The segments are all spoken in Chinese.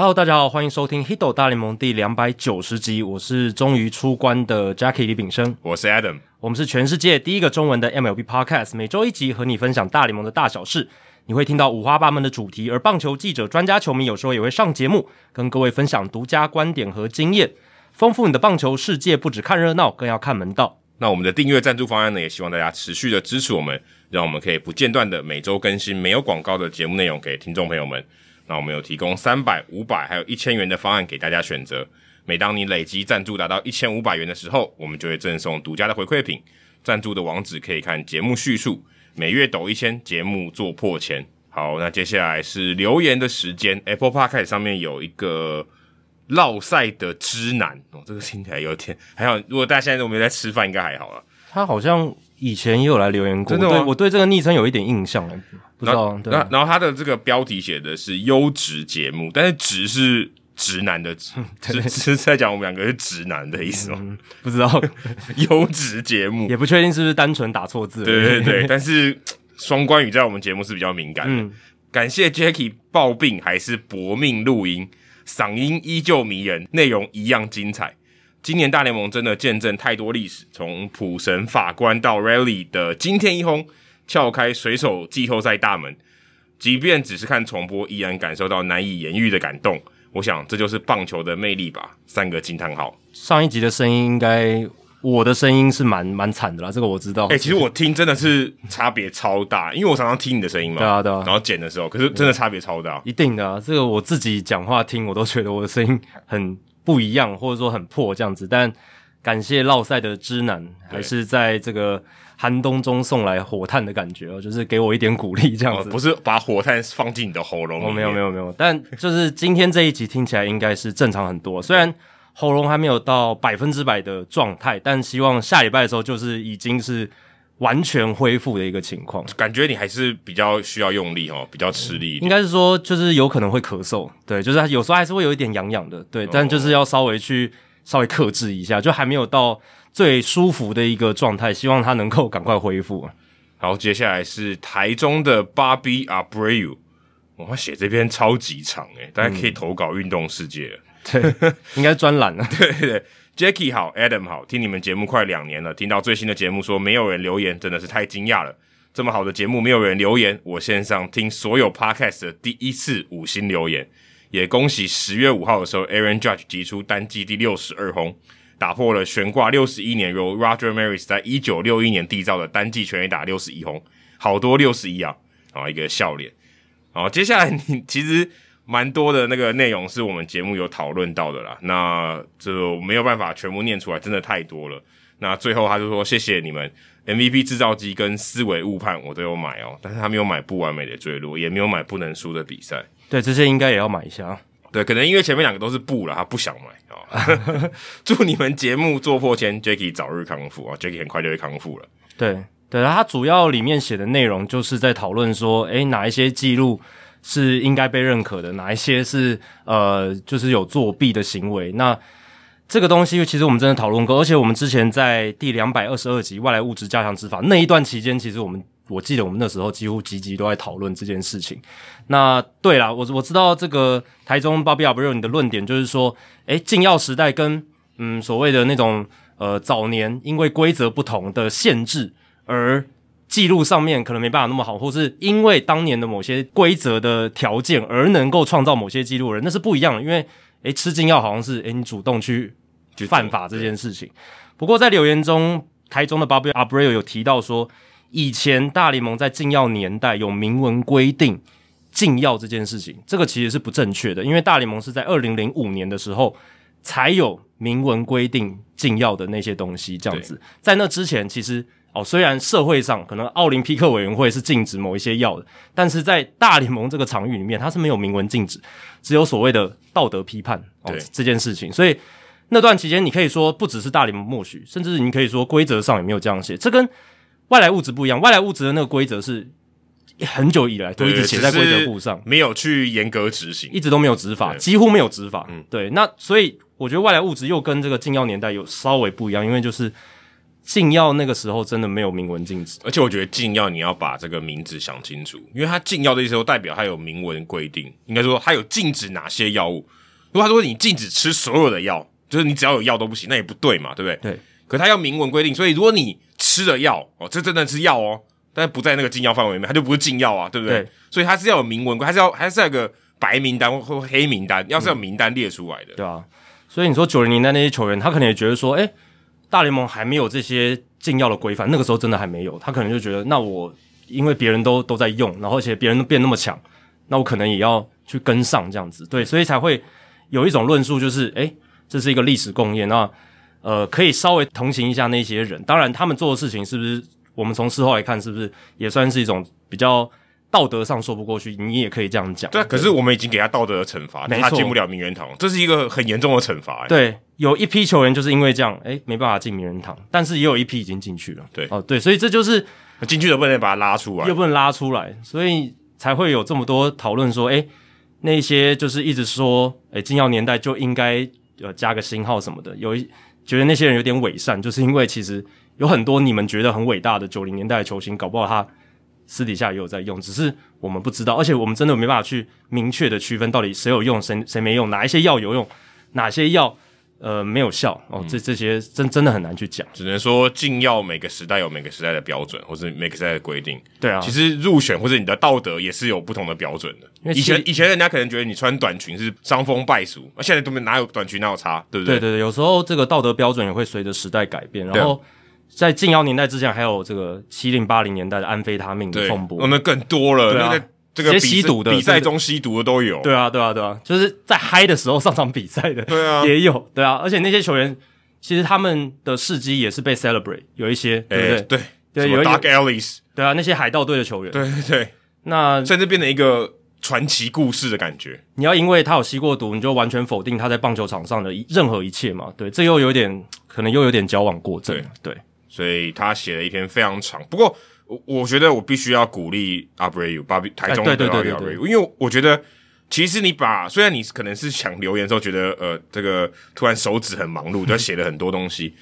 Hello，大家好，欢迎收听《Hito 大联盟》第两百九十集。我是终于出关的 Jackie 李炳生，我是 Adam，我们是全世界第一个中文的 MLB Podcast，每周一集和你分享大联盟的大小事。你会听到五花八门的主题，而棒球记者、专家、球迷有时候也会上节目，跟各位分享独家观点和经验，丰富你的棒球世界。不只看热闹，更要看门道。那我们的订阅赞助方案呢，也希望大家持续的支持我们，让我们可以不间断的每周更新没有广告的节目内容给听众朋友们。那我们有提供三百、五百还有一千元的方案给大家选择。每当你累积赞助达到一千五百元的时候，我们就会赠送独家的回馈品。赞助的网址可以看节目叙述。每月抖一千，节目做破千。好，那接下来是留言的时间。Apple Podcast 上面有一个烙赛的知男哦，这个听起来有点还好。如果大家现在都没在吃饭，应该还好了。他好像以前也有来留言过，真的吗？对，我对这个昵称有一点印象了。不知道，对。然后，然后他的这个标题写的是优质节目，但是“直”是直男的“直”，是是在讲我们两个是直男的意思吗？嗯、不知道，优质节目也不确定是不是单纯打错字。对对对，但是双关语在我们节目是比较敏感的。嗯、感谢 Jackie 抱病还是搏命录音，嗓音依旧迷人，内容一样精彩。今年大联盟真的见证太多历史，从普神法官到 Rally 的惊天一轰。撬开水手季后赛大门，即便只是看重播，依然感受到难以言喻的感动。我想这就是棒球的魅力吧。三个惊叹号。上一集的声音应该我的声音是蛮蛮惨的啦，这个我知道。哎、欸，其实我听真的是差别超大，因为我常常听你的声音嘛。对啊，对啊。然后剪的时候，可是真的差别超大。一定的啊，这个我自己讲话听，我都觉得我的声音很不一样，或者说很破这样子。但感谢烙赛的知南，还是在这个。寒冬中送来火炭的感觉哦，就是给我一点鼓励这样子，哦，不是把火炭放进你的喉咙。哦，没有没有没有，但就是今天这一集听起来应该是正常很多，虽然喉咙还没有到百分之百的状态，但希望下礼拜的时候就是已经是完全恢复的一个情况。感觉你还是比较需要用力哦，比较吃力。应该是说就是有可能会咳嗽，对，就是有时候还是会有一点痒痒的，对，但就是要稍微去稍微克制一下，就还没有到。最舒服的一个状态，希望他能够赶快恢复。好，接下来是台中的 Bobby Abreu，我写这篇超级长诶，大家可以投稿运动世界对，应该专栏了。对对，Jackie 好，Adam 好，听你们节目快两年了，听到最新的节目说没有人留言，真的是太惊讶了。这么好的节目没有人留言，我线上听所有 Podcast 的第一次五星留言，也恭喜十月五号的时候 Aaron Judge 击出单季第六十二轰。打破了悬挂六十一年由 Roger Maris 在一九六一年缔造的单季全垒打六十一轰，好多六十一啊！然后一个笑脸。然后接下来你其实蛮多的那个内容是我们节目有讨论到的啦，那就没有办法全部念出来，真的太多了。那最后他就说谢谢你们 MVP 制造机跟思维误判我都有买哦，但是他没有买不完美的坠落，也没有买不能输的比赛。对，这些应该也要买一下。对，可能因为前面两个都是不了，他不想买啊。哦、祝你们节目做破千，Jackie 早日康复啊！Jackie 很快就会康复了。对对，他主要里面写的内容就是在讨论说，诶，哪一些记录是应该被认可的，哪一些是呃，就是有作弊的行为。那这个东西其实我们真的讨论过，而且我们之前在第两百二十二集外来物质加强执法那一段期间，其实我们。我记得我们那时候几乎集集都在讨论这件事情。那对啦，我我知道这个台中 Bobby Abreu 你的论点就是说，诶，禁药时代跟嗯所谓的那种呃早年因为规则不同的限制，而记录上面可能没办法那么好，或是因为当年的某些规则的条件而能够创造某些记录的人，那是不一样的。因为诶吃禁药好像是诶你主动去犯法这件事情。不过在留言中，台中的 Bobby Abreu 有提到说。以前大联盟在禁药年代有明文规定禁药这件事情，这个其实是不正确的，因为大联盟是在二零零五年的时候才有明文规定禁药的那些东西。这样子，在那之前，其实哦，虽然社会上可能奥林匹克委员会是禁止某一些药的，但是在大联盟这个场域里面，它是没有明文禁止，只有所谓的道德批判哦这件事情。所以那段期间，你可以说不只是大联盟默许，甚至你可以说规则上也没有这样写。这跟外来物质不一样，外来物质的那个规则是很久以来都一直写在规则簿上，没有去严格执行，一直都没有执法，几乎没有执法。嗯，对。那所以我觉得外来物质又跟这个禁药年代有稍微不一样，因为就是禁药那个时候真的没有明文禁止，而且我觉得禁药你要把这个名字想清楚，因为它禁药的意思都代表它有明文规定，应该说它有禁止哪些药物。如果他说你禁止吃所有的药，就是你只要有药都不行，那也不对嘛，对不对？对。可他要明文规定，所以如果你吃了药哦，这真的是药哦，但是不在那个禁药范围里面，它就不是禁药啊，对不对？对。所以它是要有明文规，还是要还是要有个白名单或黑名单，要是有名单列出来的，对啊。所以你说九零年代那些球员，他可能也觉得说，诶，大联盟还没有这些。禁药的规范，那个时候真的还没有，他可能就觉得，那我因为别人都都在用，然后而且别人都变那么强，那我可能也要去跟上这样子，对，所以才会有一种论述，就是，诶，这是一个历史共业，那呃，可以稍微同情一下那些人，当然他们做的事情是不是，我们从事后来看，是不是也算是一种比较。道德上说不过去，你也可以这样讲。对，可是我们已经给他道德的惩罚，他进不了名人堂，这是一个很严重的惩罚。对，有一批球员就是因为这样，哎、欸，没办法进名人堂，但是也有一批已经进去了。对，哦，对，所以这就是进去的不能把他拉出来，又不能拉出来，所以才会有这么多讨论说，哎、欸，那些就是一直说，哎、欸，禁药年代就应该呃加个星号什么的，有一觉得那些人有点伪善，就是因为其实有很多你们觉得很伟大的九零年代的球星，搞不好他。私底下也有在用，只是我们不知道，而且我们真的没办法去明确的区分到底谁有用，谁谁没用，哪一些药有用，哪些药呃没有效哦，这这些真真的很难去讲。只能说禁药每个时代有每个时代的标准，或是每个时代的规定。对啊，其实入选或者你的道德也是有不同的标准的。因为以前以前人家可能觉得你穿短裙是伤风败俗，现在都没哪有短裙哪有差，对不对？对对对，有时候这个道德标准也会随着时代改变，然后。在禁药年代之前，还有这个七零八零年代的安非他命的风波，我们更多了。对啊，那个这个吸毒的，比赛中吸毒的都有。对啊，对啊，对啊，就是在嗨的时候上场比赛的，对啊，也有。对啊，而且那些球员其实他们的事迹也是被 celebrate，有一些，对不对？对对，有 Dark Ellis，对啊，那些海盗队的球员，对对对，那甚至变成一个传奇故事的感觉。你要因为他有吸过毒，你就完全否定他在棒球场上的任何一切嘛？对，这又有点可能又有点矫枉过正，对。所以他写了一篇非常长，不过我我觉得我必须要鼓励 Abreu，把台中的 Abreu，因为我觉得其实你把虽然你可能是想留言的时候觉得呃这个突然手指很忙碌，就写了很多东西，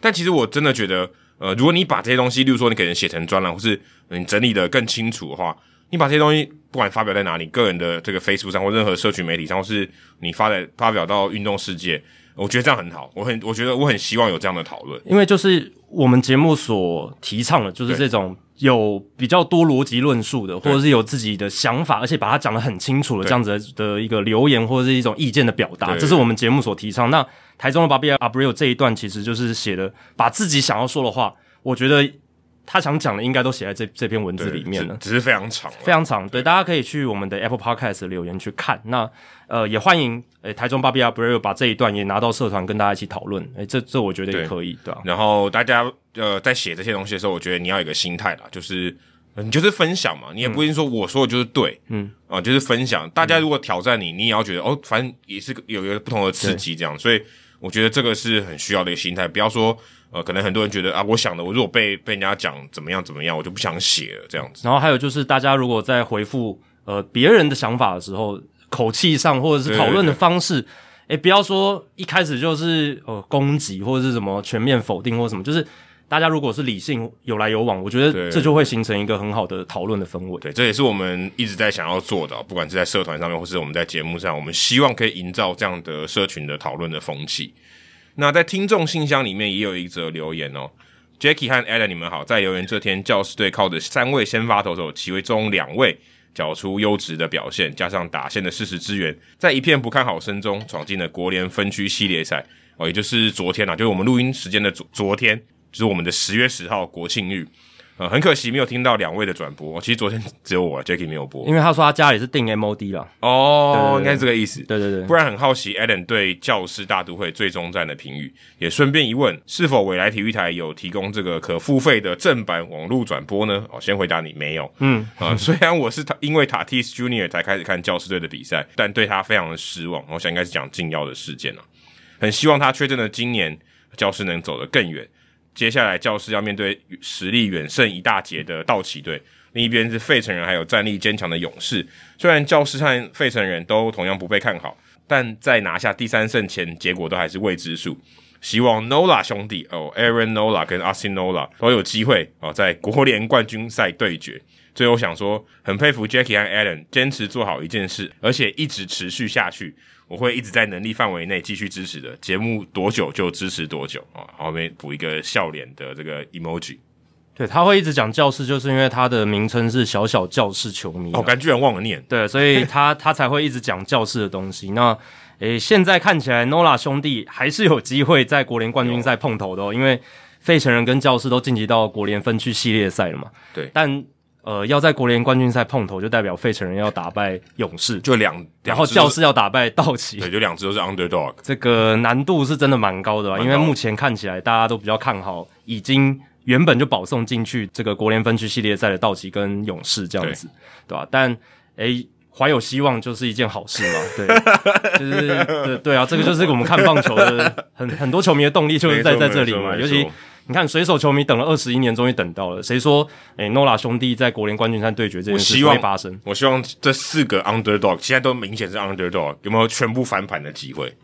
但其实我真的觉得呃如果你把这些东西，例如说你可能写成专栏，或是你整理的更清楚的话，你把这些东西不管发表在哪里，个人的这个 Facebook 上或任何社群媒体上，或是你发在发表到运动世界。我觉得这样很好，我很我觉得我很希望有这样的讨论，因为就是我们节目所提倡的，就是这种有比较多逻辑论述的，或者是有自己的想法，而且把它讲得很清楚的这样子的一个留言或者是一种意见的表达，这是我们节目所提倡。那台中的 Bobby Abreu 这一段其实就是写的，把自己想要说的话，我觉得。他想讲的应该都写在这这篇文字里面了，只是非常长，非常长。对，大家可以去我们的 Apple Podcast 留言去看。那呃，也欢迎诶、欸，台中 Bobby Abreu 把这一段也拿到社团跟大家一起讨论。诶、欸，这这我觉得也可以，对吧、啊？然后大家呃在写这些东西的时候，我觉得你要有一个心态啦，就是你就是分享嘛，你也不一定说我说的就是对，嗯啊、呃，就是分享。大家如果挑战你，你也要觉得哦，反正也是有一个不同的刺激这样。所以我觉得这个是很需要的一个心态，不要说。呃，可能很多人觉得啊，我想的，我如果被被人家讲怎么样怎么样，我就不想写了这样子。然后还有就是，大家如果在回复呃别人的想法的时候，口气上或者是讨论的方式，诶，不要说一开始就是呃攻击或者是什么全面否定或什么，就是大家如果是理性有来有往，我觉得这就会形成一个很好的讨论的氛围。对，这也是我们一直在想要做的，不管是在社团上面，或是我们在节目上，我们希望可以营造这样的社群的讨论的风气。那在听众信箱里面也有一则留言哦，Jacky 和 Alan 你们好，在留言这天，教师队靠着三位先发投手，其中两位缴出优质的表现，加上打线的事实支援，在一片不看好声中闯进了国联分区系列赛哦，也就是昨天啊，就是我们录音时间的昨昨天，就是我们的十月十号国庆日。呃，很可惜没有听到两位的转播。其实昨天只有我，Jacky 没有播，因为他说他家里是订 MOD 了。哦，应该是这个意思。对对对，不然很好奇 Adam 对教师大都会最终战的评语。也顺便一问，是否未来体育台有提供这个可付费的正版网络转播呢？哦，先回答你没有。嗯啊、呃，虽然我是他，因为 Tatis Junior 才开始看教师队的比赛，但对他非常的失望。我想应该是讲禁药的事件了。很希望他确诊的今年教师能走得更远。接下来，教士要面对实力远胜一大截的道奇队，另一边是费城人，还有战力坚强的勇士。虽然教士和费城人都同样不被看好，但在拿下第三胜前，结果都还是未知数。希望 Nola 兄弟哦，Aaron Nola 跟 Austin Nola 都有机会哦，在国联冠军赛对决。最后想说，很佩服 Jackie 和 Adam 坚持做好一件事，而且一直持续下去。我会一直在能力范围内继续支持的。节目多久就支持多久啊！后面补一个笑脸的这个 emoji。对，他会一直讲教室，就是因为他的名称是小小教室球迷。我、居然忘了念。对，所以他 他才会一直讲教室的东西。那诶，现在看起来 Nola 兄弟还是有机会在国联冠军赛碰头的哦，因为费城人跟教室都晋级到国联分区系列赛了嘛。对，但呃，要在国联冠军赛碰头，就代表费城人要打败勇士，就两，然后教室要打败道奇，对，就两支都是 underdog。这个难度是真的蛮高的吧？因为目前看起来大家都比较看好已经。原本就保送进去这个国联分区系列赛的道奇跟勇士这样子，对吧？对但诶，怀有希望就是一件好事嘛，对，就是对对啊，这个就是我们看棒球的很很多球迷的动力，就是在在这里嘛。尤其你看水手球迷等了二十一年，终于等到了。谁说诶，Nola 兄弟在国联冠军赛对决这件事会发生？我希望这四个 underdog 现在都明显是 underdog，有没有全部翻盘的机会？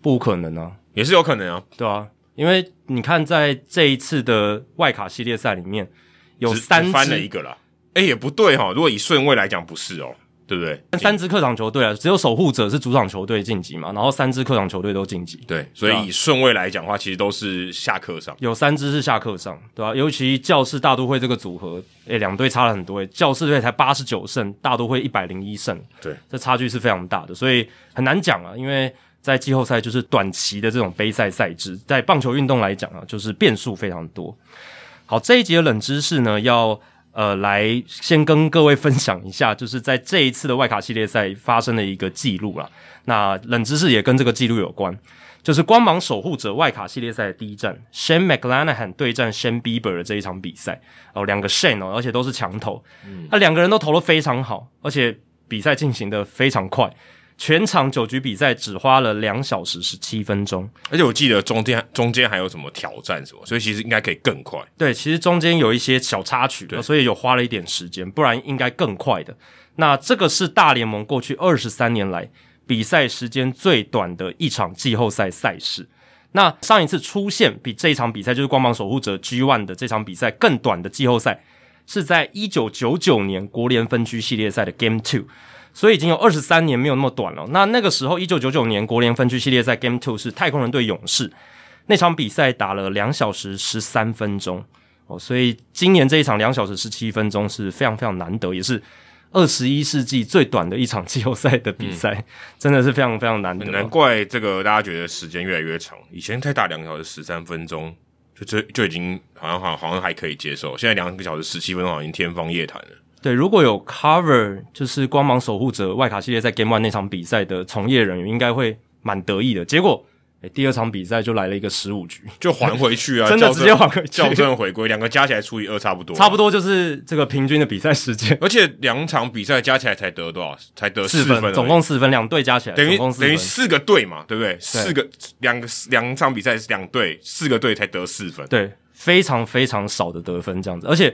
不可能啊，也是有可能啊，对啊。因为你看，在这一次的外卡系列赛里面，有三支翻了一个了。哎，也不对哈。如果以顺位来讲，不是哦，对不对？三支客场球队啊，只有守护者是主场球队晋级嘛，然后三支客场球队都晋级。对，所以以顺位来讲的话，其实都是下课上。有三支是下课上，对吧？尤其教士大都会这个组合，诶，两队差了很多。诶，教士队才八十九胜，大都会一百零一胜，对，这差距是非常大的，所以很难讲啊，因为。在季后赛就是短期的这种杯赛赛制，在棒球运动来讲啊，就是变数非常多。好，这一节冷知识呢，要呃来先跟各位分享一下，就是在这一次的外卡系列赛发生的一个记录啦。那冷知识也跟这个记录有关，就是光芒守护者外卡系列赛的第一战，Shane McClanahan 对战 Shane Bieber 的这一场比赛哦，两个 Shane 哦，而且都是强投，那两个人都投的非常好，而且比赛进行的非常快。全场九局比赛只花了两小时十七分钟，而且我记得中间中间还有什么挑战什么，所以其实应该可以更快。对，其实中间有一些小插曲，所以有花了一点时间，不然应该更快的。那这个是大联盟过去二十三年来比赛时间最短的一场季后赛赛事。那上一次出现比这一场比赛就是光芒守护者 G One 的这场比赛更短的季后赛，是在一九九九年国联分区系列赛的 Game Two。所以已经有二十三年没有那么短了。那那个时候，一九九九年国联分区系列赛 Game Two 是太空人对勇士那场比赛打了两小时十三分钟哦。所以今年这一场两小时十七分钟是非常非常难得，也是二十一世纪最短的一场季后赛的比赛，嗯、真的是非常非常难得。难怪这个大家觉得时间越来越长，以前才打两个小时十三分钟，就这就已经好像好像好像还可以接受，现在两个小时十七分钟好像已经天方夜谭了。对，如果有 cover 就是光芒守护者外卡系列在 Game One 那场比赛的从业人员，应该会蛮得意的。结果，诶第二场比赛就来了一个十五局，就还回去啊，真的直接还回去，校正回归，两个加起来除以二，差不多，差不多就是这个平均的比赛时间。而且两场比赛加起来才得多少？才得四分，总共四分，两队加起来等于等于四个队嘛，对不对？对四个两个两场比赛是两队，四个队才得四分，对，非常非常少的得分这样子，而且。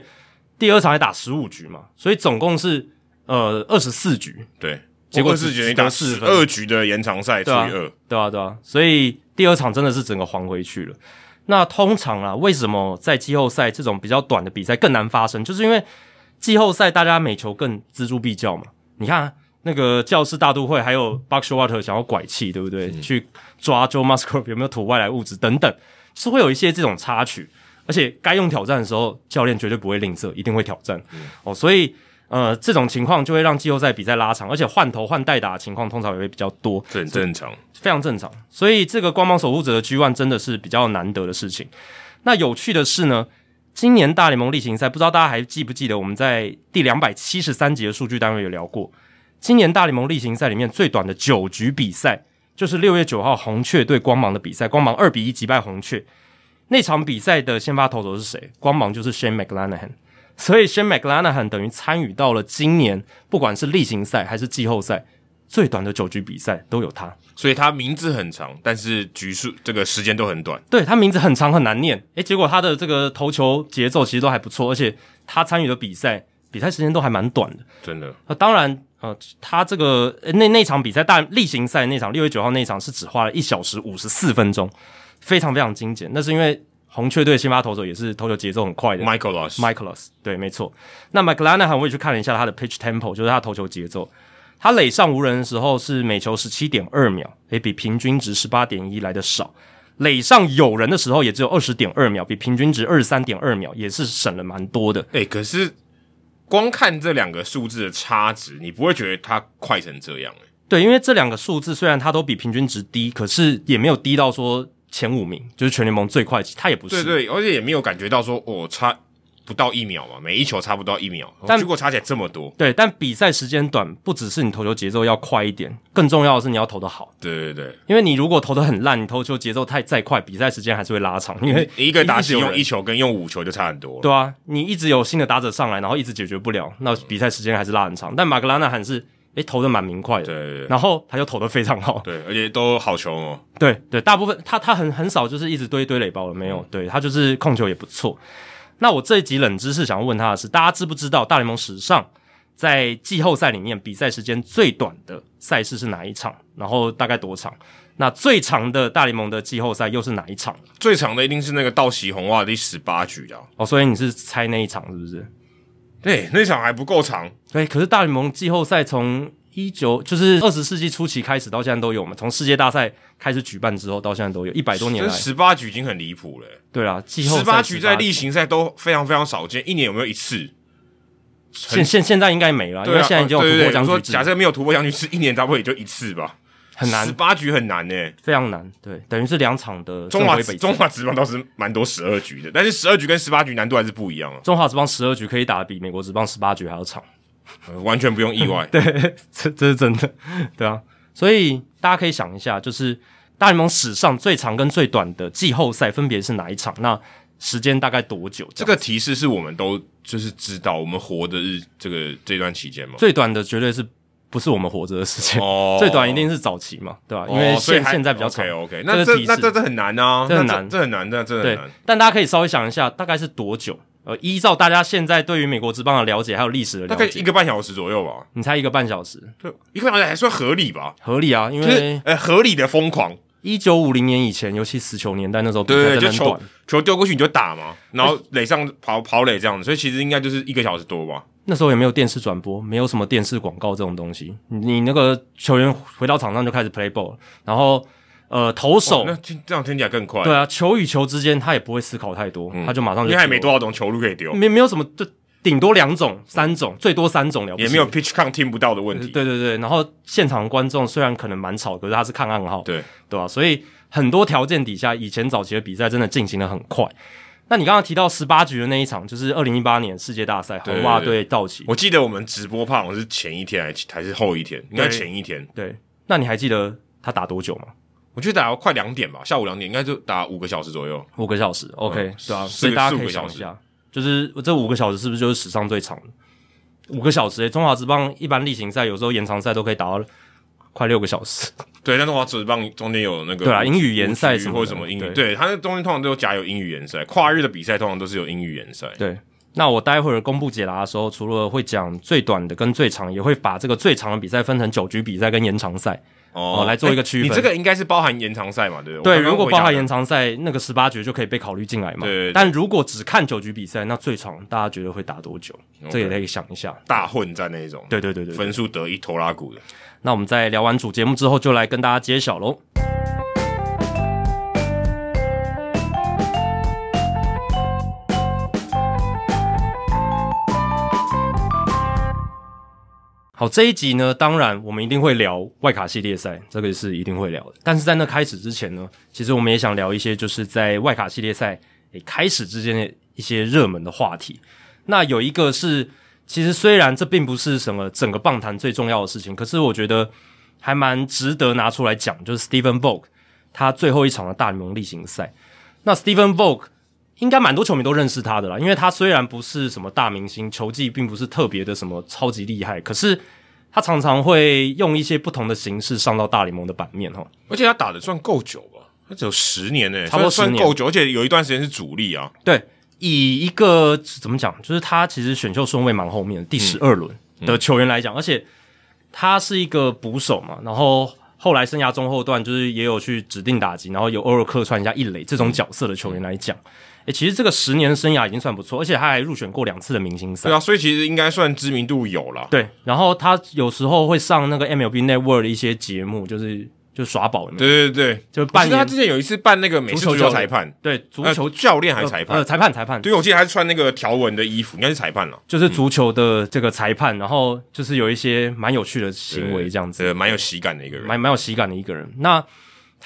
第二场还打十五局嘛，所以总共是呃二十四局，对，结果是局打四分，二局的延长赛除以二，对啊，对啊，所以第二场真的是整个还回去了。那通常啊，为什么在季后赛这种比较短的比赛更难发生？就是因为季后赛大家每球更锱铢必较嘛。你看那个教室大都会还有 Buck Showalter 想要拐气，对不对？嗯、去抓 Joe Musgrove 有没有吐外来物质等等，是会有一些这种插曲。而且该用挑战的时候，教练绝对不会吝啬，一定会挑战。嗯、哦，所以呃，这种情况就会让季后赛比赛拉长，而且换头换代打的情况通常也会比较多，这很正常，非常正常。所以这个光芒守护者的 G One 真的是比较难得的事情。那有趣的是呢，今年大联盟例行赛，不知道大家还记不记得我们在第两百七十三集的数据单位有聊过，今年大联盟例行赛里面最短的九局比赛，就是六月九号红雀对光芒的比赛，光芒二比一击败红雀。那场比赛的先发投手是谁？光芒就是 Shane McClanahan，所以 Shane McClanahan 等于参与到了今年不管是例行赛还是季后赛最短的九局比赛都有他，所以他名字很长，但是局数这个时间都很短。对，他名字很长很难念，诶，结果他的这个投球节奏其实都还不错，而且他参与的比赛比赛时间都还蛮短的，真的。那当然，呃，他这个那那场比赛大例行赛那场六月九号那场是只花了一小时五十四分钟。非常非常精简。那是因为红雀队先发投手也是投球节奏很快的，Michaelos，Michaelos，对，没错。那 McClanahan 我也去看了一下他的 pitch tempo，就是他投球节奏。他垒上无人的时候是每球十七点二秒，也比平均值十八点一来的少。垒上有人的时候也只有二十点二秒，比平均值二十三点二秒也是省了蛮多的。诶、欸，可是光看这两个数字的差值，你不会觉得它快成这样诶？对，因为这两个数字虽然它都比平均值低，可是也没有低到说前五名，就是全联盟最快，他也不是。对对，而且也没有感觉到说哦差。不到一秒嘛，每一球差不到一秒，但结果差起来这么多。对，但比赛时间短，不只是你投球节奏要快一点，更重要的是你要投的好。对对对，因为你如果投的很烂，你投球节奏太再快，比赛时间还是会拉长。因为一个打者用一球跟用五球就差很多。对啊，你一直有新的打者上来，然后一直解决不了，那比赛时间还是拉很长。但马格拉纳还是诶、欸、投的蛮明快的，对，对对，然后他就投的非常好，对，而且都好球哦。对对，大部分他他很很少就是一直堆堆垒包了，没有，嗯、对他就是控球也不错。那我这一集冷知识想要问他的是，大家知不知道大联盟史上在季后赛里面比赛时间最短的赛事是哪一场？然后大概多长？那最长的大联盟的季后赛又是哪一场？最长的一定是那个道奇红袜第十八局的哦，所以你是猜那一场是不是？对，那场还不够长。对，可是大联盟季后赛从一九就是二十世纪初期开始到现在都有嘛，从世界大赛开始举办之后到现在都有一百多年来，十八局已经很离谱了。对啊，季后赛十八局在例行赛都非常非常少见，一年有没有一次？现现现在应该没了，因为现在已经有突破僵局说。假设没有突破僵局是，一年差不多也就一次吧，很难。十八局很难呢，非常难。对，等于是两场的中华中华职棒倒是蛮多十二局的，但是十二局跟十八局难度还是不一样啊。中华职棒十二局可以打的比美国职棒十八局还要长。呃、完全不用意外，对，这这是真的，对啊，所以大家可以想一下，就是大联盟史上最长跟最短的季后赛分别是哪一场？那时间大概多久？这个提示是我们都就是知道我们活的日这个这段期间嘛？最短的绝对是不是我们活着的时间？哦，最短一定是早期嘛，对吧？因为现现在比较长。OK，, okay 那这那这这很难啊，这很难，这很难，这这很难。但大家可以稍微想一下，大概是多久？呃，依照大家现在对于美国之邦的了解，还有历史的了解，大概一个半小时左右吧。你猜一个半小时？对，一个半小时还算合理吧？合理啊，因为、就是、呃合理的疯狂。一九五零年以前，尤其死球年代那时候对就球球丢过去你就打嘛，然后垒上跑跑垒这样子，所以其实应该就是一个小时多吧。那时候也没有电视转播，没有什么电视广告这种东西，你那个球员回到场上就开始 play ball，然后。呃，投手那听这样听起来更快。对啊，球与球之间他也不会思考太多，嗯、他就马上就。因为还没多少种球路可以丢，没没有什么，就顶多两种、三种，最多三种了。也没有 pitch count 听不到的问题。对对对，然后现场观众虽然可能蛮吵，可是他是看暗号，对对吧、啊？所以很多条件底下，以前早期的比赛真的进行的很快。那你刚刚提到十八局的那一场，就是二零一八年世界大赛红袜对道奇。我记得我们直播怕我是前一天还是还是后一天？应该前一天对。对，那你还记得他打多久吗？我觉得打到快两点吧，下午两点应该就打五个小时左右。五个小时，OK，、嗯、对啊，所以大家可以想一下，就是这五个小时是不是就是史上最长的？五个小时诶、欸，中华职棒一般例行赛有时候延长赛都可以打到快六个小时。对，但中华职棒中间有那个对啊，英语联赛什么或者什么英语，对，它那中间通常都有加有英语联赛，跨日的比赛通常都是有英语联赛。对，那我待会儿公布解答的时候，除了会讲最短的跟最长，也会把这个最长的比赛分成九局比赛跟延长赛。哦，来做一个区分。你这个应该是包含延长赛嘛？对不对？对，如果包含延长赛，那个十八局就可以被考虑进来嘛。对。但如果只看九局比赛，那最长大家觉得会打多久这也可以想一下。大混战那一种。对对对对，对。分数得一拖拉库的。那我们在聊完主节目之后，就来跟大家揭晓喽。好，这一集呢，当然我们一定会聊外卡系列赛，这个是一定会聊的。但是在那开始之前呢，其实我们也想聊一些，就是在外卡系列赛诶开始之间的一些热门的话题。那有一个是，其实虽然这并不是什么整个棒坛最重要的事情，可是我觉得还蛮值得拿出来讲，就是 Stephen Vogt 他最后一场的大联盟例行赛。那 Stephen Vogt 应该蛮多球迷都认识他的啦，因为他虽然不是什么大明星，球技并不是特别的什么超级厉害，可是他常常会用一些不同的形式上到大联盟的版面哈。而且他打的算够久吧，他只有十年诶，差不多算够久，而且有一段时间是主力啊。对，以一个怎么讲，就是他其实选秀顺位蛮后面的，第十二轮的球员来讲，嗯嗯、而且他是一个捕手嘛，然后。后来生涯中后段就是也有去指定打击，然后有偶尔客串一下一垒这种角色的球员来讲，诶、欸，其实这个十年生涯已经算不错，而且他还入选过两次的明星赛。对啊，所以其实应该算知名度有了。对，然后他有时候会上那个 MLB Network 的一些节目，就是。就耍宝，对对对，就扮演。他之前有一次扮那个美式足球裁判，对足球教练还是裁判？呃，裁判裁判。对，我记得他是穿那个条纹的衣服，应该是裁判了。就是足球的这个裁判，然后就是有一些蛮有趣的行为，这样子，蛮有喜感的一个人，蛮蛮有喜感的一个人。那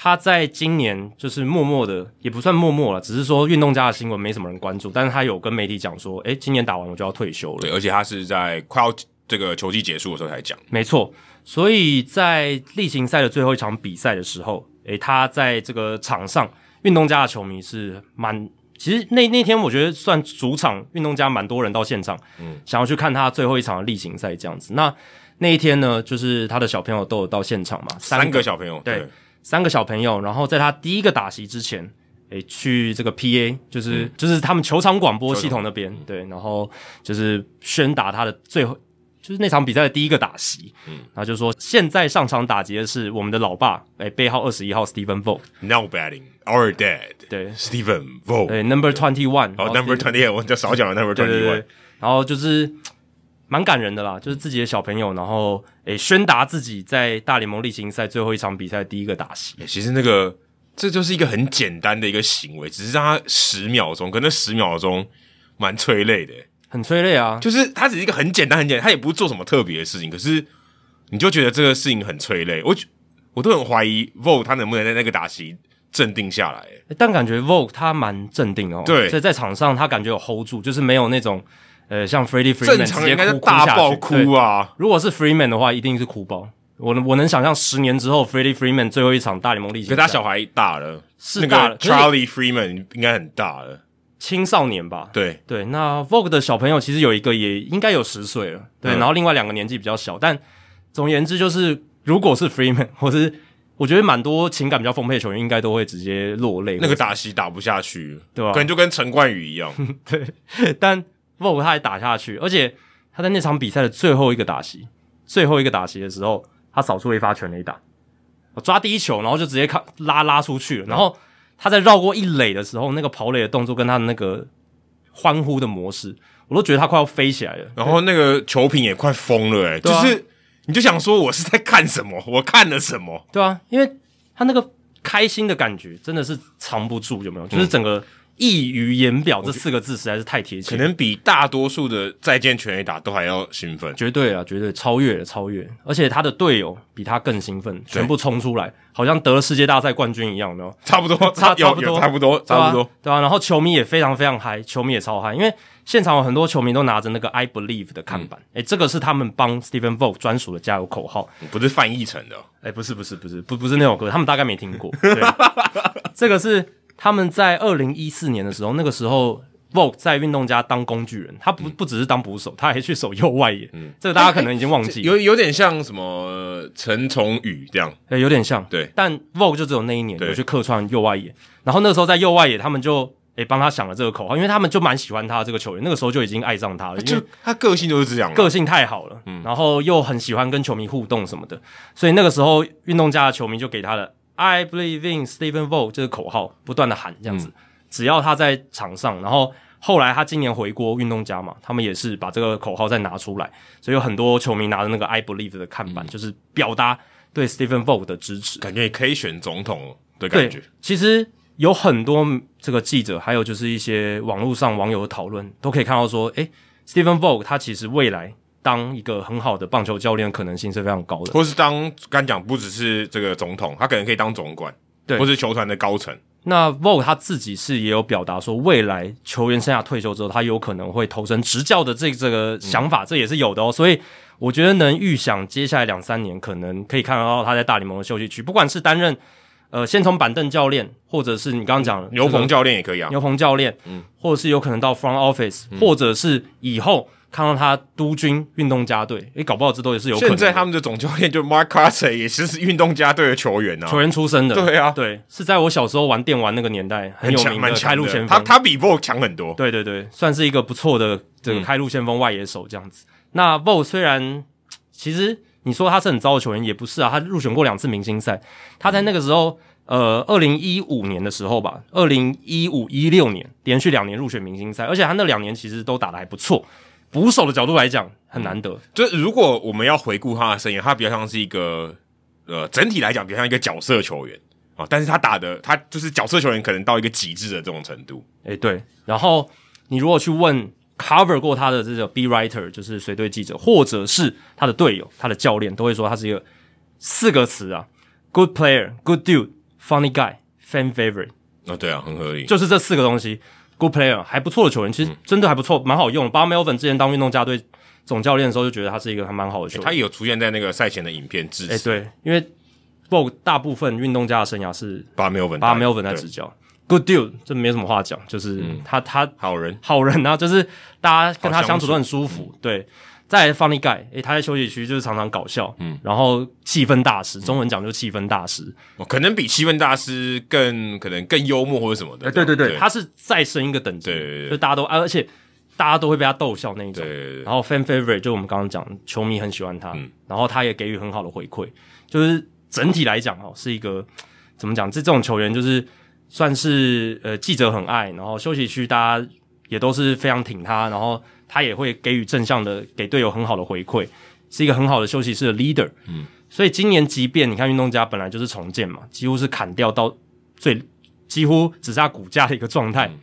他在今年就是默默的，也不算默默了，只是说运动家的新闻没什么人关注，但是他有跟媒体讲说，诶，今年打完我就要退休了。对，而且他是在快要这个球季结束的时候才讲。没错。所以在例行赛的最后一场比赛的时候，诶，他在这个场上，运动家的球迷是蛮，其实那那天我觉得算主场，运动家蛮多人到现场，嗯，想要去看他最后一场的例行赛这样子。那那一天呢，就是他的小朋友都有到现场嘛，三个，小朋友，对，对，三个小朋友，然后在他第一个打席之前，诶，去这个 PA，就是、嗯、就是他们球场广播系统那边，对，然后就是宣达他的最后。就是那场比赛的第一个打席，嗯，然后就说现在上场打劫的是我们的老爸，诶，背号二十一号 Stephen Vogt。Now batting our dad，对，Stephen Vogt，对，Number Twenty One，哦，Number Twenty One，我就少讲了 Number Twenty One。然后就是蛮感人的啦，就是自己的小朋友，然后诶宣达自己在大联盟例行赛最后一场比赛的第一个打席。其实那个这就是一个很简单的一个行为，只是让他十秒钟，可能十秒钟蛮催泪的。很催泪啊！就是他只是一个很简单、很简单，他也不是做什么特别的事情，可是你就觉得这个事情很催泪。我我都很怀疑 Vogt 他能不能在那个打席镇定下来。但感觉 Vogt 他蛮镇定哦。对，所以在场上他感觉有 hold 住，就是没有那种呃像 Freddie Freeman 正常应该是大爆哭啊。如果是 Freeman 的话，一定是哭爆。我能我能想象十年之后 Freddie Freeman 最后一场大联盟例行赛，可他小孩大了，是大了。那个 Charlie Freeman 应该很大了。青少年吧，对对，那 Vogue 的小朋友其实有一个也应该有十岁了，对，嗯、然后另外两个年纪比较小，但总而言之就是，如果是 Freeman 或是我觉得蛮多情感比较丰沛的球员，应该都会直接落泪。那个打戏打不下去，对吧？可能就跟陈冠宇一样，对。但 Vogt 他还打下去，而且他在那场比赛的最后一个打席，最后一个打席的时候，他扫出一发全垒打，我抓第一球，然后就直接看拉拉出去了，然后。他在绕过一垒的时候，那个跑垒的动作跟他的那个欢呼的模式，我都觉得他快要飞起来了。然后那个球评也快疯了，诶，就是你就想说，我是在看什么？我看了什么？对啊，因为他那个开心的感觉真的是藏不住，有没有？就是整个。溢于言表这四个字实在是太贴切，可能比大多数的再见全垒打都还要兴奋，绝对啊，绝对超越了，超越，而且他的队友比他更兴奋，全部冲出来，好像得了世界大赛冠军一样，有没有？差不多，差 差不多，差不多，差不多，对啊，然后球迷也非常非常嗨，球迷也超嗨，因为现场有很多球迷都拿着那个 I believe 的看板，诶，这个是他们帮 Stephen Vogt 专属的加油口号，不是翻译成的，诶，不是，不是，不是，不，不是那首歌，他们大概没听过，对，这个是。他们在二零一四年的时候，那个时候 Vogue 在运动家当工具人，他不不只是当捕手，他还去守右外野。嗯，这个大家可能已经忘记了，有有点像什么陈崇宇这样，诶有点像。对，但 Vogue 就只有那一年有去客串右外野，然后那个时候在右外野，他们就诶帮他想了这个口号，因为他们就蛮喜欢他这个球员，那个时候就已经爱上他了，因为他个性就是这样，个性太好了，嗯，然后又很喜欢跟球迷互动什么的，所以那个时候运动家的球迷就给他的 I believe in Stephen Vogt 这个口号不断的喊这样子。只要他在场上，然后后来他今年回国运动家嘛，他们也是把这个口号再拿出来，所以有很多球迷拿着那个 I believe 的看板，嗯、就是表达对 Stephen Vogt 的支持，感觉也可以选总统的感觉。其实有很多这个记者，还有就是一些网络上网友的讨论，都可以看到说，诶，Stephen Vogt 他其实未来当一个很好的棒球教练的可能性是非常高的，或是当刚讲不只是这个总统，他可能可以当总管，对，或是球团的高层。那 Vogt 他自己是也有表达说，未来球员生涯退休之后，他有可能会投身执教的这这个想法，嗯、这也是有的哦。所以我觉得能预想接下来两三年可能可以看得到他在大联盟的休息区，不管是担任呃先从板凳教练，或者是你刚刚讲的牛棚教练也可以啊，牛棚教练，嗯，或者是有可能到 front office，、嗯、或者是以后。看到他督军运动家队，诶，搞不好这都也是有可能。现在他们的总教练就 Mark Kotsay 也是运动家队的球员啊，球员出身的。对啊，对，是在我小时候玩电玩那个年代很有名的开路先锋。他他比 Vogt 强很多。对对对，算是一个不错的这个开路先锋外野手这样子。嗯、那 Vogt 虽然其实你说他是很糟的球员，也不是啊，他入选过两次明星赛，他在那个时候，呃，二零一五年的时候吧，二零一五一六年连续两年入选明星赛，而且他那两年其实都打得还不错。捕手的角度来讲，很难得。就是如果我们要回顾他的生涯，他比较像是一个，呃，整体来讲比较像一个角色球员啊，但是他打的他就是角色球员，可能到一个极致的这种程度。诶、欸，对。然后你如果去问 cover 过他的这个 B writer，就是随队记者，或者是他的队友、他的教练，都会说他是一个四个词啊：good player、good dude、funny guy、fan favorite。哦，对啊，很合理，就是这四个东西。Good player，还不错的球员，其实真的还不错，蛮、嗯、好用。巴 Melvin 之前当运动家队总教练的时候，就觉得他是一个还蛮好的球员、欸。他也有出现在那个赛前的影片支持。哎、欸，对，因为 Vogt 大部分运动家的生涯是巴 Melvin，巴 Melvin 在执教。Good dude，这没什么话讲，就是他、嗯、他好人，好人啊，就是大家跟他相处都很舒服，嗯、对。再来 Funny Guy，诶、欸，他在休息区就是常常搞笑，嗯，然后气氛大师，中文讲就是气氛大师，哦，可能比气氛大师更可能更幽默或者什么的，欸、对对对，对，他是再升一个等级，就大家都，而且大家都会被他逗笑那一种，然后 Fan Favorite 就我们刚刚讲，球迷很喜欢他，嗯，然后他也给予很好的回馈，就是整体来讲哦，是一个怎么讲？这这种球员就是算是呃记者很爱，然后休息区大家也都是非常挺他，然后。他也会给予正向的，给队友很好的回馈，是一个很好的休息室的 leader。嗯，所以今年即便你看运动家本来就是重建嘛，几乎是砍掉到最几乎只剩下骨架的一个状态，嗯，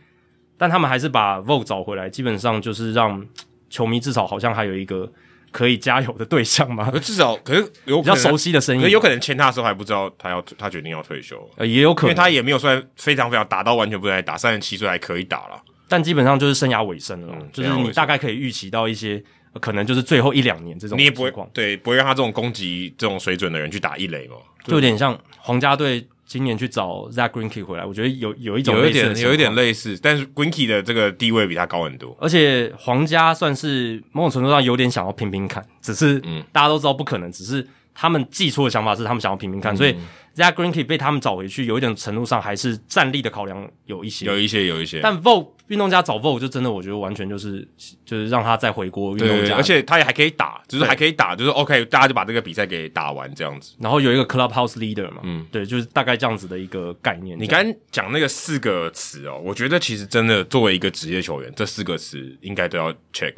但他们还是把 Vogt 找回来，基本上就是让球迷至少好像还有一个可以加油的对象嘛。至少可是有比较熟悉的声音，可有可能签他的时候还不知道他要他决定要退休，呃，也有可能，因为他也没有算非常非常打到完全不能打，三十七岁还可以打了。但基本上就是生涯尾声了，嗯，就是你大概可以预期到一些，可能就是最后一两年这种情况。你也不会对，不会让他这种攻击这种水准的人去打一垒嘛？就有点像皇家队今年去找 Zack Greinke 回来，我觉得有有一种有一点有一点类似，但是 Greinke 的这个地位比他高很多，而且皇家算是某种程度上有点想要拼拼看，只是大家都知道不可能，只是他们寄出的想法是他们想要拼拼看，嗯，所以。Zack Greinke 被他们找回去，有一点程度上还是战力的考量有一些，有一些，有一些。但 Vogt 运动家找 Vogt 就真的，我觉得完全就是就是让他再回国运动家，而且他也还可以打，就是还可以打，就是 OK，大家就把这个比赛给打完这样子。然后有一个 Clubhouse Leader 嘛，嗯，对，就是大概这样子的一个概念。你刚讲那个四个词哦，我觉得其实真的作为一个职业球员，这四个词应该都要 check。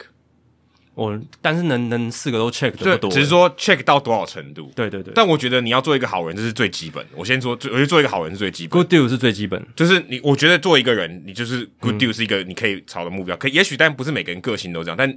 我但是能能四个都 check 的不多，只是说 check 到多少程度。对对对。但我觉得你要做一个好人，这是最基本。我先说，我觉得做一个好人是最基本。Good deal 是最基本，就是你，我觉得做一个人，你就是 good deal 是一个你可以朝的目标。可也许，但不是每个人个性都这样。但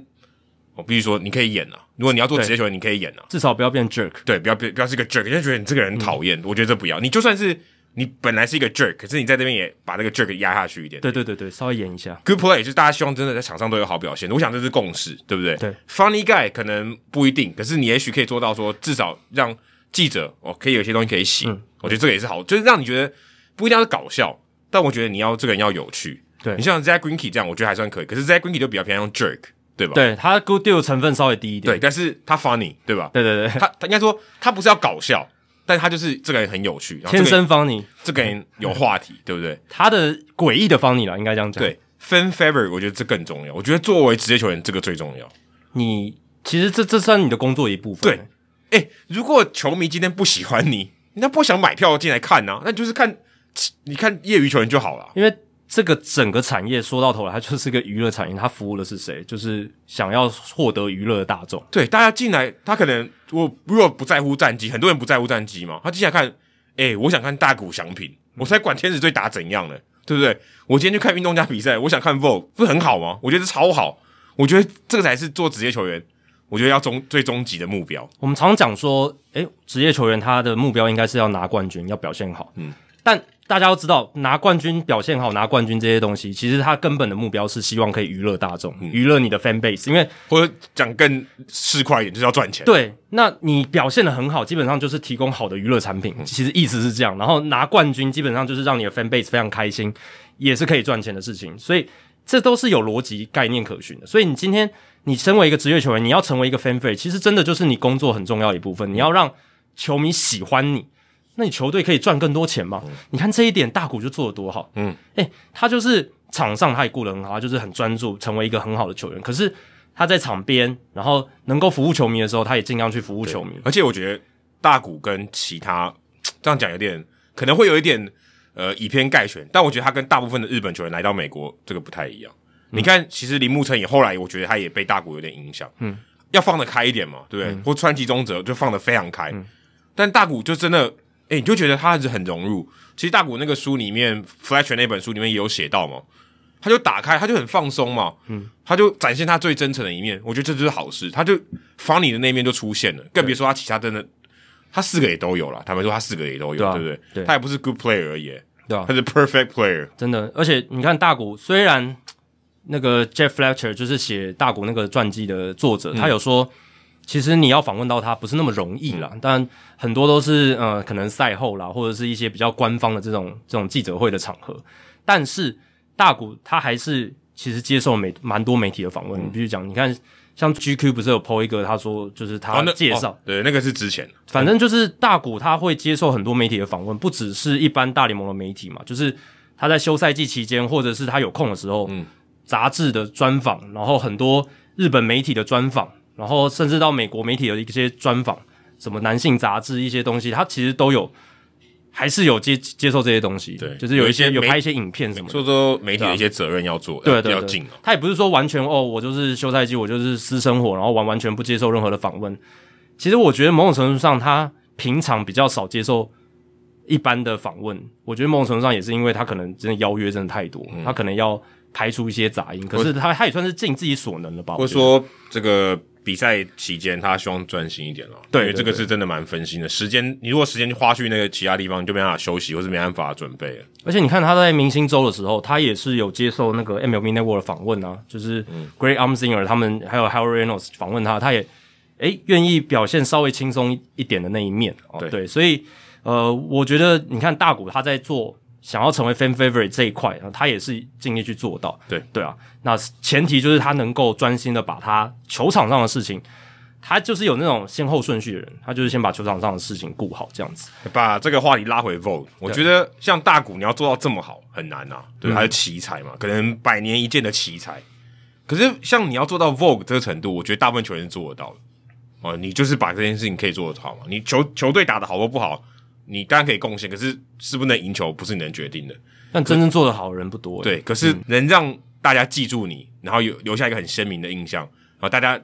我必须说，你可以演啊。如果你要做职业球员，你可以演啊。至少不要变 jerk。对，不要变，不要是一个 jerk，就觉得你这个人讨厌。我觉得这不要。你就算是。你本来是一个 jerk，可是你在这边也把那个 jerk 压下去一点。对对对对，稍微演一下。Good play 就是大家希望真的在场上都有好表现。我想这是共识，对不对？对。Funny guy 可能不一定，可是你也许可以做到说，至少让记者哦可以有些东西可以写。嗯。我觉得这个也是好，就是让你觉得不一定要是搞笑，但我觉得你要这个人要有趣。对。你像 Zack Greinke 这样，我觉得还算可以。可是 Zach Greinke 就比较偏向 jerk，对吧？对，他 good deal 成分稍微低一点。对，但是他 funny，对吧？对对对，他他应该说他不是要搞笑。但他就是这个人很有趣，然后天生 funny，这个人有话题，对不对？他的诡异的 funny 啦，应该这样讲。对，fan favorite，我觉得这更重要。我觉得作为职业球员，这个最重要。你其实这这算你的工作一部分。对，哎、欸，如果球迷今天不喜欢你，那不想买票进来看呢、啊？那就是看你看业余球员就好了，因为。这个整个产业说到头来，它就是个娱乐产业。它服务的是谁？就是想要获得娱乐的大众。对，大家进来，他可能我如果不在乎战绩，很多人不在乎战绩嘛。他进来看，诶，我想看大谷翔平，我才管天使队打怎样呢？对不对？我今天去看运动家比赛，我想看 Vogt，不是很好吗？我觉得超好。我觉得这个才是做职业球员，我觉得要终最终极的目标。我们常讲说，诶，职业球员他的目标应该是要拿冠军，要表现好。嗯，但。大家都知道，拿冠军、表现好、拿冠军这些东西，其实他根本的目标是希望可以娱乐大众、娱、嗯、乐你的 fan base。因为或者讲更市侩一点，就是要赚钱。对，那你表现的很好，基本上就是提供好的娱乐产品。其实意思是这样，然后拿冠军基本上就是让你的 fan base 非常开心，也是可以赚钱的事情。所以这都是有逻辑概念可循的。所以你今天你身为一个职业球员，你要成为一个 fan base，其实真的就是你工作很重要的一部分。你要让球迷喜欢你。那你球队可以赚更多钱嘛？嗯、你看这一点，大谷就做的多好。嗯，诶、欸，他就是场上他也顾得很好，他就是很专注，成为一个很好的球员。可是他在场边，然后能够服务球迷的时候，他也尽量去服务球迷。而且我觉得大谷跟其他这样讲有点可能会有一点呃以偏概全，但我觉得他跟大部分的日本球员来到美国这个不太一样。嗯、你看，其实铃木成也后来我觉得他也被大谷有点影响，嗯，要放得开一点嘛，对不对？嗯、或川崎宗则就放得非常开，嗯、但大谷就真的，哎，你就觉得他还是很融入。其实大谷那个书里面，Fletcher 那本书里面也有写到嘛。他就打开，他就很放松嘛，嗯，他就展现他最真诚的一面，我觉得这就是好事。他就 funny 的那一面就出现了，更别说他其他真的，他四个也都有了。坦白说，他四个也都有，对，不对？对，他也不是 good player 而已，对啊，他是 perfect player，真的。而且你看大谷，虽然那个 Jeff Fletcher 就是写大谷那个传记的作者，嗯、他有说，其实你要访问到他不是那么容易啦，嗯、但很多都是呃，可能赛后啦，或者是一些比较官方的这种这种记者会的场合，但是。大谷他还是其实接受媒蛮多媒体的访问，你必须讲，你看像 GQ 不是有 po 一个，他说就是他介绍、哦哦，对，那个是之前，反正就是大谷他会接受很多媒体的访问，不只是一般大联盟的媒体嘛，就是他在休赛季期间，或者是他有空的时候，嗯，杂志的专访，然后很多日本媒体的专访，然后甚至到美国媒体的一些专访，什么男性杂志一些东西，他其实都有。还是有接接受这些东西，对，就是有一些有，拍一些影片什么的，说说媒体的一些责任要做，对，对，对，要尽。他也不是说完全哦，我就是休赛季，我就是私生活，然后完完全不接受任何的访问。其实我觉得某种程度上，他平常比较少接受一般的访问。我觉得某种程度上也是因为他可能真的邀约真的太多，嗯、他可能要排除一些杂音。可是他他也算是尽自己所能了吧？或者说这个。比赛期间，他希望专心一点了。对，这个是真的蛮分心的。时间，你如果时间花去那个其他地方，你就没办法休息，或是没办法准备了。而且你看他在明星周的时候，他也是有接受那个 MLB Network 的访问啊，就是 Great Armsinger 他们还有 h a r r y Reynolds 访问他，他也诶愿意表现稍微轻松一点的那一面。哦，对，所以呃，我觉得你看大谷他在做。想要成为 fan favorite 这一块，然后他也是尽力去做到。对对啊，那前提就是他能够专心的把他球场上的事情，他就是有那种先后顺序的人，他就是先把球场上的事情顾好，这样子。把这个话题拉回 Vogt，我觉得像大谷你要做到这么好很难啊，对，他是奇才嘛，可能百年一见的奇才。可是像你要做到 Vogue 这个程度，我觉得大部分球员是做得到的。哦，你就是把这件事情可以做得好嘛，你球球队打得好或不好。你当然可以贡献，可是是不是能赢球不是你能决定的。但真正做得好的人不多。对，可是能让大家记住你，然后有留下一个很鲜明的印象，然后大家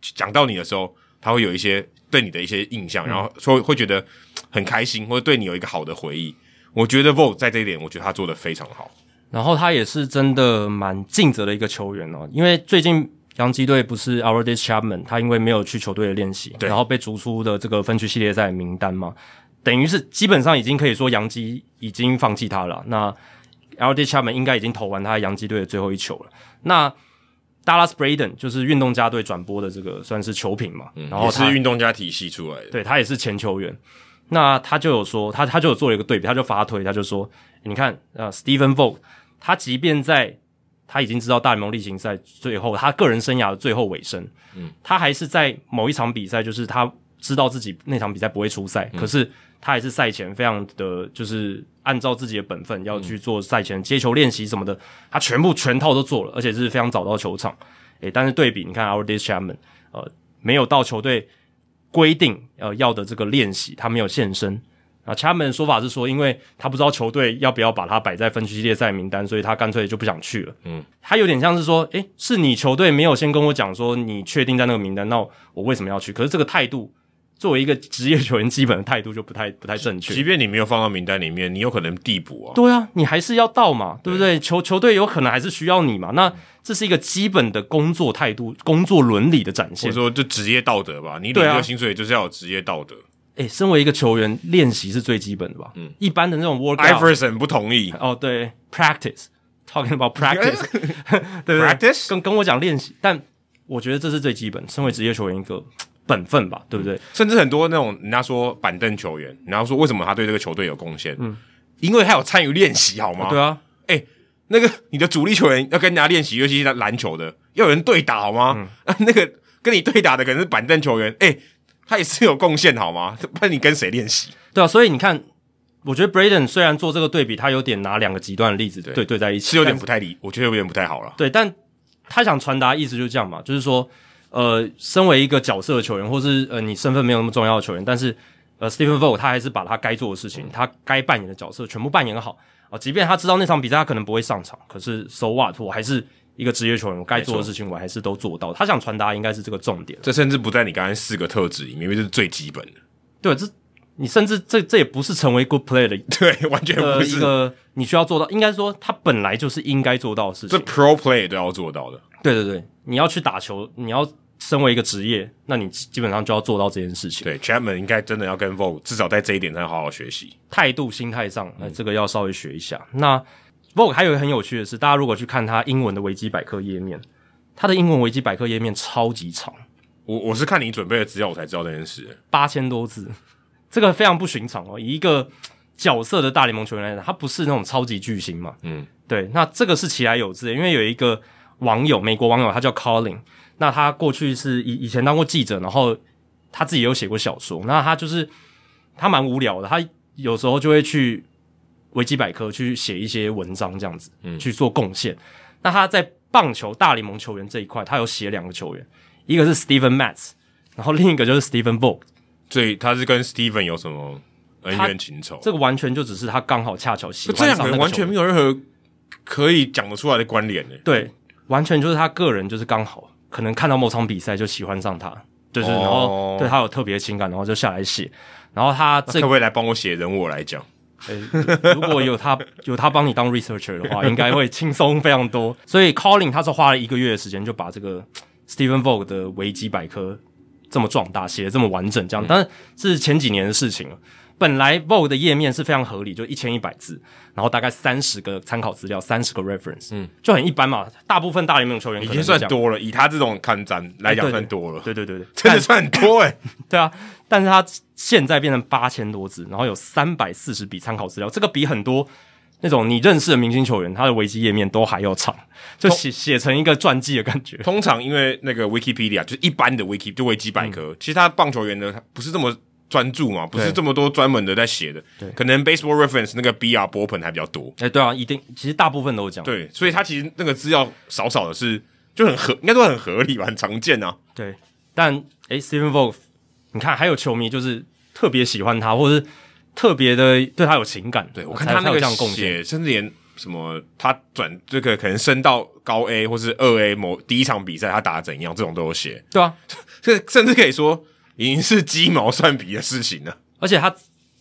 讲到你的时候，他会有一些对你的一些印象，然后说会觉得很开心，或者对你有一个好的回忆。我觉得 Vogt 在这一点，我觉得他做的非常好。然后他也是真的蛮尽责的一个球员哦，因为最近洋基队不是 Aroldis Chapman，他因为没有去球队的练习，然后被逐出的这个分区系列赛名单嘛。等于是基本上已经可以说杨基已经放弃他了。那 Aroldis Chapman 应该已经投完他洋基队的最后一球了。那 Dallas Braden 就是运动家队转播的这个算是球评嘛，嗯、然后他是运动家体系出来的，对，他也是前球员。那他就有说，他他就有做了一个对比，他就发推，他就说，你看呃 Stephen Vogt 他即便在他已经知道大联盟例行赛最后他个人生涯的最后尾声，嗯，他还是在某一场比赛，就是他知道自己那场比赛不会出赛，嗯、可是。他还是赛前非常的，就是按照自己的本分要去做赛前接球练习什么的，他全部全套都做了，而且是非常早到球场。诶，但是对比你看，Aroldis Chapman，呃，没有到球队规定呃要的这个练习，他没有现身。啊，Chapman 的说法是说，因为他不知道球队要不要把他摆在分区系列赛名单，所以他干脆就不想去了。嗯，他有点像是说，诶，是你球队没有先跟我讲说你确定在那个名单，那我为什么要去？可是这个态度。作为一个职业球员，基本的态度就不太不太正确。即便你没有放到名单里面，你有可能递补啊。对啊，你还是要到嘛，对不对？对球球队有可能还是需要你嘛。那这是一个基本的工作态度、工作伦理的展现。或者说，就职业道德吧。你领这个薪水就是要有职业道德。哎、啊，身为一个球员，练习是最基本的吧？嗯，一般的那种 workout。Iverson 不同意。哦，对，practice，talking about practice，对不对？Practice 跟跟我讲练习，但我觉得这是最基本。身为职业球员一个。本分吧，对不对？甚至很多那种人家说板凳球员，然后说为什么他对这个球队有贡献？嗯，因为他有参与练习，好吗？对啊，哎，那个你的主力球员要跟人家练习，尤其是篮球的，要有人对打，好吗？嗯，那个跟你对打的可能是板凳球员，哎，他也是有贡献，好吗？不然你跟谁练习？对啊，所以你看，我觉得 Braden 虽然做这个对比，他有点拿两个极端的例子对对对在一起，是有点不太理，我觉得有点不太好了。对，但。他想传达意思就是这样嘛，就是说，呃，身为一个角色的球员，或是呃你身份没有那么重要的球员，但是呃，Stephen Vogt 他还是把他该做的事情，他该扮演的角色全部扮演好啊，呃，即便他知道那场比赛他可能不会上场，可是 So what，我还是一个职业球员，我该做的事情我还是都做到。他想传达应该是这个重点，这甚至不在你刚才四个特质里面，因为这是最基本的。对，这。你甚至这这也不是成为 good player 的，对，完全不是一个你需要做到，应该说他本来就是应该做到的事情，这 pro player 都要做到的。对对对，你要去打球，你要身为一个职业，那你基本上就要做到这件事情。对，Chapman 应该真的要跟 v o g e 至少在这一点上好好学习，态度、心态上，哎，这个要稍微学一下。嗯、那 v o g e 还有一个很有趣的是，大家如果去看他英文的维基百科页面，他的英文维基百科页面超级长。我我是看你准备的资料，我才知道这件事，八千多字。这个非常不寻常哦，以一个角色的大联盟球员来讲，他不是那种超级巨星嘛。嗯，对。那这个是其来有之的，因为有一个网友，美国网友，他叫 Colin。那他过去是以以前当过记者，然后他自己也有写过小说。那他就是他蛮无聊的，他有时候就会去维基百科去写一些文章，这样子，嗯，去做贡献。那他在棒球大联盟球员这一块，他有写两个球员，一个是 Steven Matz，然后另一个就是 Stephen Vogt。所以他是跟 Steven 有什么恩怨情仇？这个完全就只是他刚好恰巧喜欢这两个人，完全没有任何可以讲得出来的关联呢。对，完全就是他个人就是刚好可能看到某场比赛就喜欢上他，就是、哦、然后对他有特别的情感，然后就下来写。然后他这个、会不会来帮我写人物我来讲？诶，如果有他有他帮你当 researcher 的话，应该会轻松非常多。所以 Colin 他是花了一个月的时间就把这个 Stephen Vogt 的维基百科。这么壮大，写的这么完整，这样，但是是前几年的事情了。本来 Vogue 的页面是非常合理，就一千一百字，然后大概三十个参考资料，三十个 reference，嗯，就很一般嘛。大部分大联盟球员已经算多了，以他这种看展来讲算多了。对对对对，真的算很多诶、欸、对啊，但是他现在变成八千多字，然后有三百四十笔参考资料，这个比很多。那种你认识的明星球员，他的维基页面都还要长，就写写成一个传记的感觉。通常因为那个 Wikipedia 就是一般的 Wiki 就维基百科，嗯、其实他棒球员的不是这么专注嘛，不是这么多专门的在写的。对，可能 Baseball Reference 那个 BR 波本还比较多。哎、欸，对啊，一定，其实大部分都是这样。对，所以他其实那个资料少少的是就很合，应该都很合理吧，很常见啊。对，但哎、欸、Stephen Vogt 你看还有球迷就是特别喜欢他，或者是。特别的对他有情感，对，我看他那个写，甚至连什么他转这个可能升到高 A 或是二 A 某第一场比赛他打得怎样，这种都有写。对啊，这甚至可以说已经是鸡毛蒜皮的事情了。而且他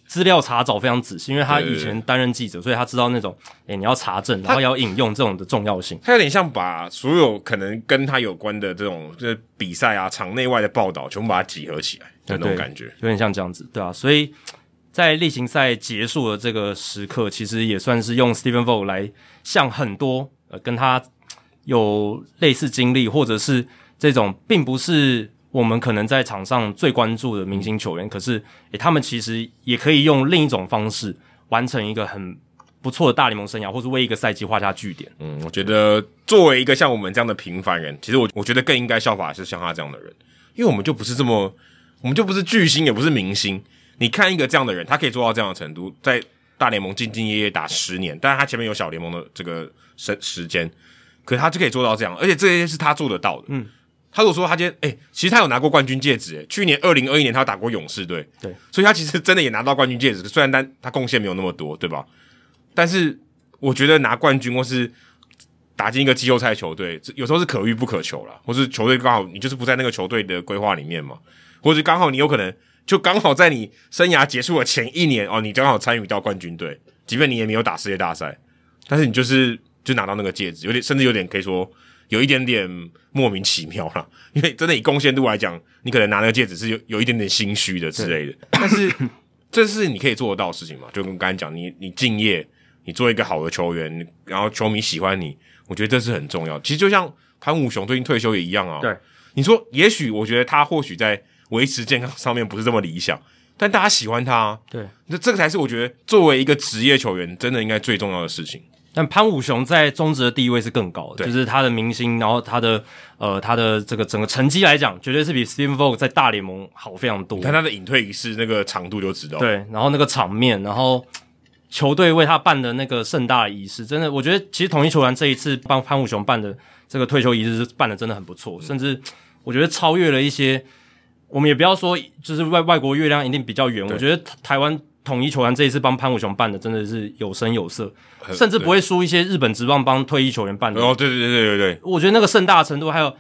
资料查找非常仔细，因为他以前担任记者，所以他知道那种诶、欸、你要查证，然后要引用这种的重要性。他有点像把所有可能跟他有关的这种就是比赛啊场内外的报道全部把它集合起来的那种感觉，有点像这样子，对啊，所以。在例行赛结束的这个时刻，其实也算是用 Stephen Vogt 来向很多呃跟他有类似经历，或者是这种并不是我们可能在场上最关注的明星球员，可是诶、他们其实也可以用另一种方式完成一个很不错的大联盟生涯，或是为一个赛季画下句点。嗯，我觉得作为一个像我们这样的平凡人，其实我我觉得更应该效法是像他这样的人，因为我们就不是这么，我们就不是巨星，也不是明星。你看一个这样的人，他可以做到这样的程度，在大联盟兢兢业业打十年，但是他前面有小联盟的这个时时间，可是他就可以做到这样，而且这些是他做得到的。嗯，他如果说他今天，哎、欸，其实他有拿过冠军戒指，诶，去年二零二一年他打过勇士队，对，所以他其实真的也拿到冠军戒指，虽然但他贡献没有那么多，对吧？但是我觉得拿冠军或是打进一个季后赛球队，有时候是可遇不可求啦，或是球队刚好你就是不在那个球队的规划里面嘛，或者刚好你有可能。就刚好在你生涯结束的前一年哦，你刚好参与到冠军队，即便你也没有打世界大赛，但是你就是就拿到那个戒指，有点甚至有点可以说有一点点莫名其妙啦。因为真的以贡献度来讲，你可能拿那个戒指是有有一点点心虚的之类的。但是 这是你可以做得到的事情嘛？就跟刚才讲，你你敬业，你做一个好的球员，然后球迷喜欢你，我觉得这是很重要。其实就像潘武雄最近退休也一样啊。对，你说也许我觉得他或许在。维持健康上面不是这么理想，但大家喜欢他啊。对，那这个才是我觉得作为一个职业球员真的应该最重要的事情。但潘武雄在中职的地位是更高的，就是他的明星，然后他的呃他的这个整个成绩来讲，绝对是比 Stephen Vogt 在大联盟好非常多。你看他的隐退仪式那个长度就知道。对，然后那个场面，然后球队为他办的那个盛大的仪式，真的，我觉得其实统一球团这一次帮潘武雄办的这个退休仪式是办的真的很不错，甚至我觉得超越了一些。我们也不要说就是外外国月亮一定比较圆，我觉得台湾统一球员这一次帮潘武雄办的真的是有声有色，甚至不会输一些日本职棒帮退役球员办的。哦，对对对对对对，我觉得那个盛大的程度，还有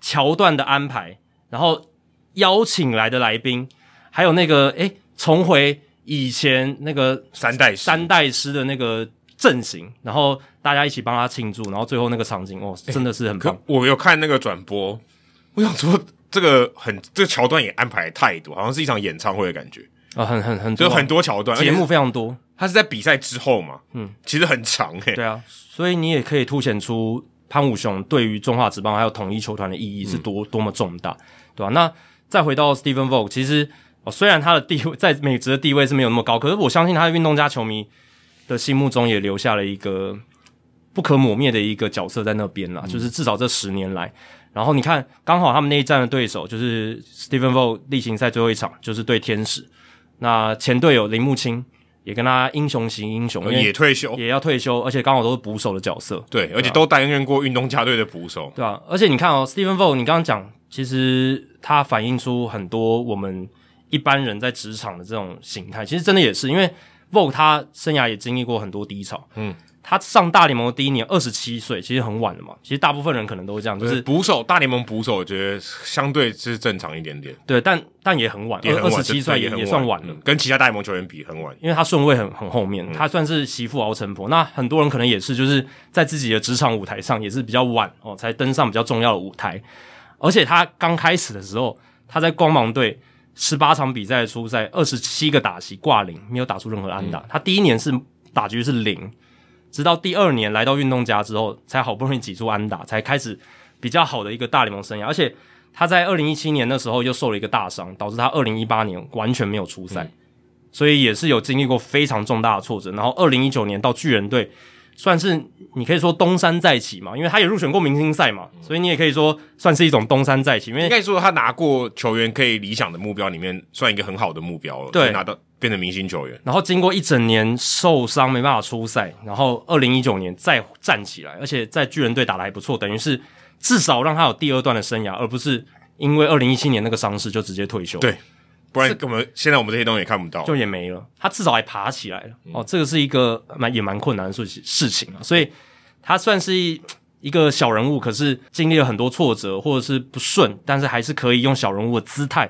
桥段的安排，然后邀请来的来宾，还有那个诶重回。以前那个三代三代师的那个阵型，然后大家一起帮他庆祝，然后最后那个场景哦，真的是很棒。我有看那个转播，我想说这个很这个桥段也安排太多，好像是一场演唱会的感觉啊，很很很多，就很多桥段，节目非常多。他是在比赛之后嘛，嗯，其实很长诶、欸。对啊，所以你也可以凸显出潘武雄对于中华职棒还有统一球团的意义是多、嗯、多么重大，对吧、啊？那再回到 Stephen Vogt，其实。哦，虽然他的地位 在美职的地位是没有那么高，可是我相信他的运动家球迷的心目中也留下了一个不可磨灭的一个角色在那边啦。嗯、就是至少这十年来，然后你看，刚好他们那一战的对手就是 Stephen Vogt 例行赛最后一场，就是对天使。那前队友铃木清也跟他英雄型英雄，也退休，也要退休，而且刚好都是捕手的角色。对，而且都担任过运动家队的捕手，对啊，而且你看哦，Stephen Vogt，你刚刚讲，其实他反映出很多我们。一般人在职场的这种形态，其实真的也是因为 Vogt 他生涯也经历过很多低潮。嗯，他上大联盟的第一年二十七岁，其实很晚了嘛。其实大部分人可能都是这样，就是捕手大联盟捕手，我觉得相对是正常一点点。对，但但也很晚，二十七岁也也算晚了，跟其他大联盟球员比很晚，因为他顺位很很后面，他算是媳妇熬成婆。那很多人可能也是，就是在自己的职场舞台上也是比较晚哦，才登上比较重要的舞台。而且他刚开始的时候，他在光芒队。十八场比赛出赛，二十七个打席挂零，没有打出任何安打。嗯、他第一年是打局是零，直到第二年来到运动家之后，才好不容易挤出安打，才开始比较好的一个大联盟生涯。而且他在二零一七年的时候又受了一个大伤，导致他二零一八年完全没有出赛，嗯、所以也是有经历过非常重大的挫折。然后二零一九年到巨人队。算是你可以说东山再起嘛，因为他也入选过明星赛嘛，所以你也可以说算是一种东山再起。因为应该说他拿过球员可以理想的目标里面，算一个很好的目标了。对，拿到变成明星球员，然后经过一整年受伤没办法出赛，然后二零一九年再站起来，而且在巨人队打的还不错，等于是至少让他有第二段的生涯，而不是因为二零一七年那个伤势就直接退休。对。不然，根本现在我们这些东西也看不到，就也没了。他至少还爬起来了，嗯、哦，这个是一个蛮也蛮困难的事情事情啊。所以他算是一一个小人物，可是经历了很多挫折或者是不顺，但是还是可以用小人物的姿态，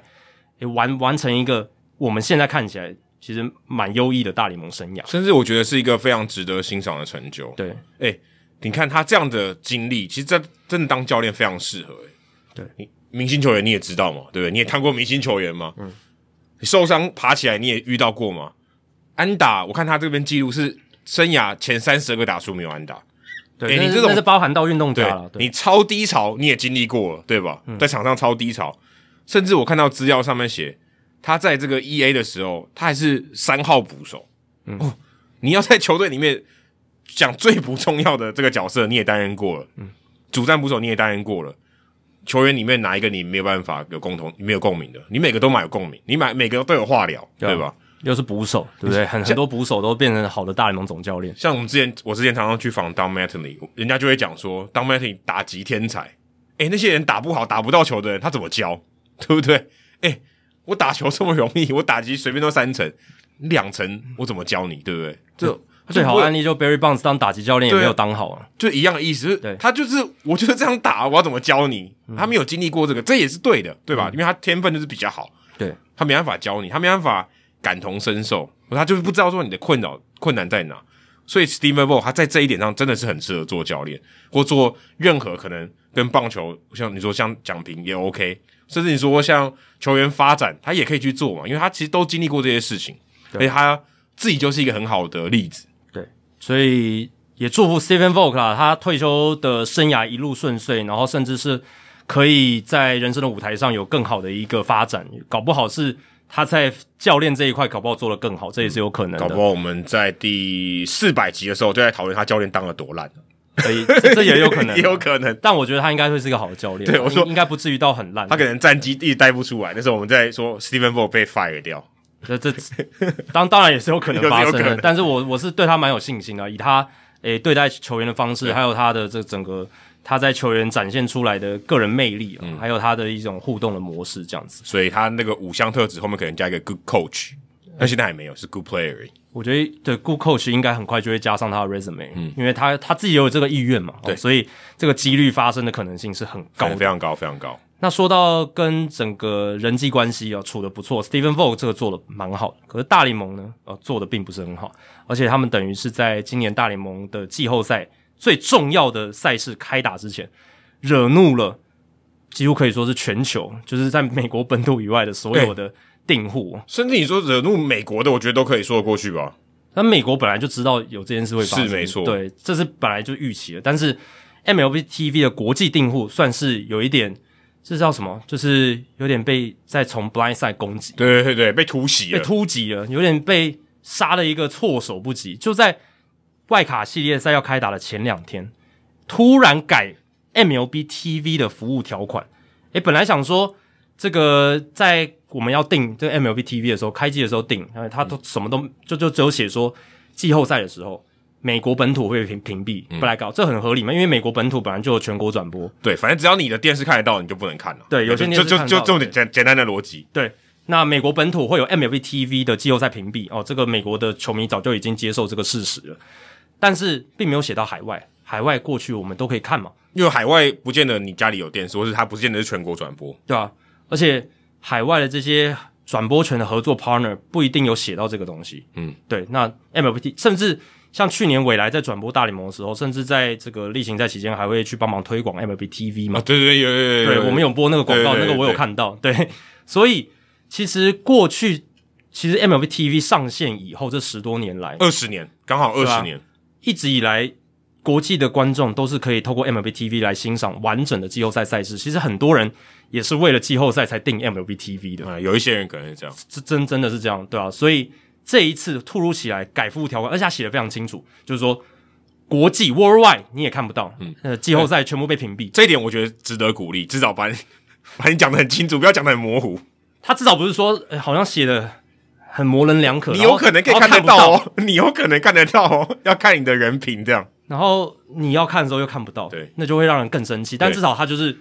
也完完成一个我们现在看起来其实蛮优异的大联盟生涯。甚至我觉得是一个非常值得欣赏的成就。对，哎、欸，你看他这样的经历，其实这真的当教练非常适合、欸。对，你明星球员你也知道嘛，对不对？你也看过明星球员嘛？嗯。你受伤爬起来，你也遇到过吗？安打，我看他这边记录是生涯前三十二个打数没有安打。对，欸、你这种是包含到运动家了。你超低潮你也经历过了，对吧？嗯、在场上超低潮，甚至我看到资料上面写，他在这个 E A 的时候，他还是三号捕手。嗯、哦，你要在球队里面讲最不重要的这个角色，你也担任过了。嗯，主战捕手你也担任过了。球员里面哪一个你没有办法有共同、没有共鸣的？你每个都蛮有共鸣，你买每个都有话聊，对，对吧？又是捕手，对不对？很很多捕手都变成好的大联盟总教练。像我们之前，我之前常常去访 Don Mattingly，人家就会讲说，Don Mattingly 打击天才。诶、欸，那些人打不好、打不到球的人，他怎么教？对不对？诶、欸，我打球这么容易，我打击随便都三层、两层，我怎么教你？对不对？这。嗯最好案例就 Barry Bonds 当打击教练也没有当好啊，就一样的意思。对，他就是我就是这样打，我要怎么教你？嗯、他没有经历过这个，这也是对的，对吧？嗯、因为他天分就是比较好，对，他没办法教你，他没办法感同身受，他就是不知道说你的困扰困难在哪。所以 Vogt 他在这一点上真的是很适合做教练，或做任何可能跟棒球像你说像讲评也 OK，甚至你说像球员发展，他也可以去做嘛，因为他其实都经历过这些事情，对而且他自己就是一个很好的例子。所以也祝福 Stephen Volk 啦，他退休的生涯一路顺遂，然后甚至是可以在人生的舞台上有更好的一个发展，搞不好是他在教练这一块搞不好做得更好，这也是有可能的。搞不好我们在第四百集的时候就在讨论他教练当了多烂，可以，这也有可能，也有可能。但我觉得他应该会是一个好的教练。对，我说应该不至于到很烂，他可能战绩一直待不出来。那时候我们在说 Stephen Volk 被 fire 掉。这这当当然也是有可能 发生的，但是我我是对他蛮有信心的，以他诶、欸、对待球员的方式，还有他的这整个他在球员展现出来的个人魅力、嗯、还有他的一种互动的模式，这样子。所以他那个五项特质后面可能加一个 good coach，但现在还没有，是 good player。我觉得对 good coach 应该很快就会加上他的 resume，嗯，因为他他自己也有这个意愿嘛，对、哦，所以这个几率发生的可能性是很高，非常高，非常高。那说到跟整个人际关系啊处的不错，Stephen Vogt 这个做的蛮好的，可是大联盟呢，呃，做的并不是很好，而且他们等于是在今年大联盟的季后赛最重要的赛事开打之前，惹怒了几乎可以说是全球，就是在美国本土以外的所有的订户，甚至你说惹怒美国的，我觉得都可以说得过去吧。那美国本来就知道有这件事会发生，是没错，对，这是本来就预期的，但是 MLB TV 的国际订户算是有一点。这叫什么？就是有点被在从 blind side 攻击，对对对，被突袭了，被突袭了，有点被杀了一个措手不及。就在外卡系列赛要开打的前两天，突然改 MLB TV 的服务条款。诶，本来想说这个在我们要订这个 MLB TV 的时候，开机的时候订，他都什么都就就只有写说季后赛的时候。美国本土会屏屏蔽，不来搞，这很合理嘛？因为美国本土本来就有全国转播，对，反正只要你的电视看得到，你就不能看了。对，有些就就就这么简简单的逻辑。对，那美国本土会有 MLB TV 的季后赛屏蔽哦，这个美国的球迷早就已经接受这个事实了，但是并没有写到海外，海外过去我们都可以看嘛，因为海外不见得你家里有电视，或是它不见得是全国转播，对啊，而且海外的这些转播权的合作 partner 不一定有写到这个东西，嗯，对，那 MLB 甚至。像去年未来在转播大联盟的时候，甚至在这个例行赛期间，还会去帮忙推广 MLB TV 嘛？啊，对对有有对，我们有播那个广告，那个我有看到。对，所以其实过去其实 MLB TV 上线以后，这十多年来，二十年，刚好二十年，啊，一直以来国际的观众都是可以透过 MLB TV 来欣赏完整的季后赛赛事。其实很多人也是为了季后赛才订 MLB TV 的。啊，有一些人可能是这样，这真真的是这样，对啊，所以。这一次突如其来改服务条款，而且他写的非常清楚，就是说国际 worldwide 你也看不到，嗯，呃，季后赛全部被屏蔽，这一点我觉得值得鼓励，至少把你 把你讲的很清楚，不要讲的很模糊。他至少不是说，呃、好像写的很模棱两可，你有可能可以看得到哦，你有可能看得到哦，要看你的人品这样，然后你要看的时候又看不到，对，那就会让人更生气。但至少他就是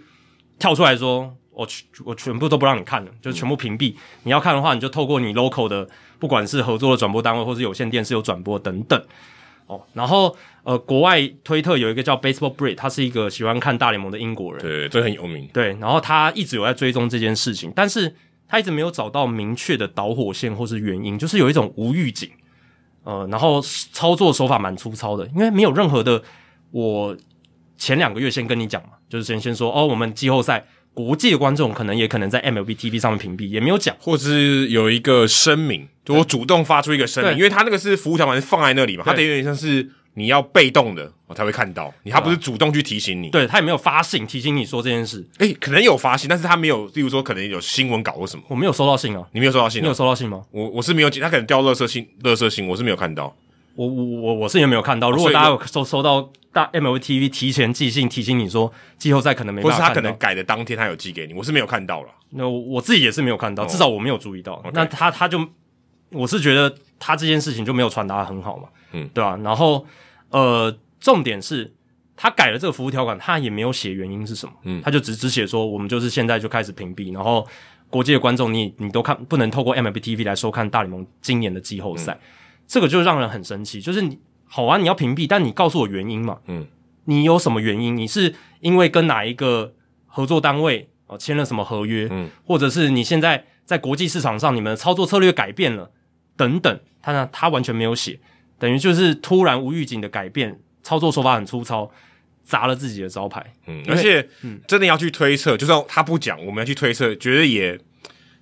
跳出来说，我全我全部都不让你看了，就全部屏蔽。嗯、你要看的话，你就透过你 local 的。不管是合作的转播单位，或是有线电视有转播等等，哦，然后呃，国外推特有一个叫 Baseball Brit，他是一个喜欢看大联盟的英国人，对，这很有名，对，然后他一直有在追踪这件事情，但是他一直没有找到明确的导火线或是原因，就是有一种无预警，呃，然后操作手法蛮粗糙的，因为没有任何的，我前两个月先跟你讲嘛，就是先先说哦，我们季后赛。国际的观众可能也可能在 MLB TV 上面屏蔽，也没有讲，或者是有一个声明，就我主动发出一个声明，因为他那个是服务条款是放在那里嘛，他等于有点像是你要被动的我才会看到，你他不是主动去提醒你，对，他也没有发信提醒你说这件事，诶、欸，可能有发信，但是他没有，例如说可能有新闻稿或什么，我没有收到信啊，你没有收到信、啊，你有收到信吗？我我是没有，他可能掉垃圾信，垃圾信我是没有看到。我我我我是也没有看到。如果大家有收收到大 MLB TV 提前寄信提醒你说季后赛可能没办法，或是他可能改的当天他有寄给你，我是没有看到了。那我自己也是没有看到，至少我没有注意到。那他他就我是觉得他这件事情就没有传达得很好嘛，嗯，对吧、啊？然后呃，重点是他改了这个服务条款，他也没有写原因是什么，嗯，他就只只写说我们就是现在就开始屏蔽，然后国际的观众你你都看不能透过 MLB TV 来收看大联盟今年的季后赛。嗯这个就让人很生气，就是你好啊，你要屏蔽，但你告诉我原因嘛？嗯，你有什么原因？你是因为跟哪一个合作单位哦签了什么合约？嗯，或者是你现在在国际市场上你们的操作策略改变了等等？他呢，他完全没有写，等于就是突然无预警的改变，操作手法很粗糙，砸了自己的招牌。嗯，而且嗯，真的要去推测，就算他不讲，我们要去推测，觉得也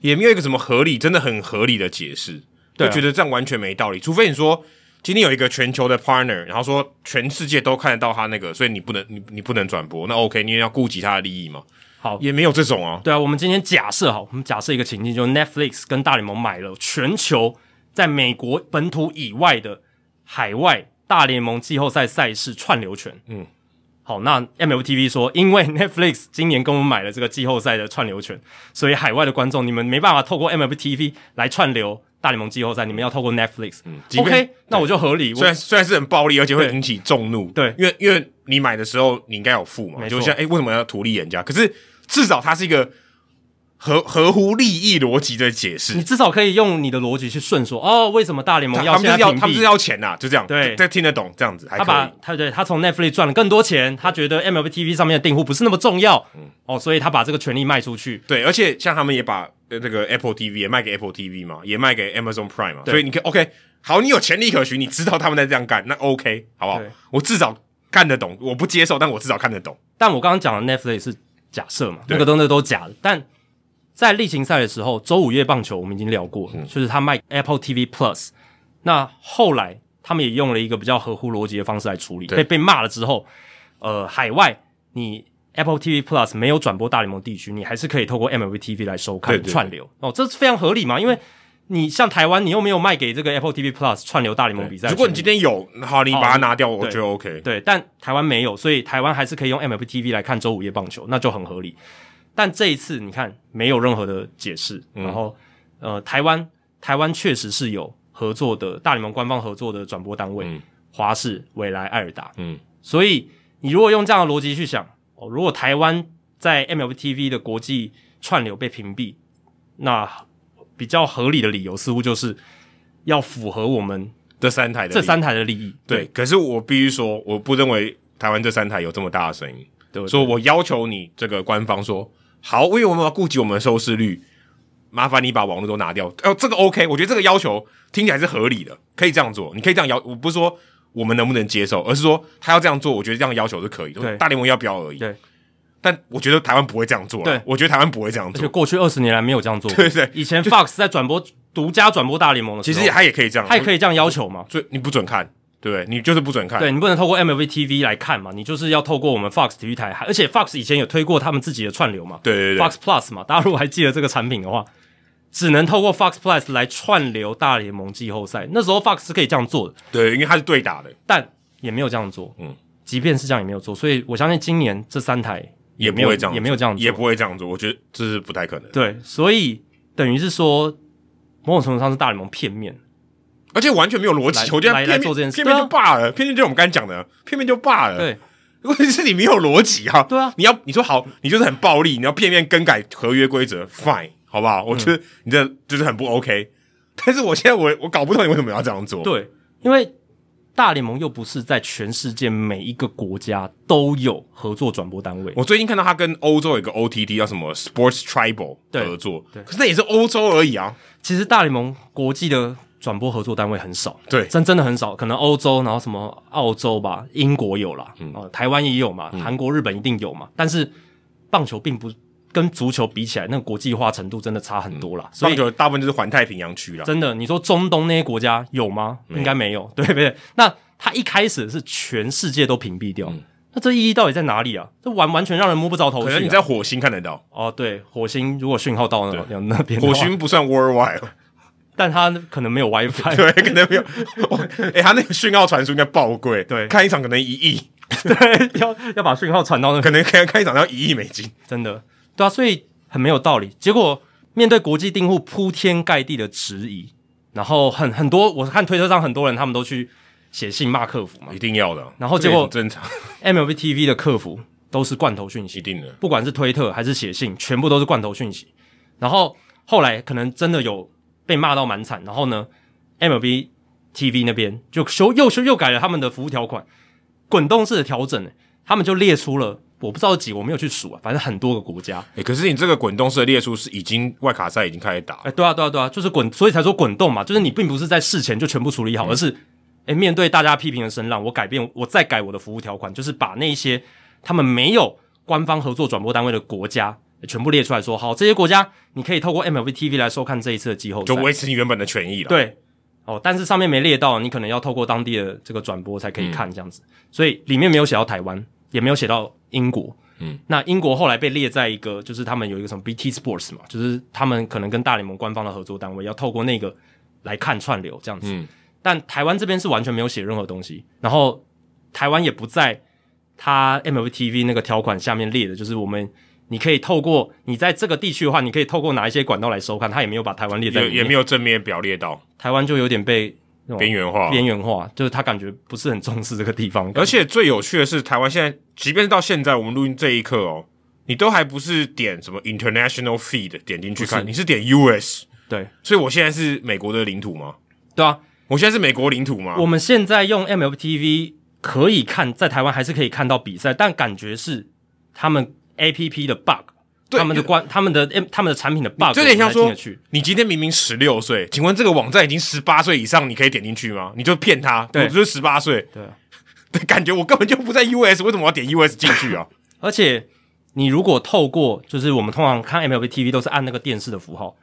也没有一个什么合理，真的很合理的解释。就觉得这样完全没道理，除非你说今天有一个全球的 partner，然后说全世界都看得到他那个，所以你不能你你不能转播，那 OK，你也要顾及他的利益嘛。好，也没有这种啊。对啊，我们今天假设好，我们假设一个情境，就是 Netflix 跟大联盟买了全球在美国本土以外的海外大联盟季后赛赛事串流权。嗯，好，那 MLBTV 说，因为 Netflix 今年跟我们买了这个季后赛的串流权，所以海外的观众你们没办法透过 MLBTV 来串流。大联盟季后赛，你们要透过 Netflix，嗯，OK，那我就合理。虽然虽然是很暴力，而且会引起众怒，对，因为因为你买的时候你应该有付嘛，就像哎、欸，为什么要图利人家？可是至少它是一个。合合乎利益逻辑的解释，你至少可以用你的逻辑去顺说哦，为什么大联盟要他们是要他们是要钱呐、啊？就这样，对，这听得懂这样子。他把他对他从 Netflix 赚了更多钱，他觉得 MLB TV 上面的订户不是那么重要，嗯，哦，所以他把这个权利卖出去。对，而且像他们也把那个 Apple TV 也卖给 Apple TV 嘛，也卖给 Amazon Prime 嘛，所以你可以 OK，好，你有潜力可循，你知道他们在这样干，那 OK 好不好？我至少看得懂，我不接受，但我至少看得懂。但我刚刚讲的 Netflix 是假设嘛，那个东西都假的，但。在例行赛的时候，周五夜棒球我们已经聊过，嗯、就是他卖 Apple TV Plus。那后来他们也用了一个比较合乎逻辑的方式来处理，被被骂了之后，呃，海外你 Apple TV Plus 没有转播大联盟地区，你还是可以透过 MLB TV 来收看串流哦，这是非常合理嘛？因为你像台湾，你又没有卖给这个 Apple TV Plus 串流大联盟比赛。如果你今天有，好，你把它拿掉，我觉得 OK 对。对，但台湾没有，所以台湾还是可以用 MLB TV 来看周五夜棒球，那就很合理。但这一次你看没有任何的解释，嗯、然后呃，台湾台湾确实是有合作的大联盟官方合作的转播单位，嗯、华视、纬来、艾尔达，嗯，所以你如果用这样的逻辑去想，哦，如果台湾在 MLB TV 的国际串流被屏蔽，那比较合理的理由似乎就是要符合我们这三台的这三台的利益，对。对，可是我必须说，我不认为台湾这三台有这么大的声音，对，所以我要求你这个官方说。好，因为我们要顾及我们的收视率，麻烦你把网络都拿掉。哦，这个 OK，我觉得这个要求听起来是合理的，可以这样做。你可以这样要，我不是说我们能不能接受，而是说他要这样做，我觉得这样要求是可以的。对，大联盟要不要而已。对，但我觉得台湾不会这样做。对，我觉得台湾不会这样做。而且过去二十年来没有这样做过。对对，以前 Fox 在转播独家转播大联盟的时候，其实他也可以这样，他也可以这样要求嘛。所以你不准看。对，你就是不准看，对，你不能透过 MLB TV 来看嘛，你就是要透过我们 Fox 体育台，而且 Fox 以前有推过他们自己的串流嘛，对对对，Fox Plus 嘛，大家如果还记得这个产品的话，只能透过 Fox Plus 来串流大联盟季后赛，那时候 Fox 是可以这样做的，对，因为它是对打的，但也没有这样做，嗯，即便是这样也没有做，所以我相信今年这三台也没有这样，也没有这样做，也不会这样做，我觉得这是不太可能，对，所以等于是说某种程度上是大联盟片面。而且完全没有逻辑，我觉得偏偏偏偏就罢了，偏偏就我们刚才讲的，偏偏就罢了。对，问题是你没有逻辑啊。对啊，你要你说好，你就是很暴力，你要片面更改合约规则，fine，好不好？我觉得你这就是很不 OK。但是我现在我我搞不懂你为什么要这样做。对，因为大联盟又不是在全世界每一个国家都有合作转播单位。我最近看到他跟欧洲有一个 OTT 叫什么 Sports Tribal 合作，对，可是那也是欧洲而已啊。其实大联盟国际的。转播合作单位很少，对，真真的很少。可能欧洲，然后什么澳洲吧，英国有啦，嗯、呃，台湾也有嘛，韩、嗯、国、日本一定有嘛。但是棒球并不跟足球比起来，那个国际化程度真的差很多啦。嗯、所以棒球大部分就是环太平洋区啦。真的，你说中东那些国家有吗？应该没有，对不对？那他一开始是全世界都屏蔽掉，嗯、那这意义到底在哪里啊？这完完全让人摸不着头绪、啊。可能你在火星看得到哦，对，火星如果讯号到那那边，火星不算 worldwide。但他可能没有 WiFi，对，可能没有。哎、欸，他那个讯号传输应该爆贵，对，看一场可能一亿，对，要要把讯号传到那，可能看看一场要一亿美金，真的，对啊，所以很没有道理。结果面对国际订户铺天盖地的质疑，然后很很多，我看推特上很多人他们都去写信骂客服嘛，一定要的。然后结果正常，MLB TV 的客服都是罐头讯息，一定的，不管是推特还是写信，全部都是罐头讯息。然后后来可能真的有。被骂到蛮惨，然后呢，MLB TV 那边就修又修又改了他们的服务条款，滚动式的调整，他们就列出了我不知道几，我没有去数啊，反正很多个国家。诶，可是你这个滚动式的列出是已经外卡赛已经开始打，诶，对啊对啊对啊，就是滚，所以才说滚动嘛，就是你并不是在事前就全部处理好，嗯、而是诶面对大家批评的声浪，我改变，我再改我的服务条款，就是把那些他们没有官方合作转播单位的国家。全部列出来说，好，这些国家你可以透过 MLB TV 来收看这一次的季后赛，就维持你原本的权益了。对，哦，但是上面没列到，你可能要透过当地的这个转播才可以看这样子，嗯、所以里面没有写到台湾，也没有写到英国。嗯，那英国后来被列在一个，就是他们有一个什么 BT Sports 嘛，就是他们可能跟大联盟官方的合作单位要透过那个来看串流这样子。嗯，但台湾这边是完全没有写任何东西，然后台湾也不在他 MLB TV 那个条款下面列的，就是我们。你可以透过你在这个地区的话，你可以透过哪一些管道来收看，他也没有把台湾列在里面，也没有正面表列到，台湾就有点被边缘化，边缘化，就是他感觉不是很重视这个地方。而且最有趣的是，台湾现在即便是到现在我们录音这一刻哦，你都还不是点什么 international feed 点进去看，是。你是点 US，对，所以我现在是美国的领土吗？对啊，我现在是美国领土吗？我们现在用 MLB TV 可以看，在台湾还是可以看到比赛，但感觉是他们 APP 的 bug。他们的关，他们的他们的产品的 bug，就有点像说，你今天明明十六岁，请问这个网站已经十八岁以上，你可以点进去吗？你就骗他，对，我就是十八岁，对，对，感觉我根本就不在 US，为什么要点 US 进去啊？而且你如果透过，就是我们通常看 MLB TV 都是按那个电视的符号，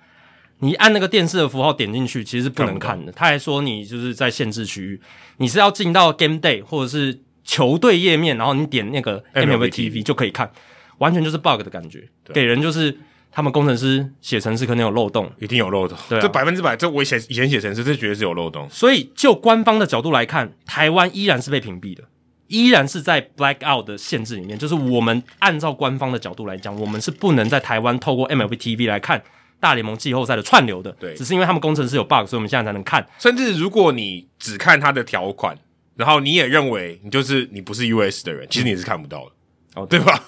你按那个电视的符号点进去，其实是不能看的。他还说你就是在限制区域，你是要进到 Game Day 或者是球队页面，然后你点那个 MLB TV 就可以看。完全就是 bug 的感觉，对给人就是他们工程师写程式可能有漏洞，一定有漏洞。对、啊，这百分之百，这我写以前写程式，这绝对是有漏洞。所以就官方的角度来看，台湾依然是被屏蔽的，依然是在 blackout 的限制里面。就是我们按照官方的角度来讲，我们是不能在台湾透过 MLB TV 来看大联盟季后赛的串流的。对，只是因为他们工程师有 bug，所以我们现在才能看。甚至如果你只看他的条款，然后你也认为你就是你不是 US 的人，其实你也是看不到的，哦、嗯，对吧？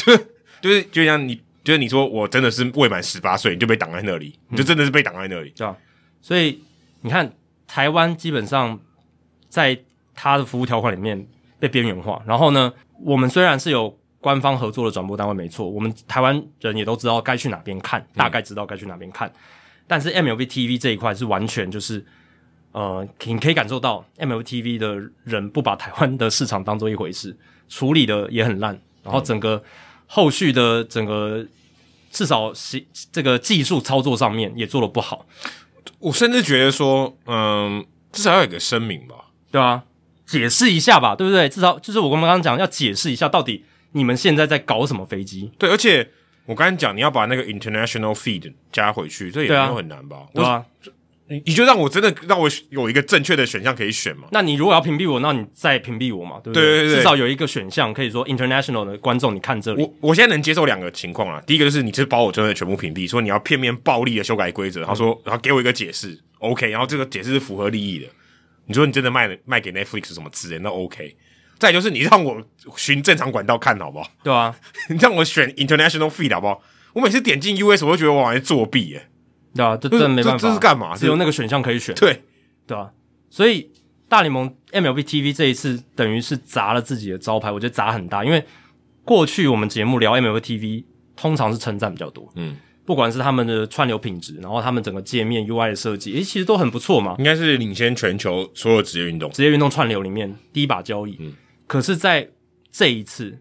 就。就是就像你，就是你说我真的是未满十八岁，你就被挡在那里，你就真的是被挡在那里，对吧？所以你看，台湾基本上在它的服务条款里面被边缘化。然后呢，我们虽然是有官方合作的转播单位，没错，我们台湾人也都知道该去哪边看，大概知道该去哪边看。嗯、但是 MLB TV 这一块是完全就是，呃，你可以感受到 MLB TV 的人不把台湾的市场当做一回事，处理的也很烂，然后整个。嗯后续的整个至少是这个技术操作上面也做的不好，我甚至觉得说，嗯，至少要有个声明吧，对啊，解释一下吧，对不对？至少就是我刚刚讲要解释一下，到底你们现在在搞什么飞机？对，而且我刚才讲你要把那个 international feed 加回去，这也没有很难吧？对啊。你你就让我真的让我有一个正确的选项可以选嘛？那你如果要屏蔽我，那你再屏蔽我嘛，对不对？对对对，至少有一个选项可以说 international 的观众，你看这里。我我现在能接受两个情况啦。第一个就是你是把我真的全部屏蔽，说你要片面暴力的修改规则，然后说然后给我一个解释，OK，然后这个解释是符合利益的。你说你真的卖卖给 Netflix 什么资源，那 OK。再就是你让我循正常管道看好不好？对啊，你让我选 international feed 好不好？我每次点进 US 我都觉得我好像作弊耶。对啊，这真没办法，这是干嘛？只有那个选项可以选。对，对啊，所以大联盟 MLB TV 这一次等于是砸了自己的招牌，我觉得砸很大。因为过去我们节目聊 MLB TV，通常是称赞比较多，嗯，不管是他们的串流品质，然后他们整个界面 UI 的设计，诶，其实都很不错嘛。应该是领先全球所有职业运动，职业运动串流里面第一把交椅。嗯，可是在这一次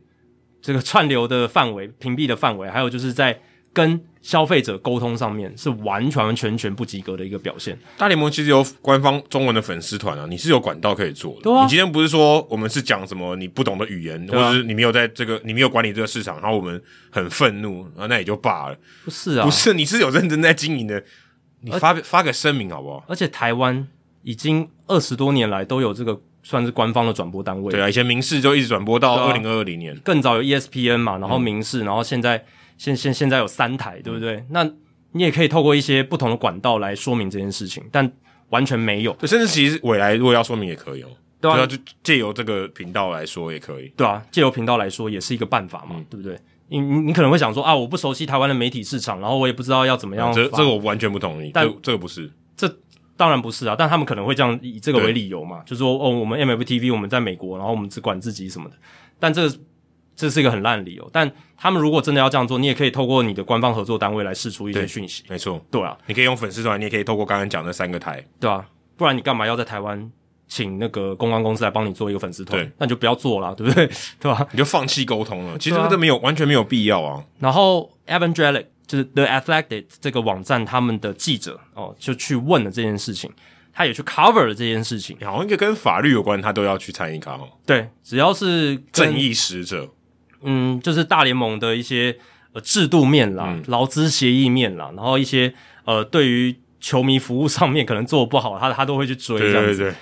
这个串流的范围、屏蔽的范围，还有就是在跟消费者沟通上面是完全完全全不及格的一个表现。大联盟其实有官方中文的粉丝团啊，你是有管道可以做的。对啊，你今天不是说我们是讲什么你不懂的语言，啊、或者是你没有在这个你没有管理这个市场，然后我们很愤怒啊，那也就罢了。不是啊，不是，你是有认真在经营的，你发而发个声明好不好？而且台湾已经二十多年来都有这个算是官方的转播单位。对啊，以前民视就一直转播到二零二零年，更早有 ESPN 嘛，然后民视，嗯、然后现在。现现现在有三台，对不对？嗯、那你也可以透过一些不同的管道来说明这件事情，但完全没有。对，甚至其实未来如果要说明也可以哦，对啊，就借由这个频道来说也可以，对啊，借由频道来说也是一个办法嘛，嗯、对不对？你你你可能会想说啊，我不熟悉台湾的媒体市场，然后我也不知道要怎么样、嗯。这这个我完全不同意，但这，这个不是，这当然不是啊，但他们可能会这样以这个为理由嘛，就是说哦，我们 MLB TV 我们在美国，然后我们只管自己什么的，但这个。这是一个很烂的理由，但他们如果真的要这样做，你也可以透过你的官方合作单位来试出一些讯息。没错，对啊，你可以用粉丝团，你也可以透过刚刚讲的三个台，对啊，不然你干嘛要在台湾请那个公关公司来帮你做一个粉丝团？对，那你就不要做了，对不对？对吧？你就放弃沟通了，其实这个没有、啊、完全没有必要啊。然后 Evan Drellich 就是 The Athletic 这个网站他们的记者哦，就去问了这件事情，他也去 cover 了这件事情，好像一个跟法律有关，他都要去参与卡哦。对，只要是正义使者。嗯，就是大联盟的一些呃制度面啦、劳资协议面啦，然后一些呃对于球迷服务上面可能做不好，他他都会去追这样子。对对对。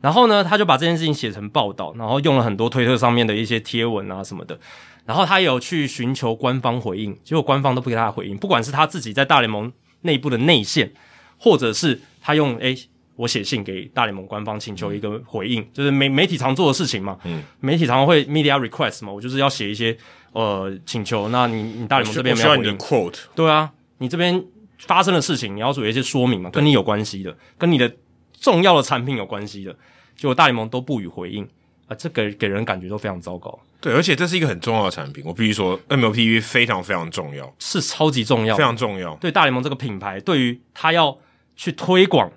然后呢，他就把这件事情写成报道，然后用了很多推特上面的一些贴文啊什么的。然后他也有去寻求官方回应，结果官方都不给他回应。不管是他自己在大联盟内部的内线，或者是他用诶，我写信给大联盟官方请求一个回应，就是媒媒体常做的事情嘛。嗯，媒体常常会 media request 嘛，我就是要写一些呃请求。那你你大联盟这边没有回应，quote，对啊，你这边发生的事情你要做一些说明嘛，跟你有关系的，跟你的重要的产品有关系的，结果大联盟都不予回应。啊，这给给人感觉都非常糟糕。对，而且这是一个很重要的产品，我必须说，MLBTV 非常非常重要，是超级重要，非常重要。对大联盟这个品牌，对于他要去推广，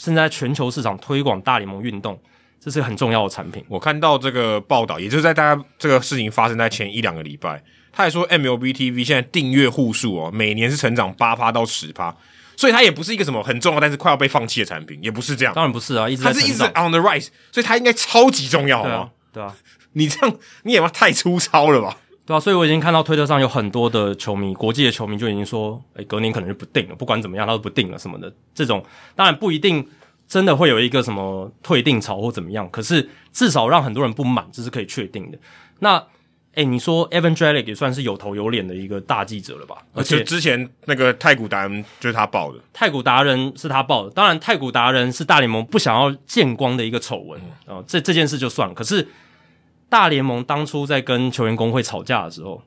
甚至在全球市场推广大联盟运动，这是个很重要的产品。我看到这个报道，也就是在大家这个事情发生在前一两个礼拜，他还说 MLBTV 现在订阅户数哦，每年是成长八趴到十趴。所以它也不是一个什么很重要，但是快要被放弃的产品，也不是这样。当然不是啊，一直它是一直 on the rise，所以它应该超级重要，好吗？对啊，你这样你也太粗糙了吧？对啊，所以我已经看到推特上有很多的球迷，国际的球迷就已经说，诶、欸，隔年可能就不定了，不管怎么样，他都不定了什么的。这种当然不一定真的会有一个什么退订潮或怎么样，可是至少让很多人不满，这是可以确定的。那。哎、欸，你说 Evan Drellich 也算是有头有脸的一个大记者了吧？而且之前那个太古达人就是他报的，太古达人是他报的。当然，太古达人是大联盟不想要见光的一个丑闻啊。这这件事就算了。可是大联盟当初在跟球员工会吵架的时候，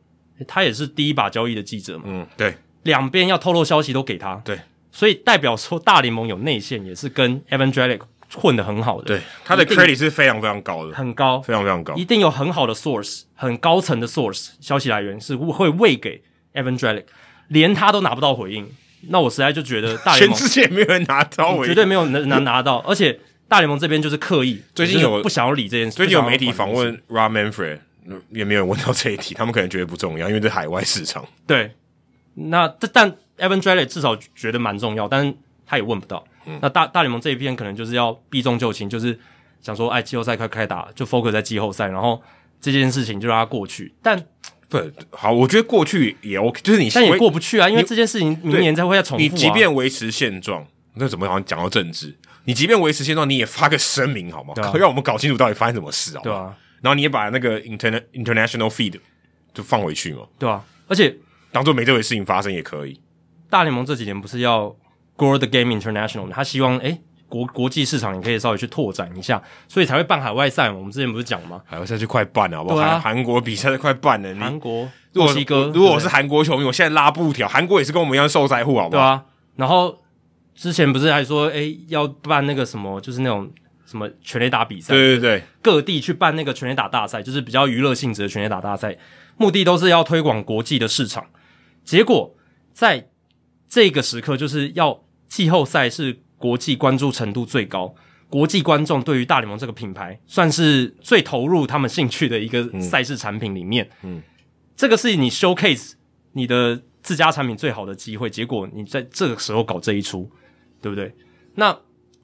他也是第一把交易的记者嘛。嗯，对，两边要透露消息都给他。对，所以代表说大联盟有内线，也是跟 Evan Drellich 混得很好的，对他的 credit 是非常非常高的，很高，非常非常高，一定有很好的 source，很高层的 source 消息来源是会喂给 Evan Drellich，连他都拿不到回应，那我实在就觉得大联盟全世界没有人拿到绝对没有能拿拿到，而且大联盟这边就是刻意，最近有不想要理这件事，最近有媒体访问 Rob Manfred，也没有人问到这一题，他们可能觉得不重要，因为这海外市场。对，那这但 Evan Drellich 至少觉得蛮重要，但是他也问不到。嗯、那大大联盟这一边可能就是要避重就轻，就是想说，哎，季后赛快开打，就 focus 在季后赛，然后这件事情就让它过去。但对好，我觉得过去也 OK，就是你但也过不去啊，因为这件事情明年才会再重复、啊。你即便维持现状，那怎么好像讲到政治？你即便维持现状，你也发个声明好吗？啊、让我们搞清楚到底发生什么事啊？对啊。然后你也把那个 interna international feed 就放回去嘛？对啊。而且当做没这回事情发生也可以。大联盟这几年不是要？Grow the Game International，他希望诶、欸、国国际市场也可以稍微去拓展一下，所以才会办海外赛嘛。我们之前不是讲吗？海外赛就快办了，好不好？韩韩、啊、国比赛都快办了。韩国墨西哥，如果我是韩国球迷，我现在拉布条，韩国也是跟我们一样受灾户，好不好？对啊。然后之前不是还说哎、欸、要办那个什么，就是那种什么全垒打比赛？对对对，各地去办那个全垒打大赛，就是比较娱乐性质的全垒打大赛，目的都是要推广国际的市场。结果在这个时刻，就是要。季后赛是国际关注程度最高，国际观众对于大联盟这个品牌算是最投入他们兴趣的一个赛事产品里面。嗯，这个是你 showcase 你的自家产品最好的机会，结果你在这个时候搞这一出，对不对？那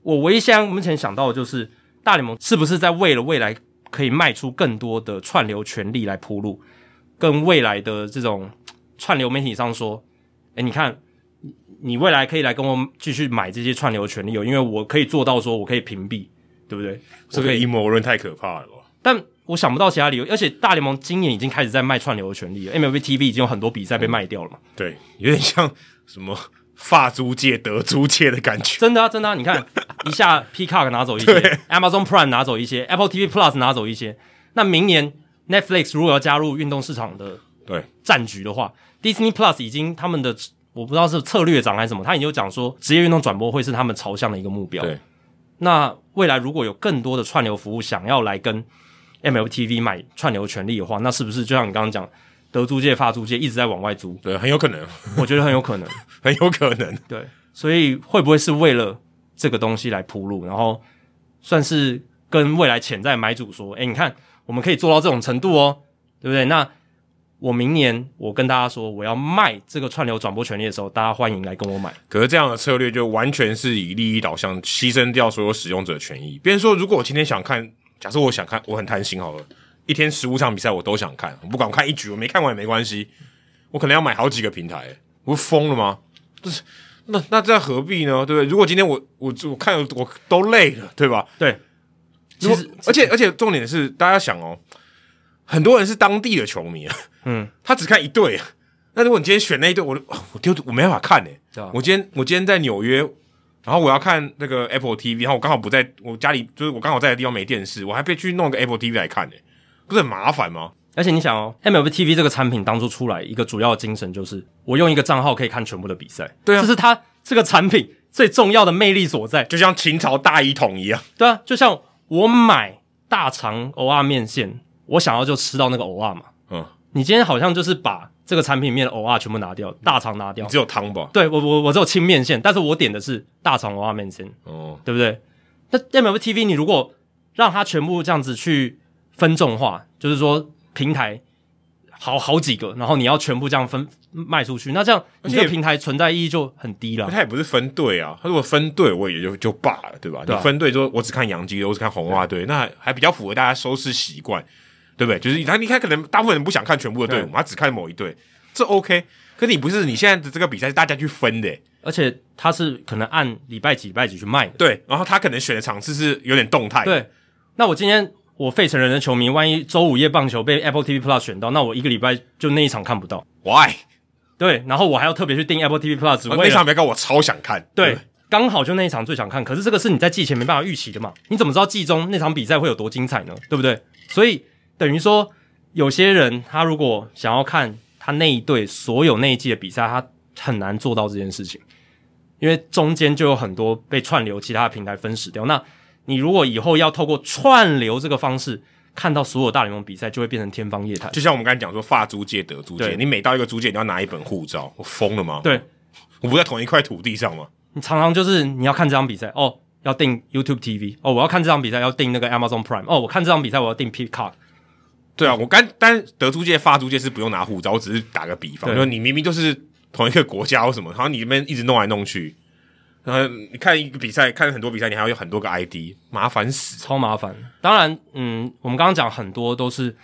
我唯一现在目前想到的就是，大联盟是不是在为了未来可以卖出更多的串流权利来铺路，跟未来的这种串流媒体上说，哎，你看。你未来可以来跟我继续买这些串流权利哦，因为我可以做到说，我可以屏蔽，对不对？这个阴谋论太可怕了吧？但我想不到其他理由，而且大联盟今年已经开始在卖串流的权利了，MLB TV 已经有很多比赛被卖掉了嘛？对，有点像什么法租界、德租界的感觉。真的啊，真的啊！你看 一下 Peacock 拿走一些，Amazon Prime 拿走一些，Apple TV Plus 拿走一些。那明年 Netflix 如果要加入运动市场的对战局的话，Disney Plus 已经他们的。我不知道是策略长还是什么，他已经有讲说职业运动转播会是他们朝向的一个目标。对，那未来如果有更多的串流服务想要来跟 MLTV 买串流权利的话，那是不是就像你刚刚讲，德租界、法租界一直在往外租？对，很有可能，我觉得很有可能，很有可能。对，所以会不会是为了这个东西来铺路，然后算是跟未来潜在买主说，诶，你看我们可以做到这种程度哦，对不对？那我明年我跟大家说我要卖这个串流转播权利的时候，大家欢迎来跟我买。可是这样的策略就完全是以利益导向，牺牲掉所有使用者权益。别人说，如果我今天想看，假设我想看，我很贪心好了，一天十五场比赛我都想看，我不管我看一局我没看完也没关系，我可能要买好几个平台，我疯了吗？就是，那那这样何必呢？对不对？如果今天我我我看我都累了，对吧？对，其实，而且而且重点是，大家想哦，很多人是当地的球迷啊，嗯，他只看一队啊。那如果你今天选那一队，我我丢我没办法看呢、欸。啊、我今天我今天在纽约，然后我要看那个 Apple TV，然后我刚好不在我家里，就是我刚好在的地方没电视，我还被去弄个 Apple TV 来看呢、欸，不是很麻烦吗？而且你想哦，MLB TV 这个产品当初出来，一个主要精神就是我用一个账号可以看全部的比赛，对啊，这是它这个产品最重要的魅力所在，就像秦朝大一统一样，对啊，就像我买大肠欧阿面线，我想要就吃到那个欧阿嘛，嗯，你今天好像就是把这个产品里面的欧阿全部拿掉，大肠拿掉，只有汤吧？对我我我只有清面线，但是我点的是大肠欧阿面线，哦，对不对？那 MLB TV 你如果让它全部这样子去分众化，就是说平台。好好几个，然后你要全部这样分卖出去，那这样你这个平台存在意义就很低了。它也不是分队啊，它如果分队，我也就就罢了，对吧？对啊、你分队说，我只看洋基，我只看红袜队，那还比较符合大家收视习惯，对不对？就是他，你看，可能大部分人不想看全部的队伍，他只看某一队，这 OK。可是你不是，你现在的这个比赛是大家去分的，而且他是可能按礼拜几礼拜几去卖的，对。然后他可能选的场次是有点动态，对。那我今天。我费城人的球迷，万一周五夜棒球被 Apple TV Plus 选到，那我一个礼拜就那一场看不到。Why？对，然后我还要特别去订 Apple TV Plus，那场别告我超想看。对，刚好就那一场最想看。可是这个是你在季前没办法预期的嘛？你怎么知道季中那场比赛会有多精彩呢？对不对？所以等于说，有些人他如果想要看他那一队所有那一季的比赛，他很难做到这件事情，因为中间就有很多被串流其他的平台分食掉。那你如果以后要透过串流这个方式看到所有大联盟比赛，就会变成天方夜谭。就像我们刚才讲说，法租界、德租界，你每到一个租界，你要拿一本护照，我疯了吗？对，我不在同一块土地上吗？你常常就是你要看这场比赛哦，要订 YouTube TV 哦，我要看这场比赛要订那个 Amazon Prime 哦，我看这场比赛我要订 Peacock。对啊，我刚但德租界、法租界是不用拿护照，我只是打个比方，就是你明明就是同一个国家或什么，然后你那边一直弄来弄去。然后你看一个比赛，看很多比赛，你还要有很多个 ID，麻烦死，超麻烦。当然，嗯，我们刚刚讲很多都是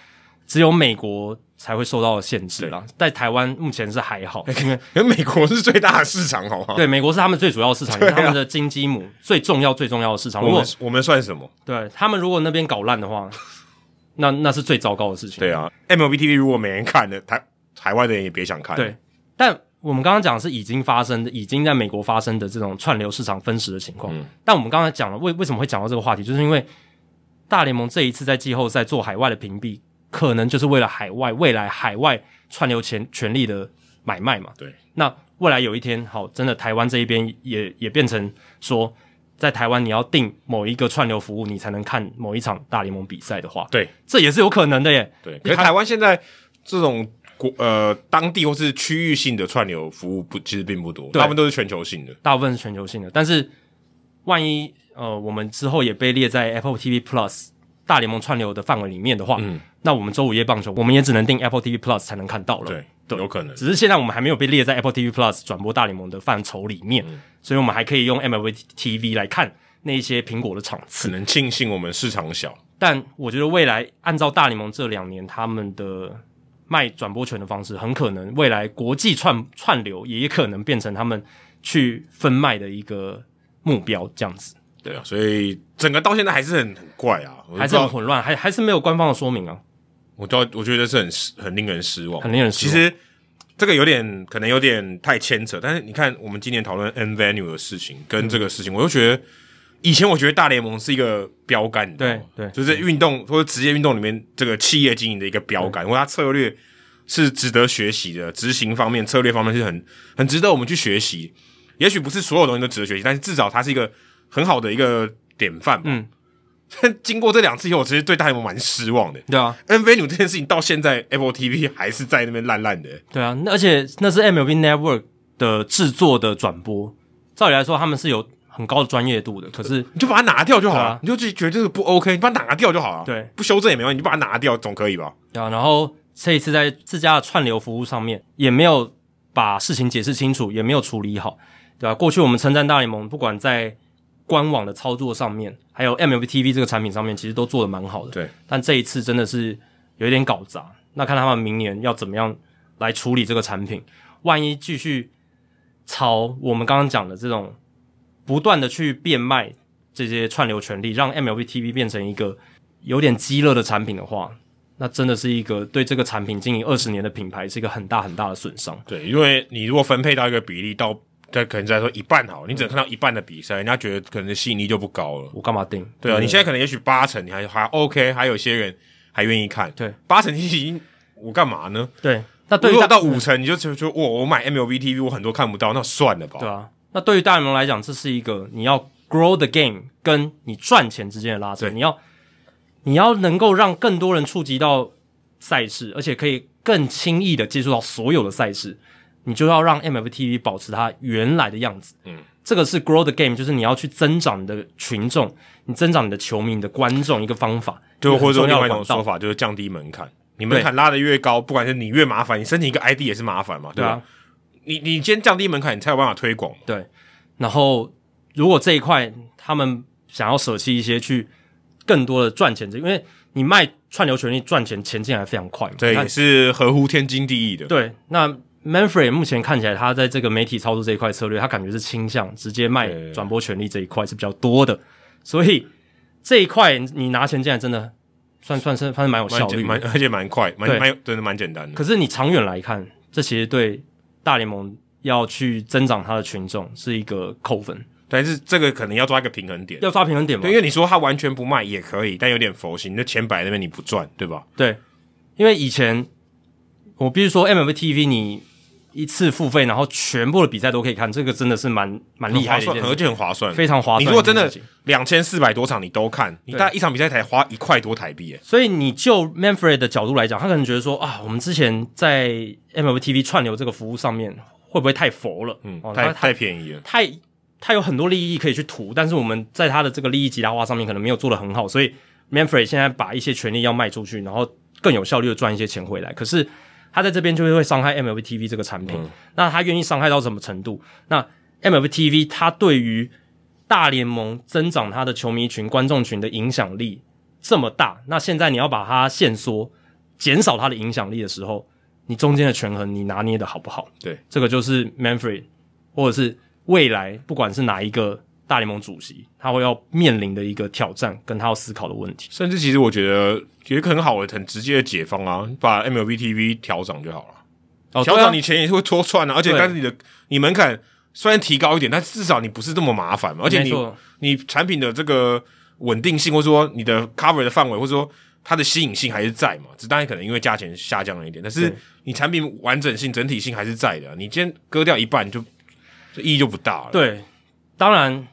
只有美国才会受到的限制啦，在台湾目前是还好，因为因为美国是最大的市场，好不好？对，美国是他们最主要的市场，也是他们的金鸡母，最重要最重要的市场。我们我们算什么？对，他们如果那边搞烂的话，那那是最糟糕的事情。对啊，MLB TV 如果没人看的，台台湾的人也别想看。对，但。我们刚刚讲的是已经发生的，已经在美国发生的这种串流市场分食的情况。嗯、但我们刚才讲了，为为什么会讲到这个话题，就是因为大联盟这一次在季后赛做海外的屏蔽，可能就是为了海外未来海外串流权权利的买卖嘛。对。那未来有一天，好，真的台湾这一边也也变成说，在台湾你要订某一个串流服务，你才能看某一场大联盟比赛的话，对，这也是有可能的耶。对。可是台湾现在这种。国呃，当地或是区域性的串流服务不，其实并不多，大部分都是全球性的。大部分是全球性的，但是万一呃，我们之后也被列在 Apple TV Plus 大联盟串流的范围里面的话，嗯，那我们周五夜棒球，我们也只能订 Apple TV Plus 才能看到了。对，对，有可能。只是现在我们还没有被列在 Apple TV Plus 转播大联盟的范畴里面，嗯，所以我们还可以用 MLB TV 来看那些苹果的场次。只能庆幸我们市场小，但我觉得未来按照大联盟这两年他们的。卖转播权的方式，很可能未来国际串串流也可能变成他们去分卖的一个目标，这样子。对啊，所以整个到现在还是很很怪啊，还是很混乱，还还是没有官方的说明啊。我都我觉得是很很令人失望，很令人失望。其实这个有点可能有点太牵扯，但是你看我们今年讨论 N Venue 的事情跟这个事情，嗯、我就觉得。以前我觉得大联盟是一个标杆，对对，就是运动或者职业运动里面这个企业经营的一个标杆，或它策略是值得学习的，执行方面、策略方面是很很值得我们去学习。也许不是所有东西都值得学习，但是至少它是一个很好的一个典范。嗯，经过这两次以后，我其实对大联盟蛮失望的。对啊，N Venue 这件事情到现在 Apple TV 还是在那边烂烂的。对啊，而且那是 MLB Network 的制作的转播，照理来说他们是有。很高的专业度的，可是你就把它拿掉就好了，啊、你就觉得这个不 OK，你把它拿掉就好了。对，不修正也没关系，你就把它拿掉总可以吧？对啊，然后这一次在自家的串流服务上面也没有把事情解释清楚，也没有处理好，对吧、啊？过去我们称赞大联盟，不管在官网的操作上面，还有 MLB TV 这个产品上面，其实都做的蛮好的。对，但这一次真的是有一点搞砸。那看他们明年要怎么样来处理这个产品，万一继续朝我们刚刚讲的这种。不断的去变卖这些串流权利，让 MLB TV 变成一个有点鸡肋的产品的话，那真的是一个对这个产品经营二十年的品牌是一个很大很大的损伤。对，因为你如果分配到一个比例到，在可能在说一半好，你只能看到一半的比赛，人家觉得可能吸引力就不高了。我干嘛定？对啊，你现在可能也许八成，你还还 OK，还有些人还愿意看。对，八成其实已经我干嘛呢？对，那对于如果到五成，你就就就我我买 MLB TV，我很多看不到，那算了吧。对啊，那对于大联盟来讲，这是一个你要 grow the game 跟你赚钱之间的拉扯，你要你要能够让更多人触及到赛事，而且可以更轻易的接触到所有的赛事，你就要让 MLB TV 保持它原来的样子。嗯，这个是 grow the game，就是你要去增长你的群众，你增长你的球迷、你的观众一个方法。对或者说另外一种说法，就是降低门槛。你门槛拉得越高，不管是你越麻烦，你申请一个 ID 也是麻烦嘛，对吧？对啊，你你先降低门槛，你才有办法推广。对，然后如果这一块他们想要舍弃一些去更多的赚钱，因为你卖串流权利赚钱，钱进来非常快嘛，对，也是合乎天经地义的。对，那 Manfred 目前看起来他在这个媒体操作这一块策略，他感觉是倾向直接卖转播权利这一块是比较多的，所以这一块你拿钱进来真的。算算是算是蛮有效率，蛮而且蛮快，蛮蛮真的蛮简单的。可是你长远来看，这其实对大联盟要去增长它的群众是一个扣分。但是这个可能要抓一个平衡点，要抓平衡点嘛？对，因为你说他完全不卖也可以，但有点佛心，那钱摆在那边你不赚，对吧？对，因为以前我必须说 MLB TV 你。一次付费，然后全部的比赛都可以看，这个真的是蛮蛮厉害的，而且很划算，非常划算。你如果真的两千四百多场你都看，你大概一场比赛才花一块多台币，所以你就 Manfred 的角度来讲，他可能觉得说啊，我们之前在 MLB TV 串流这个服务上面会不会太佛了？嗯，太太便宜了，太他有很多利益可以去图，但是我们在他的这个利益极大化上面可能没有做得很好，所以 Manfred 现在把一些权利要卖出去，然后更有效率的赚一些钱回来，可是。他在这边就会会伤害 MLB TV 这个产品，嗯、那他愿意伤害到什么程度？那 MLB TV 它对于大联盟增长它的球迷群、观众群的影响力这么大，那现在你要把它限缩、减少它的影响力的时候，你中间的权衡你拿捏的好不好？对，这个就是 Manfred 或者是未来不管是哪一个。大联盟主席他会要面临的一个挑战，跟他要思考的问题，甚至其实我觉得有一个很好的、很直接的解方啊，把 MLB TV 调涨就好了。哦，调涨你钱也是会多赚啊，而且但是你的你门槛虽然提高一点，但至少你不是这么麻烦嘛。而且你你产品的这个稳定性，或者说你的 cover 的范围，或者说它的吸引性还是在嘛。只当然可能因为价钱下降了一点，但是你产品完整性、整体性还是在的。你今天割掉一半就，就意义就不大了。对，当然。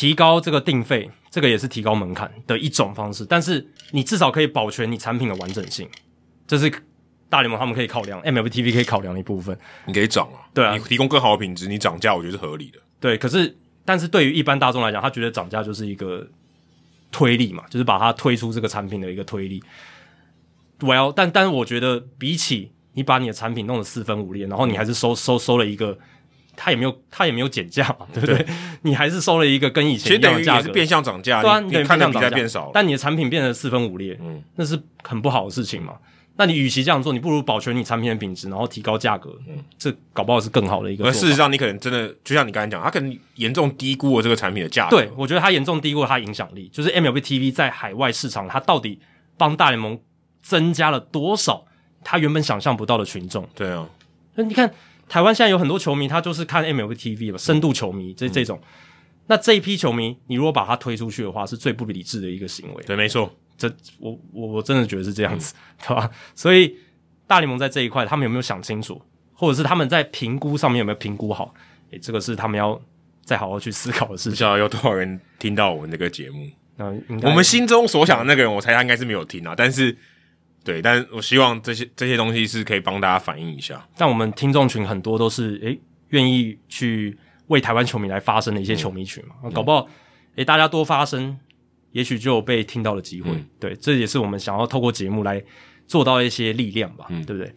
提高这个定费，这个也是提高门槛的一种方式，但是你至少可以保全你产品的完整性，这是大联盟他们可以考量，MLB TV 可以考量的一部分。你可以涨啊，对啊，你提供更好的品质，你涨价我觉得是合理的。对，可是但是对于一般大众来讲，他觉得涨价就是一个推力嘛，就是把它推出这个产品的一个推力。Well，但但是我觉得比起你把你的产品弄得四分五裂，然后你还是收收收了一个。他也没有，他也没有减价嘛，对不对？对，你还是收了一个跟以前一样的价格，也是变相涨价，对啊，你看的比赛变少，但你的产品变得四分五裂，嗯，那是很不好的事情嘛。那你与其这样做，你不如保全你产品的品质，然后提高价格，嗯，这搞不好是更好的一个。而事实上，你可能真的就像你刚才讲，他可能严重低估了这个产品的价格。对，我觉得他严重低估了他影响力，就是 MLB TV 在海外市场，它到底帮大联盟增加了多少他原本想象不到的群众？对啊，那你看。台湾现在有很多球迷，他就是看 MLB TV 嘛，深度球迷这这种。那这一批球迷，你如果把他推出去的话，是最不理智的一个行为。对，没错，这我我我真的觉得是这样子，嗯、对吧？所以大联盟在这一块，他们有没有想清楚，或者是他们在评估上面有没有评估好？诶，这个是他们要再好好去思考的事情。不知道有多少人听到我们这个节目？那我们心中所想的那个人，我猜他应该是没有听啊，但是。对，但我希望这些这些东西是可以帮大家反映一下。但我们听众群很多都是诶愿意去为台湾球迷来发声的一些球迷群嘛，嗯、搞不好诶大家多发声，也许就有被听到的机会。嗯、对，这也是我们想要透过节目来做到一些力量吧，嗯、对不对？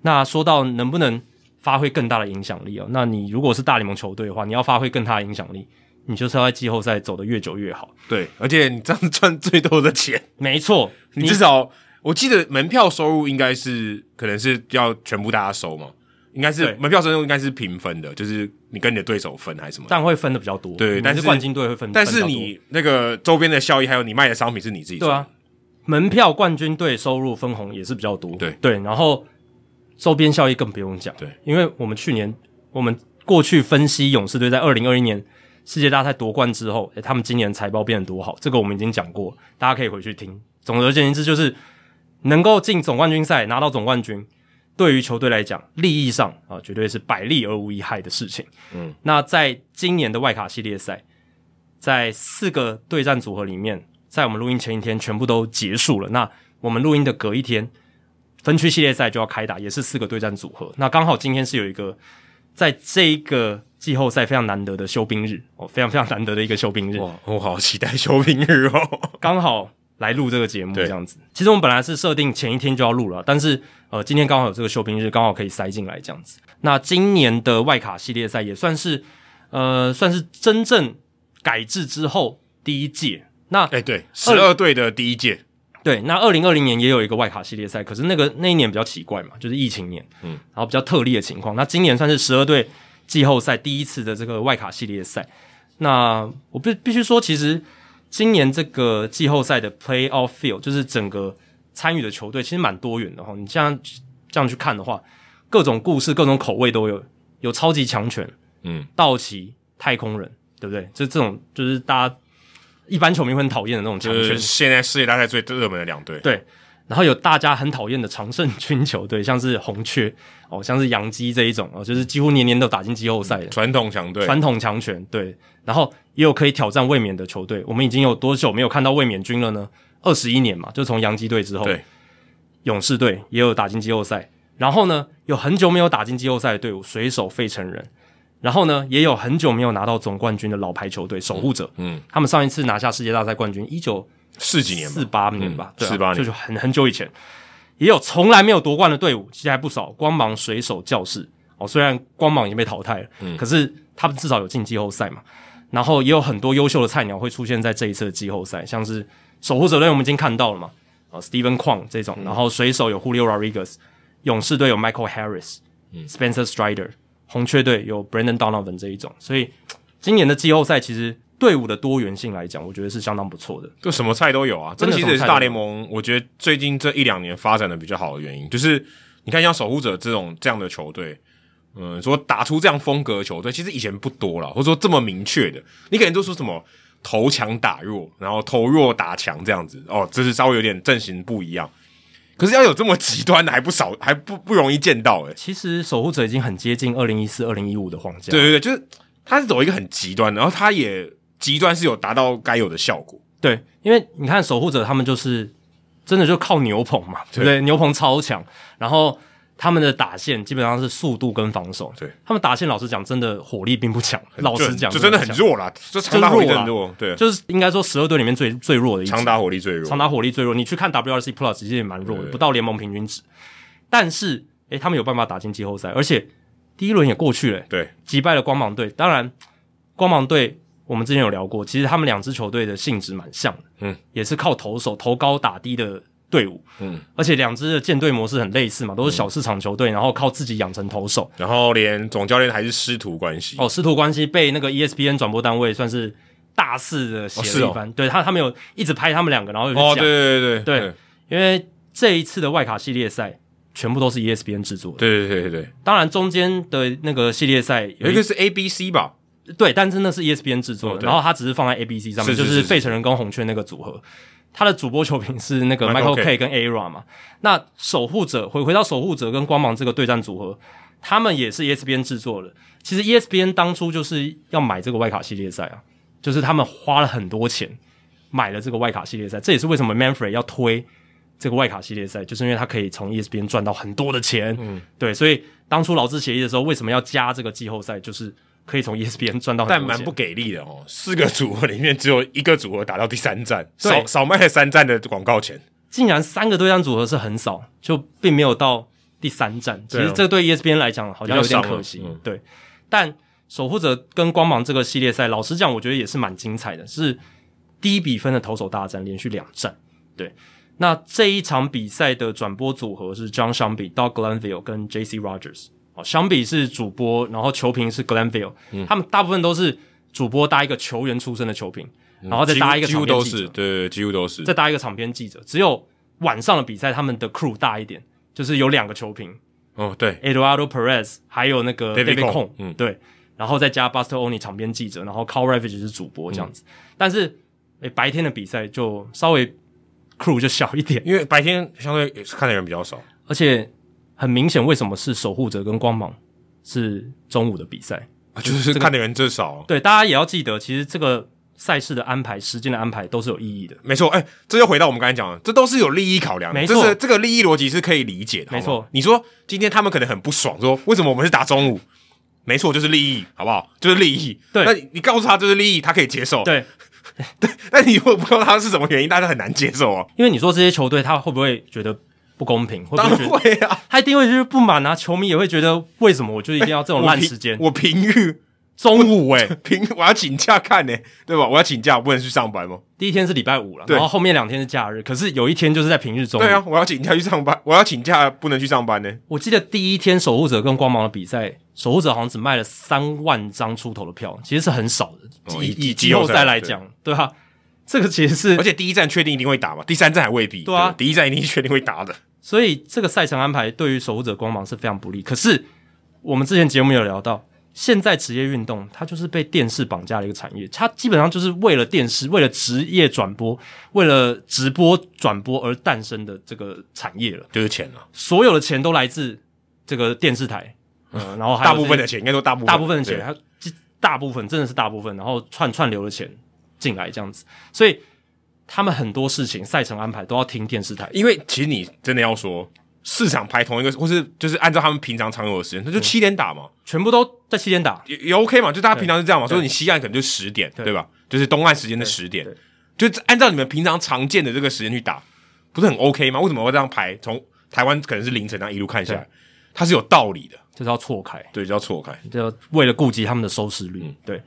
那说到能不能发挥更大的影响力哦，那你如果是大联盟球队的话，你要发挥更大的影响力，你就是要在季后赛走得越久越好。对，而且你这样赚最多的钱，没错，你至少。我记得门票收入应该是可能是要全部大家收嘛，应该是门票收入应该是平分的，就是你跟你的对手分还是什么？但会分的比较多。对，但是冠军队会分，但是你那个周边的效益还有你卖的商品是你自己。对啊，门票冠军队收入分红也是比较多。对对，然后周边效益更不用讲。对，因为我们去年我们过去分析勇士队在二零二一年世界大赛夺冠之后，诶，他们今年财报变得多好，这个我们已经讲过，大家可以回去听。总而言之，就是能够进总冠军赛拿到总冠军。对于球队来讲，利益上啊，绝对是百利而无一害的事情。嗯，那在今年的外卡系列赛，在四个对战组合里面，在我们录音前一天全部都结束了。那我们录音的隔一天，分区系列赛就要开打，也是四个对战组合。那刚好今天是有一个在这一个季后赛非常难得的休兵日哦，非常非常难得的一个休兵日。哇，我好期待休兵日哦，刚好。来录这个节目这样子，其实我们本来是设定前一天就要录了，但是呃，今天刚好有这个休兵日，刚好可以塞进来这样子。那今年的外卡系列赛也算是呃，算是真正改制之后第一届。那哎，对，十二队的第一届。对，那二零二零年也有一个外卡系列赛，可是那个那一年比较奇怪嘛，就是疫情年，嗯，然后比较特例的情况。那今年算是十二队季后赛第一次的这个外卡系列赛。那我必必须说，其实。今年这个季后赛的 Playoff Field 就是整个参与的球队其实蛮多元的哈。你这样这样去看的话，各种故事、各种口味都有，有超级强权，嗯，道奇、太空人，对不对？就这种就是大家一般球迷会很讨厌的那种强权。就是现在世界大赛最热门的两队，对。然后有大家很讨厌的常胜军球队，像是红雀 哦，像是洋基这一种哦，就是几乎年年都打进季后赛的传统强队，传统强权对。然后也有可以挑战卫冕的球队，我们已经有多久没有看到卫冕军了呢？二十一年嘛，就从洋基队之后，对，勇士队也有打进季后赛。然后呢，有很久没有打进季后赛的队伍，水手、费城人。然后呢，也有很久没有拿到总冠军的老牌球队，守护者。嗯，他们上一次拿下世界大赛冠军，一九四几年，四八年吧，四八年，就是很很久以前。也有从来没有夺冠的队伍，其实还不少，光芒、水手、教室。哦，虽然光芒已经被淘汰了，嗯，可是他们至少有进季后赛嘛。然后也有很多优秀的菜鸟会出现在这一次的季后赛，像是守护者队我们已经看到了嘛，啊，Steven Kwang 这种，然后水手有 Julio Rodriguez，勇士队有 Michael Harris，嗯，Spencer Strider，红雀队有 Brandon Donovan 这一种，所以今年的季后赛其实队伍的多元性来讲，我觉得是相当不错的，就什么菜都有啊。这其实也是大联盟，我觉得最近这一两年发展的比较好的原因，就是你看像守护者这种这样的球队。嗯，说打出这样风格的球队，其实以前不多了，或者说这么明确的，你可能都说什么投强打弱，然后投弱打强这样子，哦，这是稍微有点阵型不一样。可是要有这么极端的还不少，还不不容易见到诶。其实守护者已经很接近二零一四、二零一五的框架。对对对，就是他是走一个很极端，然后他也极端是有达到该有的效果。对，因为你看守护者他们就是真的就靠牛棚嘛，对不对？牛棚超强，然后。他们的打线基本上是速度跟防守，对他们打线，老实讲，真的火力并不强。老实讲，就真的很弱啦，就长打火力很弱，对，就是应该说十二队里面最最弱的一支，长打火力最弱，长打火力最弱。你去看 WRC Plus，其实也蛮弱的，不到联盟平均值。但是，诶，他们有办法打进季后赛，而且第一轮也过去了，对，击败了光芒队。当然，光芒队我们之前有聊过，其实他们两支球队的性质蛮像的，嗯，也是靠投手投高打低的。队伍，嗯，而且两支的建队模式很类似嘛，都是小市场球队，嗯、然后靠自己养成投手，然后连总教练还是师徒关系。哦，师徒关系被那个 ESPN 转播单位算是大肆的写了一番，哦哦、对他他们有一直拍他们两个，然后哦，对对对对，对，因为这一次的外卡系列赛全部都是 ESPN 制作的，对对对对，当然中间的那个系列赛有一个是 ABC 吧，对，但真的是 ESPN 制作的，哦、然后他只是放在 ABC 上面，是是是是就是费城人跟红雀那个组合。他的主播球评是那个 Michael Kay 跟 Ara 嘛？那守护者回回到守护者跟光芒这个对战组合，他们也是 ESPN 制作的。其实 ESPN 当初就是要买这个外卡系列赛啊，就是他们花了很多钱买了这个外卡系列赛。这也是为什么 Manfred 要推这个外卡系列赛，就是因为他可以从 ESPN 赚到很多的钱。嗯，对，所以当初劳资协议的时候，为什么要加这个季后赛？就是。可以从 ESPN 赚到很多钱，但蛮不给力的哦。四个组合里面只有一个组合打到第三站，少少卖了三站的广告钱。竟然三个对战组合是很少，就并没有到第三站。其实这对 ESPN 来讲好像有点可惜。嗯、对，但守护者跟光芒这个系列赛，老实讲，我觉得也是蛮精彩的，是低比分的投手大战，连续两战。对，那这一场比赛的转播组合是 Jon Sciambi、Doug Glanville 跟 J.C. Rogers。哦，相比是主播，然后球评是 Glenville，、嗯、他们大部分都是主播搭一个球员出身的球评，嗯、然后再搭一个场边记者，对，对，几乎都是，再搭一个场边记者。只有晚上的比赛，他们的 crew 大一点，就是有两个球评。哦，对，Eduardo Perez，还有那个 David Cone，嗯，对，然后再加 Buster Olney 场边记者，然后 Carl Ravage 是主播这样子。嗯、但是，诶，白天的比赛就稍微 crew 就小一点，因为白天相对看的人比较少，而且很明显，为什么是守护者跟光芒是中午的比赛啊？就是看的人最少。对，大家也要记得，其实这个。赛事的安排、时间的安排都是有意义的，没错。哎、欸，这就回到我们刚才讲的，这都是有利益考量的，没错。这是这个利益逻辑是可以理解的，没错。你说今天他们可能很不爽，说为什么我们是打中午？没错，就是利益，好不好？就是利益。对，那你，告诉他就是利益，他可以接受。对，对。那你如果不知道他是什么原因，大家很难接受啊。因为你说这些球队他会不会觉得不公平？会不会觉得当然会啊，他一定会就是不满啊。球迷也会觉得为什么我就一定要这种烂时间？我平日。中午哎、欸，平我要请假看呢、欸，对吧？我要请假，我不能去上班吗？第一天是礼拜五了，然后后面两天是假日。可是有一天就是在平日中。对啊，我要请假去上班，我要请假不能去上班呢、欸。我记得第一天守护者跟光芒的比赛，守护者好像只卖了三万张出头的票，其实是很少的。哦、以以季后赛来讲，对啊，这个其实是，而且第一站确定一定会打嘛，第三站还未必。对啊，对第一站一定是确定会打的。所以这个赛程安排对于守护者光芒是非常不利。可是我们之前节目有聊到。现在职业运动它就是被电视绑架的一个产业，它基本上就是为了电视、为了职业转播、为了直播转播而诞生的这个产业了，就是钱了。所有的钱都来自这个电视台，嗯，然后还有大部分的钱应该说大部分大部分的钱，它大部分真的是大部分，然后串串流的钱进来这样子，所以他们很多事情赛程安排都要听电视台，因为其实你真的要说。市场排同一个，或是就是按照他们平常常有的时间，那就七点打嘛，全部都在七点打。也也 OK 嘛，就大家平常是这样嘛，所以你西岸可能就十点对，对吧？就是东岸时间的十点，就按照你们平常常见的这个时间去打，不是很 OK 吗？为什么会这样排？从台湾可能是凌晨这样一路看下来，它是有道理的，就是要错开，对，就要错开，就为了顾及他们的收视率，嗯、对，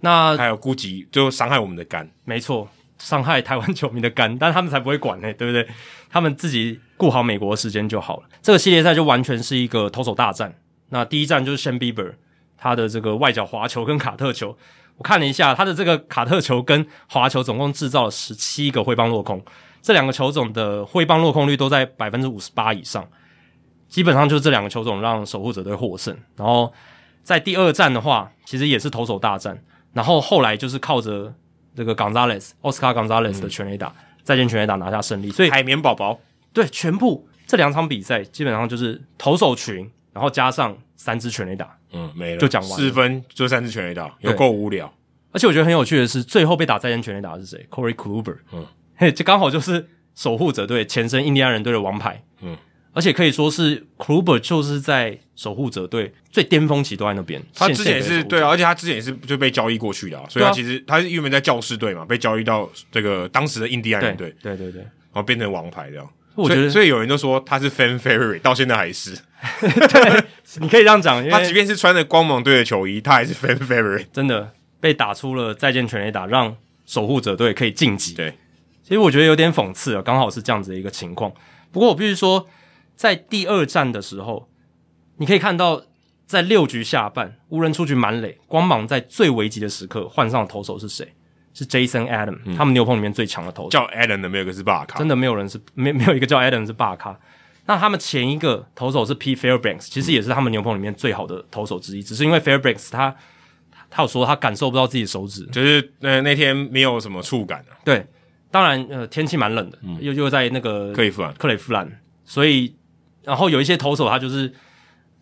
那还有顾及就伤害我们的肝，没错。伤害台湾球迷的肝，但他们才不会管呢、对不对？他们自己顾好美国的时间就好了。这个系列赛就完全是一个投手大战。那第一站就是 s h a n Bieber，他的这个外角滑球跟卡特球，我看了一下，他的这个卡特球跟滑球总共制造了十七个挥棒落空，这两个球种的挥棒落空率都在百分之五十八以上，基本上就是这两个球种让守护者队获胜。然后在第二站的话，其实也是投手大战，然后后来就是靠着。这个 Gonzalez Oscar Gonzalez 的全垒打，嗯、再见全垒打拿下胜利，所以海绵宝宝。对全部这两场比赛基本上就是投手群，然后加上三支全垒打，嗯，没了。就讲完了。四分就三支全垒打，有够无聊。而且我觉得很有趣的是，最后被打再见全垒打的是谁？Corey Kluber，嗯，嘿，这刚好就是守护者队前身印第安人队的王牌，嗯。而且可以说是 Kluber 就是在守护者队最巅峰期都在那边。他之前也是对啊，而且他之前也是就被交易过去的，啊，所以他其实他是原本在教士队嘛，被交易到这个当时的印第安人队，对对对，然后变成王牌这样。我觉得所，所以有人都说他是 Fan Favorite，到现在还是。对，你可以这样讲，他即便是穿着光芒队的球衣，他还是 Fan Favorite。真的被打出了再见全垒打，让守护者队可以晋级。对，其实我觉得有点讽刺啊，刚好是这样子的一个情况。不过我必须说。在第二战的时候，你可以看到，在六局下半，无人出局满垒，光芒在最危急的时刻换上的投手是谁？是 Jason Adam，、嗯、他们牛棚里面最强的投手。叫 Adam 的没有一个是大咖，真的没有人是没没有一个叫 Adam 是大咖。那他们前一个投手是 Pete Fairbanks，其实也是他们牛棚里面最好的投手之一，嗯、只是因为 Fairbanks 他他有说他感受不到自己的手指，就是那那天没有什么触感啊。对，当然呃天气蛮冷的，嗯、又又在那个克利夫兰克雷夫兰，所以。然后有一些投手，他就是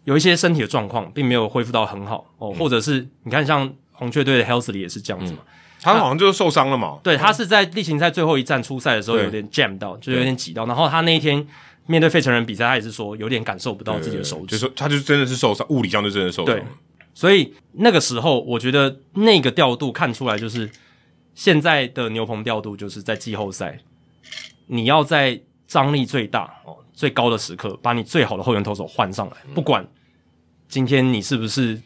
有一些身体的状况，并没有恢复到很好哦，或者是你看，像红雀队的 Helsley 也是这样子嘛，他好像就是受伤了嘛。对，他是在例行赛最后一站出赛的时候有点 jam 到，就是有点挤到。然后他那一天面对费城人比赛，他也是说有点感受不到自己的手指，就是说他就真的是受伤，物理上就真的受伤。对，所以那个时候我觉得那个调度看出来，就是现在的牛棚调度，就是在季后赛，你要在张力最大哦。最高的时刻，把你最好的后援投手换上来，不管今天你是不是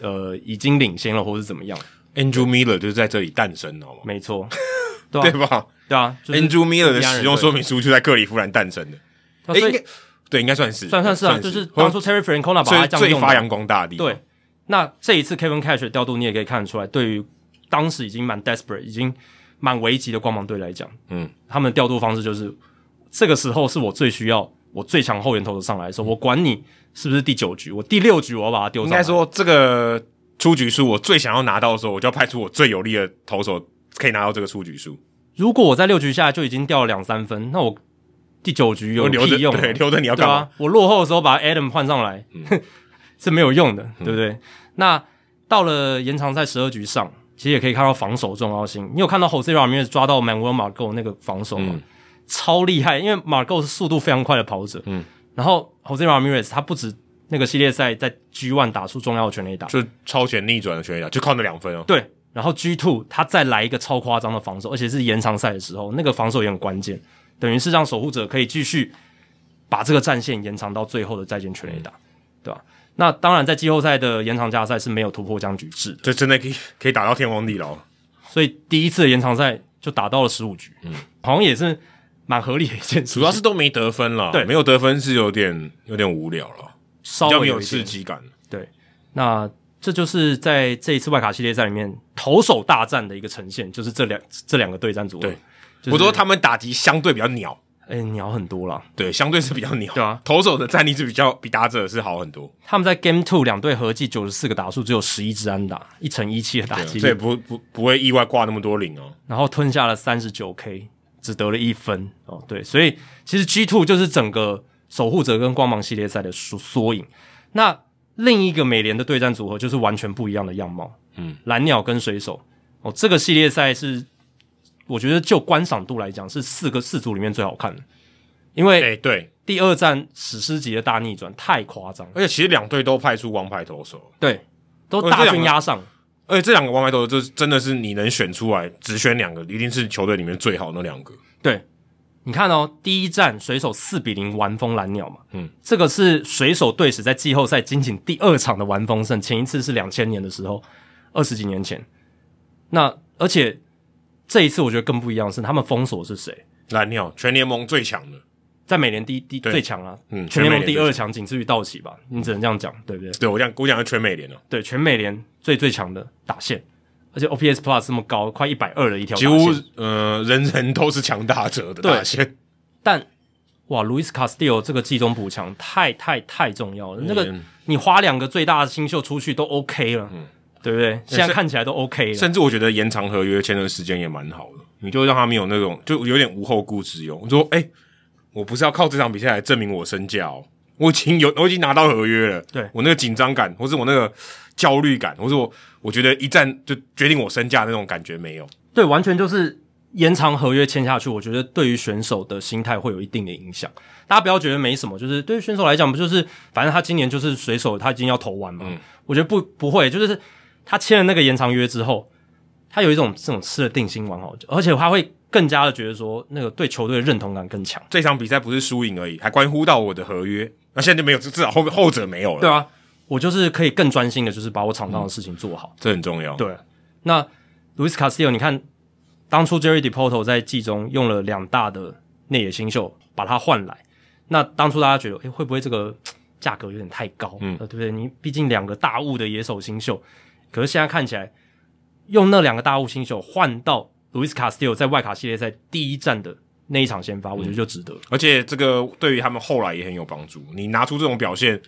呃已经领先了，或是怎么样。Andrew Miller 就是在这里诞生的，好吗？没错，对吧？对啊，就是，Andrew Miller 的使用说明书就在克利夫兰诞生的。所以，欸，对，应该算是，算算是啊，就是当初 Terry Francona 把他这样最发扬光大的。对，那这一次 Kevin Cash 的调度，你也可以看得出来，对于当时已经蛮 desperate、已经蛮危急的光芒队来讲，嗯，他们的调度方式就是，这个时候是我最需要我最强后援投手上来的时候，我管你是不是第九局，我第六局我要把它丢上来。应该说，这个出局数我最想要拿到的时候，我就要派出我最有力的投手，可以拿到这个出局数。如果我在六局下就已经掉了两三分，那我第九局有屁用？对，留着你要干嘛？啊？我落后的时候把 Adam 换上来，嗯、是没有用的，对不对？嗯、那到了延长赛十二局上，其实也可以看到防守重要性。你有看到 Jose Ramirez 抓到 Manuel Margot 那个防守吗？嗯、超厉害，因为 Margot 是速度非常快的跑者。嗯，然后 Jose Ramirez 他不止那个系列赛在 G One 打出重要的全垒打，就超前逆转的全垒打，就靠那两分哦。对。然后 G two 他再来一个超夸张的防守，而且是延长赛的时候，那个防守也很关键，等于是让守护者可以继续把这个战线延长到最后的再见全垒打，对吧？那当然，在季后赛的延长加赛是没有突破僵局制的，这真的可以可以打到天荒地老。所以第一次的延长赛就打到了十五局，嗯，好像也是蛮合理的一件事。主要是都没得分了，对，没有得分是有点有点无聊了，稍微有刺激感。对，那。这就是在这一次外卡系列赛里面投手大战的一个呈现，就是这两这两个对战组合。对，我说他们打击相对比较鸟，哎，鸟很多了。对，相对是比较鸟。对啊，投手的战力是比较比打者是好很多。他们在 Game Two 两队合计九十四个打数，只有十一支安打，一成一七的打击，这也不不不会意外挂那么多零哦。然后吞下了三十九 K，只得了一分。哦。对，所以其实 G Two 就是整个守护者跟光芒系列赛的缩缩影。那。另一个美联的对战组合就是完全不一样的样貌，嗯，蓝鸟跟水手。哦，这个系列赛是我觉得就观赏度来讲是四个四组里面最好看的，因为哎对，第二战史诗级的大逆转太夸张，而且其实两队都派出王牌投手，对，都大军压上，而且这两个王牌投手就是真的是你能选出来只选两个，一定是球队里面最好的那两个，对。你看哦，第一战水手四比零完封蓝鸟嘛，嗯，这个是水手队史在季后赛仅仅第二场的完封胜，前一次是两千年的时候，二十几年前。那而且这一次我觉得更不一样的是，他们封锁是谁？蓝鸟，全联盟最强的，在美联第一第最强啊，嗯，全联盟第二强仅次于道奇吧，你只能这样讲，对不对？对我讲，我讲的全美联了，对，全美联最最强的打线。而且 OPS Plus 这么高，快一百二的一条，几乎呃人人都是强打者的大线。但哇，Luis Castillo 这个季中补强太太太重要了。嗯、那个你花两个最大的新秀出去都 OK 了，嗯、对不对？现在看起来都 OK 了。甚至我觉得延长合约签的时间也蛮好的，你就让他们有那种就有点无后顾之忧。我说，哎、欸，我不是要靠这场比赛来证明我身价哦，我已经有我已经拿到合约了。对我那个紧张感，或是我那个焦虑感，或是我。我觉得一战就决定我身价那种感觉没有，对，完全就是延长合约签下去。我觉得对于选手的心态会有一定的影响。大家不要觉得没什么，就是对于选手来讲，不就是反正他今年就是随手，他已经要投完嘛。嗯、我觉得不不会，就是他签了那个延长约之后，他有一种这种吃了定心丸哦，而且他会更加的觉得说，那个对球队的认同感更强。这场比赛不是输赢而已，还关乎到我的合约。那现在就没有，至少后后者没有了。对啊。我就是可以更专心的，就是把我场上的事情做好，嗯、这很重要。对，那 Luis Castillo，你看当初 Jerry Depoto 在季中用了两大的内野新秀把他换来，那当初大家觉得，诶、欸，会不会这个价格有点太高？嗯，对不对？你毕竟两个大物的野手新秀，可是现在看起来用那两个大物新秀换到 Luis Castillo 在外卡系列赛第一站的那一场先发，嗯、我觉得就值得。而且这个对于他们后来也很有帮助。你拿出这种表现。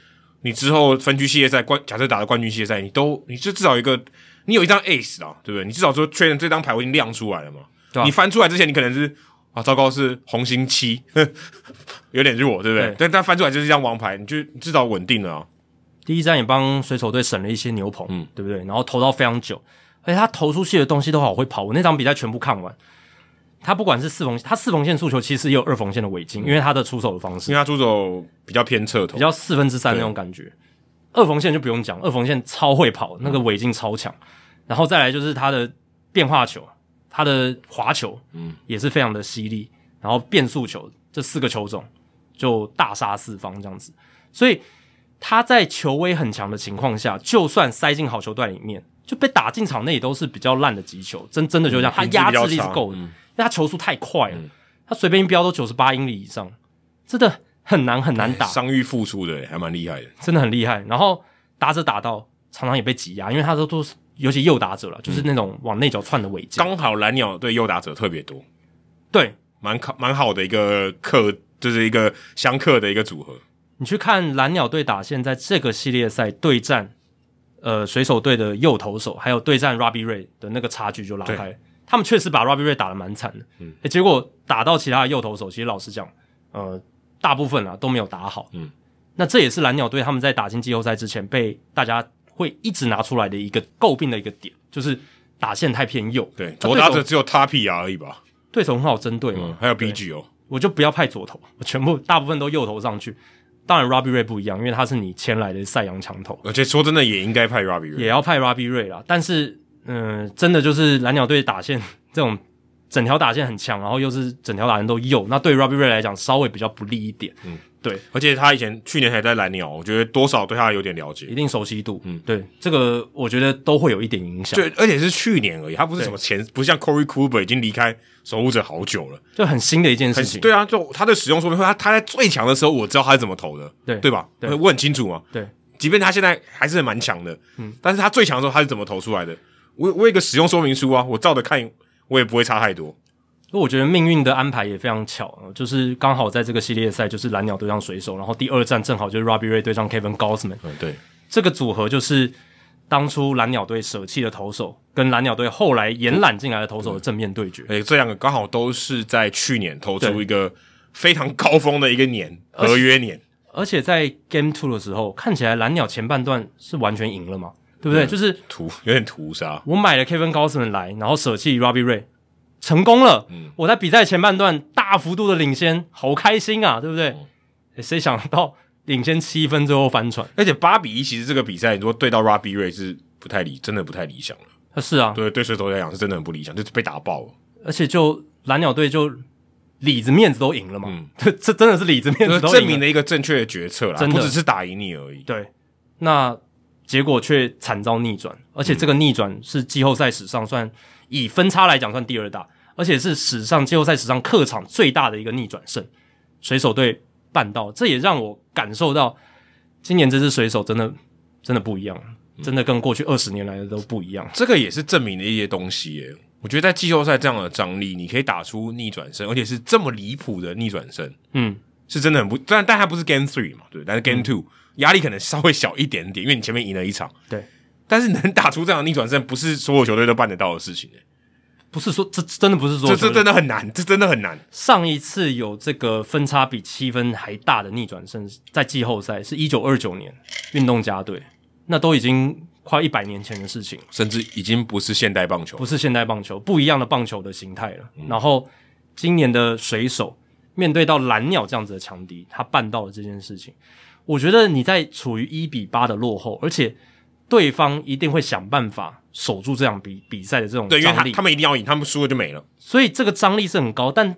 你之后分区系列赛冠，假设打的冠军系列赛，你都你就至少一个，你有一张 ace 啊，对不对？你至少说确认这张牌我已经亮出来了嘛。对啊、你翻出来之前，你可能是啊，糟糕是红心七，有点弱，对不对？对但但翻出来就是一张王牌，你就至少稳定了啊。第一站也帮水手队省了一些牛棚，嗯，对不对？然后投到非常久，而且他投出去的东西都好会跑。我那场比赛全部看完。他不管是四缝，他四缝线触球其实也有二缝线的尾劲，因为他的出手的方式，因为他出手比较偏侧头，比较四分之三那种感觉。二缝线就不用讲，二缝线超会跑，那个尾劲超强。嗯、然后再来就是他的变化球，他的滑球，嗯，也是非常的犀利。然后变速球这四个球种就大杀四方这样子。所以他在球威很强的情况下，就算塞进好球段里面，就被打进场内也都是比较烂的击球。真真的就这样，嗯、他压制力是够的。为他球速太快了，嗯、他随便一飙都九十八英里以上，真的很难很难打，伤愈复出的还蛮厉害的，真的很厉害。然后打者打到常常也被挤压，因为他都都是尤其右打者了，就是那种往内角窜的尾劲。刚好蓝鸟对右打者特别多，对，蛮好蛮好的一个克，就是一个相克的一个组合。你去看蓝鸟队打现在这个系列赛对战，呃，水手队的右投手，还有对战 Robbie Ray 的那个差距就拉开。他们确实把 Robbie Ray 打得蛮惨的，嗯，结果打到其他的右投手，其实老实讲，呃，大部分啊都没有打好，嗯，那这也是蓝鸟队他们在打进季后赛之前被大家会一直拿出来的一个诟病的一个点，就是打线太偏右，对，左打者只有 Tapia 而已吧，对手很好针对嘛，嗯，还有 BG 哦，我就不要派左投，我全部大部分都右投上去。当然，Robbie Ray 不一样，因为他是你签来的赛扬强投，而且说真的，也应该派 Robbie Ray，也要派 Robbie Ray 啦。但是，嗯、呃，真的就是蓝鸟队打线这种整条打线很强，然后又是整条打线都右，那对 Robbie Ray 来讲稍微比较不利一点。嗯，对。而且他以前去年还在蓝鸟，我觉得多少对他有点了解，一定熟悉度。嗯，对，这个我觉得都会有一点影响。对，而且是去年而已，他不是什么前，不像 Corey Kluber 已经离开。守护者好久了，就很新的一件事情。对啊，就他的使用说明会，他他在最强的时候，我知道他是怎么投的，对对吧？对，我很清楚嘛。对，即便他现在还是蛮强的，嗯，但是他最强的时候他是怎么投出来的？我我有一个使用说明书啊，我照着看，我也不会差太多。那我觉得命运的安排也非常巧，就是刚好在这个系列赛，就是蓝鸟对上水手，然后第二战正好就是 Robbie Ray 对上 Kevin Gausman，嗯，对，这个组合就是。当初蓝鸟队舍弃的投手，跟蓝鸟队后来延揽进来的投手的正面对决，诶，这两个刚好都是在去年投出一个非常高峰的一个年合约年，而且在 Game Two 的时候，看起来蓝鸟前半段是完全赢了嘛，对不对？就是屠有点屠杀。我买了 Kevin Gausman 来，然后舍弃 Robbie Ray，成功了。嗯，我在比赛前半段大幅度的领先，好开心啊，对不对？谁想到？领先七分，最后翻船，而且八比一，其实这个比赛，如果对到 Robbie Ray 是不太理，真的不太理想了。是啊，对对，水手来讲是真的很不理想，就是被打爆了。而且就蓝鸟队就里子面子都赢了嘛，嗯、这真的是里子面子都赢了，证明了一个正确的决策啦，不只是打赢你而已。对，那结果却惨遭逆转，而且这个逆转是季后赛史上算以分差来讲算第二大，而且是史上季后赛史上客场最大的一个逆转胜，水手队。办到，这也让我感受到，今年这支水手真的真的不一样，真的跟过去二十年来的都不一样。这个也是证明了一些东西耶。我觉得在季后赛这样的张力，你可以打出逆转胜，而且是这么离谱的逆转胜，嗯，是真的很不，但但它不是 Game Three 嘛，对，但是 Game Two 压力可能稍微小一点点，因为你前面赢了一场，对，但是能打出这样的逆转胜，不是所有球队都办得到的事情耶。不是说这真的不是说这这真的很难，这真的很难。上一次有这个分差比七分还大的逆转胜，在季后赛是一九二九年运动家队，那都已经快一百年前的事情，甚至已经不是现代棒球，不是现代棒球，不一样的棒球的形态了。嗯、然后今年的水手面对到蓝鸟这样子的强敌，他办到了这件事情。我觉得你在处于一比八的落后，而且对方一定会想办法。守住这场比比赛的这种对，因为他，他们一定要赢，他们输了就没了。所以这个张力是很高，但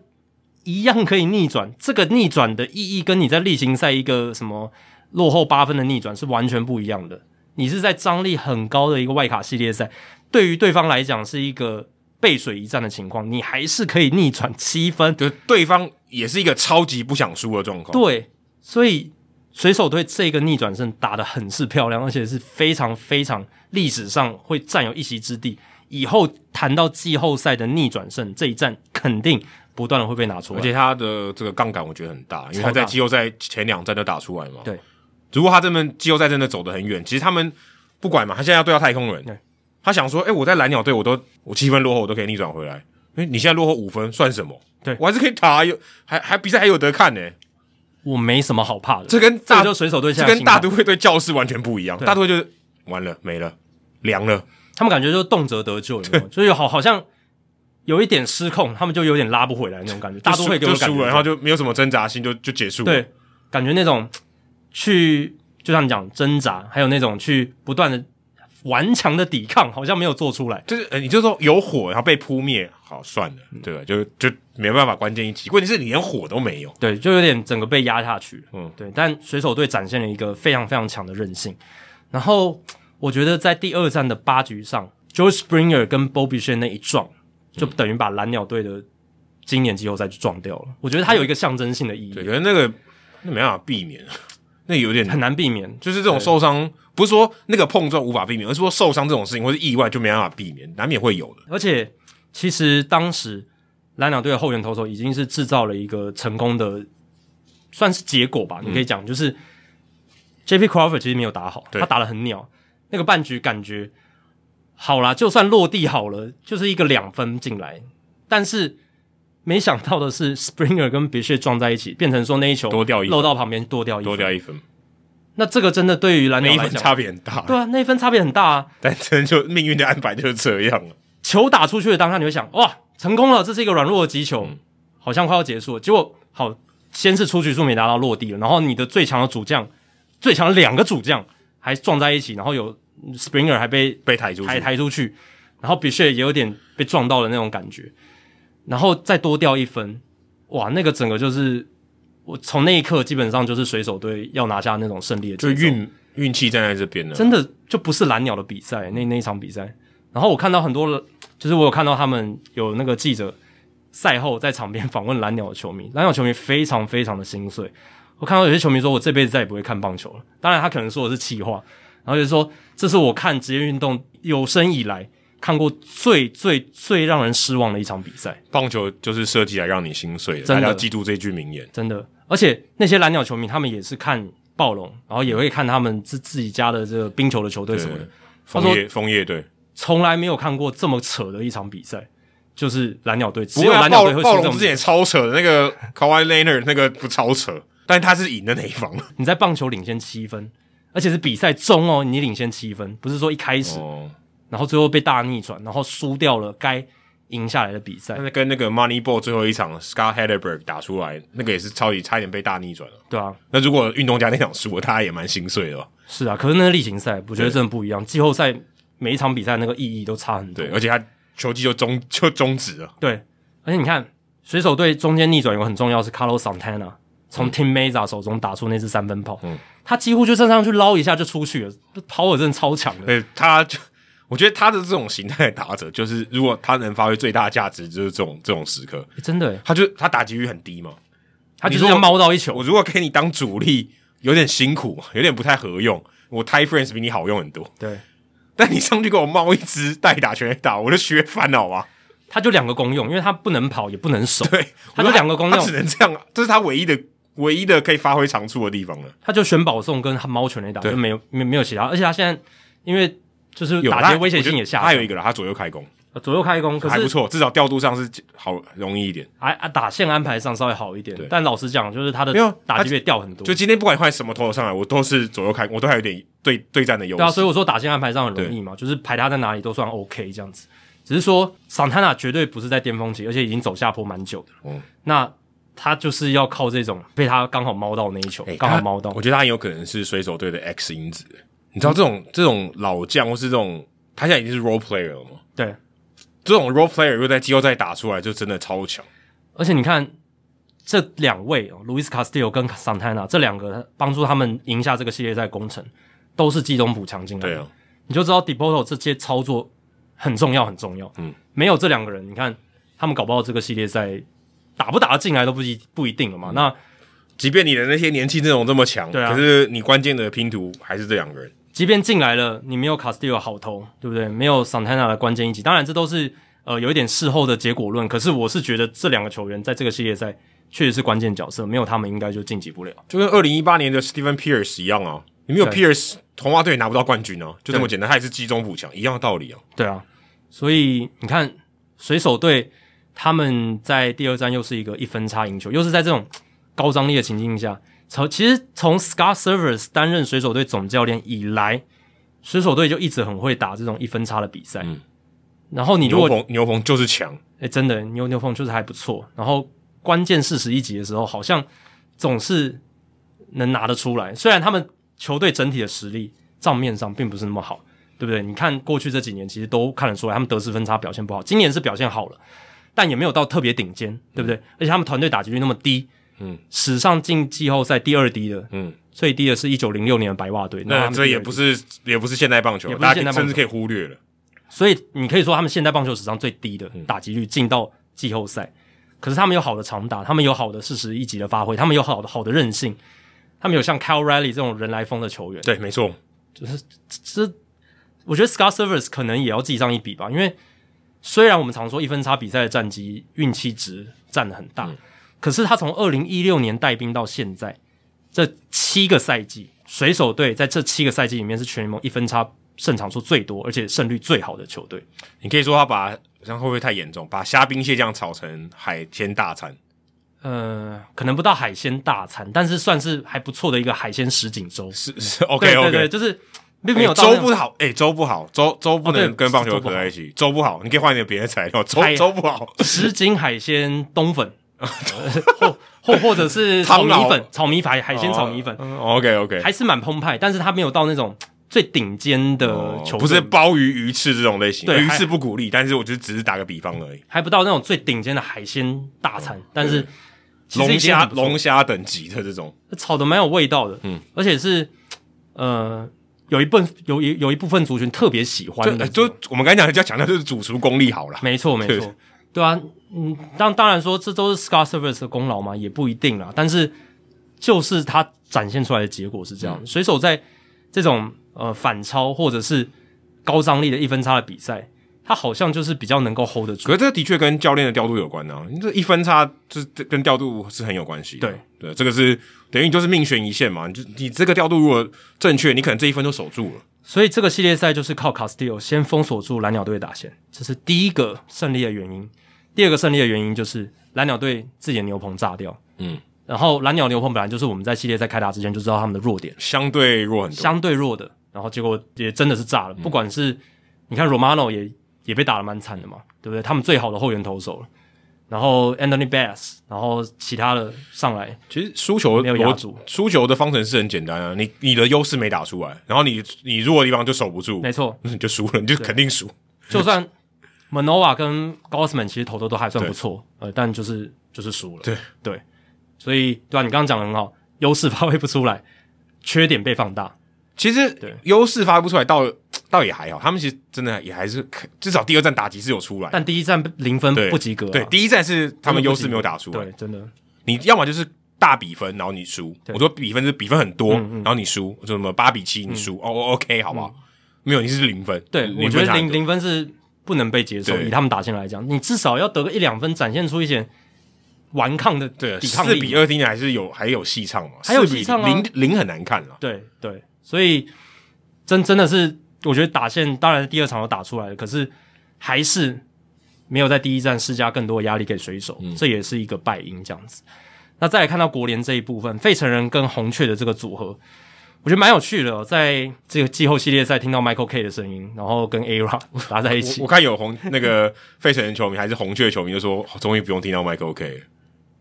一样可以逆转。这个逆转的意义跟你在例行赛一个什么落后八分的逆转是完全不一样的。你是在张力很高的一个外卡系列赛，对于对方来讲是一个背水一战的情况，你还是可以逆转七分，就对方也是一个超级不想输的状况。对，所以。水手队这个逆转胜打得很是漂亮，而且是非常非常历史上会占有一席之地。以后谈到季后赛的逆转胜这一战，肯定不断的会被拿出来。而且他的这个杠杆我觉得很大，因为他在季后赛前两战就打出来嘛。对，如果他这边季后赛真的走得很远，其实他们不管嘛，他现在要对到太空人，对他想说，诶、欸，我在蓝鸟队我都我七分落后我都可以逆转回来，诶、欸，你现在落后五分算什么？对，我还是可以打，有还还比赛还有得看呢、欸。我没什么好怕的，这跟大就水手队，这跟大都会对教室完全不一样。大都会就是完了没了凉了，他们感觉就动辄得咎，对，所以好好像有一点失控，他们就有点拉不回来那种感觉。大都会给我感觉，然后就没有什么挣扎心，就就结束了。对，感觉那种去就像你讲挣扎，还有那种去不断的。顽强的抵抗好像没有做出来，就是呃，你就说有火然后被扑灭，好算了，对吧？就就没办法关键一击，关键是你连火都没有，对，就有点整个被压下去，嗯，对。但水手队展现了一个非常非常强的韧性，然后我觉得在第二战的八局上，George Springer 跟 Bo Bichette 那一撞，就等于把蓝鸟队的今年季后赛就撞掉了。我觉得它有一个象征性的意义，对，可能那个那没办法避免，那有点很难避免。就是这种受伤，不是说那个碰撞无法避免，而是说受伤这种事情或是意外就没办法避免，难免会有的。而且，其实当时蓝鸟队的后援投手已经是制造了一个成功的，算是结果吧，你可以讲，就是、嗯、J.P. Crawford 其实没有打好，他打的很鸟，那个半局感觉好啦，就算落地好了，就是一个两分进来，但是。没想到的是，Springer 跟 Bichette 撞在一起，变成说那一球多掉一分，漏到旁边多掉一分，多掉一分。那这个真的对于蓝鸟来讲，那一分差别很大。对啊，那一分差别很大啊。但真就命运的安排就是这样了。球打出去的当下，你会想，哇，成功了，这是一个软弱的击球，嗯、好像快要结束了。结果好，先是出局数没达到落地了，然后你的最强的主将，最强两个主将还撞在一起，然后有 Springer 还被被抬出去，抬抬出去，然后 Bichette 也有点被撞到的那种感觉。然后再多掉一分，哇，那个整个就是我从那一刻基本上就是水手队要拿下那种胜利的，就运运气站在这边了，真的就不是蓝鸟的比赛那那一场比赛。然后我看到很多，就是我有看到他们有那个记者赛后在场边访问蓝鸟的球迷，蓝鸟球迷非常非常的心碎。我看到有些球迷说，我这辈子再也不会看棒球了。当然，他可能说的是气话，然后就是说这是我看职业运动有生以来。看过最最最让人失望的一场比赛，棒球就是设计来让你心碎的，大家要记住这句名言。真的，而且那些蓝鸟球迷，他们也是看暴龙，然后也会看他们自自己家的这个冰球的球队什么的。枫叶枫叶队从来没有看过这么扯的一场比赛，就是蓝鸟队。只有蓝鸟队会输。暴龙之前也超扯的，那个 Kawhi Leonard 那个不超扯，但他是赢的那一方。你在棒球领先七分，而且是比赛中哦，你领先七分，不是说一开始。哦然后最后被大逆转，然后输掉了该赢下来的比赛。那跟那个 Moneyball 最后一场 Scott Hatteberg 打出来，那个也是超级差一点被大逆转了。对啊，那如果运动家那场输了，他也蛮心碎的吧。是啊，可是那个例行赛，我觉得真的不一样。季后赛每一场比赛那个意义都差很多。对，而且他球技就终 就终止了。对，而且你看水手队中间逆转有个很重要是 Carlos Santana 从 Tim Mesa 手中打出那支三分炮，嗯，他几乎就站上去捞一下就出去了，跑我真的超强的。对，他就。我觉得他的这种形态的打者，就是如果他能发挥最大价值，就是这种这种时刻。欸、真的，他就他打击率很低嘛，他就是要猫到一球。我如果给你当主力，有点辛苦，有点不太合用。我 Ty France 比你好用很多，对。但你上去给我冒一只代打全垒打，我就学烦了好吧？他就两个功用，因为他不能跑，也不能守。对，他就两个功用，他只能这样，这是他唯一的唯一的可以发挥长处的地方了。他就选保送跟猫全垒打，就没有没没有其他。而且他现在因为。就是打击威胁性也下，他有一个了，他左右开弓，左右开弓，可是还不错，至少调度上是好容易一点，还啊，打线安排上稍微好一点。但老实讲，就是他的打击率掉很多。就今天不管换什么投手上来，我都是左右开，我都还有点对对战的优势。对啊，所以我说打线安排上很容易嘛，就是排他在哪里都算 OK 这样子。只是说桑塔纳绝对不是在巅峰期，而且已经走下坡蛮久的。嗯，那他就是要靠这种被他刚好猫到那一球，刚好猫到。我觉得他很有可能是水手队的 X 因子。你知道这种这种老将或是这种。他现在已经是 role player 了吗？对，这种 role player 又在季后赛打出来，就真的超强。而且你看这两位哦，Luis Castillo 跟 Santana 这两个帮助他们赢下这个系列赛工程，都是季中补强进来的。对啊，你就知道 Depoto 这些操作很重要，很重要。嗯，没有这两个人，你看他们搞不好这个系列赛打不打得进来都不一不一定了嘛。嗯、那即便你的那些年轻阵容这么强，对啊，可是你关键的拼图还是这两个人。即便进来了，你没有 Castillo 好投，对不对？没有 Santana 的关键一击，当然这都是呃有一点事后的结果论。可是我是觉得这两个球员在这个系列赛确实是关键角色，没有他们应该就晋级不了。就跟二零一八年的 Steven Pearce 一样啊，你没有 Pearce，红袜队拿不到冠军哦、啊，就这么简单。他也是集中补强，一样的道理啊。对啊，所以你看水手队他们在第二战又是一个一分差赢球，又是在这种高张力的情境下。从其实从 Scott Servais 担任水手队总教练以来，水手队就一直很会打这种一分差的比赛。嗯，然后你如果牛棚牛棚就是强，哎，真的牛牛棚就是还不错。然后关键四十一击的时候，好像总是能拿得出来。虽然他们球队整体的实力账面上并不是那么好，对不对？你看过去这几年，其实都看得出来，他们得失分差表现不好。今年是表现好了，但也没有到特别顶尖，对不对？嗯，而且他们团队打击率那么低。嗯，史上进季后赛第二低的，嗯，最低的是一九零六年的白袜队。那这也不是，也不是现代棒球，大家甚至可以忽略了。所以你可以说他们现代棒球史上最低的打击率进到季后赛，可是他们有好的长打，他们有好的四十一级的发挥，他们有好的好的韧性，他们有像 Kyle Riley 这种人来疯的球员。对，没错，就是这，我觉得 Scott Service 可能也要记上一笔吧，因为虽然我们常说一分差比赛的战绩运气值占的很大，嗯、可是他从二零一六年带兵到现在这七个赛季，水手队在这七个赛季里面是全联盟一分差胜场数最多，而且胜率最好的球队。你可以说他把这样会不会太严重？把虾兵蟹将炒成海鲜大餐？呃，可能不到海鲜大餐，但是算是还不错的一个海鲜什锦粥。是是，OK OK，对对对就是并没有粥不好，哎，粥不好，粥粥不能跟棒球合在一起，粥不好，你可以换点别的材料。粥粥不好，什锦海鲜冬粉，或或或者是 炒米粉，炒米粉海鲜炒米粉。OK OK，还是蛮澎湃，但是它没有到那种。最顶尖的不是鲍鱼、鱼翅这种类型，对，鱼翅不鼓励，但是我觉得只是打个比方而已，还不到那种最顶尖的海鲜大餐，但是龙虾、龙虾等级的这种，炒的蛮有味道的，嗯，而且是呃，有一部分有一有一部分族群特别喜欢的，就我们刚才讲的，要强调就是主厨功力好了，没错没错，对啊，嗯，当当然说这都是 Scott Servais 的功劳嘛，也不一定啦，但是就是他展现出来的结果是这样，水手在这种。呃，反超或者是高张力的一分差的比赛，他好像就是比较能够 hold 得住。可是这的确跟教练的调度有关呢、啊。你这一分差就是跟调度是很有关系。对对，这个是等于你就是命悬一线嘛。你就你这个调度如果正确，你可能这一分就守住了。所以这个系列赛就是靠 Castillo 先封锁住蓝鸟队的打线，这是第一个胜利的原因。第二个胜利的原因就是蓝鸟队自己的牛棚炸掉。嗯。然后蓝鸟牛棚本来就是我们在系列赛开打之前就知道他们的弱点，相对弱很多，相对弱的。然后结果也真的是炸了，不管是你看 Romano 也也被打得蛮惨的嘛，对不对？他们最好的后援投手了，然后 Anthony Bass，然后其他的上来，其实输球没有压住，输球的方程式很简单啊，你你的优势没打出来，然后你你弱的地方就守不住，没错，那你就输了，你就肯定输。就算 Manoah 跟 Gausman 其实投的都还算不错，呃，但就是就是输了，对对，所以对吧？你刚刚讲的很好，优势发挥不出来，缺点被放大。其实优势发挥不出来，倒倒也还好。他们其实真的也还是至少第二战打击是有出来，但第一战零分不及格、啊。对，第一战是他们优势没有打出来。对，真的。你要么就是大比分，然后你输。我说比分是比分很多，嗯嗯然后你输，就什么八比七你输。哦、嗯 oh,，OK，好不好？嗯、没有，你是零分。对，我觉得零零分是不能被接受。以他们打线来讲，你至少要得个一两分，展现出一些顽抗的对抵抗力。四比二听起来还是有还有戏唱嘛？还有戏唱吗？零零很难看了。对对。所以，真真的是，我觉得打线当然第二场都打出来了，可是还是没有在第一站施加更多的压力给水手，嗯、这也是一个败因这样子。那再来看到国联这一部分，费城人跟红雀的这个组合，我觉得蛮有趣的、哦。在这个季后系列赛听到 Michael K 的声音，然后跟 A-Rod 打在一起，我，我看有红那个费城人球迷还是红雀球迷就说，终于不用听到 Michael K 了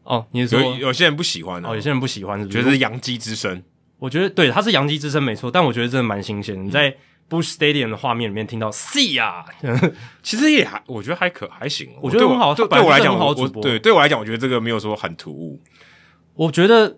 哦，你是说有，有些人不喜欢、啊、哦，有些人不喜欢是不是，觉得是洋基之声。我觉得对，他是洋基之声没错，但我觉得真的蛮新鲜。你在 Busch Stadium 的画面里面听到 “See 啊 ”，其实也还，我觉得还可还行。我觉得很好，对我来讲，我对对我来讲，我觉得这个没有说很突兀。我觉得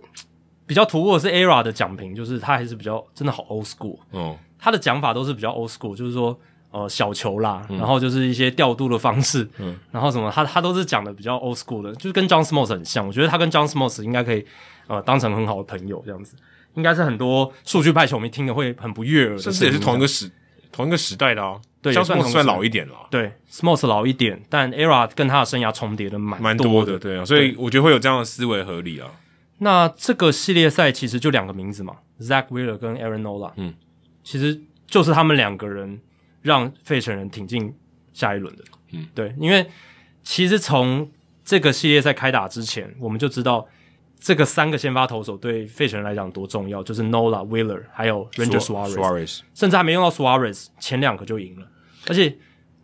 比较突兀的是 ERA 的讲评，就是他还是比较真的好 old school。嗯，他的讲法都是比较 old school，就是说呃小球啦，然后就是一些调度的方式，嗯，然后什么他他都是讲的比较 old school 的，就是跟 John Smoltz 很像。我觉得他跟 John Smoltz 应该可以呃当成很好的朋友这样子。应该是很多数据派球迷听的会很不悦耳的，甚至也是同一个时同一个时代的啊。对，像算算老一点了。对，Smoltz 老一点，但 ERA 跟他的生涯重叠的蛮蛮多的，对啊，所以我觉得会有这样的思维合理啊。那这个系列赛其实就两个名字嘛，Zack Wheeler 跟 Aaron Nola，嗯，其实就是他们两个人让费城人挺进下一轮的，嗯，对，因为其实从这个系列赛开打之前，我们就知道。这个三个先发投手对费城人来讲多重要，就是 Nola、Wheeler 还有 Ranger Suarez，甚至还没用到 Suarez，前两个就赢了。而且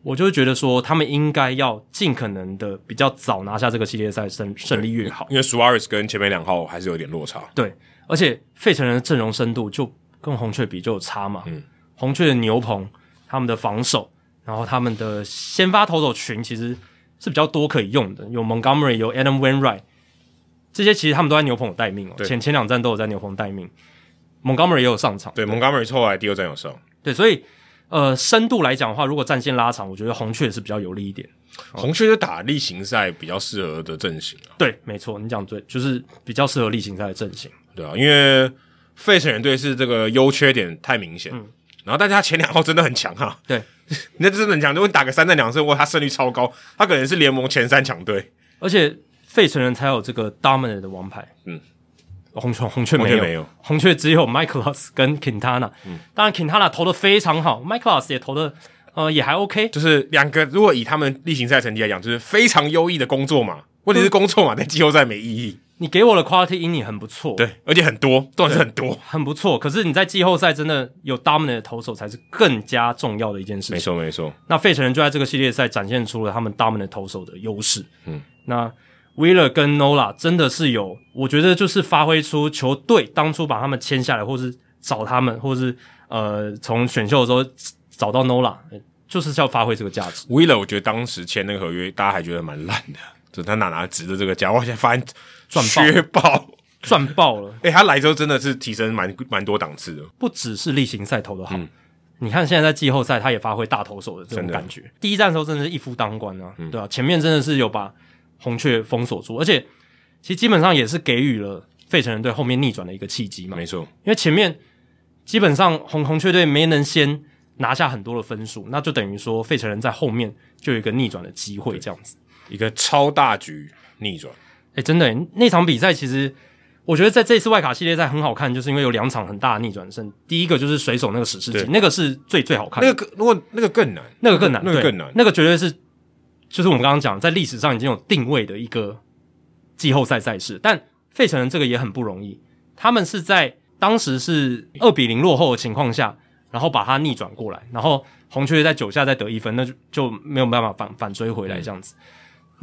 我就觉得说，他们应该要尽可能的比较早拿下这个系列赛胜胜利越好，因为 Suarez 跟前面两号还是有点落差。对，而且费城人的阵容深度就跟红雀比就有差嘛。嗯，红雀的牛棚，他们的防守，然后他们的先发投手群其实是比较多可以用的，有 Montgomery，有 Adam Wainwright。这些其实他们都在牛棚有待命哦，对前前两站都有在牛棚待命，Montgomery 也有上场。对，Montgomery 后来第二站有上。对，所以呃，深度来讲的话，如果战线拉长，我觉得红雀是比较有利一点。红雀是打例行赛比较适合的阵型啊。对，没错，你讲对，就是比较适合例行赛的阵型。对啊，因为费城人队是这个优缺点太明显，嗯，然后但是他前两号真的很强哈，对，那真的很强，如果你打个三战两胜，哇，他胜率超高，他可能是联盟前三强队，而且费城人才有这个 dominant 的王牌，嗯，红雀红雀没有，没有红雀只有 Mikolas 跟 Quintana，嗯，当然 Quintana 投的非常好，Mikolas 也投的呃也还 OK，就是两个如果以他们例行赛成绩来讲，就是非常优异的工作嘛。问题是工作嘛，在季后赛没意义。你给我的 quality inning 很不错，对，而且很多，都是很多，很不错。可是你在季后赛真的有 dominant 的投手才是更加重要的一件事情。没错，没错。那费城人就在这个系列赛展现出了他们 dominant 投手的优势。嗯，那 Wheeler 跟 Nola 真的是有，我觉得就是发挥出球队当初把他们签下来，或是找他们，或是呃从选秀的时候找到 Nola，就是要发挥这个价值。Wheeler 我觉得当时签那个合约，大家还觉得蛮烂的。就他哪拿值的这个价，我现在发现赚爆，赚爆了！诶、欸、他来之后真的是提升蛮蛮多档次的，不只是例行赛投的好，嗯、你看现在在季后赛，他也发挥大投手的这种感觉。第一站的时候真的是一夫当关啊，嗯、对吧、啊？前面真的是有把红雀封锁住，而且其实基本上也是给予了费城人队后面逆转的一个契机嘛。没错，因为前面基本上红红雀队没能先拿下很多的分数，那就等于说费城人在后面就有一个逆转的机会，这样子。一个超大局逆转，哎、欸，真的那场比赛，其实我觉得在这次外卡系列赛很好看，就是因为有两场很大的逆转胜。第一个就是水手那个史诗级，那个是最最好看的。那个如果那个更难，那个更难，那个更难，那个绝对是就是我们刚刚讲在历史上已经有定位的一个季后赛赛事。但费城人这个也很不容易，他们是在当时是二比零落后的情况下，然后把它逆转过来，然后红雀在九下再得一分，那就就没有办法反反追回来这样子。嗯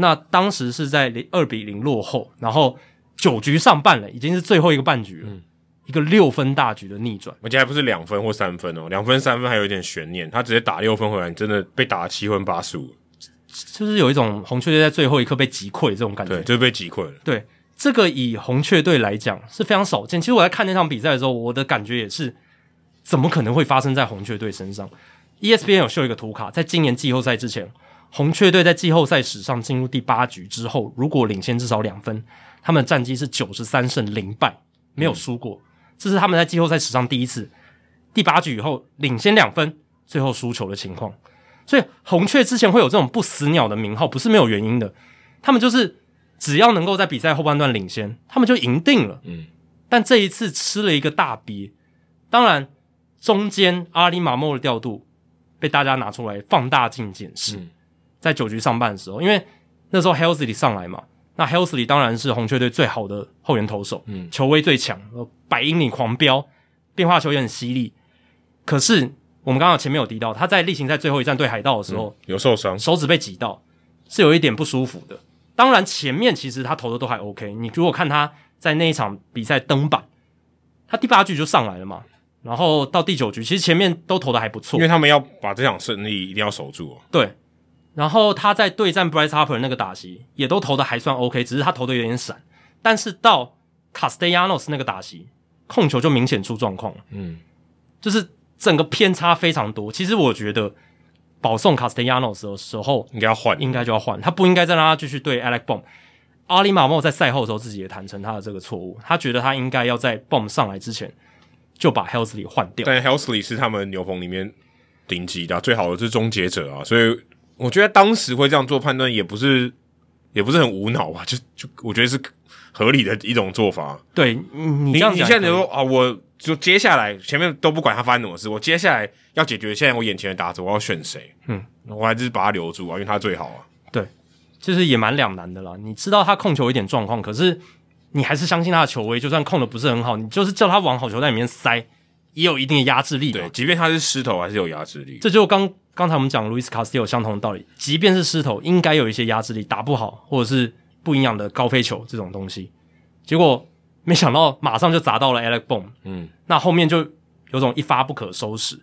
那当时是在二比零落后，然后九局上半了，已经是最后一个半局了，嗯、一个六分大局的逆转，而且还不是两分或三分哦，两分三分还有一点悬念，他直接打六分回来，你真的被打七分八素，就是有一种红雀队在最后一刻被击溃这种感觉，对，就被击溃了。对，这个以红雀队来讲是非常少见。其实我在看那场比赛的时候，我的感觉也是，怎么可能会发生在红雀队身上？ESPN 有秀一个图卡，在今年季后赛之前。红雀队在季后赛史上进入第八局之后，如果领先至少两分，他们的战绩是九十三胜零败，没有输过。这是他们在季后赛史上第一次第八局以后领先两分，最后输球的情况。所以红雀之前会有这种不死鸟的名号，不是没有原因的。他们就是只要能够在比赛后半段领先，他们就赢定了。嗯，但这一次吃了一个大鳖。当然，中间阿里马莫的调度被大家拿出来放大镜检视。嗯在九局上半的时候，因为那时候 Helsley 上来嘛，那 Helsley 当然是红雀队最好的后援投手，嗯，球威最强，百英里狂飙，变化球也很犀利。可是我们刚刚前面有提到，他在例行赛最后一战对海盗的时候，嗯、有受伤，手指被挤到，是有一点不舒服的。当然前面其实他投的都还 OK，你如果看他在那一场比赛登板，他第八局就上来了嘛，然后到第九局，其实前面都投的还不错，因为他们要把这场胜利一定要守住、哦，对。然后他在对战 Bryce Harper 那个打席也都投的还算 OK，只是他投的有点闪。但是到 Castellanos 那个打席，控球就明显出状况了。嗯，就是整个偏差非常多。其实我觉得保送 Castellanos 的时候应该要换，应该就要换，他不应该再让他继续对 Alec Bohm。阿里马莫在赛后的时候自己也坦承他的这个错误，他觉得他应该要在 Bohm 上来之前就把 Helsley 换掉。但 Helsley 是他们牛棚里面顶级的最好的是终结者啊，所以。我觉得当时会这样做判断也不是，也不是很无脑吧？就就我觉得是合理的一种做法。对，你你，你现在说啊，我就接下来前面都不管他发生什么事，我接下来要解决现在我眼前的打者，我要选谁？嗯，我还是把他留住啊，因为他最好啊。对，就是也蛮两难的啦。你知道他控球有一点状况，可是你还是相信他的球威，就算控的不是很好，你就是叫他往好球袋里面塞，也有一定的压制力。对，即便他是狮头，还是有压制力。这就刚。刚才我们讲 Luis Castillo 相同的道理，即便是狮头，应该有一些压制力，打不好或者是不营养的高飞球这种东西，结果没想到马上就砸到了 Alec Bohm，嗯，那后面就有种一发不可收拾。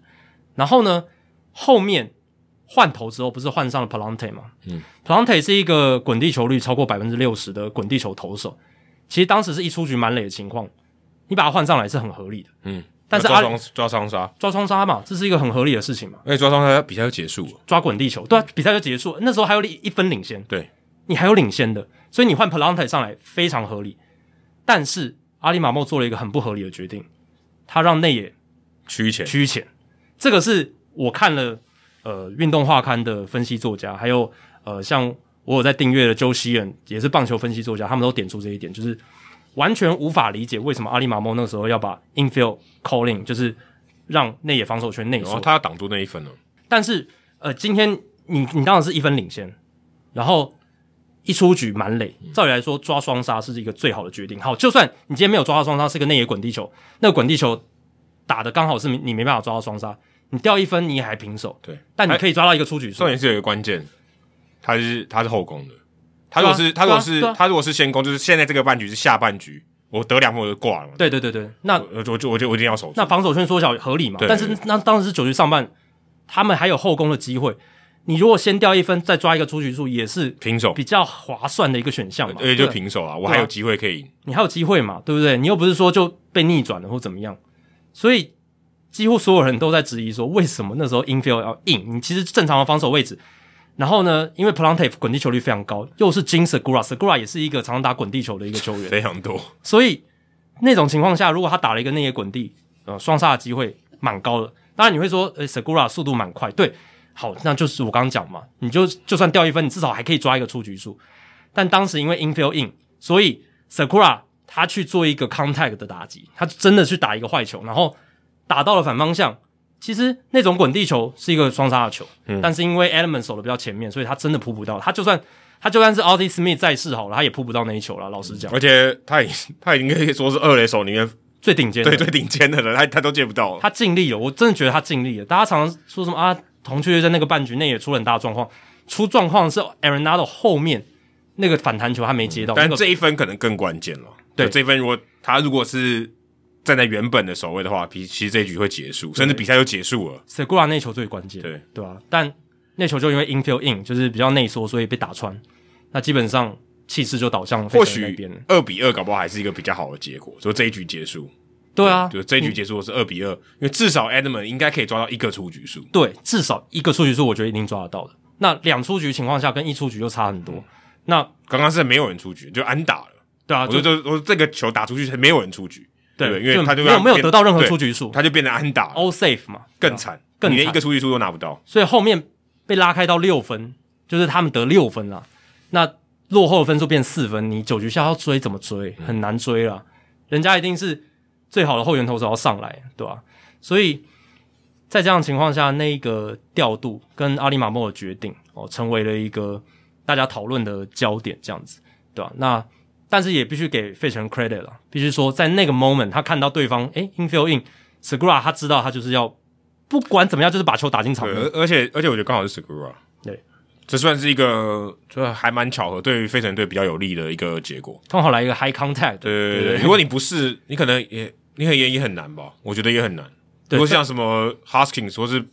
然后呢，后面换头之后不是换上了 Pallante 吗？嗯，Pallante 是一个滚地球率超过百分之六十的滚地球投手，其实当时是一出局满垒的情况，你把他换上来是很合理的，嗯。但是抓双抓双杀。抓双杀嘛，这是一个很合理的事情嘛。而且抓双杀比赛就结束了，抓滚地球对啊，比赛就结束了。那时候还有一一分领先，对，你还有领先的，所以你换 Pallante 上来非常合理。但是阿里马莫做了一个很不合理的决定，他让内野趋前趋前，这个是我看了呃运动画刊的分析作家，还有呃像我有在订阅的 Joe Sheehan 也是棒球分析作家，他们都点出这一点，就是完全无法理解为什么阿里马莫那个时候要把 infield calling 就是让内野防守圈内缩，他要挡住那一分了。但是呃，今天你你当然是一分领先，然后一出局满垒，照理来说抓双杀是一个最好的决定。好，就算你今天没有抓到双杀，是个内野滚地球，那个滚地球打的刚好是你没办法抓到双杀，你掉一分你也还平手。对，但你可以抓到一个出局数。重点是有一个关键，他是他是后攻的，他如果是、啊、他如果是、啊啊、他如果是先攻，就是现在这个半局是下半局。我得两分我就挂了。对对对对，那我就我就我就我一定要守住。那防守圈缩小合理嘛？但是那当时是九局上半，他们还有后攻的机会。你如果先掉一分，再抓一个出局数，也是平手，比较划算的一个选项嘛。对，就平手啊，我还有机会可以赢。你还有机会嘛？对不对？你又不是说就被逆转了或怎么样。所以几乎所有人都在质疑说，为什么那时候 infield 要硬？你其实正常的防守位置。然后呢，因为 Pallante 滚地球率非常高，又是 Jean Segura，Segura 也是一个常常打滚地球的一个球员，非常多，所以。那种情况下，如果他打了一个内野滚地，呃，双杀的机会蛮高的。当然你会说，诶，Segura 速度蛮快，对，好，那就是我刚刚讲嘛，你就就算掉一分，你至少还可以抓一个出局数。但当时因为 infield in，所以 Sakura 他去做一个 contact 的打击，他真的去打一个坏球，然后打到了反方向。其实那种滚地球是一个双杀的球，嗯，但是因为 Element 守的比较前面，所以他真的扑不到。他就算。他就算是 Ozzie Smith 再世好了，他也扑不到那一球了。老实讲，而且他已他已经可以说是二垒手里面最顶尖的，对最顶尖的了，他他都接不到。他尽力了，我真的觉得他尽力了。大家常常说什么啊？红雀队在那个半局内也出了很大状况，出状况是 Arenado 后面那个反弹球他没接到，嗯、但这一分可能更关键了。对，这一分如果他如果是站在原本的守卫的话，其其实这一局会结束，甚至比赛就结束了。Segura 那球最关键，对对吧、啊？但那球就因为 infield in 就是比较内缩，所以被打穿。那基本上气势就倒向或许二比二，搞不好还是一个比较好的结果。所以这一局结束，对啊，就这一局结束是二比二，因为至少 Edman 应该可以抓到一个出局数。对，至少一个出局数，我觉得一定抓得到的。那两出局情况下，跟一出局就差很多。那刚刚是没有人出局，就安打了。对啊，我就我这个球打出去，没有人出局。对，因为他就没有没有得到任何出局数，他就变成安打，all safe 嘛，更惨，更连一个出局数都拿不到。所以后面被拉开到六分，就是他们得六分了。那落后的分数变四分，你九局下要追怎么追？很难追了。人家一定是最好的后援投手要上来，对吧、啊？所以在这样的情况下，那一个调度跟阿里马莫的决定哦，成为了一个大家讨论的焦点，这样子，对吧、啊？那但是也必须给费城 credit 了，必须说在那个 moment 他看到对方诶 infield in，Segura 他知道他就是要不管怎么样就是把球打进场而，而且而且我觉得刚好是 Segura 对。这算是一个，就还蛮巧合，对于费城队比较有利的一个结果。刚好来一个 high contact，对对对。如果你不是，你可能也，你很严也也很难吧？我觉得也很难。如果像什么 Hoskins 或是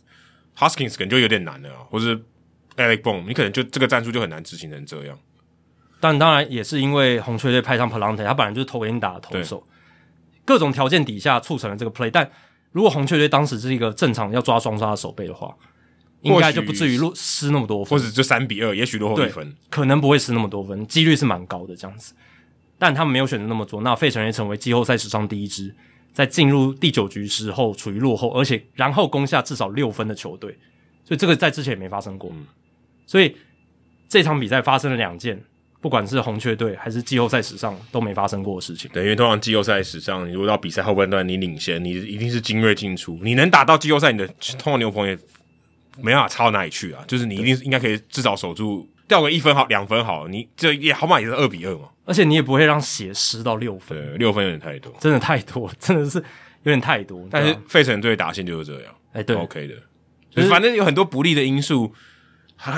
Hoskins，可能就有点难了，或是 Alec b o n m 你可能就这个战术就很难执行成这样。但当然也是因为红雀队派上 Pallante，他本来就是投给你打的投手，各种条件底下促成了这个 play。但如果红雀队当时是一个正常要抓双杀的手备的话，应该就不至于落失那么多分，或者就三比二，也许落后一分，可能不会失那么多分，几率是蛮高的这样子。但他们没有选择那么做，那费城也成为季后赛史上第一支在进入第九局时候处于落后，而且然后攻下至少六分的球队。所以这个在之前也没发生过。嗯、所以这场比赛发生了两件，不管是红雀队还是季后赛史上都没发生过的事情。对，因为通常季后赛史上，你如果到比赛后半段你领先，你一定是精锐进出，你能打到季后赛，你的通常牛棚也。没办法差到哪里去啊！就是你一定应该可以至少守住，掉个一分好，两分好，你这也好嘛，也是二比二嘛。而且你也不会让血失到六分，对，六分有点太多，真的太多，真的是有点太多。但是费城队打线就是这样，哎，对，OK 的，就是反正有很多不利的因素，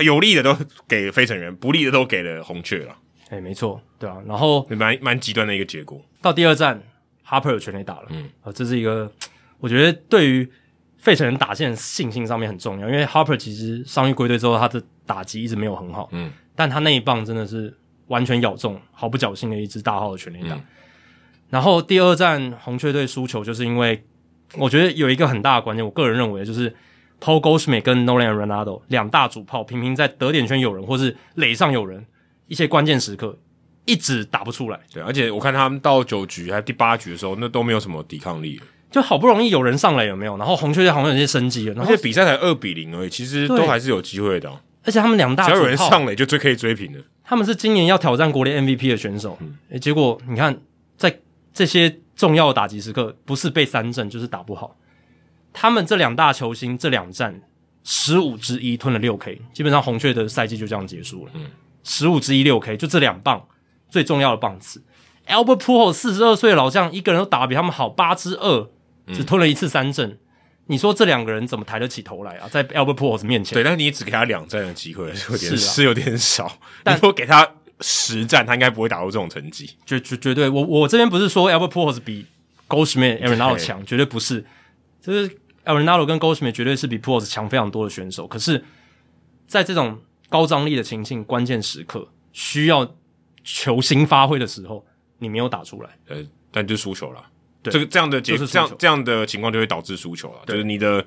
有利的都给费城人，不利的都给了红雀了。哎，没错，对啊。然后蛮蛮极端的一个结果。到第二站，Harper 有全垒打了，嗯，啊，这是一个我觉得对于。费城人打线信心上面很重要，因为 Harper 其实伤愈归队之后，他的打击一直没有很好，嗯，但他那一棒真的是完全咬中，毫不侥幸的一支大号的全垒打。嗯、然后第二战红雀队输球，就是因为我觉得有一个很大的关键，我个人认为就是 Paul Goldschmidt 跟 Nolan Arenado 两大主炮，频频在得点圈有人或是垒上有人，一些关键时刻一直打不出来。对，而且我看他们到九局还是第八局的时候，那都没有什么抵抗力。就好不容易有人上来有没有？然后红雀队好像有些生机了，然后而且比赛才二比零而已，其实都还是有机会的、啊。而且他们两大只要有人上来就追可以追平的。他们是今年要挑战国联 MVP 的选手，嗯欸、结果你看在这些重要的打击时刻，不是被三振就是打不好。他们这两大球星这两战十五之一吞了六 K，基本上红雀的赛季就这样结束了。嗯，十五之一六 K 就这两棒最重要的棒次。Albert Pujols 四十二岁的老将，一个人都打得比他们好八之二。只吞了一次三振，嗯、你说这两个人怎么抬得起头来啊？在 Albert Pujols 面前，对，但是你只给他两战的机会，是有点是，有点少。但你说给他十战，他应该不会打出这种成绩，绝绝绝对。我我这边不是说 Albert Pujols 比 Goldschmidt、Arenado 强，绝对不是。就是 Arenado 跟 Goldschmidt 绝对是比 Pujols 强非常多的选手。可是，在这种高张力的情境、关键时刻，需要球星发挥的时候，你没有打出来，呃，但就输球了。对这个这样的结，就是这样这样的情况就会导致输球了。就是你的，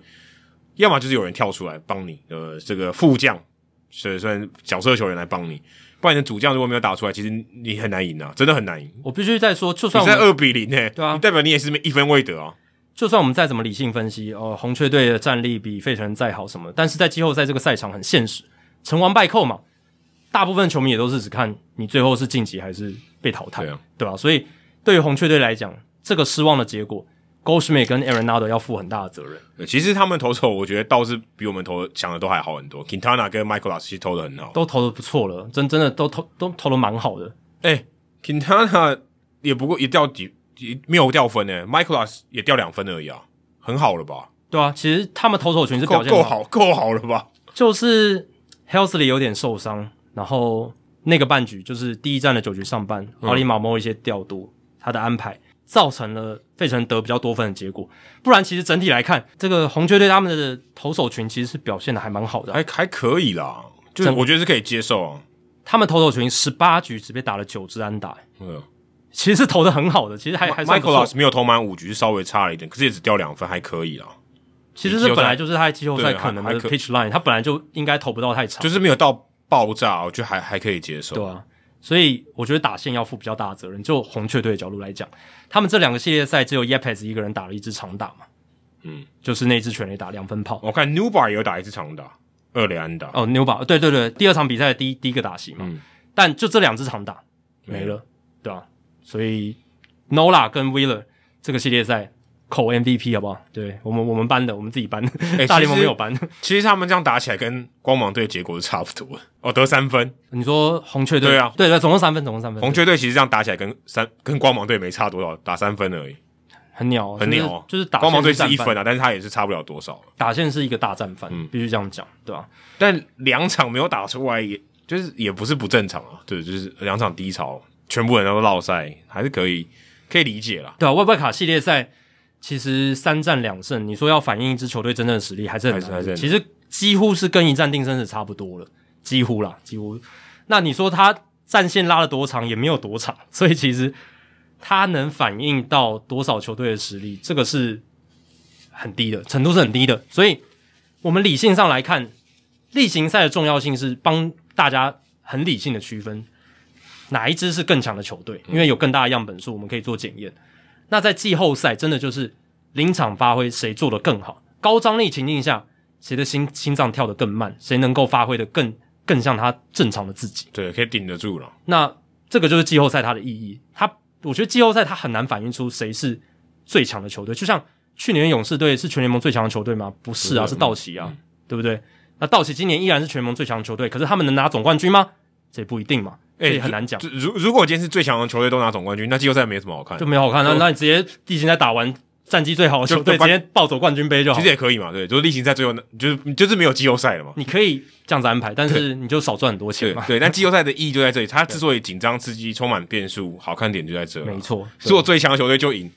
要么就是有人跳出来帮你，呃，这个副将，所以算角色球员来帮你，不然你的主将如果没有打出来，其实你很难赢啊，真的很难赢。我必须再说，就算你在二比零呢，对啊，代表你也是一分未得啊。就算我们再怎么理性分析，哦、呃，红雀队的战力比费城再好什么，但是在季后赛这个赛场很现实，成王败寇嘛，大部分球迷也都是只看你最后是晋级还是被淘汰，对啊，对吧？所以对于红雀队来讲。这个失望的结果，Goldschmidt 跟 Arenado 要负很大的责任。其实他们投手，我觉得倒是比我们投想的都还好很多。Quintana 跟 Mikolas 其实投的很好，都投的不错了，真真的都投都投的蛮好的。哎，Quintana 也不过也掉几也没有掉分呢，Mikolas 也掉两分而已啊，很好了吧？对啊，其实他们投手群是表现够好，够好了吧？就是 Helsley 有点受伤，然后那个半局就是第一站的九局上半，奥利马莫一些调度，他的安排。造成了费城得比较多分的结果，不然其实整体来看，这个红雀队他们的投手群其实是表现的还蛮好的，还还可以啦，就我觉得是可以接受啊。他们投手群十八局只被打了九支安打，嗯，其实是投的很好的，其实还还 Mikolas 没有投满五局，稍微差了一点，可是也只掉两分，还可以啦。其实这本来就是他季后赛可能的 pitch line，他本来就应该投不到太长，就是没有到爆炸，我觉得还还可以接受，对啊。所以我觉得打线要负比较大的责任。就红雀队的角度来讲，他们这两个系列赛只有 Yepes 一个人打了一支长打嘛，嗯，就是那支全垒打两分炮。我看 Newbar 也有打一支长打，二垒安打。哦，Newbar，对对对，第二场比赛的第一第一个打席嘛，嗯、但就这两支长打没了，对吧、啊？所以 Nola 跟 Wheeler 这个系列赛。口 MVP 好不好？对我们我们班的，我们自己班的，欸、大联盟没有班。其实他们这样打起来，跟光芒队结果是差不多。哦，得三分。你说红雀队？对啊，对对，总共三分，总共三分。红雀队其实这样打起来，跟三跟光芒队没差多少，打三分而已。很鸟，很鸟，就是打光芒队是一分啊，但是他也是差不了多少。打线是一个大战犯，嗯、必须这样讲，对吧、啊？但两场没有打出来也，也就是也不是不正常啊。对，就是两场低潮，全部人都落赛，还是可以可以理解啦。对啊，外外卡系列赛。其实三战两胜，你说要反映一支球队真正的实力还是很难。是其实几乎是跟一战定生死差不多了，几乎啦，几乎。那你说他战线拉了多长，也没有多长，所以其实他能反映到多少球队的实力，这个是很低的，程度是很低的。所以我们理性上来看，例行赛的重要性是帮大家很理性的区分哪一支是更强的球队，因为有更大的样本数，我们可以做检验。那在季后赛，真的就是临场发挥，谁做的更好？高张力情境下，谁的心心脏跳得更慢？谁能够发挥得更更像他正常的自己？对，可以顶得住了。那这个就是季后赛它的意义。它，我觉得季后赛它很难反映出谁是最强的球队。就像去年勇士队是全联盟最强的球队吗？不是啊，是道奇啊，嗯、对不对？那道奇今年依然是全联盟最强的球队，可是他们能拿总冠军吗？这也不一定嘛。哎，很难讲。如如果今天是最强的球队都拿总冠军，那季后赛没什么好看，就没好看。那那你直接例行赛打完，战绩最好的球队直接抱走冠军杯就好。其实也可以嘛，对，就是例行赛最后那，就是就是没有季后赛了嘛。你可以这样子安排，但是你就少赚很多钱嘛。对，但季后赛的意义就在这里，它之所以紧张刺激、充满变数，好看点就在这。没错，如果最强的球队就赢，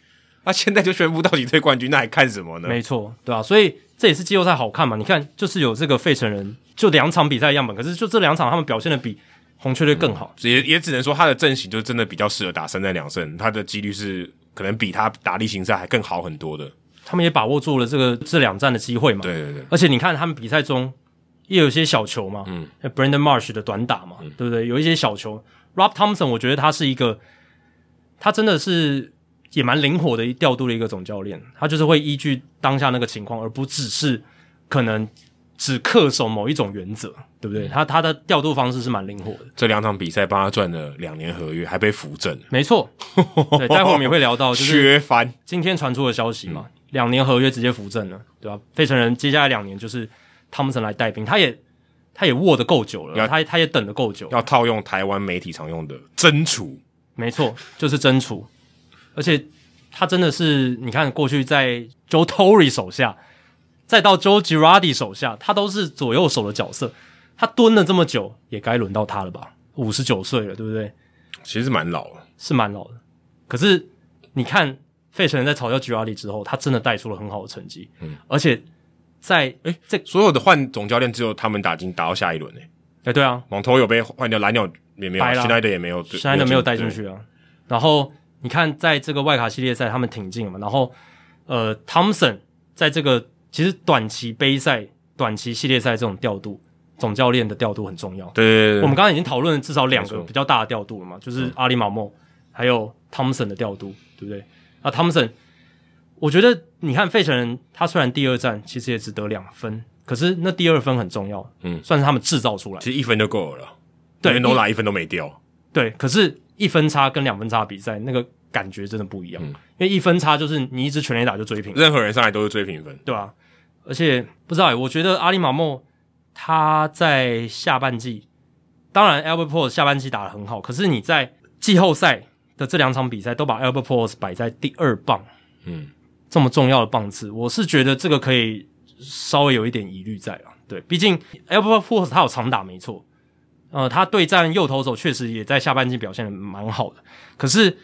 那现在就宣布到底队冠军，那还看什么呢？没错，对啊，所以这也是季后赛好看嘛。你看，就是有这个费城人，就两场比赛样本，可是就这两场他们表现的比。红雀队更好，嗯、也也只能说他的阵型就真的比较适合打三战两胜，他的几率是可能比他打例行赛还更好很多的。他们也把握住了这个这两战的机会嘛。对对对。而且你看他们比赛中也有一些小球嘛，嗯，Brandon Marsh 的短打嘛，嗯、对不对？有一些小球，Rob Thompson，我觉得他是一个，他真的是也蛮灵活的调度的一个总教练，他就是会依据当下那个情况，而不只是可能只恪守某一种原则，对不对？他他的调度方式是蛮灵活的。这两场比赛帮他赚了两年合约，还被扶正。没错，对，待会我们也会聊到，就是削翻今天传出的消息嘛，两年合约直接扶正了，对吧？费城人接下来两年就是汤姆森来带兵，他也他也握得够久了，他他也等得够久，要套用台湾媒体常用的真储，没错，就是真储。而且他真的是，你看过去在 Joe Torre 手下，再到 Joe Girardi 手下，他都是左右手的角色。他蹲了这么久，也该轮到他了吧？五十九岁了，对不对？其实蛮老了，是蛮老的。可是你看费城人在嘲笑 Girardi 之后，他真的带出了很好的成绩。嗯，而且在诶这所有的换总教练只有他们打进打到下一轮诶。诶对啊，网头有被换掉，蓝鸟也没有，Schneider 也没有，Schneider 没有带进去啊。然后。你看，在这个外卡系列赛，他们挺进了嘛。然后，呃，Thompson 在这个其实短期杯赛、短期系列赛这种调度，总教练的调度很重要。对，对，对，对，我们刚刚已经讨论了至少两个比较大的调度了嘛，就是阿里马莫还有 Thompson 的调度，对不对？啊，Thompson，我觉得你看费城人，他虽然第二战其实也只得两分，可是那第二分很重要，嗯，算是他们制造出来，其实一分就够了，对，诺拉一分都没掉，对，可是。一分差跟两分差的比赛，那个感觉真的不一样。嗯、因为一分差就是你一支全垒打就追平，任何人上来都是追平分，对吧、啊？而且不知道、欸，我觉得阿里马莫他在下半季，当然 Albert Pujols 下半季打得很好，可是你在季后赛的这两场比赛都把 Albert Pujols 摆在第二棒，嗯，这么重要的棒次，我是觉得这个可以稍微有一点疑虑在啊。对，毕竟 Albert Pujols 他有长打没错。呃，他对战右投手确实也在下半季表现的蛮好的，可是，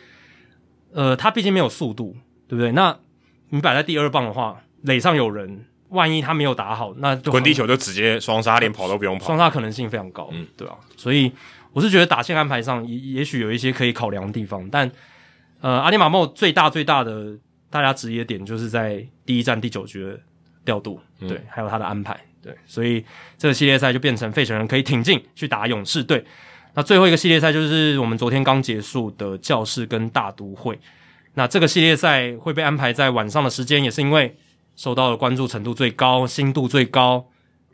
呃，他毕竟没有速度，对不对？那你摆在第二棒的话，垒上有人，万一他没有打好，那就滚地球就直接双杀，连跑都不用跑，双杀可能性非常高，嗯，对啊。所以我是觉得打线安排上也也许有一些可以考量的地方，但呃，阿里马莫最大最大的大家质疑的点就是在第一站第九局的调度，对，嗯、还有他的安排。对，所以这个系列赛就变成费城人可以挺进去打勇士队。那最后一个系列赛就是我们昨天刚结束的教室跟大都会。那这个系列赛会被安排在晚上的时间，也是因为受到的关注程度最高、心度最高。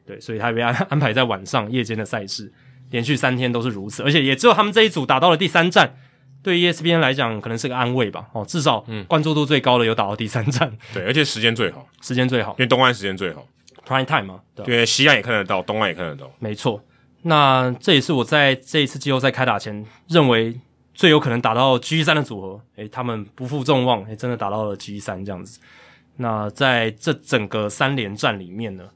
对，所以他被安安排在晚上夜间的赛事，连续三天都是如此。而且也只有他们这一组打到了第三站，对 ESPN 来讲可能是个安慰吧。哦，至少嗯，关注度最高的有打到第三站。对，而且时间最好，时间最好，因为东岸时间最好。Prime time 嘛，对，对，西岸也看得到，东岸也看得到，没错。那这也是我在这一次季后赛开打前认为最有可能打到 G 三的组合。诶，他们不负众望，诶，真的打到了 G 三这样子。那在这整个三连战里面呢，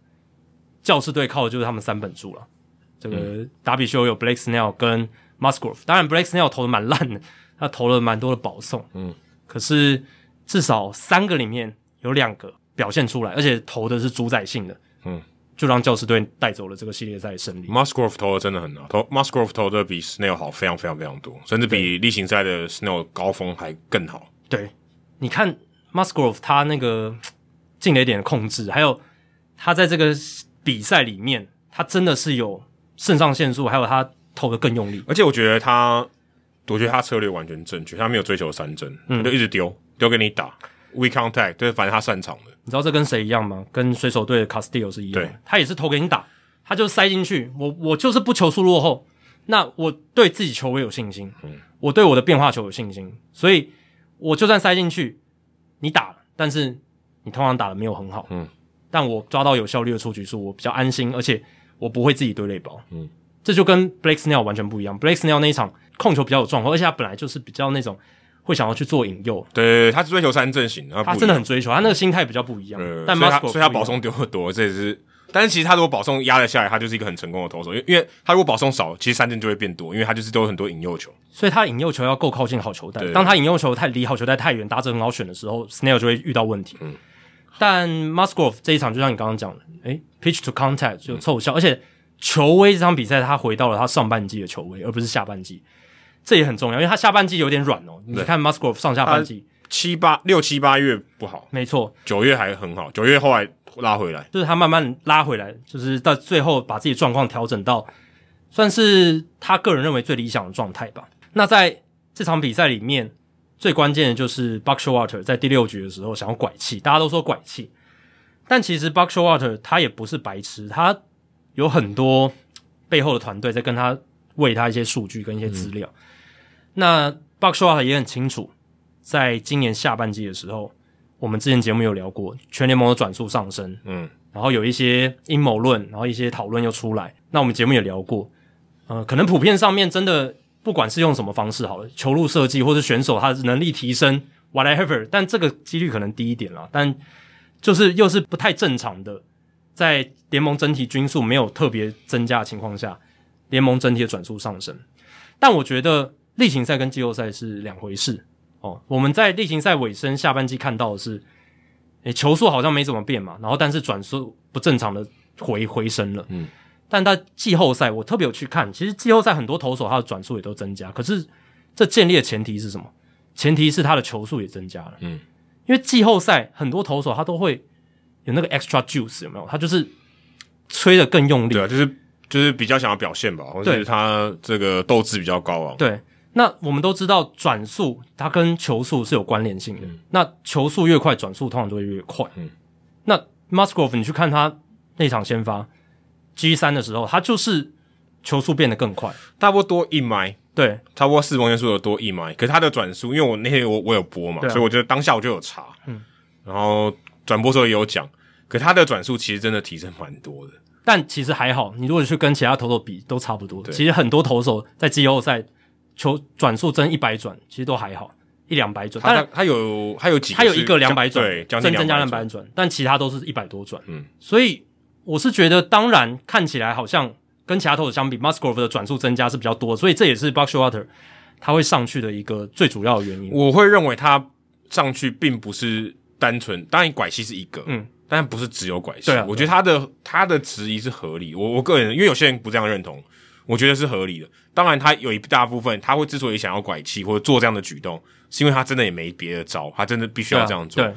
教士队靠的就是他们三本柱了。这个达比修有 Blake Snell 跟 Musgrove，当然 Blake Snell 投的蛮烂的，他投了蛮多的保送，嗯，可是至少三个里面有两个。表现出来，而且投的是主宰性的，嗯，就让教士队带走了这个系列赛胜利。Musgrove 投的真的很好，投 Musgrove 投的比 Snell 好，非常非常非常多，甚至比例行赛的 Snell 高峰还更好。对，你看 Musgrove 他那个进雷点的控制，还有他在这个比赛里面，他真的是有肾上腺素，还有他投的更用力。而且我觉得他，我觉得他策略完全正确，他没有追求三针，嗯，就一直丢丢给你打。We contact，对，反正他擅长的。你知道这跟谁一样吗？跟水手队的 Castillo 是一样他也是投给你打，他就塞进去。我我就是不求速落后，那我对自己球我有信心，嗯，我对我的变化球有信心，所以我就算塞进去，你打了，但是你通常打的没有很好，嗯，但我抓到有效率的出局数，我比较安心，而且我不会自己堆垒包，嗯，这就跟 Blake Snell 完全不一样。Blake Snell 那一场控球比较有状况，而且他本来就是比较那种。会想要去做引诱，对，他是追求三阵型，他真的很追求，他那个心态比较不一样。嗯、但 Musgrove 所以他保送丢的多，这也是。但是其实他如果保送压了下来，他就是一个很成功的投手，因为因为他如果保送少，其实三振就会变多，因为他就是都有很多引诱球。所以他引诱球要够靠近好球带，当他引诱球太离好球带太远，打者很好选的时候，Snell 就会遇到问题。嗯，但 Musgrove 这一场就像你刚刚讲的，诶，pitch to contact 就凑效，嗯、而且球威这场比赛他回到了他上半季的球威，而不是下半季。这也很重要，因为他下半季有点软哦。你看 Musgrove 上下半季七八六七八月不好，没错，九月还很好，九月后来拉回来，就是他慢慢拉回来，就是到最后把自己状况调整到算是他个人认为最理想的状态吧。那在这场比赛里面，最关键的就是 b u c k s h o w a t e r 在第六局的时候想要拐气，大家都说拐气，但其实 b u c k s h o w a t e r 他也不是白痴，他有很多背后的团队在跟他喂他一些数据跟一些资料。那 b u c k s h o w a t e r 也很清楚，在今年下半季的时候，我们之前节目有聊过，全联盟的转速上升，嗯，然后有一些阴谋论，然后一些讨论又出来。那我们节目也聊过，呃，可能普遍上面真的。不管是用什么方式好了，球路设计或者选手他的能力提升，whatever，但这个几率可能低一点啦。但就是又是不太正常的，在联盟整体均数没有特别增加的情况下，联盟整体的转速上升。但我觉得例行赛跟季后赛是两回事哦。我们在例行赛尾声下半季看到的是，诶，球速好像没怎么变嘛，然后但是转速不正常的回回升了，嗯。但他季后赛，我特别有去看。其实季后赛很多投手他的转速也都增加，可是这建立的前提是什么？前提是他的球速也增加了。嗯，因为季后赛很多投手他都会有那个 extra juice，有没有？他就是吹的更用力。对啊，就是就是比较想要表现吧，或者是他这个斗志比较高昂。对，那我们都知道转速它跟球速是有关联性的。嗯、那球速越快，转速通常就会越快。嗯，那 Musgrove 你去看他那场先发。G 三的时候，他就是球速变得更快，差不多多一迈，对，差不多四公斤速有多一迈。可是他的转速，因为我那天我我有播嘛，啊、所以我觉得当下我就有查，嗯，然后转播时候也有讲，可他的转速其实真的提升蛮多的。但其实还好，你如果去跟其他投手比，都差不多。其实很多投手在季后赛球转速增一百转，其实都还好，一两百转。他他有它有几个，他有一个两百转，对，增增加两百转，但其他都是一百多转。嗯，所以。我是觉得，当然看起来好像跟其他投手相比，Musgrove 的转速增加是比较多，所以这也是 Buck Showalter 他会上去的一个最主要的原因。我会认为他上去并不是单纯，当然拐膝是一个，嗯，但不是只有拐气。对啊，我觉得他的他的质疑是合理。我我个人，因为有些人不这样认同，我觉得是合理的。当然，他有一大部分他会之所以想要拐气或者做这样的举动，是因为他真的也没别的招，他真的必须要这样做。对。对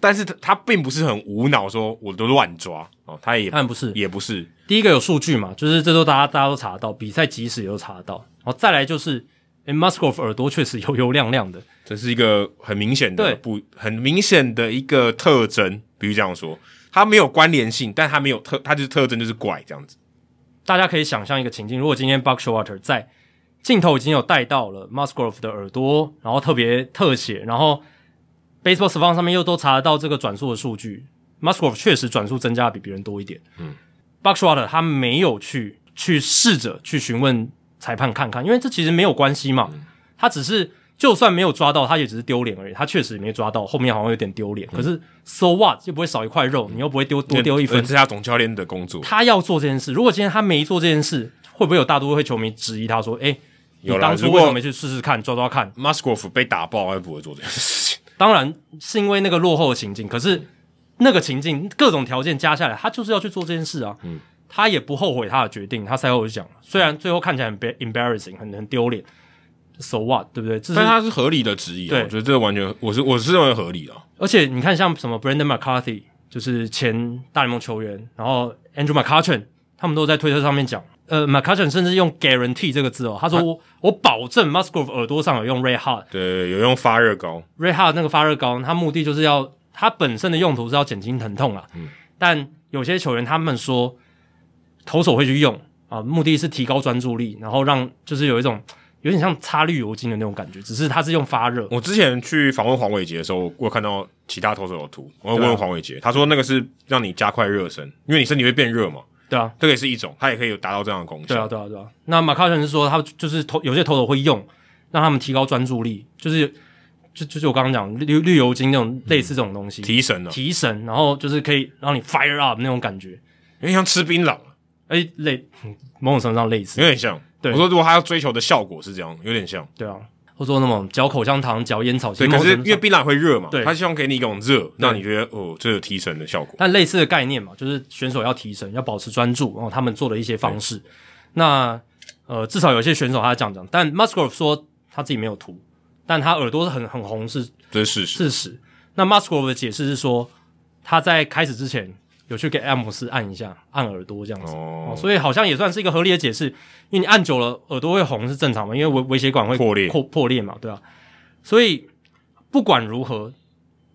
但是他他并不是很无脑，说我都乱抓哦，他也，但不是，也不是。第一个有数据嘛，就是这都大家大家都查得到，比赛即时也都查得到。然后再来就是，诶，Musgrove 耳朵确实油油亮亮的，这是一个很明显的不很明显的一个特征。比如这样说，它没有关联性，但它没有特，它就是特征就是怪这样子。大家可以想象一个情境，如果今天 Buck Showalter 在镜头已经有带到了 Musgrove 的耳朵，然后特别特写，然后。Baseball Savant 上面又都查得到这个转速的数据，Musgrove 确实转速增加比别人多一点。嗯，Buck Showalter 他没有去去试着去询问裁判看看，因为这其实没有关系嘛。嗯、他只是就算没有抓到，他也只是丢脸而已。他确实没抓到，后面好像有点丢脸。嗯、可是 So what 就不会少一块肉，你又不会丢多丢一分。这是他总教练的工作，他要做这件事。如果今天他没做这件事，会不会有大多数球迷质疑他说：“哎、欸，你当初为什么没去试试看抓抓看？”Musgrove 被打爆，他不会做这件事情。当然是因为那个落后的情境，可是那个情境各种条件加下来，他就是要去做这件事啊。嗯，他也不后悔他的决定。他赛后就讲，虽然最后看起来很 embarrassing，很很丢脸，so what，对不对？但他是合理的质疑，对，我觉得这个完全我是我是认为合理的。而且你看，像什么 Brandon McCarthy，就是前大联盟球员，然后 Andrew McCutchen，他们都在推特上面讲。呃，McCutchen 甚至用 guarantee 这个字哦，他说我、啊、我保证 Musgrove 耳朵上有用 Red Hot，对，有用发热膏，Red Hot 那个发热膏，它目的就是要它本身的用途是要减轻疼痛啊。嗯，但有些球员他们说投手会去用啊，目的是提高专注力，然后让就是有一种有点像擦绿油精的那种感觉，只是它是用发热。我之前去访问黄伟杰的时候，我有看到其他投手有图，我问黄伟杰，啊、他说那个是让你加快热身，因为你身体会变热嘛。对啊，这个也是一种，它也可以有达到这样的功效。对啊，对啊，对啊。那马卡伦是说，他就是投有些投手会用，让他们提高专注力，就是就就是我刚刚讲绿绿油精那种类似这种东西，嗯、提神了，提神，然后就是可以让你 fire up 那种感觉，有点像吃槟榔，哎，类某种程度上类似，有点像。对，我说如果他要追求的效果是这样，有点像。对啊。或者说那种嚼口香糖、嚼烟草，对，可是因为槟榔会热嘛，对，他希望给你一种热，让你觉得哦，这有提神的效果。但类似的概念嘛，就是选手要提神，要保持专注，然后他们做的一些方式。那呃，至少有些选手他这样讲，但 Musgrove 说他自己没有涂，但他耳朵是很很红，是这是事实。事实。那 Musgrove 的解释是说他在开始之前。有去给詹姆斯按一下，按耳朵这样子，oh. 所以好像也算是一个合理的解释。因为你按久了，耳朵会红是正常嘛，因为微微血管会破裂，破破裂嘛，对啊。所以不管如何，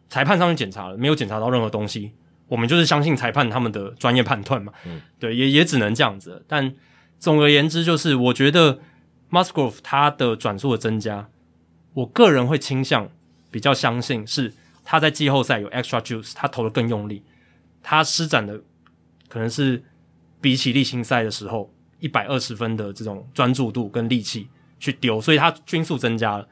裁判上去检查了，没有检查到任何东西，我们就是相信裁判他们的专业判断嘛。嗯，对，也也只能这样子。但总而言之，就是我觉得 Musgrove 他的转速的增加，我个人会倾向比较相信是他在季后赛有 extra juice，他投的更用力，他施展的可能是比起例行赛的时候一百二十分的这种专注度跟力气去丢，所以他均速增加了，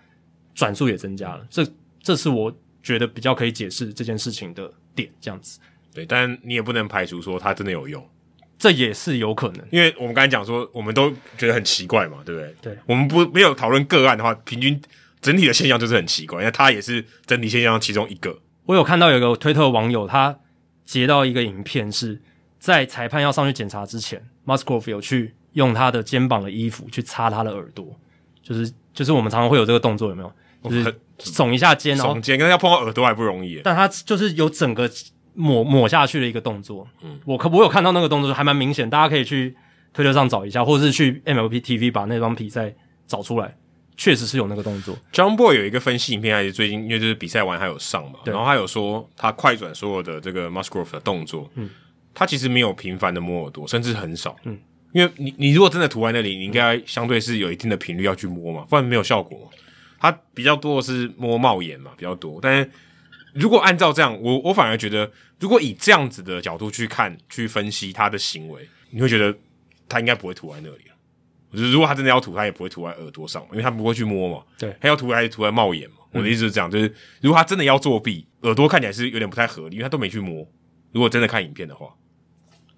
转速也增加了。这这是我觉得比较可以解释这件事情的点，这样子。对，但你也不能排除说他真的有用，这也是有可能。因为我们刚才讲说，我们都觉得很奇怪嘛，对不对？对，我们不没有讨论个案的话，平均整体的现象就是很奇怪。因为他也是整体现象其中一个。我有看到有个推特网友，他截到一个影片，是在裁判要上去检查之前，Musgrove 有去用他的肩膀的衣服去擦他的耳朵，就是就是我们常常会有这个动作，有没有？就是耸一下肩，然后耸肩，跟要碰到耳朵还不容易。但他就是有整个抹抹下去的一个动作。嗯，我可我有看到那个动作，还蛮明显，大家可以去推特上找一下，或者是去 MLB TV 把那张比赛找出来，确实是有那个动作。John Boy 有一个分析影片，还是最近因为就是比赛完还有上嘛，然后他有说他快转所有的这个 Musgrove 的动作，嗯，他其实没有频繁的摸耳朵，甚至很少，嗯，因为你你如果真的涂在那里，你应该相对是有一定的频率要去摸嘛，不然没有效果。他比较多的是摸帽檐嘛，比较多。但是如果按照这样，我我反而觉得，如果以这样子的角度去看、去分析他的行为，你会觉得他应该不会涂在那里了。就是如果他真的要涂，他也不会涂在耳朵上，因为他不会去摸嘛。对，他要涂还是涂在帽檐嘛。我的意思是这样，就是如果他真的要作弊，耳朵看起来是有点不太合理，因为他都没去摸。如果真的看影片的话，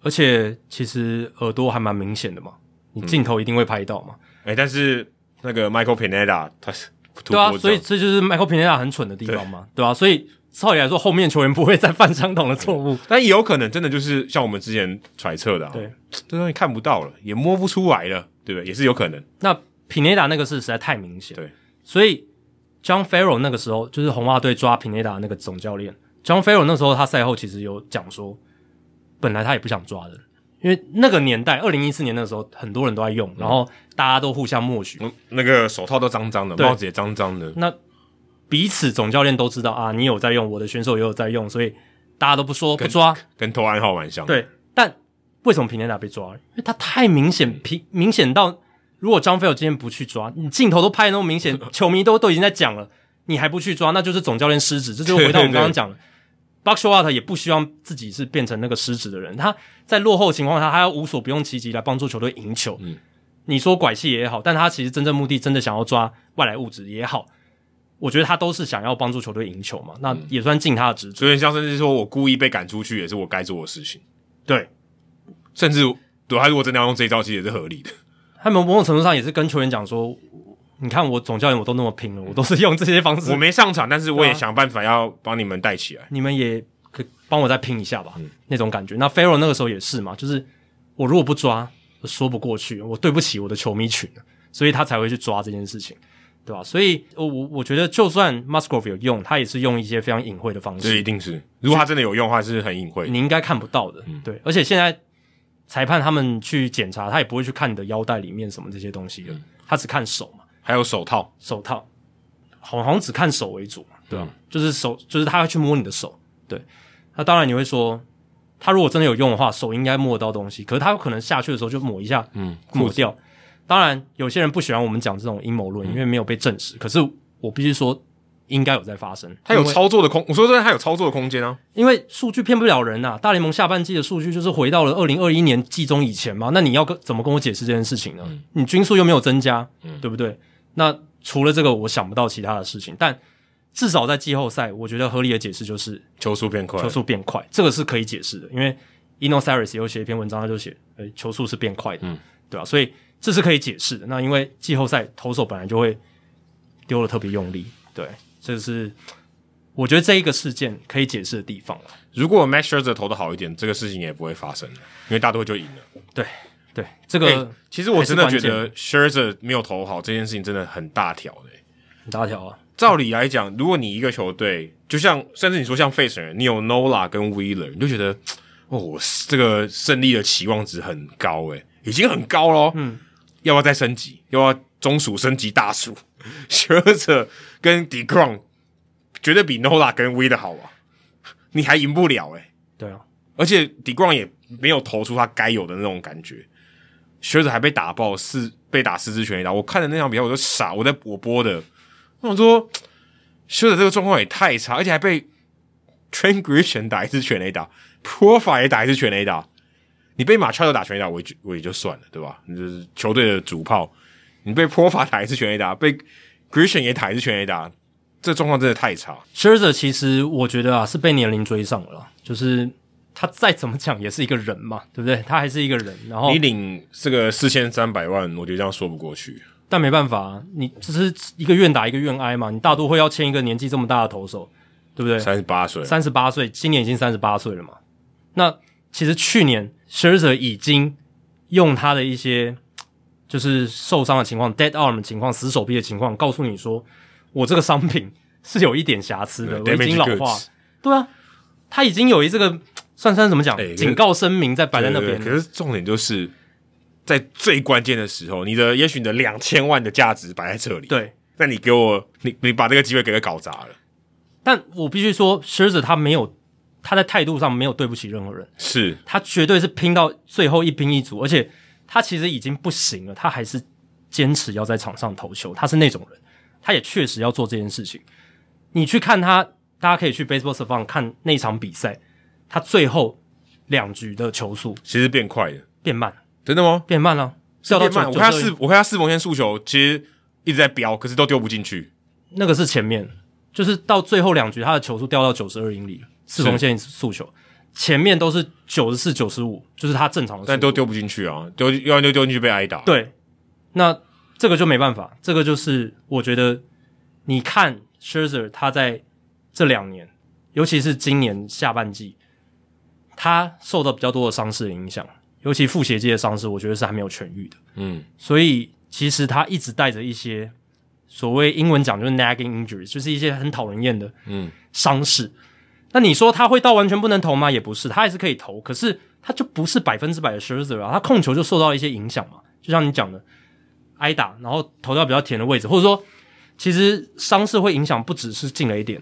而且其实耳朵还蛮明显的嘛，你镜头一定会拍到嘛。哎、嗯欸，但是那个 Michael Pineda 他是。对啊，所以这就是 Michael Pineda 很蠢的地方嘛，对吧、啊？所以照理来说，后面球员不会再犯相同的错误，但也有可能真的就是像我们之前揣测的、啊，对，这东西看不到了，也摸不出来了，对不对？也是有可能。那 Pineda 那个是实在太明显，对，所以 John Farrell 那个时候就是红袜队抓 Pineda 那个总教练，John Farrell 那时候他赛后其实有讲说，本来他也不想抓的。因为那个年代，二零一四年那个时候，很多人都在用，然后大家都互相默许，嗯、那个手套都脏脏的，帽子也脏脏的。那彼此总教练都知道啊，你有在用，我的选手也有在用，所以大家都不说不抓，跟偷暗号蛮像。对，但为什么平天打被抓？因为他太明显，平明显到如果张飞友今天不去抓，你镜头都拍的那么明显，球迷都都已经在讲了，你还不去抓，那就是总教练失职。这就回到我们刚刚讲的。Buck Showalter 也不希望自己是变成那个失职的人。他在落后的情况下，他要无所不用其极来帮助球队赢球。嗯，你说拐气也好，但他其实真正目的，真的想要抓外来物质也好，我觉得他都是想要帮助球队赢球嘛。那也算尽他的职责。所以像甚至说我故意被赶出去，也是我该做的事情。对，甚至对他如果真的要用这一招，其实也是合理的。他们某种程度上也是跟球员讲说。你看我总教练我都那么拼了，我都是用这些方式。我没上场，但是我也想办法要帮你们带起来。你们也可以帮我再拼一下吧，嗯、那种感觉。那 Farrell 那个时候也是嘛，就是我如果不抓，我说不过去，我对不起我的球迷群，所以他才会去抓这件事情，对吧？所以，我我我觉得，就算 Musgrove 有用，他也是用一些非常隐晦的方式。这一定是，如果他真的有用的话，是很隐晦，你应该看不到的。嗯、对，而且现在裁判他们去检查，他也不会去看你的腰带里面什么这些东西的，嗯、他只看手嘛。还有手套，手套，好好像只看手为主嘛，对吧？嗯、就是手，就是他要去摸你的手，对。那当然你会说，他如果真的有用的话，手应该摸得到东西，可是他有可能下去的时候就抹一下，嗯，抹掉。当然，有些人不喜欢我们讲这种阴谋论，嗯、因为没有被证实。可是我必须说，应该有在发生。他有操作的空，我说真的，他有操作的空间啊。因为数据骗不了人呐。大联盟下半季的数据就是回到了二零二一年季中以前嘛。那你要跟怎么跟我解释这件事情呢？嗯、你均速又没有增加，嗯、对不对？那除了这个，我想不到其他的事情。但至少在季后赛，我觉得合理的解释就是球速变快，球速变快，这个是可以解释的。因为 Eno Sarris 有写一篇文章，他就写，诶，球速是变快的，嗯，对吧？所以这是可以解释的。那因为季后赛投手本来就会丢的特别用力，对，这是我觉得这一个事件可以解释的地方。如果 Max Scherzer 投的好一点，这个事情也不会发生，因为大多就赢了。对。对这个、欸，其实我真的觉得 Scherzer 没有投好这件事情真的很大条的、欸，很大条啊。照理来讲，如果你一个球队，就像甚至你说像费城人，你有 Nola 跟 Wheeler，你就觉得哦，这个胜利的期望值很高诶、欸，已经很高咯。嗯，要不要再升级？要不要中暑升级大属？Scherzer 跟 d e g r o n 绝对比 Nola 跟 Wade 好啊，你还赢不了诶、欸、对啊，而且 d e g r o n 也没有投出他该有的那种感觉，Scherzer 还被打爆四被打四支全垒打，我看的那场比赛我都傻，我在我播的，我想说 Scherzer 这个状况也太差，而且还被 Tran Grishan 打一支全垒打，Profar 也打一支全垒打，你被 Machado 打全垒打，我也我也就算了，对吧？你就是球队的主炮，你被 Profar 打一次全垒打，被 Grisham 也打一次全垒打。这状况真的太差。Scherzer 其实我觉得啊，是被年龄追上了。就是他再怎么讲也是一个人嘛，对不对？他还是一个人。然后你领这个四千三百万，我觉得这样说不过去。但没办法，你只是一个愿打一个愿挨嘛。你大都会要签一个年纪这么大的投手，对不对？三十八岁，三十八岁，今年已经三十八岁了嘛。那其实去年 Scherzer 已经用他的一些就是受伤的情况、dead arm 的情况、死手臂的情况，告诉你说。我这个商品是有一点瑕疵的，我已经老化。对啊，他已经有一这个算算怎么讲、欸、警告声明在摆在那边。可是重点就是在最关键的时候，你的也许你的两千万的价值摆在这里。对，那你给我，你你把这个机会给他搞砸了。但我必须说，Scherzer 他没有，他在态度上没有对不起任何人，是他绝对是拼到最后一兵一卒，而且他其实已经不行了，他还是坚持要在场上投球，他是那种人。他也确实要做这件事情。你去看他，大家可以去 Baseball Savant 看那场比赛，他最后两局的球速其实变快了，变慢，真的吗？变慢了，是要变慢。我看他四，我看他四缝线速球其实一直在飙，可是都丢不进去。那个是前面，就是到最后两局，他的球速掉到九十二英里了，四缝线速球，前面都是九十四、九十五，就是他正常的，但都丢不进去啊，丢要丢丢进去被挨打。对，那。这个就没办法，这个就是我觉得，你看 Scherzer 他在这两年，尤其是今年下半季，他受到比较多的伤势的影响，尤其腹斜肌的伤势，我觉得是还没有痊愈的。嗯，所以其实他一直带着一些所谓英文讲就是 nagging injuries，就是一些很讨人厌的嗯伤势。那你说他会到完全不能投吗？也不是，他还是可以投，可是他就不是百分之百的 Scherzer 啊，他控球就受到一些影响嘛，就像你讲的。挨打，然后投到比较甜的位置，或者说，其实伤势会影响不只是进了一点，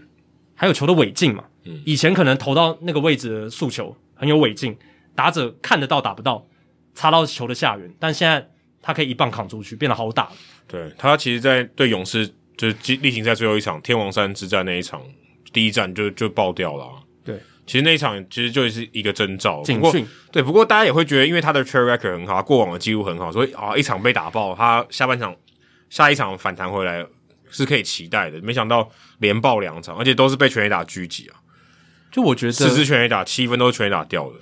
还有球的尾劲嘛。嗯，以前可能投到那个位置的速球很有尾劲，打者看得到打不到，擦到球的下缘，但现在他可以一棒扛出去，变得好打。对，他其实，在对勇士就是例行赛最后一场天王山之战那一场第一站就就爆掉了。对。其实那一场其实就是一个征兆，警讯。对，不过大家也会觉得，因为他的 track record 很好，他过往的记录很好，所以啊，一场被打爆，他下半场下一场反弹回来是可以期待的。没想到连爆两场，而且都是被全垒打狙击啊！就我觉得四支全垒打，七分都是全垒打掉的。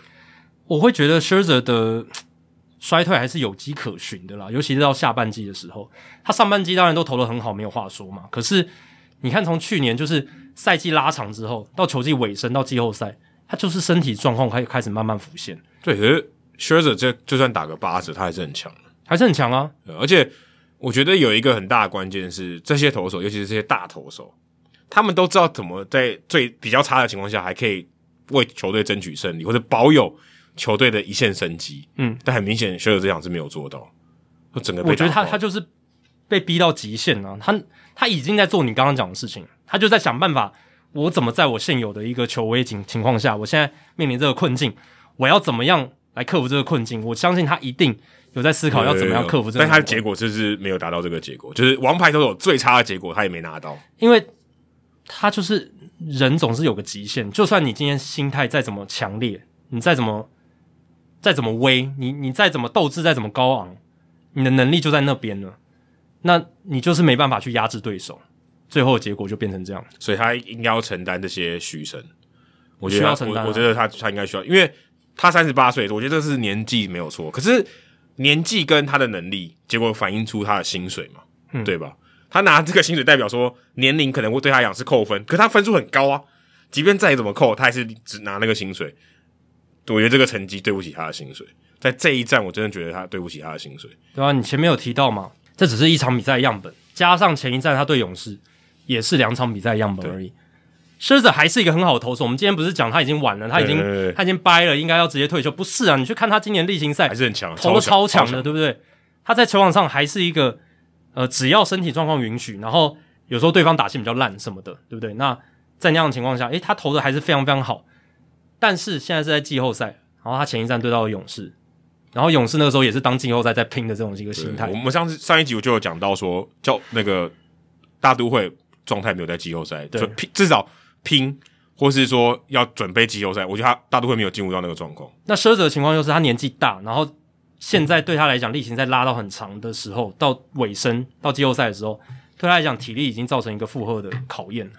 我会觉得 Scherzer 的 衰退还是有迹可循的啦，尤其是到下半季的时候，他上半季当然都投的很好，没有话说嘛。可是你看，从去年就是。赛季拉长之后，到球季尾声，到季后赛，他就是身体状况开始开始慢慢浮现。对，可是 Scherzer 这就算打个八折，他还是很强，还是很强啊。而且我觉得有一个很大的关键是，这些投手，尤其是这些大投手，他们都知道怎么在最比较差的情况下，还可以为球队争取胜利，或者保有球队的一线生机。嗯，但很明显，Scherzer 这场是没有做到。整个被我觉得他他就是被逼到极限了，啊，他他已经在做你刚刚讲的事情。他就在想办法，我怎么在我现有的一个球威情情况下，我现在面临这个困境，我要怎么样来克服这个困境？我相信他一定有在思考要怎么样克服这个。但他的结果就是没有达到这个结果，就是王牌都有最差的结果，他也没拿到。因为他就是人总是有个极限，就算你今天心态再怎么强烈，你再怎么再怎么威，你你再怎么斗志再怎么高昂，你的能力就在那边了，那你就是没办法去压制对手。最后的结果就变成这样，所以他应该要承担这些嘘声。我需要承担，我觉得他他应该需要，因为他三十八岁，我觉得这是年纪没有错。可是年纪跟他的能力，结果反映出他的薪水嘛，嗯、对吧？他拿这个薪水代表说年龄可能会对他来讲是扣分，可是他分数很高啊，即便再怎么扣，他还是只拿那个薪水。我觉得这个成绩对不起他的薪水，在这一站，我真的觉得他对不起他的薪水。对啊，你前面有提到嘛，这只是一场比赛样本，加上前一站他对勇士。也是两场比赛样本而已。Scherzer 还是一个很好的投手。我们今天不是讲他已经晚了，他已经他已经掰了，应该要直接退休。不是啊，你去看他今年例行赛还是很强，投的超强的，对不对？他在球场上还是一个呃，只要身体状况允许，然后有时候对方打线比较烂什么的，对不对？那在那样的情况下，诶，他投的还是非常非常好。但是现在是在季后赛，然后他前一站对到了勇士，然后勇士那个时候也是当季后赛在拼的这种一个心态。我们上次上一集我就有讲到说，叫那个大都会状态没有在季后赛，就拼至少拼，或是说要准备季后赛。我觉得他大都会没有进入到那个状况。那奢泽的情况就是他年纪大，然后。现在对他来讲，例行赛拉到很长的时候，到尾声到季后赛的时候，对他来讲体力已经造成一个负荷的考验了。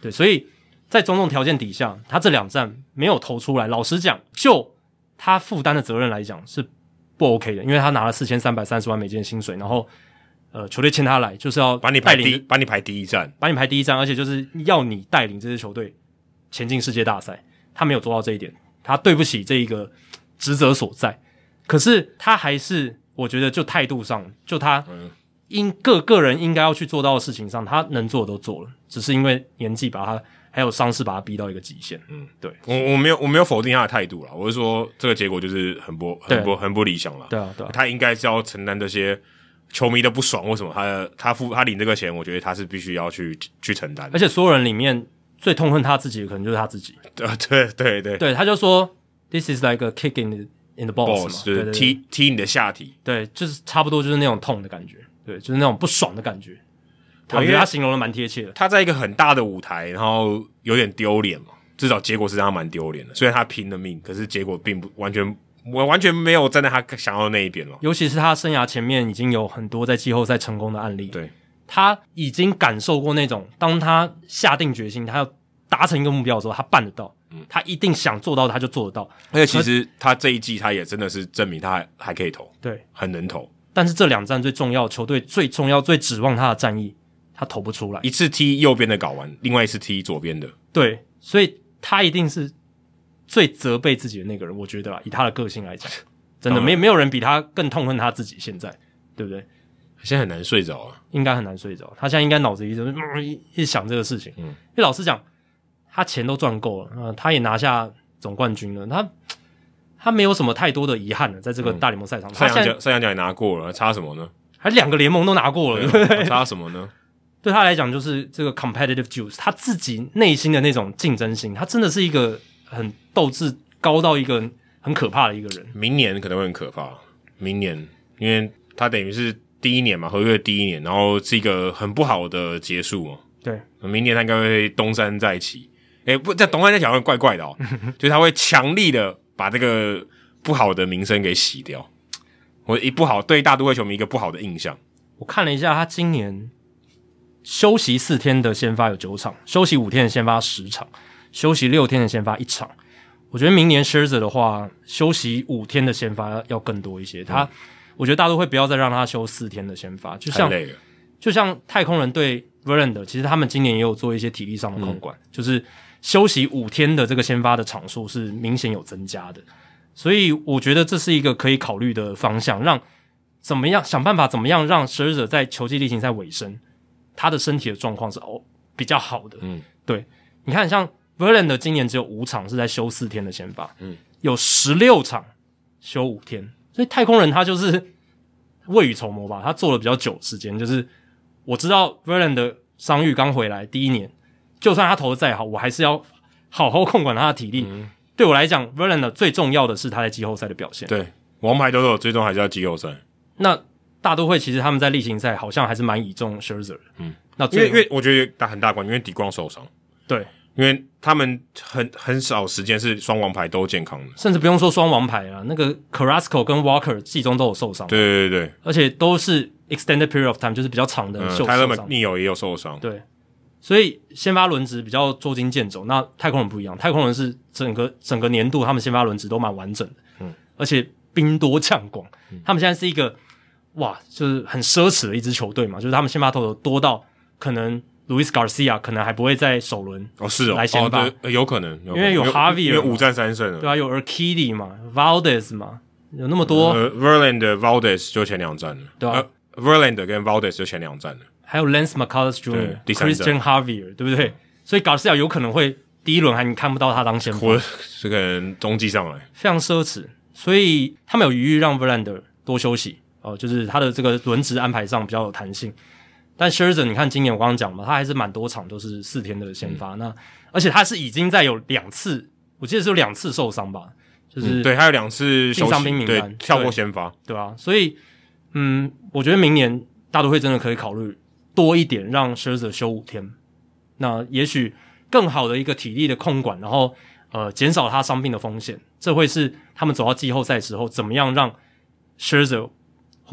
对，所以在种种条件底下，他这两站没有投出来。老实讲，就他负担的责任来讲是不 OK 的，因为他拿了四千三百三十万美金的薪水，然后呃，球队签他来就是要把你排第一，把你排第一站，把你排第一站，而且就是要你带领这支球队前进世界大赛。他没有做到这一点，他对不起这一个职责所在。可是他还是，我觉得就态度上，就他应个个人应该要去做到的事情上，他能做的都做了，只是因为年纪把他还有伤势把他逼到一个极限。嗯，对，我我没有我没有否定他的态度啦，我是说这个结果就是很不很不很不理想了。对啊，对啊，他应该是要承担这些球迷的不爽，为什么他他付他领这个钱，我觉得他是必须要去去承担。而且所有人里面最痛恨他自己的，可能就是他自己。对对对对，对，他就说，This is like a kick in the In the balls, balls 就是踢踢你的下体，对，就是差不多就是那种痛的感觉，对，就是那种不爽的感觉。我觉得他形容的蛮贴切的。他在一个很大的舞台，然后有点丢脸嘛，至少结果是让他蛮丢脸的。虽然他拼了命，可是结果并不完全，我完全没有站在他想要的那一边了。尤其是他生涯前面已经有很多在季后赛成功的案例，对，他已经感受过那种，当他下定决心，他要达成一个目标的时候，他办得到。他一定想做到，他就做得到。而且其实他这一季他也真的是证明他还还可以投，对，很能投。但是这两战最重要，球队最重要、最指望他的战役，他投不出来。一次踢右边的睾丸，另外一次踢左边的。对，所以他一定是最责备自己的那个人。我觉得啦，以他的个性来讲，真的没没有人比他更痛恨他自己。现在，对不对？现在很难睡着啊，应该很难睡着。他现在应该脑子一直一想这个事情。嗯，因为老实讲。他钱都赚够了，嗯，他也拿下总冠军了，他 他没有什么太多的遗憾了，在这个大联盟赛场，嗯、他赛扬奖赛扬奖也拿过了，差什么呢？还两个联盟都拿过了，对不对？差什么呢？对他来讲，就是这个 competitive juice，他自己内心的那种竞争心，他真的是一个很斗志高到一个很可怕的一个人。明年可能会很可怕，明年，因为他等于是第一年嘛，合约第一年，然后是一个很不好的结束嘛。对，明年他应该会东山再起。诶、欸，不，在东山再起好像怪怪的哦，就是他会强力的把这个不好的名声给洗掉，或一不好对大都会球迷一个不好的印象。我看了一下，他今年休息四天的先发有九场，休息五天的先发十场，休息六天的先发一场。我觉得明年 Scherzer 的话，休息五天的先发要更多一些。他，嗯、我觉得大都会不要再让他休四天的先发，就像就像太空人对 Verlander，其实他们今年也有做一些体力上的控管，嗯、就是。休息五天的这个先发的场数是明显有增加的，所以我觉得这是一个可以考虑的方向，让怎么样想办法怎么样让 Scherzer 在球季例行赛尾声，他的身体的状况是哦比较好的。嗯，对，你看像 Verlander 今年只有五场是在休四天的先发，嗯，有十六场休五天，所以太空人他就是 未雨绸缪吧，他做了比较久时间，就是我知道 Verlander 伤愈刚回来第一年。就算他投的再好，我还是要好好控管他的体力。嗯、对我来讲，Verlander 最重要的是他在季后赛的表现。对，王牌都有，最终还是要季后赛。那大都会其实他们在例行赛好像还是蛮倚重 Scherzer 的。嗯，那因为因为我觉得打很大关系，因为底光受伤。对，因为他们很很少时间是双王牌都健康的，甚至不用说双王牌啊，那个 Carrasco 跟 Walker 季中都有受伤。对对对，而且都是 extended period of time，就是比较长的受伤。Tyler McNeil 也有受伤。对。所以先发轮值比较捉襟见肘，那太空人不一样，太空人是整个整个年度他们先发轮值都蛮完整的，嗯，而且兵多将广，嗯、他们现在是一个哇，就是很奢侈的一支球队嘛，就是他们先发投手多到可能 Luis Garcia 可能还不会在首轮哦是哦来先发，哦、有可能，因为有 Javier，因为五战三胜了，对啊，有 Urquidy 嘛，Valdez 嘛，有那么多、呃、，Verlander Valdez 就前两战了，对啊、呃、，Verlander 跟 Valdez 就前两战了。还有 Lance McCullers Jr.、Christian Javier，对不对？所以 Garcia 有可能会第一轮还你看不到他当先发，这个人中继上来。非常奢侈，所以他们有余裕让 Verlander 多休息哦，就是他的这个轮值安排上比较有弹性。但 Scherzer 你看今年我刚刚讲嘛，他还是蛮多场都是四天的先发，嗯、那而且他是已经在有两次，我记得是有两次受伤吧，就是、嗯、对，还有两次受伤兵名单，跳过先发，对吧、啊？所以嗯，我觉得明年大都会真的可以考虑多一点，让 Scherzer 休五天，那也许更好的一个体力的控管，然后呃减少他伤病的风险，这会是他们走到季后赛时候怎么样让 Scherzer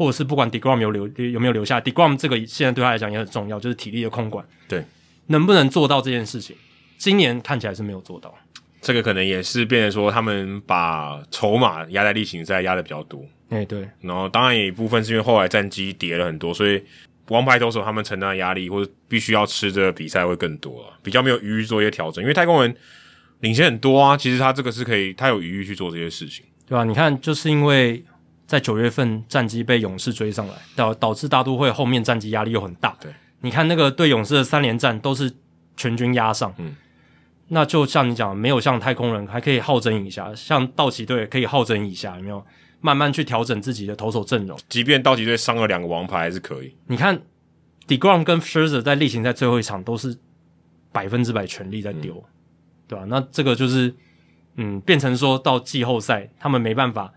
或者是不管 Degrom 有留有没有留下 Degrom 这个现在对他来讲也很重要，就是体力的控管。对，能不能做到这件事情？今年看起来是没有做到。这个可能也是变成说他们把筹码压在例行赛压的比较多。哎、欸，对。然后当然也一部分是因为后来战绩跌了很多，所以王牌投手他们承担的压力或者必须要吃这个比赛会更多了，比较没有余裕做一些调整。因为太空人领先很多啊，其实他这个是可以，他有余裕去做这些事情，对吧、啊？你看，就是因为。在九月份战绩被勇士追上来，导导致大都会后面战绩压力又很大。对，你看那个对勇士的三连战都是全军压上，嗯，那就像你讲，没有像太空人还可以好整一下，像道奇队可以好整一下，有没有？慢慢去调整自己的投手阵容。即便道奇队伤了两个王牌还是可以。你看，Degrom 跟 Scherzer 在例行赛最后一场都是百分之百全力在丢，嗯、对吧？那这个就是，嗯，变成说到季后赛他们没办法。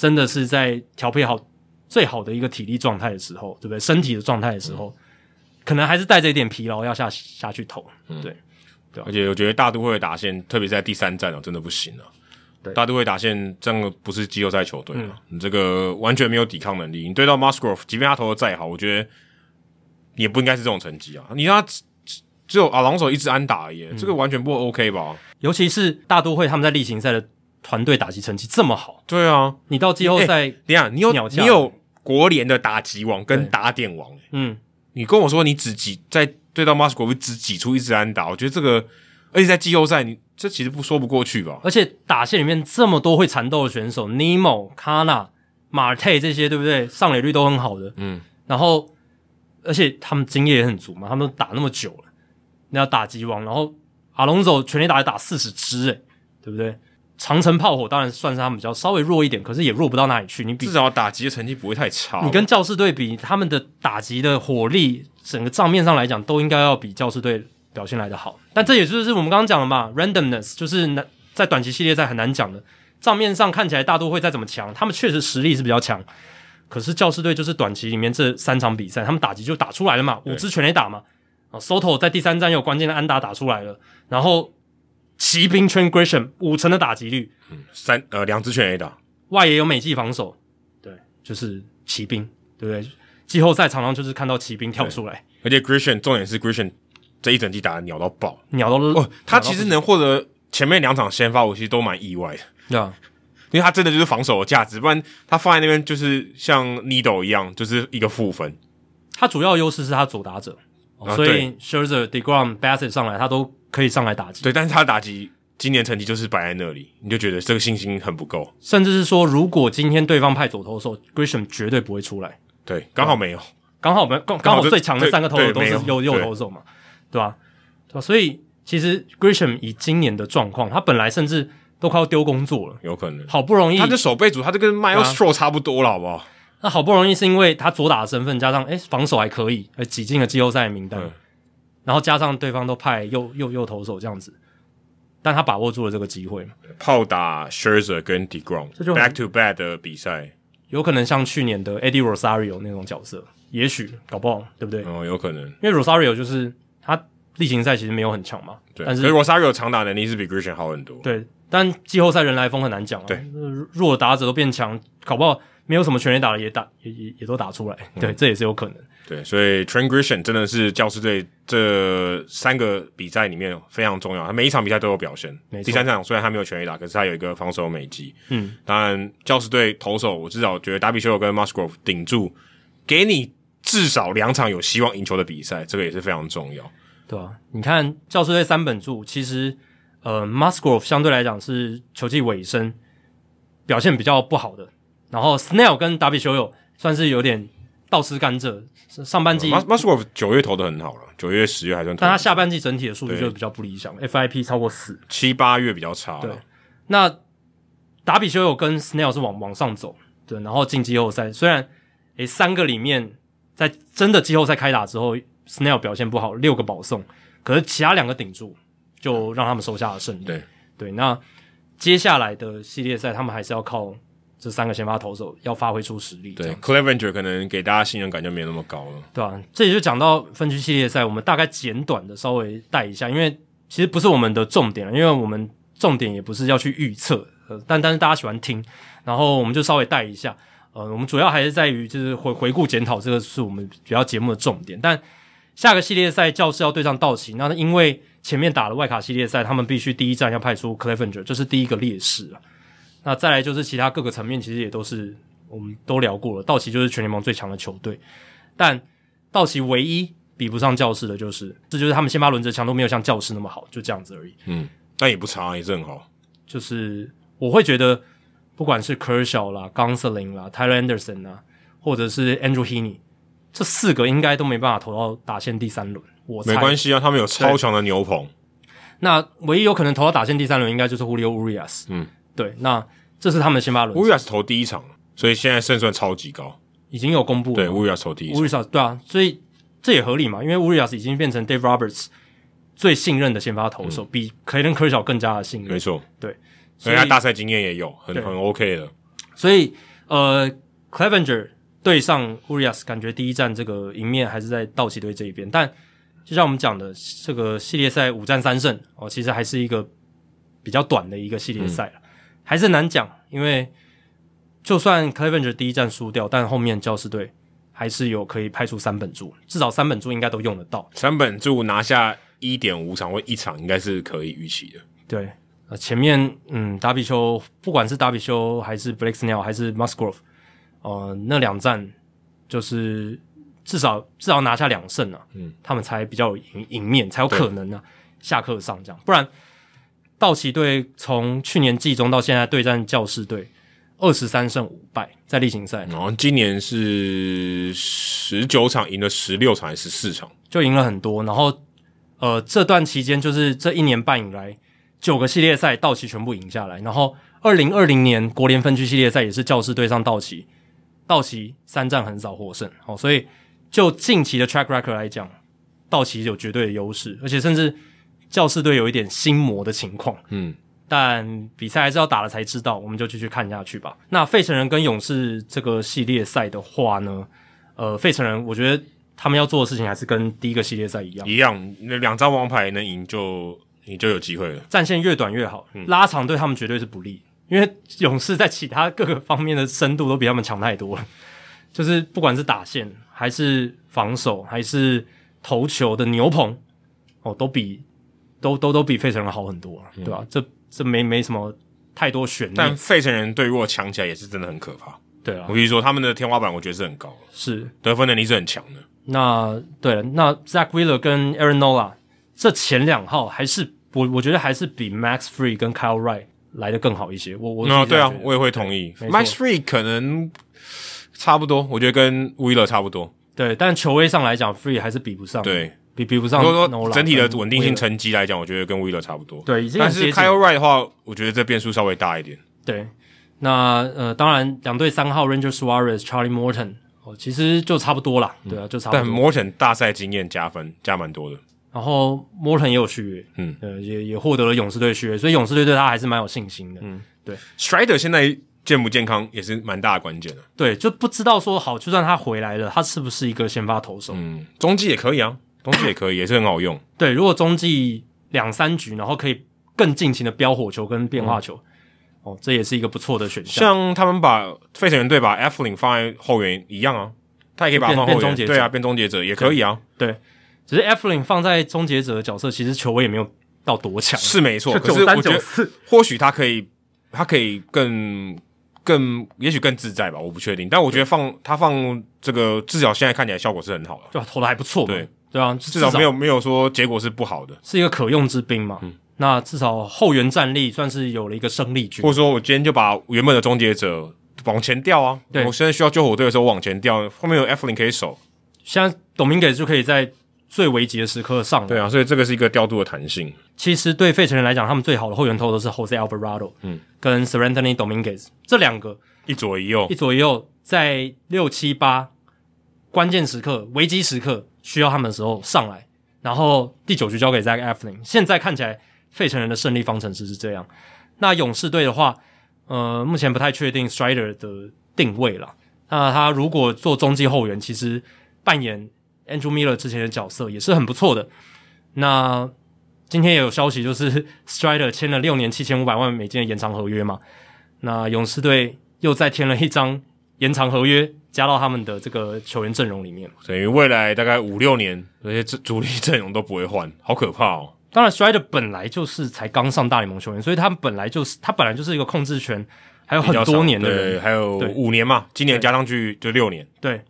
真的是在调配好最好的一个体力状态的时候，对不对？身体的状态的时候，嗯、可能还是带着一点疲劳要下下去投，嗯、对对。而且我觉得大都会的打线，特别在第三战哦，真的不行了。对，大都会打线真的不是季后赛球队了，嗯、你这个完全没有抵抗能力。你对到 Musgrove，即便他投的再好，我觉得也不应该是这种成绩啊。你让他只有阿朗手一直安打而已，嗯、这个完全不 OK 吧？尤其是大都会他们在例行赛的。团队打击成绩这么好，对啊，你到季后赛，等一下你有你有国联的打击王跟打点王，嗯，你跟我说你只挤在对到 Musgrove 只挤出一支安打，我觉得这个，而且在季后赛你这其实不说不过去吧？而且打线里面这么多会缠斗的选手，Nimmo、Canha、Marte 这些对不对？上垒率都很好的，嗯，然后而且他们经验也很足嘛，他们都打那么久了，你要打击王，然后 Alonso 全力打也打四十支，诶，对不对？长城炮火当然算是他们比较稍微弱一点，可是也弱不到哪里去。你比至少打击的成绩不会太差。你跟教士队比，他们的打击的火力，整个账面上来讲都应该要比教士队表现来的好。但这也就是我们刚刚讲的嘛，randomness 就是难在短期系列赛很难讲的。账面上看起来大都会再怎么强，他们确实实力是比较强。可是教士队就是短期里面这三场比赛，他们打击就打出来了嘛，五支全垒打嘛。啊，Soto 在第三站有关键的安打打出来了，然后。骑兵 Trent Grisham 五成的打击率，嗯，三呃两支全 A 打，外野有美技防守，对，就是骑兵，对不对？季后赛常常就是看到骑兵跳出来，而且 Grisham 重点是 Grisham 这一整季打的鸟到爆，鸟到哦，他其实能获得前面两场先发，我其实都蛮意外的，对啊，因为他真的就是防守的价值，不然他放在那边就是像 Needle 一样，就是一个负分。他主要优势是他左打者，哦、所以 Scherzer、Degrom、Bassett 上来他都。可以上来打击，对，但是他打击今年成绩就是摆在那里，你就觉得这个信心很不够，甚至是说，如果今天对方派左投手，Grisham 绝对不会出来，对，刚好没有，刚好没刚刚好最强的三个投手都是右右投手嘛，对吧？对吧？所以其实 Grisham 以今年的状况，他本来甚至都快要丢工作了，有可能，好不容易他的守备组，他这跟 Myles Straw 差不多了，好不好？那好不容易是因为他左打的身份，加上诶防守还可以，而挤进了季后赛的名单。然后加上对方都派右右右投手这样子，但他把握住了这个机会嘛？炮打 Scherzer 跟 Degrom，这就 back to back 的比赛，有可能像去年的 Eddie Rosario 那种角色，也许搞不好，对不对？哦，有可能，因为 Rosario 就是他例行赛其实没有很强嘛，对，但是 Rosario 长打能力是比 Grisham 好很多，对，但季后赛人来疯很难讲啊，对，弱打者都变强，搞不好没有什么全垒打的也打也也也都打出来，嗯、对，这也是有可能。对，所以 Trent Grisham 真的是教师队这三个比赛里面非常重要，他每一场比赛都有表现。第三场虽然他没有全垒打，可是他有一个防守美技。嗯，当然教师队投手，我至少觉得达比修有跟 Musgrove 顶住，给你至少两场有希望赢球的比赛，这个也是非常重要。对啊，你看教师队三本柱，其实呃 Musgrove 相对来讲是球季尾声表现比较不好的，然后 Snell 跟达比修有算是有点。倒吃甘蔗，上半季 Musgrove 九月投的很好了，九月十月还算，但他下半季整体的数据就比较不理想，FIP 超过四，七八月比较差。对，那达比修有跟 Snell 是往往上走，对，然后进季后赛，虽然诶三个里面在真的季后赛开打之后，Snell 表现不好，六个保送，可是其他两个顶住，就让他们收下了胜利。对。对，那接下来的系列赛，他们还是要靠这三个先发投手要发挥出实力。对，Clevenger 可能给大家信任感就没那么高了，对啊，这里就讲到分区系列赛，我们大概简短的稍微带一下，因为其实不是我们的重点，因为我们重点也不是要去预测，呃，但但是大家喜欢听，然后我们就稍微带一下。呃，我们主要还是在于就是回回顾检讨，这个是我们主要节目的重点。但下个系列赛教室要对上道奇，那因为前面打了外卡系列赛，他们必须第一站要派出 Clevenger，这是第一个劣势啊。那再来就是其他各个层面，其实也都是我们都聊过了。道奇就是全联盟最强的球队，但道奇唯一比不上教室的就是，这就是他们先发轮值强度没有像教室那么好，就这样子而已。嗯，但也不差，也是很好。就是我会觉得。不管是 Kershaw 啦、Gonsolin 啦、Tyler Anderson 啦，或者是 Andrew Heaney，这四个应该都没办法投到打线第三轮。我猜没关系啊，他们有超强的牛棚。那唯一有可能投到打线第三轮，应该就是 Julio Urias。嗯，对，那这是他们的先发轮。Urias 投第一场，所以现在胜算超级高，已经有公布了。对，Urias 投第一场，Urias 对啊，所以这也合理嘛，因为 Urias 已经变成 Dave Roberts 最信任的先发投手，嗯、比 Clayton Kershaw 更加的信任。没错，对。所以他大赛经验也有，很很 OK 的。所以呃，Clevenger 对上 Urias，感觉第一站这个赢面还是在道奇队这一边。但就像我们讲的，这个系列赛五战三胜哦，其实还是一个比较短的一个系列赛了，嗯、还是难讲。因为就算 Clevenger 第一战输掉，但后面教士队还是有可以派出三本柱，至少三本柱应该都用得到。三本柱拿下一点五场或一场，应该是可以预期的。对。呃，前面嗯，达比修不管是达比修还是 Blake Snell 还是 Musgrove，呃，那两战就是至少至少拿下两胜啊，嗯，他们才比较有赢赢面，才有可能啊下课上这样，不然道奇队从去年季中到现在对战教士队二十三胜五败在例行赛，然后今年是十九场赢了十六场还是十四场，就赢了很多，然后呃这段期间就是这一年半以来。九个系列赛，道奇全部赢下来。然后，二零二零年国联分区系列赛也是教士对上道奇，道奇三战很少获胜。哦，所以就近期的 track record 来讲，道奇有绝对的优势，而且甚至教士队有一点心魔的情况。嗯，但比赛还是要打了才知道，我们就继续看下去吧。那费城人跟勇士这个系列赛的话呢，呃，费城人我觉得他们要做的事情还是跟第一个系列赛一样，一样，那两张王牌能赢就。你就有机会了。战线越短越好，嗯、拉长对他们绝对是不利，因为勇士在其他各个方面的深度都比他们强太多了。就是不管是打线，还是防守，还是投球的牛棚，哦，都比都都都比费城人好很多，啊、对吧、啊？这这没没什么太多悬念。但费城人队如果强起来，也是真的很可怕。对啊，我跟你说，他们的天花板我觉得是很高，是得分能力是很强的。那对了，那 Zack Wheeler 跟 Aaron Nola 这前两号还是。我我觉得还是比 Max Fried 跟 Kyle Wright 来的更好一些。我我那，对啊，我也会同意。Max Fried 可能差不多，我觉得跟 Wheeler 差不多。对，但球威上来讲，Fried 还是比不上。对，比比不上。如果说整体的稳定性成绩来讲，我觉得跟 Wheeler 差不多。对，但是 Kyle Wright 的话，我觉得这变数稍微大一点。对，那呃，当然两队三号 Ranger Suarez、Charlie Morton 哦，其实就差不多啦。对啊，就差不多。但 Morton 大赛经验加分加蛮多的。然后 Morton 也有续约，嗯，呃，也也获得了勇士队续约，所以勇士队对他还是蛮有信心的，嗯，对。Strider 现在健不健康也是蛮大的关键的，对，就不知道说好，就算他回来了，他是不是一个先发投手？嗯，中继也可以啊，中继也可以，也是很好用。对，如果中继两三局，然后可以更尽情的飙火球跟变化球，嗯、哦，这也是一个不错的选项。像他们把费城人队把 Eflin 放在后援一样啊，他也可以把他放后援，对啊，变终结者也可以啊，对。对只是 Eflin 放在终结者的角色，其实球威也没有到多强，是没错。可是我觉得或许他可以，他可以更更，也许更自在吧，我不确定。但我觉得放他放这个，至少现在看起来效果是很好的，对，投的还不错，对对啊，至少没有没有说结果是不好的，是一个可用之兵嘛。嗯，那至少后援战力算是有了一个胜利军，或者说我今天就把原本的终结者往前调啊，对，我现在需要救火队的时候往前调，后面有 Eflin 可以守，现在 Dominguez 就可以在。最危急的时刻上，对啊，所以这个是一个调度的弹性。其实对费城人来讲，他们最好的后援投都是 Jose Alvarado，嗯，跟 Seranthony Dominguez 这两个，一左一右，一左一右，在六七八关键时刻、危机时刻需要他们的时候上来，然后第九局交给 Zach Eflin。现在看起来，费城人的胜利方程式是这样。那勇士队的话，呃，目前不太确定 Strider 的定位了。那他如果做中继后援，其实扮演 Andrew Miller 之前的角色也是很不错的。那今天也有消息，就是 Strider 签了六年七千五百万美金的延长合约嘛。那勇士队又再添了一张延长合约，加到他们的这个球员阵容里面，等于未来大概五六年这些主力阵容都不会换，好可怕哦。当然，Strider 本来就是才刚上大联盟球员，所以他本来就是他本来就是一个控制权还有很多年的人，对，还有五年嘛，今年加上去就六年。对，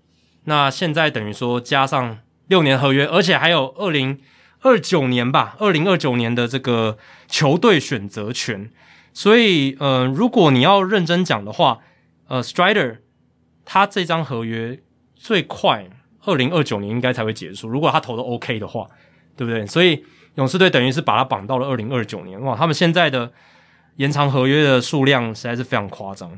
那现在等于说加上六年合约，而且还有二零二九年吧，二零二九年的这个球队选择权。所以，呃，如果你要认真讲的话，呃，Strider 他这张合约最快二零二九年应该才会结束，如果他投的 OK 的话，对不对？所以。勇士队等于是把他绑到了二零二九年，哇！他们现在的延长合约的数量实在是非常夸张。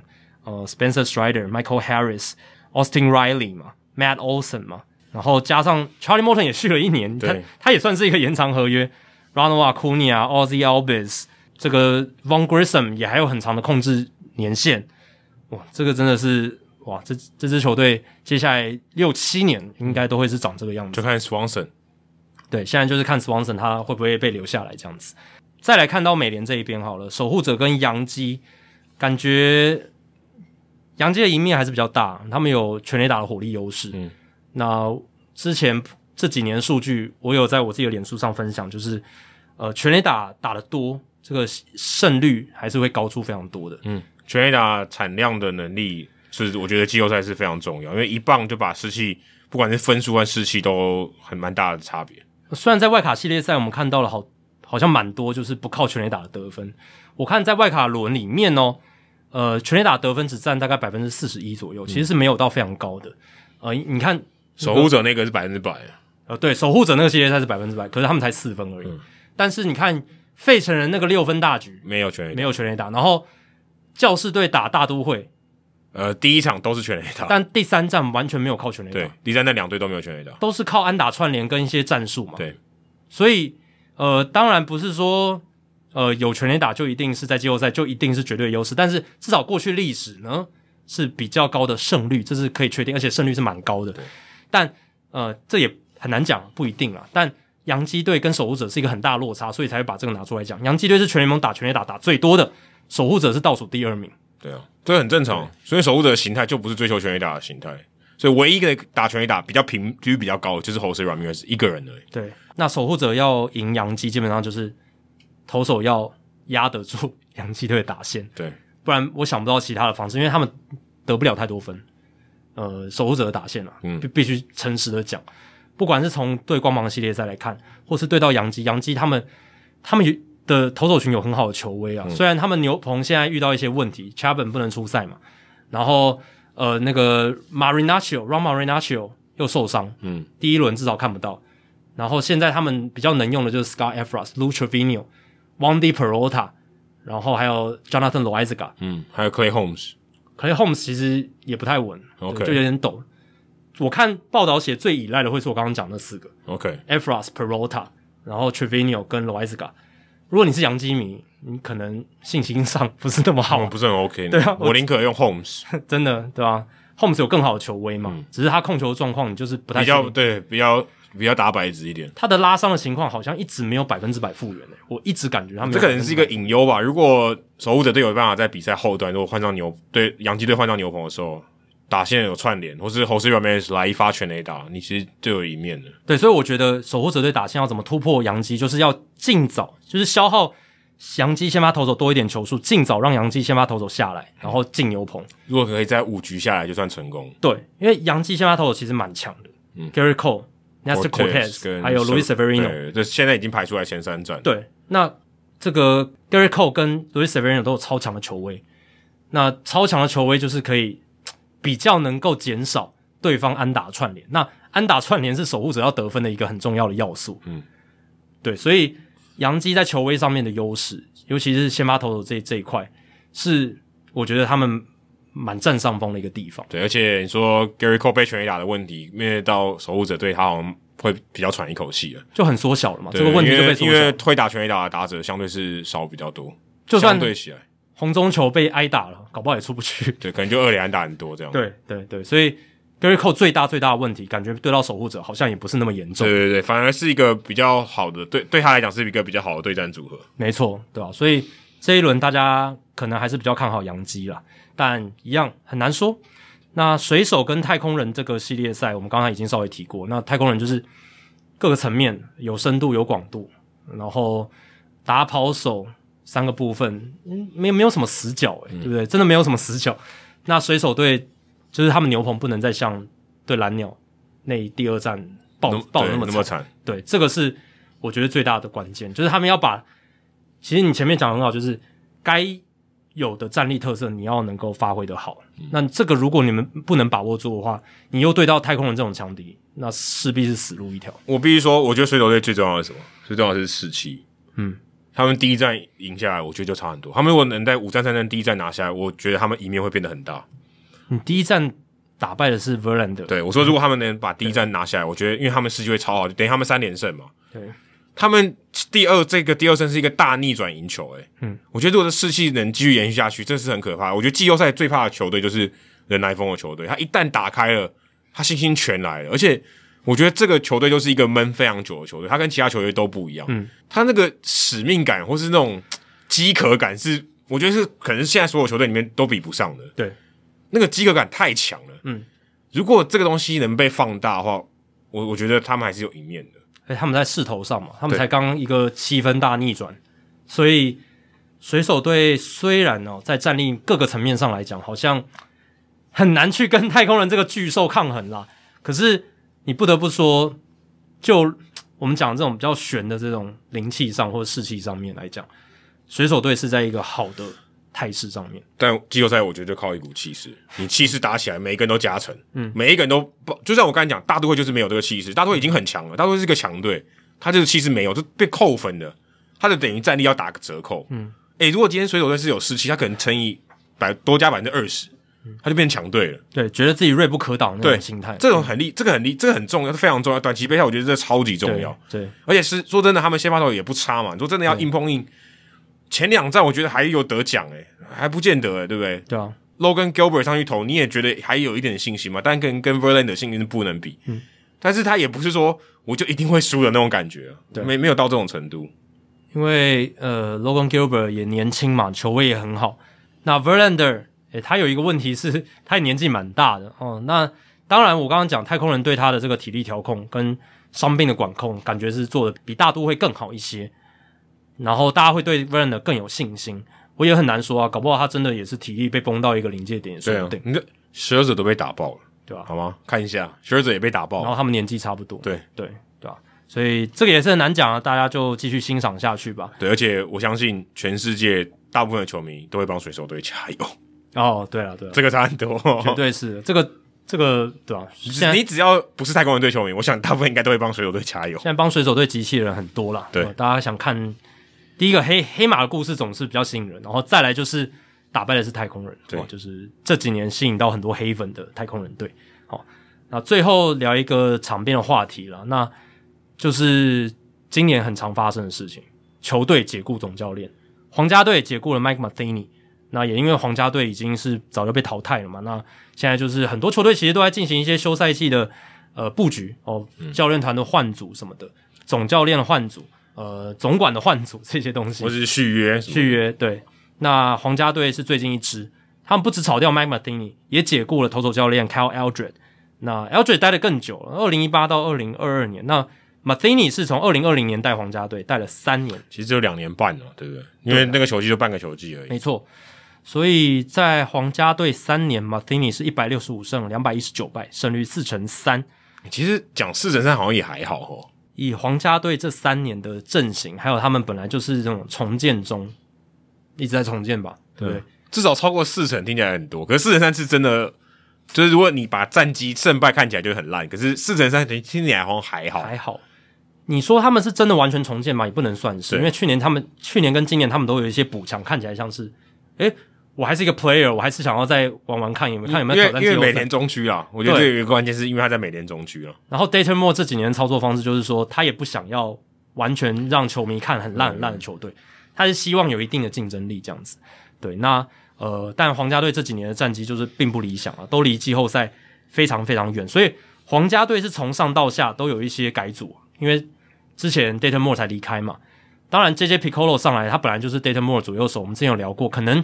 呃，Spencer Strider、Michael Harris、Austin Riley 嘛，Matt Olson 嘛，然后加上 Charlie Morton 也续了一年，他他也算是一个延长合约。Ronald Acuna 啊，Ozzie Albies，这个 Vaughn Grissom 也还有很长的控制年限。哇，这个真的是哇！这这支球队接下来六七年应该都会是长这个样子。就看 Swanson。对，现在就是看 Swanson 他会不会被留下来这样子。再来看到美联这一边好了，守护者跟洋基，感觉洋基的赢面还是比较大，他们有全垒打的火力优势。嗯，那之前这几年数据，我有在我自己的脸书上分享，就是呃全垒打打的多，这个胜率还是会高出非常多的。嗯，全垒打产量的能力是我觉得季后赛是非常重要，因为一棒就把士气，不管是分数和士气都很蛮大的差别。虽然在外卡系列赛，我们看到了好好像蛮多就是不靠全垒打的得分。我看在外卡轮里面哦，呃，全垒打得分只占大概百分之四十一左右，其实是没有到非常高的。呃，你看守护者那个是百分之百，呃，对，守护者那个系列赛是百分之百，可是他们才四分而已。嗯、但是你看费城人那个六分大局没有全垒，没有全垒打，然后教士队打大都会。呃，第一场都是全垒打，但第三战完全没有靠全垒打。对，第三战两队都没有全垒打，都是靠安打串联跟一些战术嘛。对，所以呃，当然不是说呃有全垒打就一定是在季后赛就一定是绝对优势，但是至少过去历史呢是比较高的胜率，这是可以确定，而且胜率是蛮高的。对，但呃这也很难讲，不一定啦。但洋基队跟守护者是一个很大的落差，所以才会把这个拿出来讲。洋基队是全联盟打全垒打打最多的，守护者是倒数第二名。对啊。这很正常，所以守护者的形态就不是追求全垒打的形态，所以唯一一个打全垒打比较平几率比较高的就是 Jose Ramirez 一个人而已。对，那守护者要赢洋基，基本上就是投手要压得住洋基队的打线，对，不然我想不到其他的方式，因为他们得不了太多分。呃，守护者的打线啊，嗯，必必须诚实的讲，不管是从对光芒系列赛来看，或是对到洋基，洋基他们他们有。的投手群有很好的球威啊，嗯、虽然他们牛棚现在遇到一些问题，Chapman 不能出赛嘛，然后呃那个 Marinaccio Ron Marinaccio 又受伤，嗯，第一轮至少看不到，然后现在他们比较能用的就是 Scott Effross、Lou Trevino、Wandy Peralta，然后还有 Jonathan Loaisiga，嗯，还有 Clay Holmes，Clay Holmes 其实也不太稳，OK，就有点抖。我看报道写最依赖的会是我刚刚讲那四个，OK，Effross、Peralta，然后 Trevino 跟 Loaisiga。如果你是洋基迷，你可能信心上不是那么好，不是很 OK。对啊，我宁可用 Holmes，真的对吧？Holmes 有更好的球威嘛，嗯、只是他控球状况你就是不太比较对，比较比较打白纸一点。他的拉伤的情况好像一直没有百分之百复原诶，我一直感觉他们这可能是一个隐忧吧。如果守护者队有办法在比赛后段，如果换上牛对洋基队换上牛棚的时候。打线有串联，或是 Jose Ramirez 来一发全垒打，你其实就有一面了。对，所以我觉得守护者队打线要怎么突破洋基，就是要尽早，就是消耗洋基先发投手多一点球数，尽早让杨基先发投手下来，然后进牛棚。如果可以在五局下来，就算成功。对，因为杨基先发投手其实蛮强的，嗯，Gerrit Cole、Nestor Cortes 还有 Luis Severino，这现在已经排出来前三战。对，那这个 Gerrit Cole 跟 Luis Severino 都有超强的球威，那超强的球威就是可以。比较能够减少对方安打串联，那安打串联是守护者要得分的一个很重要的要素。嗯，对，所以杨基在球威上面的优势，尤其是先发投手这这一块，是我觉得他们蛮占上风的一个地方。对，而且你说 Gary Cole 被全垒打的问题，面对到守护者队，他好像会比较喘一口气了，就很缩小了嘛。这个问题就被缩小了，因为会打全垒打的打者相对是少比较多，就算对起来，红中球被挨打了，搞不好也出不去。对，可能就二垒安打很多这样。对对对，所以。Gerrit Cole 最大最大的问题，感觉对到守护者好像也不是那么严重。对对对，反而是一个比较好的，对对他来讲是一个比较好的对战组合。没错，对吧？所以这一轮大家可能还是比较看好杨基啦，但一样很难说。那水手跟太空人这个系列赛，我们刚才已经稍微提过。那太空人就是各个层面有深度有广度，然后打跑守三个部分，嗯，没没有什么死角，诶、欸，对不对？真的没有什么死角。那水手队。就是他们牛棚不能再像对蓝鸟那第二战爆爆那么那么惨，对，这个是我觉得最大的关键，就是他们要把，其实你前面讲的很好，就是该有的战力特色你要能够发挥的好，嗯，那这个如果你们不能把握住的话，你又对到太空人这种强敌，那势必是死路一条。我必须说，我觉得水手队最重要的是什么？最重要的是士气。嗯，他们第一战赢下来，我觉得就差很多。他们如果能在五战三战第一战拿下来，我觉得他们赢面会变得很大。你第一战打败的是 Verlander，对，我说如果他们能把第一战拿下来，我觉得因为他们士气会超好，等于他们三连胜嘛。对，他们第二这个第二胜是一个大逆转赢球，诶，嗯，我觉得如果这士气能继续延续下去，这是很可怕。我觉得季后赛最怕的球队就是人来疯的球队，他一旦打开了，他信心全来了，而且我觉得这个球队就是一个闷非常久的球队，他跟其他球队都不一样，嗯，他那个使命感或是那种饥渴感是，我觉得是可能是现在所有球队里面都比不上的，对。那个饥渴感太强了，嗯，如果这个东西能被放大的话，我我觉得他们还是有赢面的。哎，他们在势头上嘛，他们才刚一个七分大逆转，所以水手队虽然哦在战力各个层面上来讲，好像很难去跟太空人这个巨兽抗衡啦。可是你不得不说，就我们讲这种比较悬的这种灵气上或者士气上面来讲，水手队是在一个好的。态势上面，但季后赛我觉得就靠一股气势，你气势打起来，每一个人都加成，嗯，每一个人都不，就像我刚才讲，大都会就是没有这个气势，大都会已经很强了，大都会是一个强队，他这个气势没有，就被扣分的，他的等于战力要打个折扣，嗯，诶、欸，如果今天水手队是有士气，他可能乘以百多加百分之二十，他就变强队了，对，觉得自己锐不可挡那种心态，这种很厉，这个很厉，这个很重要，非常重要，短期备赛我觉得这超级重要，对，对而且是说真的，他们先发投也不差嘛，你说真的要硬碰硬。前两站我觉得还有得奖诶、欸，还不见得诶、欸，对不对？对啊，Logan Gilbert 上去投，你也觉得还有一点信心嘛？但跟跟 Verlander 的信心是不能比。嗯，但是他也不是说我就一定会输的那种感觉，对，没没有到这种程度。因为呃，Logan Gilbert 也年轻嘛，球位也很好。那 Verlander 诶、欸，他有一个问题是，他年纪蛮大的哦。那当然，我刚刚讲太空人对他的这个体力调控跟伤病的管控，感觉是做的比大都会更好一些。然后大家会对 Verlander 更有信心，我也很难说啊，搞不好他真的也是体力被崩到一个临界点，说不定。你看 Scherzer 都被打爆了，对吧？好吗？看一下 Scherzer 也被打爆，然后他们年纪差不多，对对对吧？所以这个也是很难讲啊，大家就继续欣赏下去吧。对，而且我相信全世界大部分的球迷都会帮水手队加油。哦，对了对了，这个差很多，绝对是这个这个对吧？现在你只要不是太空人队球迷，我想大部分应该都会帮水手队加油。现在帮水手队集气的人很多了，对，大家想看。第一个黑黑马的故事总是比较吸引人，然后再来就是打败的是太空人，对，就是这几年吸引到很多黑粉的太空人队。好，那最后聊一个场边的话题了，那就是今年很常发生的事情，球队解雇总教练，皇家队解雇了 Mike Matheny，那也因为皇家队已经是早就被淘汰了嘛，那现在就是很多球队其实都在进行一些休赛季的呃布局哦，教练团的换组什么的，总教练的换组。呃，总管的换组这些东西，或者是续约，续约对。那皇家队是最近一支，他们不止炒掉 Mike Matheny，也解雇了投手教练 Kyle Eldred。那 Eldred 待了更久了，二零一八到二零二二年。那 Matheny 是从二零二零年带皇家队，带了三年，其实只有两年半了，对不对？因为那个球季就半个球季而已。没错，所以在皇家队三年，Matheny 是一百六十五胜，两百一十九败，胜率四成三。其实讲四成三好像也还好哦。以皇家队这三年的阵型，还有他们本来就是这种重建中，一直在重建吧，对不对？至少超过四成，听起来很多。可是四成三是真的，就是如果你把战绩胜败看起来就很烂，可是四成三听起来好像还好，还好。你说他们是真的完全重建吗？也不能算是，因为去年他们去年跟今年他们都有一些补强，看起来像是，诶我还是一个 player，我还是想要再玩玩看有没有看有没有挑战。因为美联中区啊，我觉得这有一个关键是因为他在美联中区啊。然后 Dayton Moore 这几年的操作方式就是说，他也不想要完全让球迷看很烂很烂的球队，嗯、他是希望有一定的竞争力这样子。对，那呃，但皇家队这几年的战绩就是并不理想啊，都离季后赛非常非常远，所以皇家队是从上到下都有一些改组，因为之前 Dayton Moore 才离开嘛。当然，JJ Picollo 上来，他本来就是 Dayton Moore 左右手，我们之前有聊过，可能。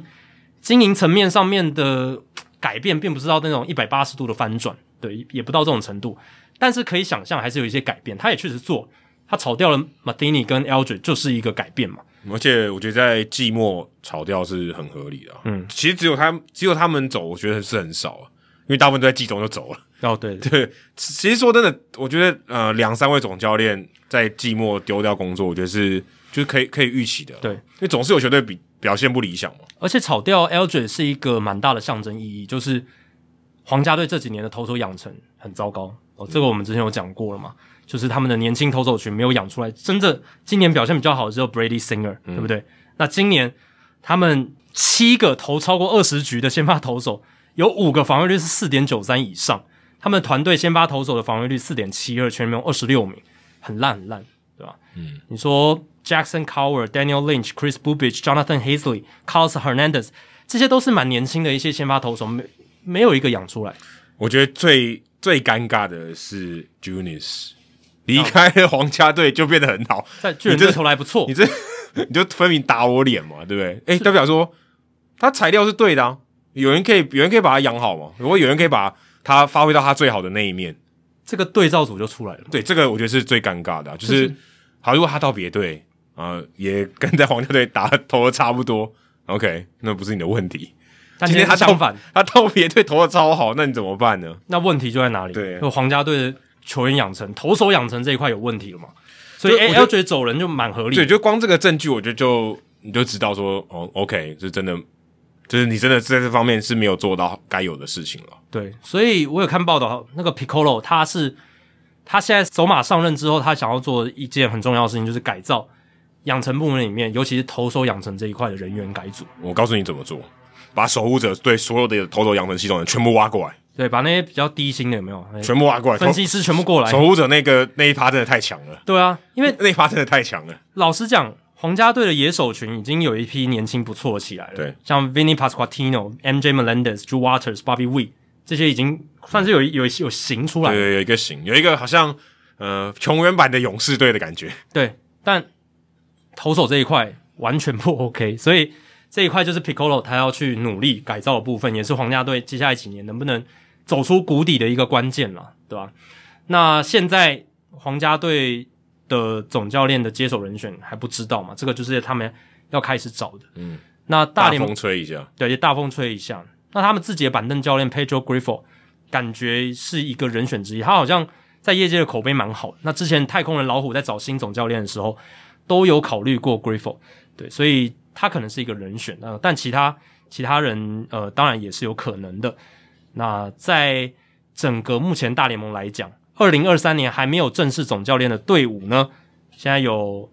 经营层面上面的改变，并不是到那种一百八十度的翻转，对，也不到这种程度，但是可以想象，还是有一些改变。他也确实做，他炒掉了 Matheny 跟 Eldridge，就是一个改变嘛。而且我觉得在季末炒掉是很合理的。嗯，其实只有他，只有他们走，我觉得是很少啊，因为大部分都在季中就走了。哦，对 对，其实说真的，我觉得呃，两三位总教练在季末丢掉工作，我觉得是就是可以可以预期的。对，因为总是有球队比。表现不理想嘛，而且炒掉 Eldridge 是一个蛮大的象征意义，就是皇家队这几年的投手养成很糟糕哦，这个我们之前有讲过了嘛，就是他们的年轻投手群没有养出来，真正今年表现比较好的只有 Brady Singer，对不对？嗯、那今年他们七个投超过二十局的先发投手，有五个防御率是四点九三以上，他们团队先发投手的防御率四点七二，全联盟二十六名，很烂很烂，对吧？嗯，你说。Jackson Coward、Daniel Lynch、Chris Bubic、Jonathan Haseley、Carlos Hernandez，这些都是蛮年轻的一些先发投手，没没有一个养出来。我觉得最最尴尬的是 Junis 离开了皇家队就变得很好，在巨人队投来不错，你这 你就分明打我脸嘛，对不对？诶，代表说他材料是对的啊，有人可以有人可以把他养好嘛，如果有人可以把他发挥到他最好的那一面，这个对照组就出来了。对，这个我觉得是最尴尬的啊，就是，就是好，如果他到别队。啊，也跟在皇家队打投的差不多，OK，那不是你的问题。但今天他相反，他到别队投的超好，那你怎么办呢？那问题就在哪里？对，就皇家队的球员养成、投手养成这一块有问题了嘛？所以 L 觉得走人就蛮合理。对，就光这个证据，我觉得就你就知道说，哦，OK，是真的，就是你真的在这方面是没有做到该有的事情了。对，所以我有看报道，那个 Picollo 他是他现在走马上任之后，他想要做一件很重要的事情，就是改造。养成部门里面，尤其是投手养成这一块的人员改组，我告诉你怎么做，把守护者对所有的投手养成系统的全部挖过来，对，把那些比较低薪的有没有全部挖过来，分析师全部过来，守护者那个那一趴真的太强了，对啊，因为那一趴真的太强了。老实讲，皇家队的野手群已经有一批年轻不错起来了，对，像 Vinny Pasquantino、MJ Melendez、Drew Waters、Bobby Wee 这些已经算是有有有型出来，对，有一个型，有一个好像呃穷人版的勇士队的感觉，对，但。投手这一块完全不 OK，所以这一块就是 Picollo 他要去努力改造的部分，也是皇家队接下来几年能不能走出谷底的一个关键了，对吧？那现在皇家队的总教练的接手人选还不知道嘛？这个就是他们要开始找的。嗯，那大联盟大风吹一下，对，大风吹一下。那他们自己的板凳教练 Pedro Grifol 感觉是一个人选之一，他好像在业界的口碑蛮好。那之前太空人老虎在找新总教练的时候。都有考虑过 Grifol，对，所以他可能是一个人选，呃，但其他其他人，呃，当然也是有可能的。那在整个目前大联盟来讲，二零二三年还没有正式总教练的队伍呢，现在有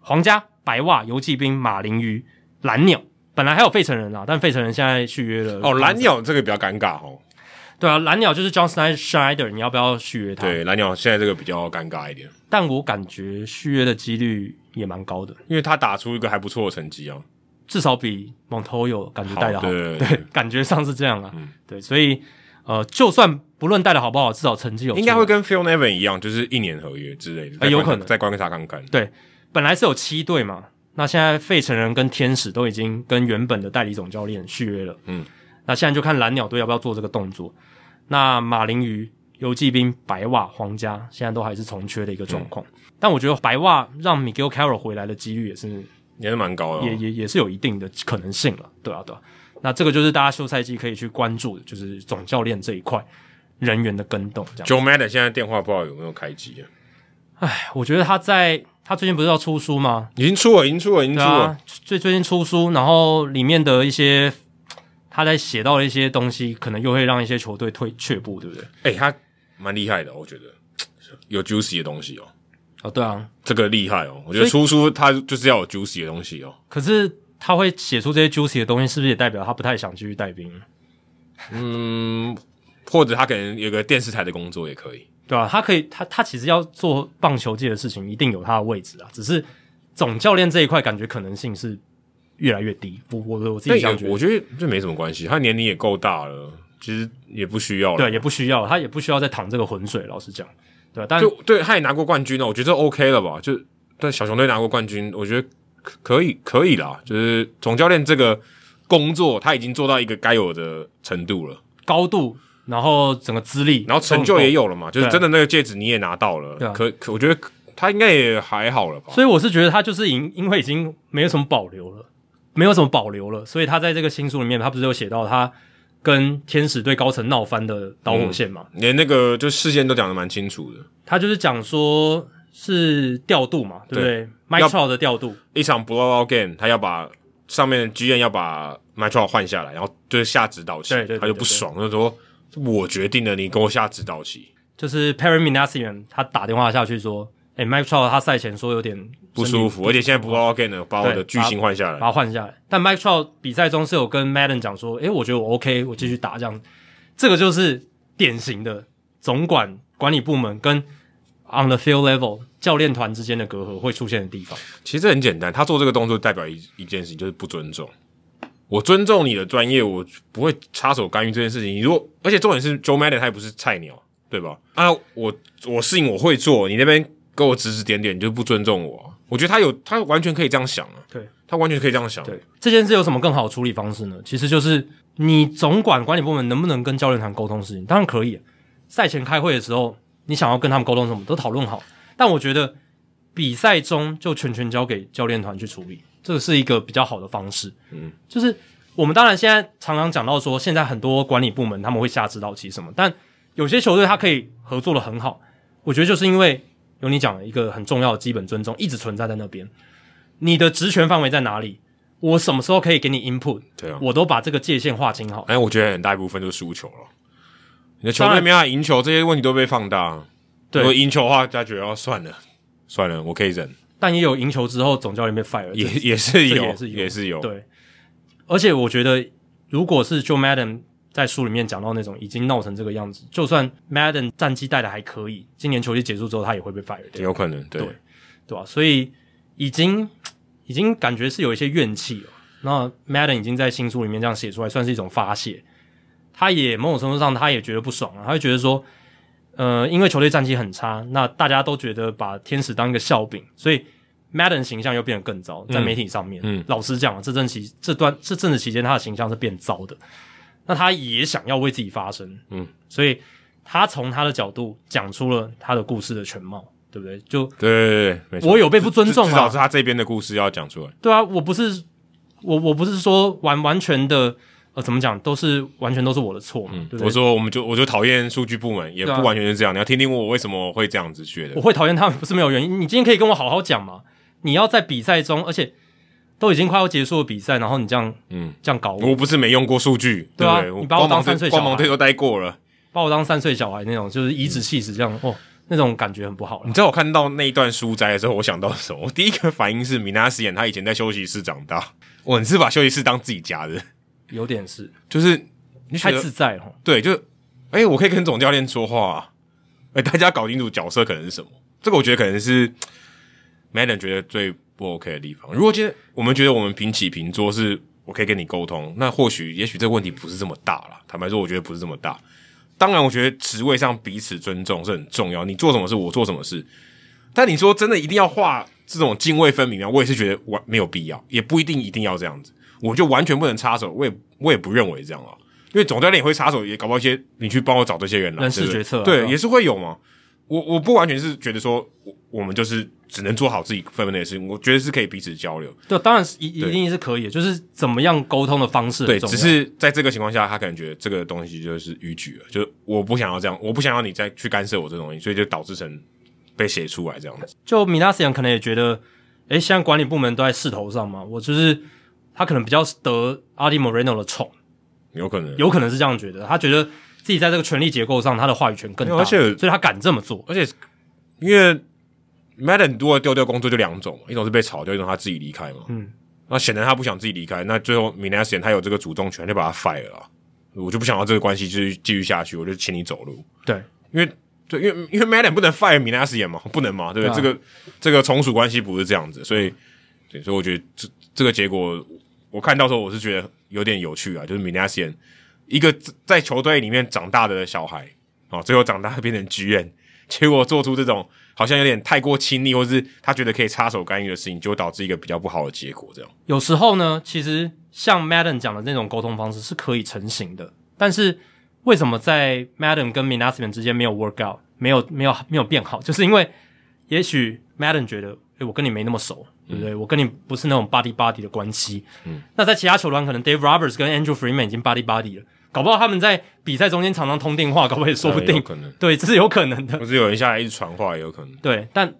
皇家、白袜、游骑兵、马林鱼、蓝鸟，本来还有费城人啊，但费城人现在续约了。哦，蓝鸟这个比较尴尬哦。对啊，蓝鸟就是 John Schneider，你要不要续约他？对，蓝鸟现在这个比较尴尬一点，但我感觉续约的几率也蛮高的，因为他打出一个还不错的成绩啊，至少比 Montoyo 感觉带的好，好，对，感觉上是这样啊，嗯、对，所以呃，就算不论带的好不好，至少成绩有，应该会跟 Phil Nevin 一样，就是一年合约之类的，呃、有可能。再观察看看。对，本来是有七队嘛，那现在费城人跟天使都已经跟原本的代理总教练续约了，嗯，那现在就看蓝鸟队要不要做这个动作。那马林鱼、游骑兵、白袜、皇家现在都还是重缺的一个状况，嗯、但我觉得白袜让 Miguel Carroll 回来的几率也是也是蛮高的，也也也是有一定的可能性了，对啊对啊。那这个就是大家休赛季可以去关注的，就是总教练这一块人员的更动。这样，Joe Madden 现在电话不知道有没有开机啊？哎，我觉得他在他最近不是要出书吗？已经出了，已经出了，已经出了。最最近出书，然后里面的一些。他在写到的一些东西，可能又会让一些球队退却步，对不对？诶、欸、他蛮厉害的，我觉得有 juicy 的东西哦。哦，对啊，这个厉害哦。我觉得出书他就是要有 juicy 的东西哦。可是他会写出这些 juicy 的东西，是不是也代表他不太想继续带兵？嗯，或者他可能有个电视台的工作也可以，对吧、啊？他可以，他他其实要做棒球界的事情，一定有他的位置啊。只是总教练这一块，感觉可能性是越来越低。我我我自己这样觉得，我觉得这没什么关系，他年龄也够大了，其实也不需要了，对，也不需要，他也不需要再淌这个浑水。老实讲，对吧？但就对，他也拿过冠军了，我觉得 OK 了吧？就但小熊队拿过冠军，我觉得可以可以啦。就是总教练这个工作，他已经做到一个该有的程度了。高度，然后整个资历，然后成就也有了嘛，就是真的那个戒指你也拿到了，对啊、可可我觉得他应该也还好了吧。所以我是觉得他就是因因为已经没有什么保留了，没有什么保留了，所以他在这个新书里面，他不是有写到他跟天使队高层闹翻的导火线嘛、嗯？连那个就事件都讲得蛮清楚的。他就是讲说是调度嘛，对不对？Mike Trout 的调度，一场 blowout game，他要把上面剧院要把。Mike Trout 换下来，然后就是下指导棋，对对对对对，他就不爽，就说：“我决定了，你给我下指导棋。”就是 Perry Minasian 他打电话下去说：“诶、欸、Mike Trout 他赛前说有点不舒服，而且现在不 OK 呢，把我的巨星换下来，把他换下来。”但 Mike Trout 比赛中是有跟 Madden 讲说：“诶、欸、我觉得我 OK，我继续打这样。”这个就是典型的总管管理部门跟 On the field level 教练团之间的隔阂会出现的地方。其实很简单，他做这个动作代表一一件事情，就是不尊重。我尊重你的专业，我不会插手干预这件事情。你如果，而且重点是 Joe Madden 他也不是菜鸟，对吧？啊，我我事情我会做，你那边给我指指点点，你就不尊重我。我觉得他有，他完全可以这样想啊。对，他完全可以这样想。对，这件事有什么更好的处理方式呢？其实就是你总管管理部门能不能跟教练团沟通事情，当然可以。赛前开会的时候，你想要跟他们沟通什么，都讨论好。但我觉得比赛中就全权交给教练团去处理。这个是一个比较好的方式，嗯，就是我们当然现在常常讲到说，现在很多管理部门他们会下指导棋什么，但有些球队他可以合作的很好，我觉得就是因为有你讲的一个很重要的基本尊重一直存在在那边，你的职权范围在哪里，我什么时候可以给你 input，对啊，我都把这个界限划清好。哎，我觉得很大一部分就是输球了，你的球队没法赢球，这些问题都被放大。对，如果赢球的话，大家觉得要算了，算了，我可以忍。但也有赢球之后，总教练被 fire，也也是有，也是有，也是有。对，而且我觉得，如果是 Joe Maddon 在书里面讲到那种已经闹成这个样子，就算 Madden 战绩带的还可以，今年球季结束之后，他也会被 fire 掉。有可能，对，对，对吧？所以已经已经感觉是有一些怨气了。那 Madden 已经在新书里面这样写出来，算是一种发泄。他也某种程度上，他也觉得不爽啊，他会觉得说。呃，因为球队战绩很差，那大家都觉得把天使当一个笑柄，所以 Madden 形象又变得更糟，在媒体上面。嗯，嗯老实讲，这阵期这段这阵子期间，他的形象是变糟的。那他也想要为自己发声，嗯，所以他从他的角度讲出了他的故事的全貌，对不对？就对对对，对，我有被不尊重啊，至少是他这边的故事要讲出来。对啊，我不是我我不是说完完全的。呃，怎么讲都是完全都是我的错嘛，嗯、对不对？我说我们就我就讨厌数据部门，也不完全是这样。啊、你要听听我为什么会这样子觉得。我会讨厌他们不是没有原因。你今天可以跟我好好讲嘛？你要在比赛中，而且都已经快要结束的比赛，然后你这样嗯这样搞我，我不是没用过数据，对啊，你把我当三岁小孩，光芒队都待过了，把我当三岁小孩那种，就是颐指气使这样、嗯、哦，那种感觉很不好。你知道我看到那一段书摘的时候，我想到什么？我 第一个反应是米纳斯演他以前在休息室长大，哇，你是把休息室当自己家的。有点是，就是你太自在了。对，就哎、欸，我可以跟总教练说话、啊。哎、欸，大家搞清楚角色可能是什么？这个我觉得可能是 Madden 觉得最不 OK 的地方。如果今天我们觉得我们平起平坐，是我可以跟你沟通，那或许也许这个问题不是这么大了。坦白说，我觉得不是这么大。当然，我觉得职位上彼此尊重是很重要。你做什么事，我做什么事。但你说真的一定要画这种泾渭分明啊？我也是觉得完没有必要，也不一定一定要这样子。我就完全不能插手，我也我也不认为这样啊，因为总教练也会插手，也搞不好一些你去帮我找这些人来，人事决策、啊，对，也是会有嘛。我我不完全是觉得说，我我们就是只能做好自己分内的事情，我觉得是可以彼此交流。对，当然是一一定是可以的，就是怎么样沟通的方式。对，只是在这个情况下，他可能觉得这个东西就是逾矩了，就我不想要这样，我不想要你再去干涉我这东西，所以就导致成被写出来这样子。就米纳斯扬可能也觉得，诶，现在管理部门都在势头上嘛，我就是。他可能比较得 Arte Moreno 的宠，有可能，有可能是这样觉得。他觉得自己在这个权力结构上，他的话语权更大，而且所以他敢这么做。而且因为 Madden 如果丢掉工作就两种，一种是被炒掉，一种他自己离开嘛。嗯，那显然他不想自己离开，那最后 Minasian 他有这个主动权，就把他 fire 了。我就不想要这个关系继续继续下去，我就请你走路。对，因为对，因为因为 Madden 不能 fire Minasian 嘛，不能嘛，对不对？这个这个从属关系不是这样子，所以对，所以我觉得这这个结果我看到时候我是觉得有点有趣啊，就是 Minasian 一个在球队里面长大的小孩哦，最后长大变成剧院 结果做出这种好像有点太过亲密，或是他觉得可以插手干预的事情，就会导致一个比较不好的结果。这样有时候呢，其实。像 Madden 讲的那种沟通方式是可以成型的，但是为什么在 Madden 跟 Minasman 之间没有 work out，没有没有没有变好？就是因为也许 Madden 觉得，诶、欸，我跟你没那么熟，对不对？嗯、我跟你不是那种 body body 的关系。嗯，那在其他球团，可能 Dave Roberts 跟 Andrew Friedman 已经 body body 了，搞不好他们在比赛中间常常通电话，搞不好也说不定。有可能，对，这是有可能的。或是有人下来一直传话，也有可能。对，但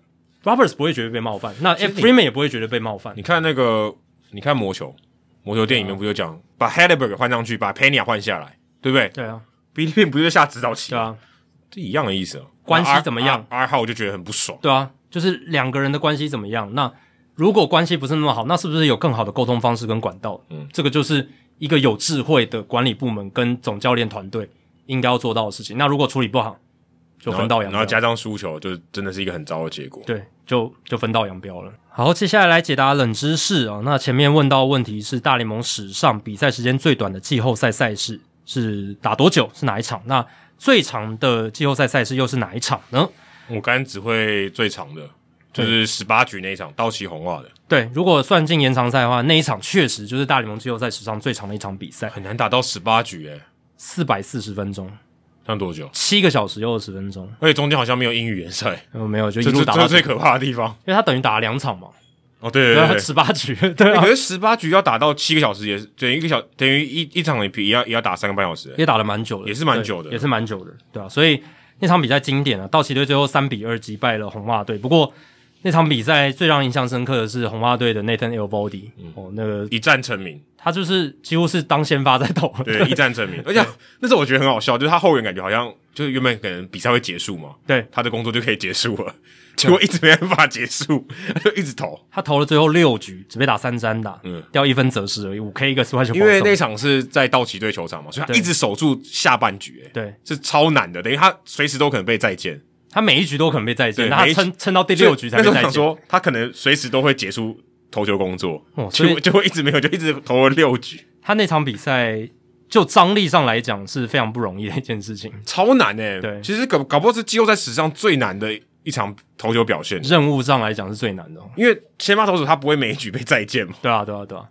Roberts 不会觉得被冒犯，那 Friedman 也不会觉得被冒犯。你看那个，你看魔球。魔球电影里面不就讲、啊、把 Hedberg 换上去，把 Pena 换下来，对不对？对啊，Billy Beane 不就下指导棋？对啊，这一样的意思啊。关系怎么样？二号我就觉得很不爽。对啊，就是两个人的关系怎么样？那如果关系不是那么好，那是不是有更好的沟通方式跟管道？嗯，这个就是一个有智慧的管理部门跟总教练团队应该要做到的事情。那如果处理不好，就分道扬镳，然后加上输球，就真的是一个很糟的结果。对，就就分道扬镳了。好，接下来来解答冷知识啊。那前面问到问题是大联盟史上比赛时间最短的季后赛赛事是打多久？是哪一场？那最长的季后赛赛事又是哪一场呢？我刚才只会最长的，就是十八局那一场，道奇红袜的。对，如果算进延长赛的话，那一场确实就是大联盟季后赛史上最长的一场比赛，很难打到十八局诶、欸，四百四十分钟。上多久？七个小时又二十分钟，而且中间好像没有英语联赛，嗯，没有，就一路打到最可怕的地方，因为他等于打了两场嘛。哦，对对对，十八局，对啊，可是十八局要打到七个小时，也是等于一个小，等于一一场比也要也要打三个半小时，也打了蛮久的，也是蛮久的，也是蛮久的，对啊，所以那场比赛经典啊，道奇队最后三比二击败了红袜队。不过那场比赛最让印象深刻的是红袜队的 Nathan Eovaldi，嗯，哦，那个一战成名。他就是几乎是当先发在投，对，一战成名。而且那时候我觉得很好笑，就是他后援感觉好像就是原本可能比赛会结束嘛，对，他的工作就可以结束了，结果一直没办法结束，他 就一直投。他投了最后六局，只被打三三打，嗯，掉一分则失而已，五 K 一个四块球。因为那场是在道奇队球场嘛，所以他一直守住下半局，欸，对，是超难的，等于他随时都可能被再见，他每一局都可能被再见，他撑撑到第六局才被再见。想说他可能随时都会结束。投球工作，哦、所以就就会一直没有，就一直投了六局。他那场比赛就张力上来讲是非常不容易的一件事情，超难诶、欸。对，其实搞搞不好是季后赛史上最难的一场投球表现。任务上来讲是最难的，因为先发投手他不会每一局被再见嘛。对啊，对啊，对啊。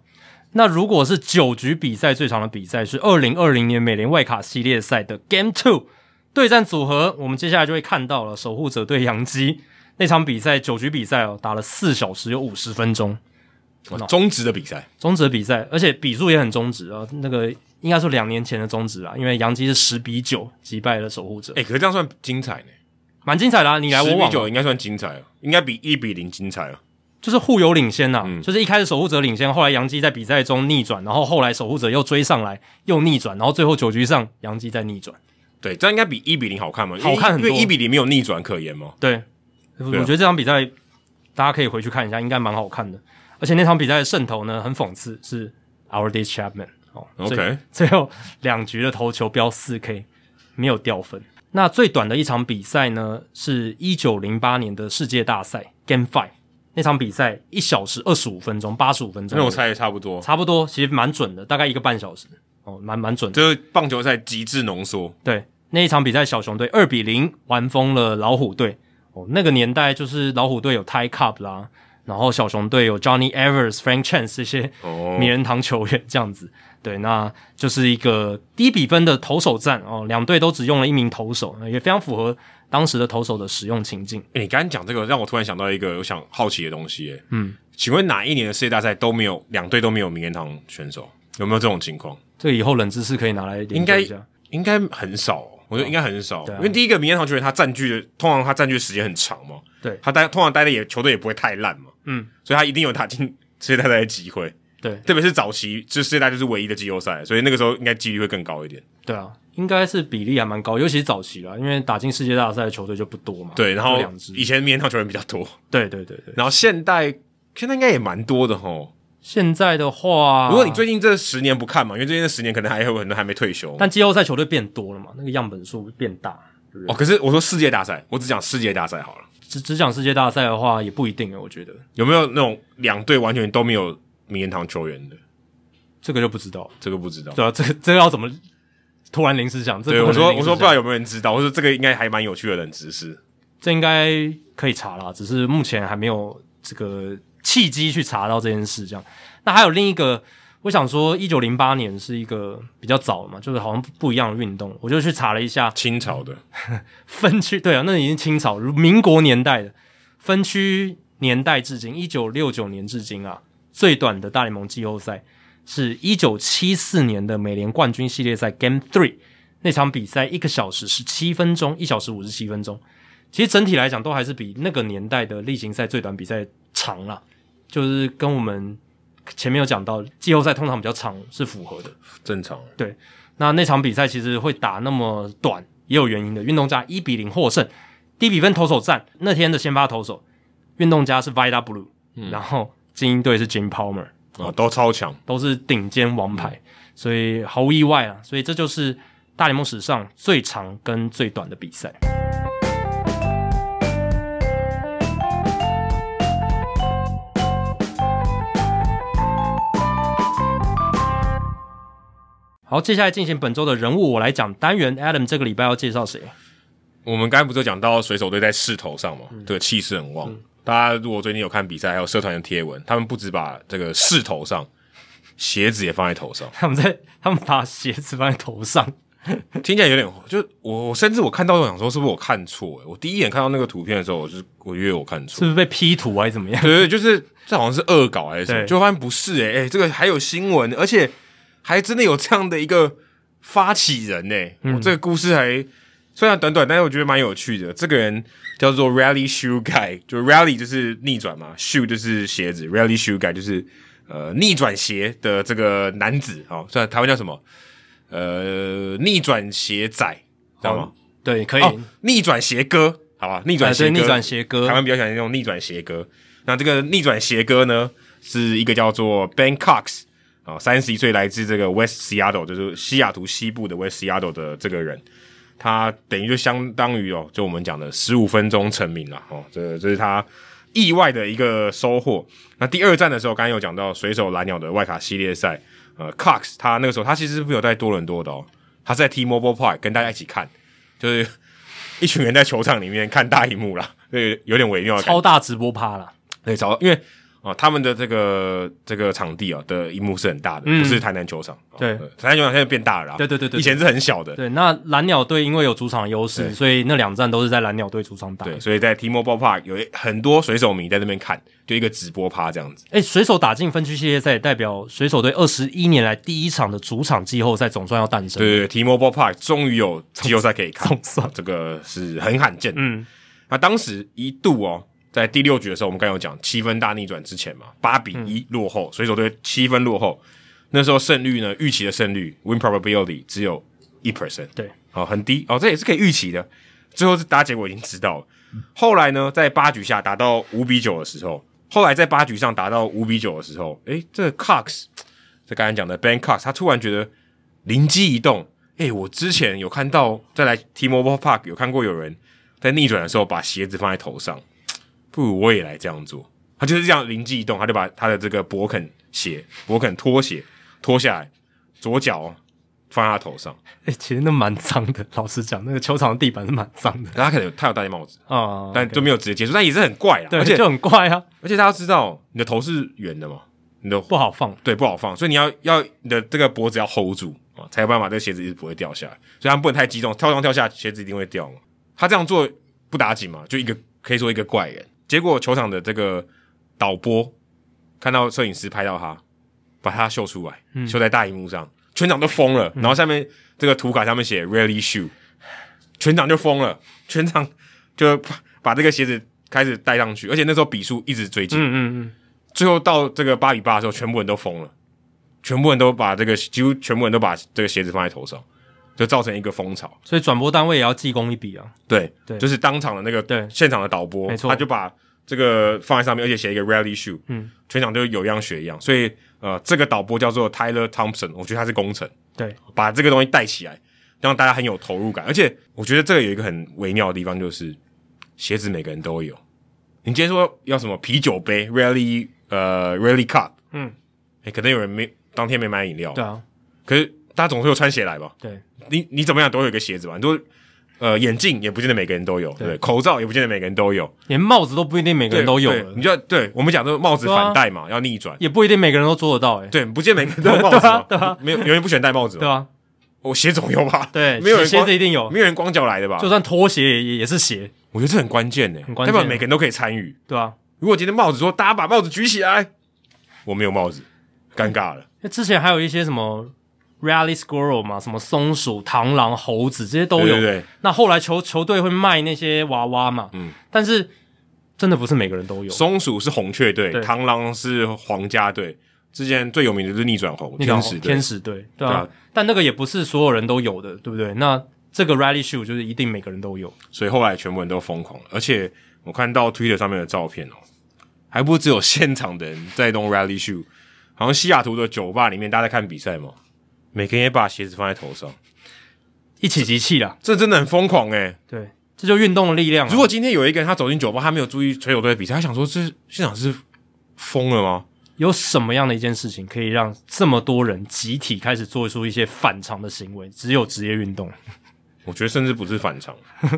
那如果是九局比赛最长的比赛是二零二零年美联外卡系列赛的 Game Two 对战组合，我们接下来就会看到了守护者对杨基那场比赛九局比赛哦，打了四小时有五十分钟。中止的比赛，中止的比赛，而且比数也很中止啊。那个应该是两年前的中止啊，因为杨基是十比九击败了守护者。诶、欸，可是这样算精彩呢？蛮精彩的啊！你来我往，十比九应该算精彩了，应该比一比零精彩了。就是互有领先呐、啊，嗯、就是一开始守护者领先，后来杨基在比赛中逆转，然后后来守护者又追上来，又逆转，然后最后九局上杨基再逆转。对，这样应该比一比零好看吗？好看很多，因为一比零没有逆转可言嘛。对，啊、我觉得这场比赛大家可以回去看一下，应该蛮好看的。而且那场比赛的胜投呢，很讽刺，是 Aroldis Chapman 哦，OK，最后两局的投球飙四 K，没有掉分。那最短的一场比赛呢，是一九零八年的世界大赛 Game Five，那场比赛一小时二十五分钟，八十五分钟。那我猜也差不多，差不多，其实蛮准的，大概一个半小时哦，蛮蛮准的。这是棒球赛极致浓缩。对，那一场比赛小熊队二比零完封了老虎队哦，那个年代就是老虎队有 Ty Cobb 啦。然后小熊队有 Johnny Evers、Frank Chance 这些名人堂球员这样子，对，那就是一个低比分的投手战哦，两队都只用了一名投手，也非常符合当时的投手的使用情境。诶，你刚刚讲这个，让我突然想到一个我想好奇的东西，诶，嗯，请问哪一年的世界大赛都没有两队都没有名人堂选手？有没有这种情况？这个以后冷知识可以拿来应该应该很少，我觉得应该很少，因为第一个名人堂球员他占据的通常他占据的时间很长嘛，对，他待通常待的也球队也不会太烂嘛。嗯，所以他一定有打进世界大赛的机会。对，特别是早期，就世界大赛就是唯一的季后赛，所以那个时候应该几率会更高一点。对啊，应该是比例还蛮高，尤其是早期啦，因为打进世界大赛的球队就不多嘛。对，然后以前名人堂球员比较多。对对对对。然后现代现在应该也蛮多的齁。现在的话，如果你最近这十年不看嘛，因为最近这十年可能还有很多还没退休，但季后赛球队变多了嘛，那个样本数变大，对对？哦，可是我说世界大赛，我只讲世界大赛好了。只只讲世界大赛的话，也不一定啊，我觉得有没有那种两队完全都没有名人堂球员的？这个就不知道，这个不知道。对啊，这个这个要怎么突然临时讲？这个、对，我说我说不知道有没有人知道，我说这个应该还蛮有趣的冷知识。这应该可以查啦，只是目前还没有这个契机去查到这件事。这样，那还有另一个，我想说，一九零八年是一个比较早的嘛，就是好像不一样的运动，我就去查了一下清朝的 分区。对啊，那已经清朝，民国年代的分区年代至今，一九六九年至今啊，最短的大联盟季后赛是一九七四年的美联冠军系列赛 Game Three 那场比赛，一个小时十七分钟，一小时五十七分钟。其实整体来讲，都还是比那个年代的例行赛最短比赛长啦，就是跟我们前面有讲到季后赛通常比较长是符合的，正常。对，那那场比赛其实会打那么短也有原因的。运动家一比零获胜，低比分投手战那天的先发投手，运动家是 Vida Blue，、嗯、然后精英队是 Jim Palmer 啊，都超强，都是顶尖王牌，嗯、所以毫无意外啊。所以这就是大联盟史上最长跟最短的比赛。好，接下来进行本周的人物，我来讲单元。Adam 这个礼拜要介绍谁？我们刚才不是讲到水手队在势头上嘛，这、嗯、个气势很旺。嗯、大家如果最近有看比赛，还有社团的贴文，他们不止把这个势头上，鞋子也放在头上。他们在，他们把鞋子放在头上，听起来有点，就我，我甚至我看到我想说，是不是我看错？我第一眼看到那个图片的时候，我就我以为我看错，是不是被 P 图还是怎么样？对对，就是这好像是恶搞还是什么？就发现不是诶、欸，诶、欸、这个还有新闻，而且。还真的有这样的一个发起人呢、欸，嗯、这个故事还虽然短短，但是我觉得蛮有趣的。这个人叫做 Rally Shoe Guy，就 Rally 就是逆转嘛，Shoe 就是鞋子，Rally Shoe Guy 就是呃逆转鞋的这个男子哦，虽然台湾叫什么呃逆转鞋仔，知道吗？对，可以、哦、逆转鞋哥，好吧？逆转鞋哥，逆转鞋哥，台湾比较喜欢用逆转鞋哥。那这个逆转鞋哥呢，是一个叫做 Ben Cox。啊，三十一岁，来自这个 West Seattle，就是西雅图西部的 West Seattle 的这个人，他等于就相当于哦，就我们讲的十五分钟成名了哦，这这是他意外的一个收获。那第二站的时候，刚刚有讲到水手蓝鸟的外卡系列赛，呃，Cox 他那个时候他其实是没有在多伦多的哦，他是在 T-Mobile Park 跟大家一起看，就是一群人在球场里面看大荧幕啦，对，有点微妙，超大直播趴啦，对，超因为。啊，他们的这个这个场地啊的一幕是很大的，嗯、不是台南球场。对，台南球场现在变大了。对对对对，以前是很小的。对，那蓝鸟队因为有主场的优势，所以那两站都是在蓝鸟队主场打。对，所以在 T-Mobile Park 有很多水手迷在那边看，就一个直播趴这样子。哎，水手打进分区系列赛，代表水手队二十一年来第一场的主场季后赛总算要诞生。对对，T-Mobile Park 终于有季后赛可以看，总算这个是很罕见。嗯，那当时一度哦。在第六局的时候，我们刚有讲七分大逆转之前嘛，八比一落后，嗯、水手队七分落后。那时候胜率呢，预期的胜率 win probability 只有一 percent，对，哦，很低哦，这也是可以预期的。最后是大家结果已经知道了。嗯、后来呢，在八局下打到五比九的时候，后来在八局上打到五比九的时候，诶，这个 Cox，这刚才讲的 Ben Cox，他突然觉得灵机一动，诶，我之前有看到在来 T-Mobile Park 有看过有人在逆转的时候把鞋子放在头上。不如我也来这样做。他就是这样灵机一动，他就把他的这个勃肯鞋、勃肯拖鞋脱下来，左脚放在他头上。哎、欸，其实那蛮脏的。老实讲，那个球场的地板是蛮脏的。他可能有他有戴帽子啊，哦、但就没有直接接触，但也是很怪啊。对，而且就很怪啊。而且大家知道，你的头是圆的嘛，你的不好放，对，不好放，所以你要要你的这个脖子要 hold 住啊，才有办法这个鞋子一直不会掉下来。所以他们不能太激动，跳上跳下，鞋子一定会掉嘛。他这样做不打紧嘛，就一个可以说一个怪人。结果球场的这个导播看到摄影师拍到他，把他秀出来，嗯、秀在大荧幕上，全场都疯了。嗯、然后下面这个图卡上面写 “Really Shoe”，全场就疯了，全场就把这个鞋子开始戴上去，而且那时候比数一直追进，嗯嗯嗯，最后到这个八比八的时候，全部人都疯了，全部人都把这个几乎全部人都把这个鞋子放在头上。就造成一个风潮，所以转播单位也要记功一笔啊。对对，就是当场的那个对现场的导播，没错，他就把这个放在上面，而且写一个 Rally Shoe，嗯，全场都有样学一样。所以呃，这个导播叫做 Tyler Thompson，我觉得他是功臣，对，把这个东西带起来，让大家很有投入感。而且我觉得这个有一个很微妙的地方，就是鞋子每个人都有。你今天说要什么啤酒杯 Rally 呃 Rally Cup，嗯，诶，可能有人没当天没买饮料，对啊，可是大家总是有穿鞋来吧？对，你你怎么样都有一个鞋子吧？你都呃眼镜也不见得每个人都有，对，口罩也不见得每个人都有，连帽子都不一定每个人都有。你就对我们讲的帽子反戴嘛，要逆转，也不一定每个人都做得到。诶，对，不见每个人都有帽子，对啊，没有有人不喜欢戴帽子，对啊，我鞋总有吧？对，没有人鞋子一定有，没有人光脚来的吧？就算拖鞋也也是鞋，我觉得这很关键诶，代表每个人都可以参与，对啊。如果今天帽子说大家把帽子举起来，我没有帽子，尴尬了。那之前还有一些什么 Rally Squirrel 嘛，什么松鼠、螳螂、猴子这些都有。对对对。那后来球球队会卖那些娃娃嘛？嗯。但是真的不是每个人都有。松鼠是红雀队，螳螂是皇家队。之前最有名的就是逆转红天使队。天使队，对啊。但那个也不是所有人都有的，对不对？那这个 Rally Shoe 就是一定每个人都有。所以后来全部人都疯狂了，而且我看到 Twitter 上面的照片哦。还不只有现场的人在弄 Rally Shoe，好像西雅图的酒吧里面，大家在看比赛嘛，每个人也把鞋子放在头上，一起集气啦。这真的很疯狂诶、欸、对，这就运动的力量。如果今天有一个人他走进酒吧，他没有注意水手队的比赛，他想说这现场是疯了吗？有什么样的一件事情可以让这么多人集体开始做出一些反常的行为？只有职业运动，我觉得甚至不是反常。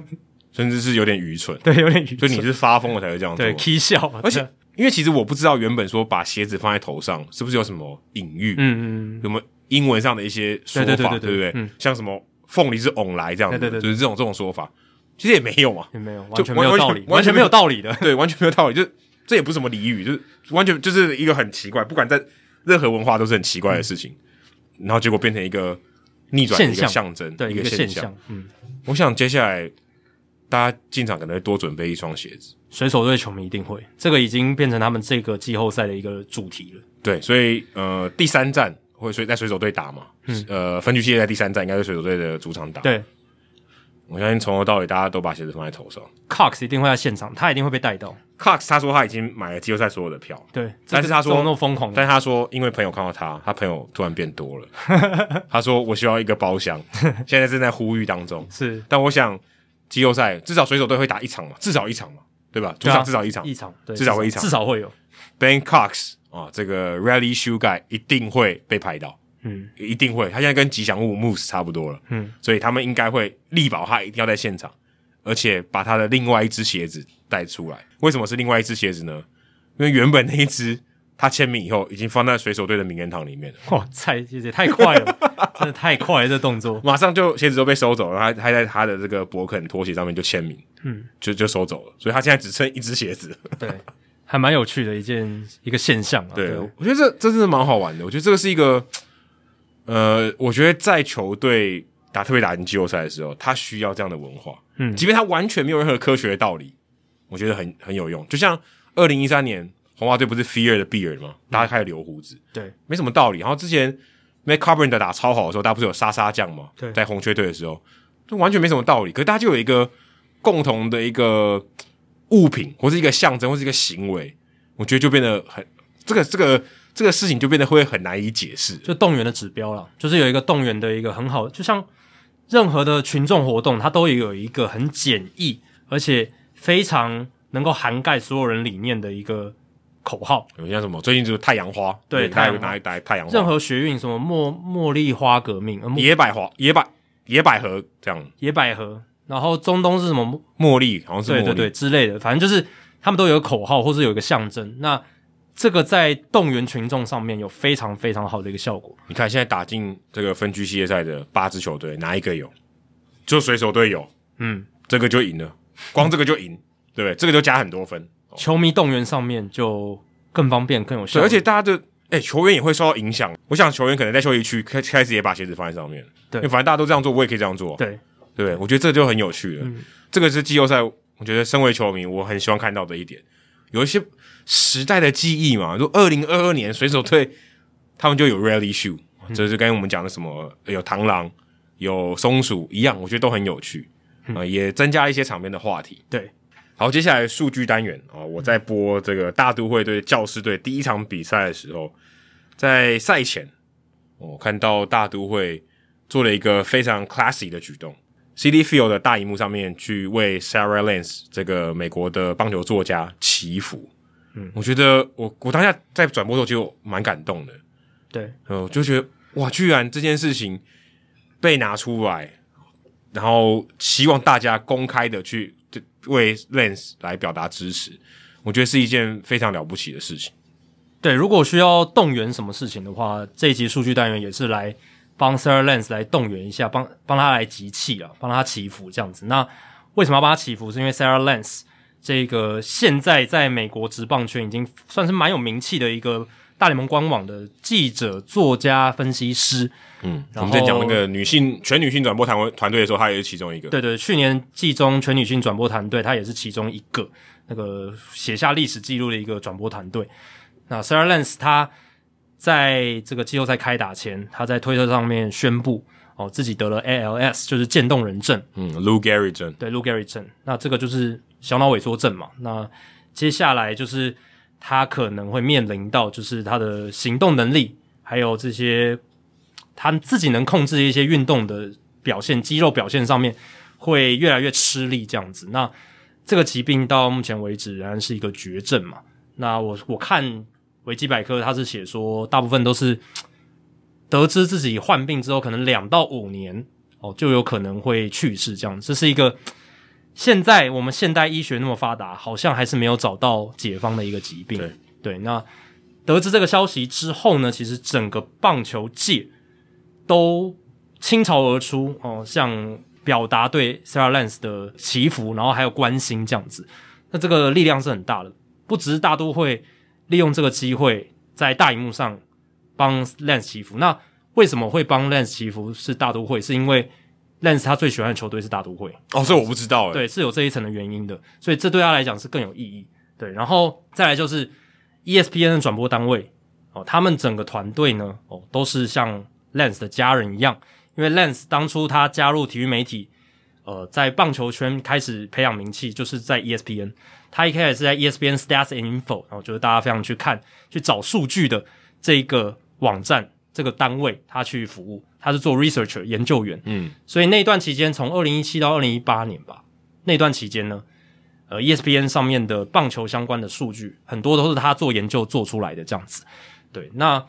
甚至是有点愚蠢，对，有点愚蠢。就你是发疯了才会这样做，对，k 笑。而且，因为其实我不知道原本说把鞋子放在头上是不是有什么隐喻，嗯嗯，有没有英文上的一些说法，对不对？嗯，像什么凤梨是翁来这样子，对对，就是这种这种说法，其实也没有嘛，也没有，完全没有道理，完全没有道理的，对，完全没有道理，就这也不是什么俚语，就是完全就是一个很奇怪，不管在任何文化都是很奇怪的事情，然后结果变成一个逆转的一个象。征，对，一个现象。嗯，我想接下来。大家进场可能会多准备一双鞋子，水手队球迷一定会，这个已经变成他们这个季后赛的一个主题了。对，所以呃，第三战会水在水手队打嘛，嗯，呃，分区系列在第三站应该是水手队的主场打。对，我相信从头到尾大家都把鞋子放在头上。Cox 一定会在现场，他一定会被带到。Cox 他说他已经买了季后赛所有的票，对，但是他说那么疯狂，但是他说因为朋友看到他，他朋友突然变多了，他说我需要一个包厢，现在正在呼吁当中，是，但我想。季后赛至少水手队会打一场嘛，至少一场嘛，对吧？主场至少一场，一场，对，至少会一场，至少会有。Ben Cox 啊，这个 Rally Shoe Guy 一定会被拍到，嗯，一定会。他现在跟吉祥物 Moose 差不多了，嗯，所以他们应该会力保他一定要在现场，而且把他的另外一只鞋子带出来。为什么是另外一只鞋子呢？因为原本那一只。他签名以后，已经放在水手队的名人堂里面了。哇，太谢谢，太快了，真的太快了，这动作马上就鞋子都被收走了，他还在他的这个博肯拖鞋上面就签名，嗯，就就收走了，所以他现在只剩一只鞋子。对，还蛮有趣的一件一个现象啊。对，对我觉得这这真的蛮好玩的。我觉得这个是一个，呃，我觉得在球队打特别打进季后赛的时候，他需要这样的文化。嗯，即便他完全没有任何科学的道理，我觉得很很有用。就像二零一三年。红袜队不是 Fear the Beard 吗？大家开始留胡子，对，没什么道理。然后之前 Matt Carpenter 打超好的时候，大家不是有沙沙酱吗？对，在红雀队的时候，就完全没什么道理。可是大家就有一个共同的一个物品，或是一个象征，或是一个行为，我觉得就变得很这个这个这个事情就变得会很难以解释。就动员的指标了，就是有一个动员的一个很好，就像任何的群众活动，它都有一个很简易，而且非常能够涵盖所有人理念的一个。口号有像什么？最近就是太阳花，对，太阳拿一袋太阳花。任何学运，什么茉茉莉花革命、野百花、野百野百合这样，野百合。然后中东是什么？茉莉，好像是对对对之类的。反正就是他们都有个口号，或是有一个象征。那这个在动员群众上面有非常非常好的一个效果。你看，现在打进这个分区系列赛的八支球队，哪一个有？就水手队有，嗯，这个就赢了，光这个就赢，对不对？这个就加很多分。球迷动员上面就更方便、更有效，而且大家的哎、欸，球员也会受到影响。我想球员可能在休息区开开始也把鞋子放在上面，对，因为反正大家都这样做，我也可以这样做，对，对不对？我觉得这就很有趣了。嗯、这个是季后赛，我觉得身为球迷，我很希望看到的一点，有一些时代的记忆嘛。就二零二二年水手队 他们就有 Rally Shoe，这是跟我们讲的什么有螳螂、有松鼠一样，我觉得都很有趣啊、也增加一些场面的话题。对。好，接下来数据单元啊，我在播这个大都会对教师队第一场比赛的时候，在赛前我看到大都会做了一个非常 classy 的举动，Citi Field 的大荧幕上面去为 Sarah Lance 这个美国的棒球作家祈福。嗯，我觉得我我当下在转播的时候就蛮感动的。对，呃，就觉得哇，居然这件事情被拿出来，然后希望大家公开的去。为 Lance 来表达支持，我觉得是一件非常了不起的事情。对，如果需要动员什么事情的话，这一集数据单元也是来帮 Sarah Lance 来动员一下，帮帮他来集气啊，帮他祈福这样子。那为什么要帮他祈福？是因为 Sarah Lance 这个现在在美国职棒圈已经算是蛮有名气的一个大联盟官网的记者、作家、分析师。嗯，我们在讲那个女性全女性转播团团队的时候，她也是其中一个。对对，去年季中全女性转播团队，她也是其中一个那个写下历史记录的一个转播团队。那 Sarah Lance 她在这个季后赛开打前，他在推特上面宣布哦，自己得了 ALS，就是渐冻人症。嗯，Lou Gehrig 症。对，Lou Gehrig 症。那这个就是小脑萎缩症嘛。那接下来就是他可能会面临到，就是他的行动能力，还有这些。他自己能控制一些运动的表现，肌肉表现上面会越来越吃力，这样子。那这个疾病到目前为止仍然是一个绝症嘛？那我我看维基百科，它是写说，大部分都是得知自己患病之后，可能两到五年哦，就有可能会去世，这样。这是一个现在我们现代医学那么发达，好像还是没有找到解方的一个疾病。对，对，那得知这个消息之后呢，其实整个棒球界。都倾巢而出哦，像表达对 Sarah Lance 的祈福，然后还有关心这样子，那这个力量是很大的。不只是大都会利用这个机会在大荧幕上帮 Lance 祈福，那为什么会帮 Lance 祈福？是大都会，是因为 Lance 他最喜欢的球队是大都会。哦，这我不知道诶。对，是有这一层的原因的，所以这对他来讲是更有意义。对，然后再来就是 ESPN 的转播单位哦，他们整个团队呢哦都是像。Lance 的家人一样，因为 Lance 当初他加入体育媒体，呃，在棒球圈开始培养名气，就是在 ESPN。他一开始是在 ESPN Stats and Info，然后就是大家非常去看、去找数据的这个网站、这个单位，他去服务，他是做 researcher 研究员。嗯，所以那段期间，从二零一七到二零一八年吧，那段期间呢，呃，ESPN 上面的棒球相关的数据很多都是他做研究做出来的，这样子。对，那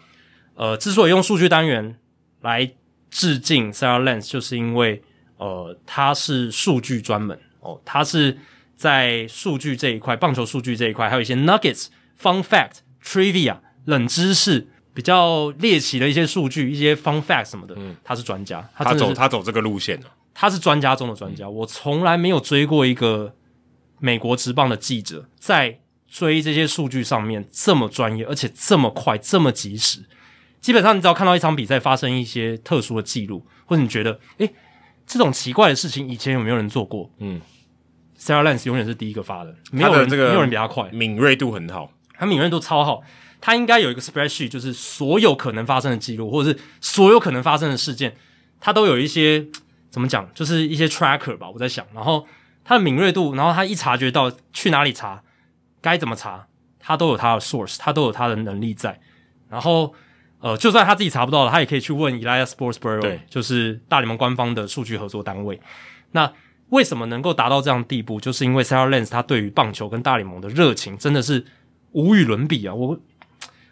呃，之所以用数据单元。来致敬 Sarah Lance，就是因为呃，他是数据专门哦，他是在数据这一块，棒球数据这一块，还有一些 Nuggets、Fun Fact、Trivia、冷知识，比较猎奇的一些数据，一些 Fun Fact 什么的，嗯，他是专家，他，他走他走这个路线的，他是专家中的专家。嗯，我从来没有追过一个美国职棒的记者在追这些数据上面这么专业，而且这么快，这么及时。基本上，你只要看到一场比赛发生一些特殊的记录，或者你觉得，诶，这种奇怪的事情以前有没有人做过？嗯，Sarah Lance 永远是第一个发的，没有人这个没有人比他快，敏锐度很好，他敏锐度超好，他应该有一个 spreadsheet，就是所有可能发生的记录，或者是所有可能发生的事件，他都有一些怎么讲，就是一些 tracker 吧。我在想，然后他的敏锐度，然后他一察觉到去哪里查，该怎么查，他都有他的 source，他都有他的能力在，然后。呃，就算他自己查不到了，他也可以去问 Elias Sports Bureau，对，就是大联盟官方的数据合作单位。那为什么能够达到这样的地步？就是因为 Sarah Lance 他对于棒球跟大联盟的热情真的是无与伦比啊！我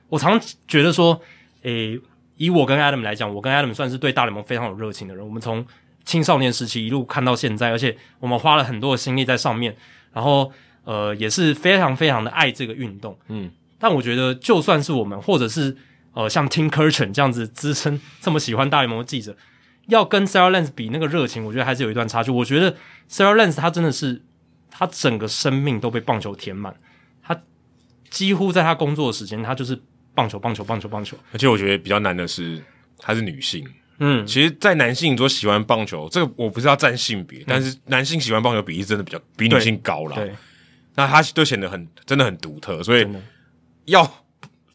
我常觉得说，诶，以我跟 Adam 来讲，我跟 Adam 算是对大联盟非常有热情的人。我们从青少年时期一路看到现在，而且我们花了很多的心力在上面，然后呃，也是非常非常的爱这个运动。嗯，但我觉得就算是我们，或者是呃，像 Tim Kurkjian 这样子资深这么喜欢大联盟的记者，要跟 Sarah Lance 比那个热情，我觉得还是有一段差距。我觉得 Sarah Lance 他真的是他整个生命都被棒球填满，他几乎在他工作的时间，他就是棒球、棒球、棒球、棒球。而且我觉得比较难的是，她是女性。嗯，其实，在男性都喜欢棒球，这个我不是要占性别，嗯，但是男性喜欢棒球比例真的比较比女性高了。对，那他就显得很真的很独特，所以要。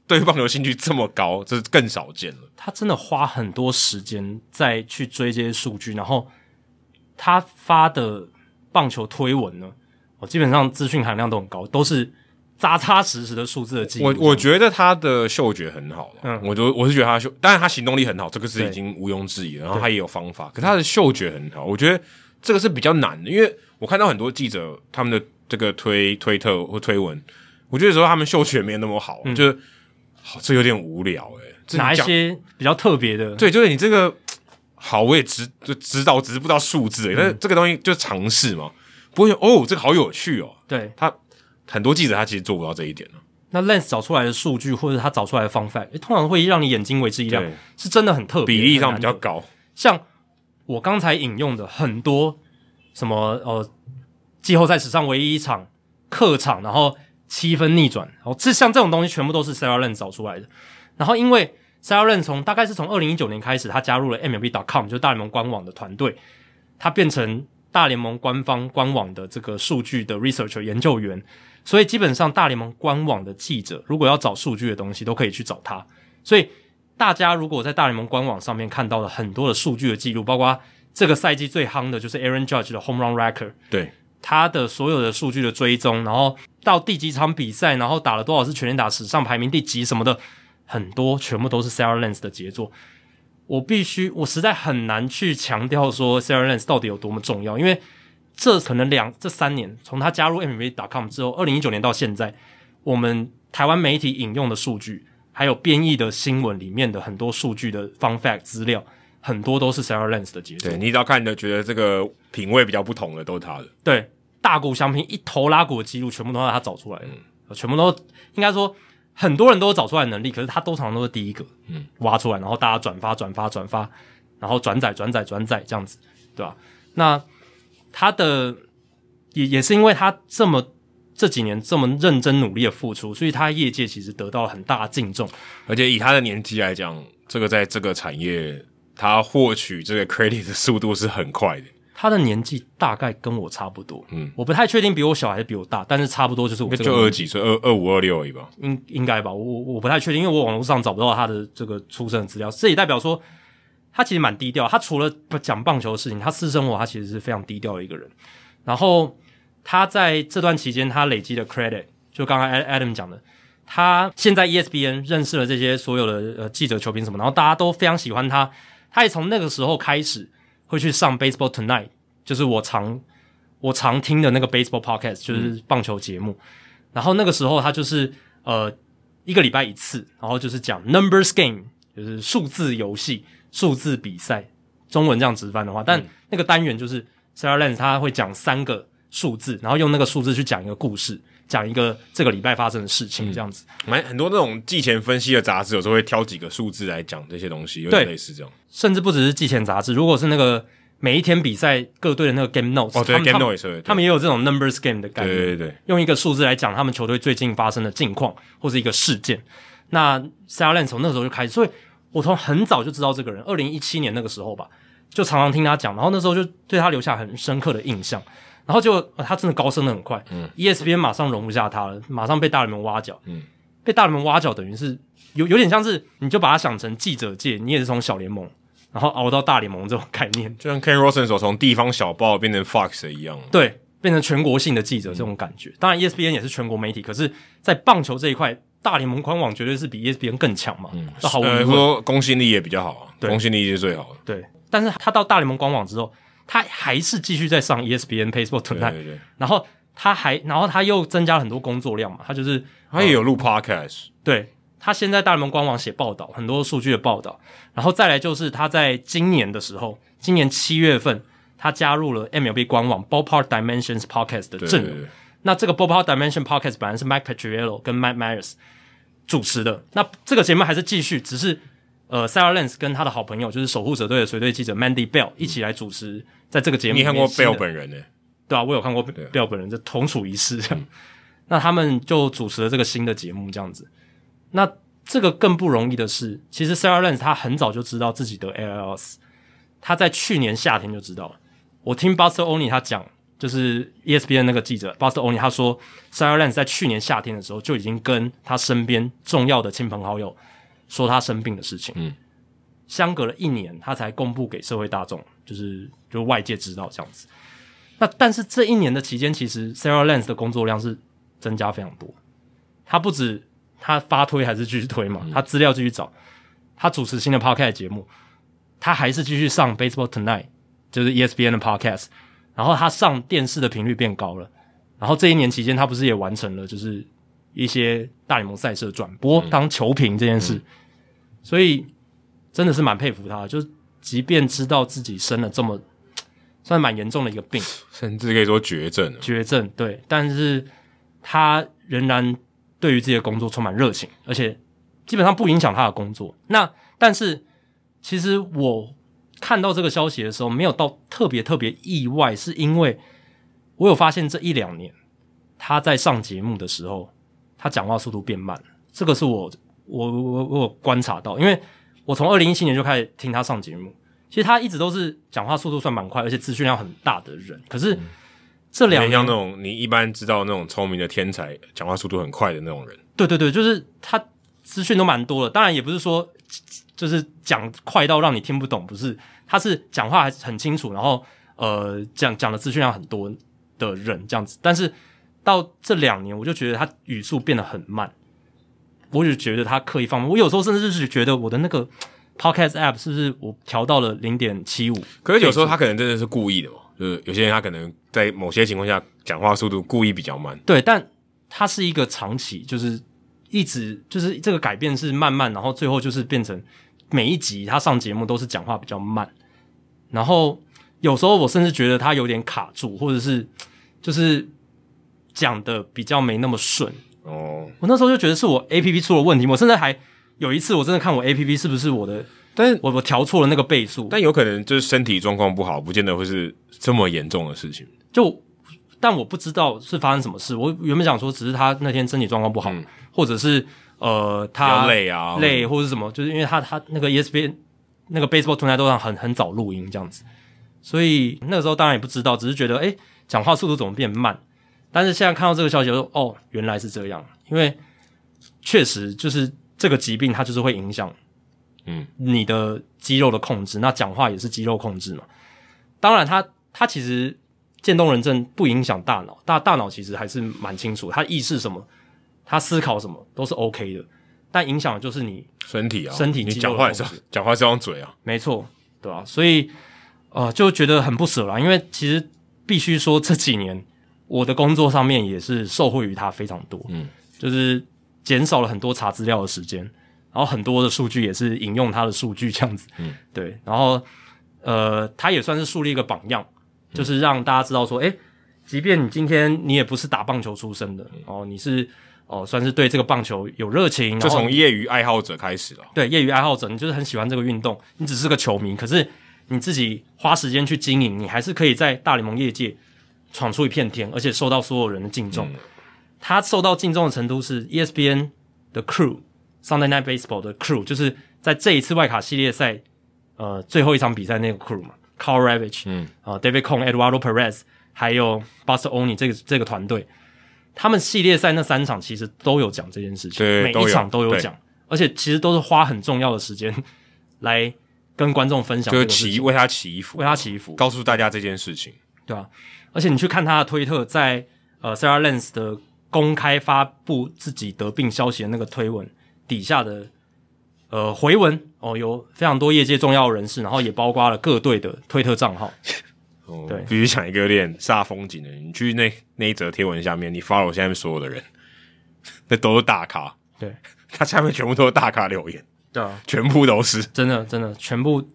对棒球兴趣这么高，这是更少见了。他真的花很多时间在去追这些数据，然后他发的棒球推文呢，哦，基本上资讯含量都很高，都是扎扎实实的数字的记录。我我觉得他的嗅觉很好，嗯，我就我是觉得他嗅，当然他行动力很好，这个是已经毋庸置疑了。然后他也有方法，可他的嗅觉很好，我觉得这个是比较难的，因为我看到很多记者他们的这个推推特或推文，我觉得说他们嗅觉没有那么好，嗯、就是好这有点无聊诶、欸。哪一些比较特别的？对，就是你这个好，我也知就知道，只是不知道数字、欸，但是这个东西就尝试嘛。不会哦，这个好有趣哦。对，他很多记者他其实做不到这一点呢。那 Lens 找出来的数据或者他找出来的方法，通常会让你眼睛为之一亮，是真的很特别，比例上比较高。像我刚才引用的很多什么呃，季后赛史上唯一一场客场，然后七分逆转，然后这像这种东西全部都是 Sarah Lens 找出来的。然后因为 Sarah Lens 从大概是从二零一九年开始，他加入了 MLB.com，就是大联盟官网的团队，他变成。大联盟官方官网的这个数据的 researcher 研究员，所以基本上大联盟官网的记者如果要找数据的东西，都可以去找他。所以大家如果在大联盟官网上面看到了很多的数据的记录，包括这个赛季最夯的就是 Aaron Judge 的 home run record，对他的所有的数据的追踪，然后到第几场比赛，然后打了多少次全垒打，史上排名第几什么的，很多全部都是 Sarah Lens 的杰作。我必须，我实在很难去强调说 Sarah Lens 到底有多么重要，因为这可能两这三年，从他加入 MLB.com 之后，二零一九年到现在，我们台湾媒体引用的数据，还有编译的新闻里面的很多数据的 fun fact 资料，很多都是 Sarah Lens 的杰作。对，你只要看的觉得这个品味比较不同的，都是他的。对，大谷翔平一头拉鼓的记录，全部都是他找出来的，嗯、全部都应该说。很多人都有找出来的能力，可是他都常常都是第一个，嗯，挖出来，然后大家转发、转发、转发，然后转载、转载、转载这样子，对吧？那他的也也是因为他这么这几年这么认真努力的付出，所以他业界其实得到了很大的敬重。而且以他的年纪来讲，这个在这个产业，他获取这个 credit 的速度是很快的。他的年纪大概跟我差不多，嗯，我不太确定比我小还是比我大，但是差不多就是我就二几岁，二二五二六而已吧，应应该吧，我我不太确定，因为我网络上找不到他的这个出生的资料，这也代表说他其实蛮低调，他除了讲棒球的事情，他私生活他其实是非常低调的一个人。然后他在这段期间，他累积的 credit，就刚刚 Adam 讲的，他现在 ESPN 认识了这些所有的呃记者、球评什么，然后大家都非常喜欢他，他也从那个时候开始。会去上 Baseball Tonight，就是我常我常听的那个 Baseball Podcast，就是棒球节目。嗯、然后那个时候他就是呃一个礼拜一次，然后就是讲 Numbers Game，就是数字游戏、数字比赛。中文这样直翻的话，但那个单元就是 Sarah Lance 他会讲三个数字，然后用那个数字去讲一个故事，讲一个这个礼拜发生的事情，这样子。蛮、嗯、很多那种季前分析的杂志，有时候会挑几个数字来讲这些东西，有点类似这样。甚至不只是季前杂志，如果是那个每一天比赛各队的那个 Game Notes，哦对，Game Notes，他们也有这种 Numbers Game 的概念，对对对，用一个数字来讲他们球队最近发生的近况或是一个事件。那 Sarah Lens 从那时候就开始，所以我从很早就知道这个人，二零一七年那个时候吧，就常常听他讲，然后那时候就对他留下很深刻的印象。然后就、呃、他真的高升的很快，嗯，ESPN 马上容不下他了，马上被大联盟挖角，嗯，被大联盟挖角等于是有有点像是你就把他想成记者界，你也是从小联盟然后熬到大联盟这种概念，就像 Ken Rosenthal 从地方小报变成 Fox 一样，对，变成全国性的记者这种感觉。嗯、当然 ESPN 也是全国媒体，可是，在棒球这一块，大联盟官网绝对是比 ESPN 更强嘛，嗯，好呃，说公信力也比较好，对，公信力是最好的，对。但是他到大联盟官网之后。他还是继续在上 ESPN Baseball Tonight，对对对，然后他还，然后他又增加了很多工作量嘛，他就是他也有录 Podcast，对，他现在大联盟官网写报道，很多数据的报道，然后再来就是他在今年的时候，今年七月份他加入了 MLB 官网 Ballpark Dimensions Podcast 的阵容，那这个 Ballpark Dimension Podcast 本来是 Mike Petriello 跟 Mike Myers 主持的，那这个节目还是继续，只是。呃，Sarah Lance 跟他的好朋友就是守护者队的随队记者 Mandy Bell 一起来主持，在这个节目。你看过 Bell 本人呢？对啊，我有看过 Bell 本人，这同处一室。那他们就主持了这个新的节目，这样子。那这个更不容易的是，其实 Sarah Lance 他很早就知道自己得 ALS，他在去年夏天就知道了。我听 Buster Olney 他讲，就是 ESPN 那个记者 Buster Olney 他说，Sarah Lance 在去年夏天的时候就已经跟他身边重要的亲朋好友。说他生病的事情，嗯，相隔了一年，他才公布给社会大众，就是就外界知道这样子。那但是这一年的期间，其实 Sarah Lance 的工作量是增加非常多。他不止他发推还是继续推嘛，他资料继续找，他主持新的 Podcast 节目，他还是继续上 Baseball Tonight，就是 ESPN 的 Podcast，然后他上电视的频率变高了。然后这一年期间，他不是也完成了就是一些大联盟赛事的转播当球评这件事，所以真的是蛮佩服他，就即便知道自己生了这么。算蛮严重的一个病，甚至可以说绝症。绝症，对，但是他仍然对于自己的工作充满热情，而且基本上不影响他的工作。那但是其实我看到这个消息的时候，没有到特别特别意外，是因为我有发现这一两年他在上节目的时候，他讲话速度变慢了。这个是我我我我有观察到，因为我从二零一七年就开始听他上节目。其实他一直都是讲话速度算蛮快，而且资讯量很大的人。可是这两年像那种你一般知道那种聪明的天才，讲话速度很快的那种人。对对对，就是他资讯都蛮多的。当然也不是说就是讲快到让你听不懂，不是，他是讲话还是很清楚，然后呃讲讲的资讯量很多的人这样子。但是到这两年，我就觉得他语速变得很慢，我就觉得他刻意放慢。我有时候甚至是觉得我的那个。Podcast app 是不是我调到了零点七五？可是有时候他可能真的是故意的哦，就是有些人他可能在某些情况下讲话速度故意比较慢。对，但他是一个长期，就是一直就是这个改变是慢慢，然后最后就是变成每一集他上节目都是讲话比较慢，然后有时候我甚至觉得他有点卡住，或者是就是讲的比较没那么顺哦。我那时候就觉得是我 APP 出了问题，我甚至还。有一次我真的看我 APP 是不是我的，但是我我调错了那个倍数，但有可能就是身体状况不好，不见得会是这么严重的事情。就但我不知道是发生什么事。我原本想说只是他那天身体状况不好，嗯、或者是呃他累啊累或者是什么，就是因为他他那个 ESPN 那个 Baseball Tonight 都上很很早录音这样子，所以那个时候当然也不知道，只是觉得诶讲话速度怎么变慢。但是现在看到这个消息，我说哦原来是这样，因为确实就是。这个疾病它就是会影响，嗯，你的肌肉的控制。嗯、那讲话也是肌肉控制嘛。当然它，它它其实渐冻人症不影响大脑，大大脑其实还是蛮清楚，他意识什么，他思考什么都是 OK 的。但影响的就是你身体啊，身体你讲话是讲话是用嘴啊，没错，对吧、啊？所以呃，就觉得很不舍啦，因为其实必须说这几年我的工作上面也是受惠于他非常多，嗯，就是。减少了很多查资料的时间，然后很多的数据也是引用他的数据这样子，嗯，对，然后呃，他也算是树立一个榜样，就是让大家知道说，诶，即便你今天你也不是打棒球出身的，哦，你是哦，算是对这个棒球有热情，就从业余爱好者开始了，对，业余爱好者，你就是很喜欢这个运动，你只是个球迷，可是你自己花时间去经营，你还是可以在大联盟业界闯出一片天，而且受到所有人的敬重。嗯。他受到敬重的程度是 ESPN 的 crew Sunday Night Baseball 的 crew，就是在这一次外卡系列赛呃最后一场比赛那个 crew 嘛，Carl Ravage，嗯。啊、呃、David Cone、Eduardo Perez，还有 Buster Olney 这个这个团队，他们系列赛那三场其实都有讲这件事情，对，每一场都有讲，而且其实都是花很重要的时间来跟观众分享，就是祈为他祈福，为他祈福，告诉大家这件事情，对吧、啊？而且你去看他的推特，在呃 Sarah Lance 的。公开发布自己得病消息的那个推文底下的呃回文哦，有非常多业界重要人士，然后也包括了各队的推特账号。哦，对，必须讲一个有点煞风景的，你去那那一则贴文下面，你 follow 下面所有的人，那都是大咖。对，他下面全部都是大咖留言。对啊，全部都是真的，真的，全部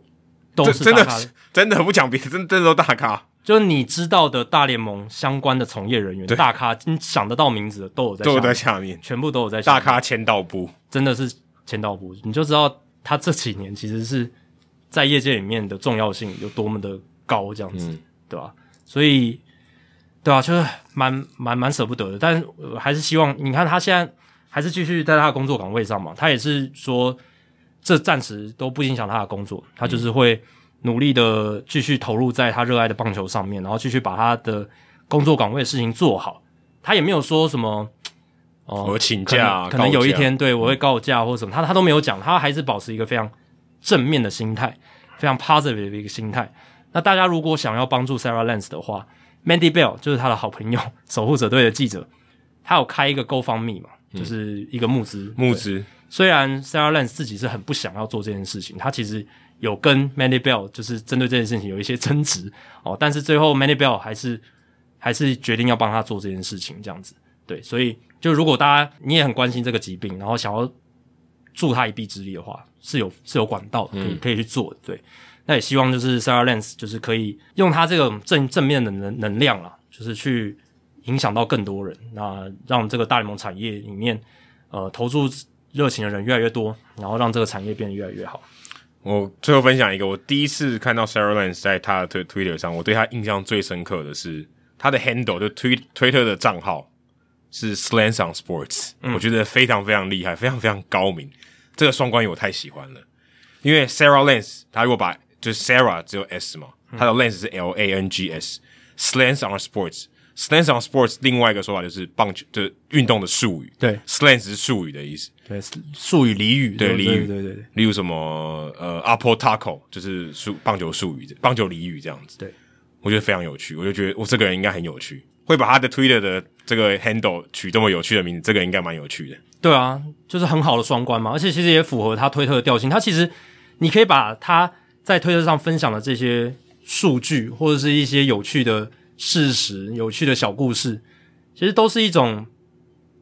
都是真的，真的不讲别的，真的真的都大咖。就是你知道的大联盟相关的从业人员，大咖，你想得到名字的都有在，都有在下面，全部都有在下面。大咖签到部，真的是签到部，你就知道他这几年其实是在业界里面的重要性有多么的高，这样子，嗯、对吧？所以，对啊，就是蛮蛮蛮舍不得的，但是还是希望你看他现在还是继续在他的工作岗位上嘛，他也是说这暂时都不影响他的工作，他就是会。嗯努力的继续投入在他热爱的棒球上面，然后继续把他的工作岗位的事情做好。他也没有说什么哦，我请假，可能，可能有一天对我会告假或者什么，他他都没有讲，他还是保持一个非常正面的心态，非常 positive 的一个心态。那大家如果想要帮助 Sarah Lance 的话 Mandy Bell 就是他的好朋友，守护者队的记者，他有开一个 GoFundMe 嘛，就是一个募资募资。虽然 Sarah Lance 自己是很不想要做这件事情，他其实有跟 Mandy Bell 就是针对这件事情有一些争执哦，但是最后 Mandy Bell 还是还是决定要帮他做这件事情，这样子。对，所以就如果大家你也很关心这个疾病，然后想要助他一臂之力的话，是有是有管道可以可以去做的。对，那也希望就是 Sarah Lance 就是可以用他这个正正面的能能量啊，就是去影响到更多人，那让这个大联盟产业里面呃投注。热情的人越来越多，然后让这个产业变得越来越好。我最后分享一个，我第一次看到 Sarah Lance 在他的推 Twitter 上，我对他印象最深刻的是他的 handle 就推推特的账号是 Slants on Sports，嗯，我觉得非常非常厉害，非常非常高明。这个双关语我太喜欢了，因为 Sarah Lance 他如果把就是 Sarah 只有 S 嘛，他的 Lance 是 L A N G S，Slants on Sports。Slants on Sports，另外一个说法就是棒球，就是运动的术语。对，Slants 是术语的意思。对，术语俚语。对俚语，对对对。例如什么呃，Apple Taco，就是术棒球术语，棒球俚语这样子。对，我觉得非常有趣。我就觉得我这个人应该很有趣，会把他的 Twitter 的这个 handle 取这么有趣的名字，这个应该蛮有趣的。对啊，就是很好的双关嘛，而且其实也符合他推特的调性。他其实你可以把他在推特上分享的这些数据，或者是一些有趣的。事实有趣的小故事，其实都是一种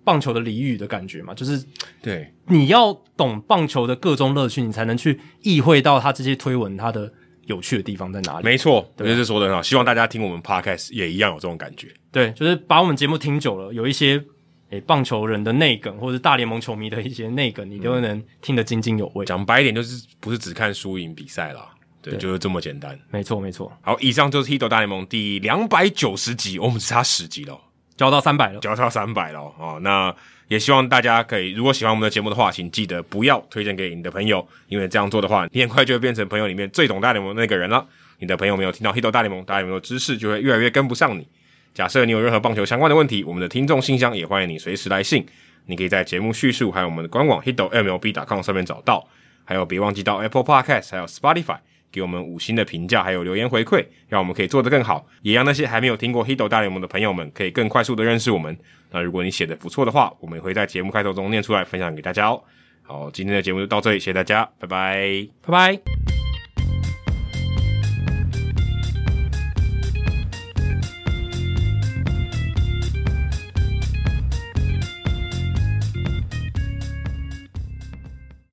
棒球的俚语的感觉嘛，就是对你要懂棒球的各种乐趣，你才能去意会到他这些推文它的有趣的地方在哪里。没错，我觉得说的很好。希望大家听我们 podcast 也一样有这种感觉。对，就是把我们节目听久了，有一些诶、欸、棒球人的内梗，或者是大联盟球迷的一些内梗，你都能听得津津有味。讲、嗯、白一点，就是不是只看输赢比赛啦。对，就是这么简单。没错，没错。好，以上就是《Hito 大联盟》第两百九十集，我们只差十集了，交到三百了，交到三百了哦。那也希望大家可以，如果喜欢我们的节目的话，请记得不要推荐给你的朋友，因为这样做的话，你很快就会变成朋友里面最懂大联盟的那个人了。你的朋友没有听到《Hito 大联盟》，大联盟的知识就会越来越跟不上你。假设你有任何棒球相关的问题，我们的听众信箱也欢迎你随时来信。你可以在节目叙述还有我们的官网 hitomlb.com 上面找到，还有别忘记到 Apple Podcast 还有 Spotify。给我们五星的评价，还有留言回馈，让我们可以做得更好，也让那些还没有听过《黑斗大联盟》的朋友们可以更快速的认识我们。那如果你写的不错的话，我们也会在节目开头中念出来分享给大家哦。好，今天的节目就到这里，谢谢大家，拜拜，拜拜。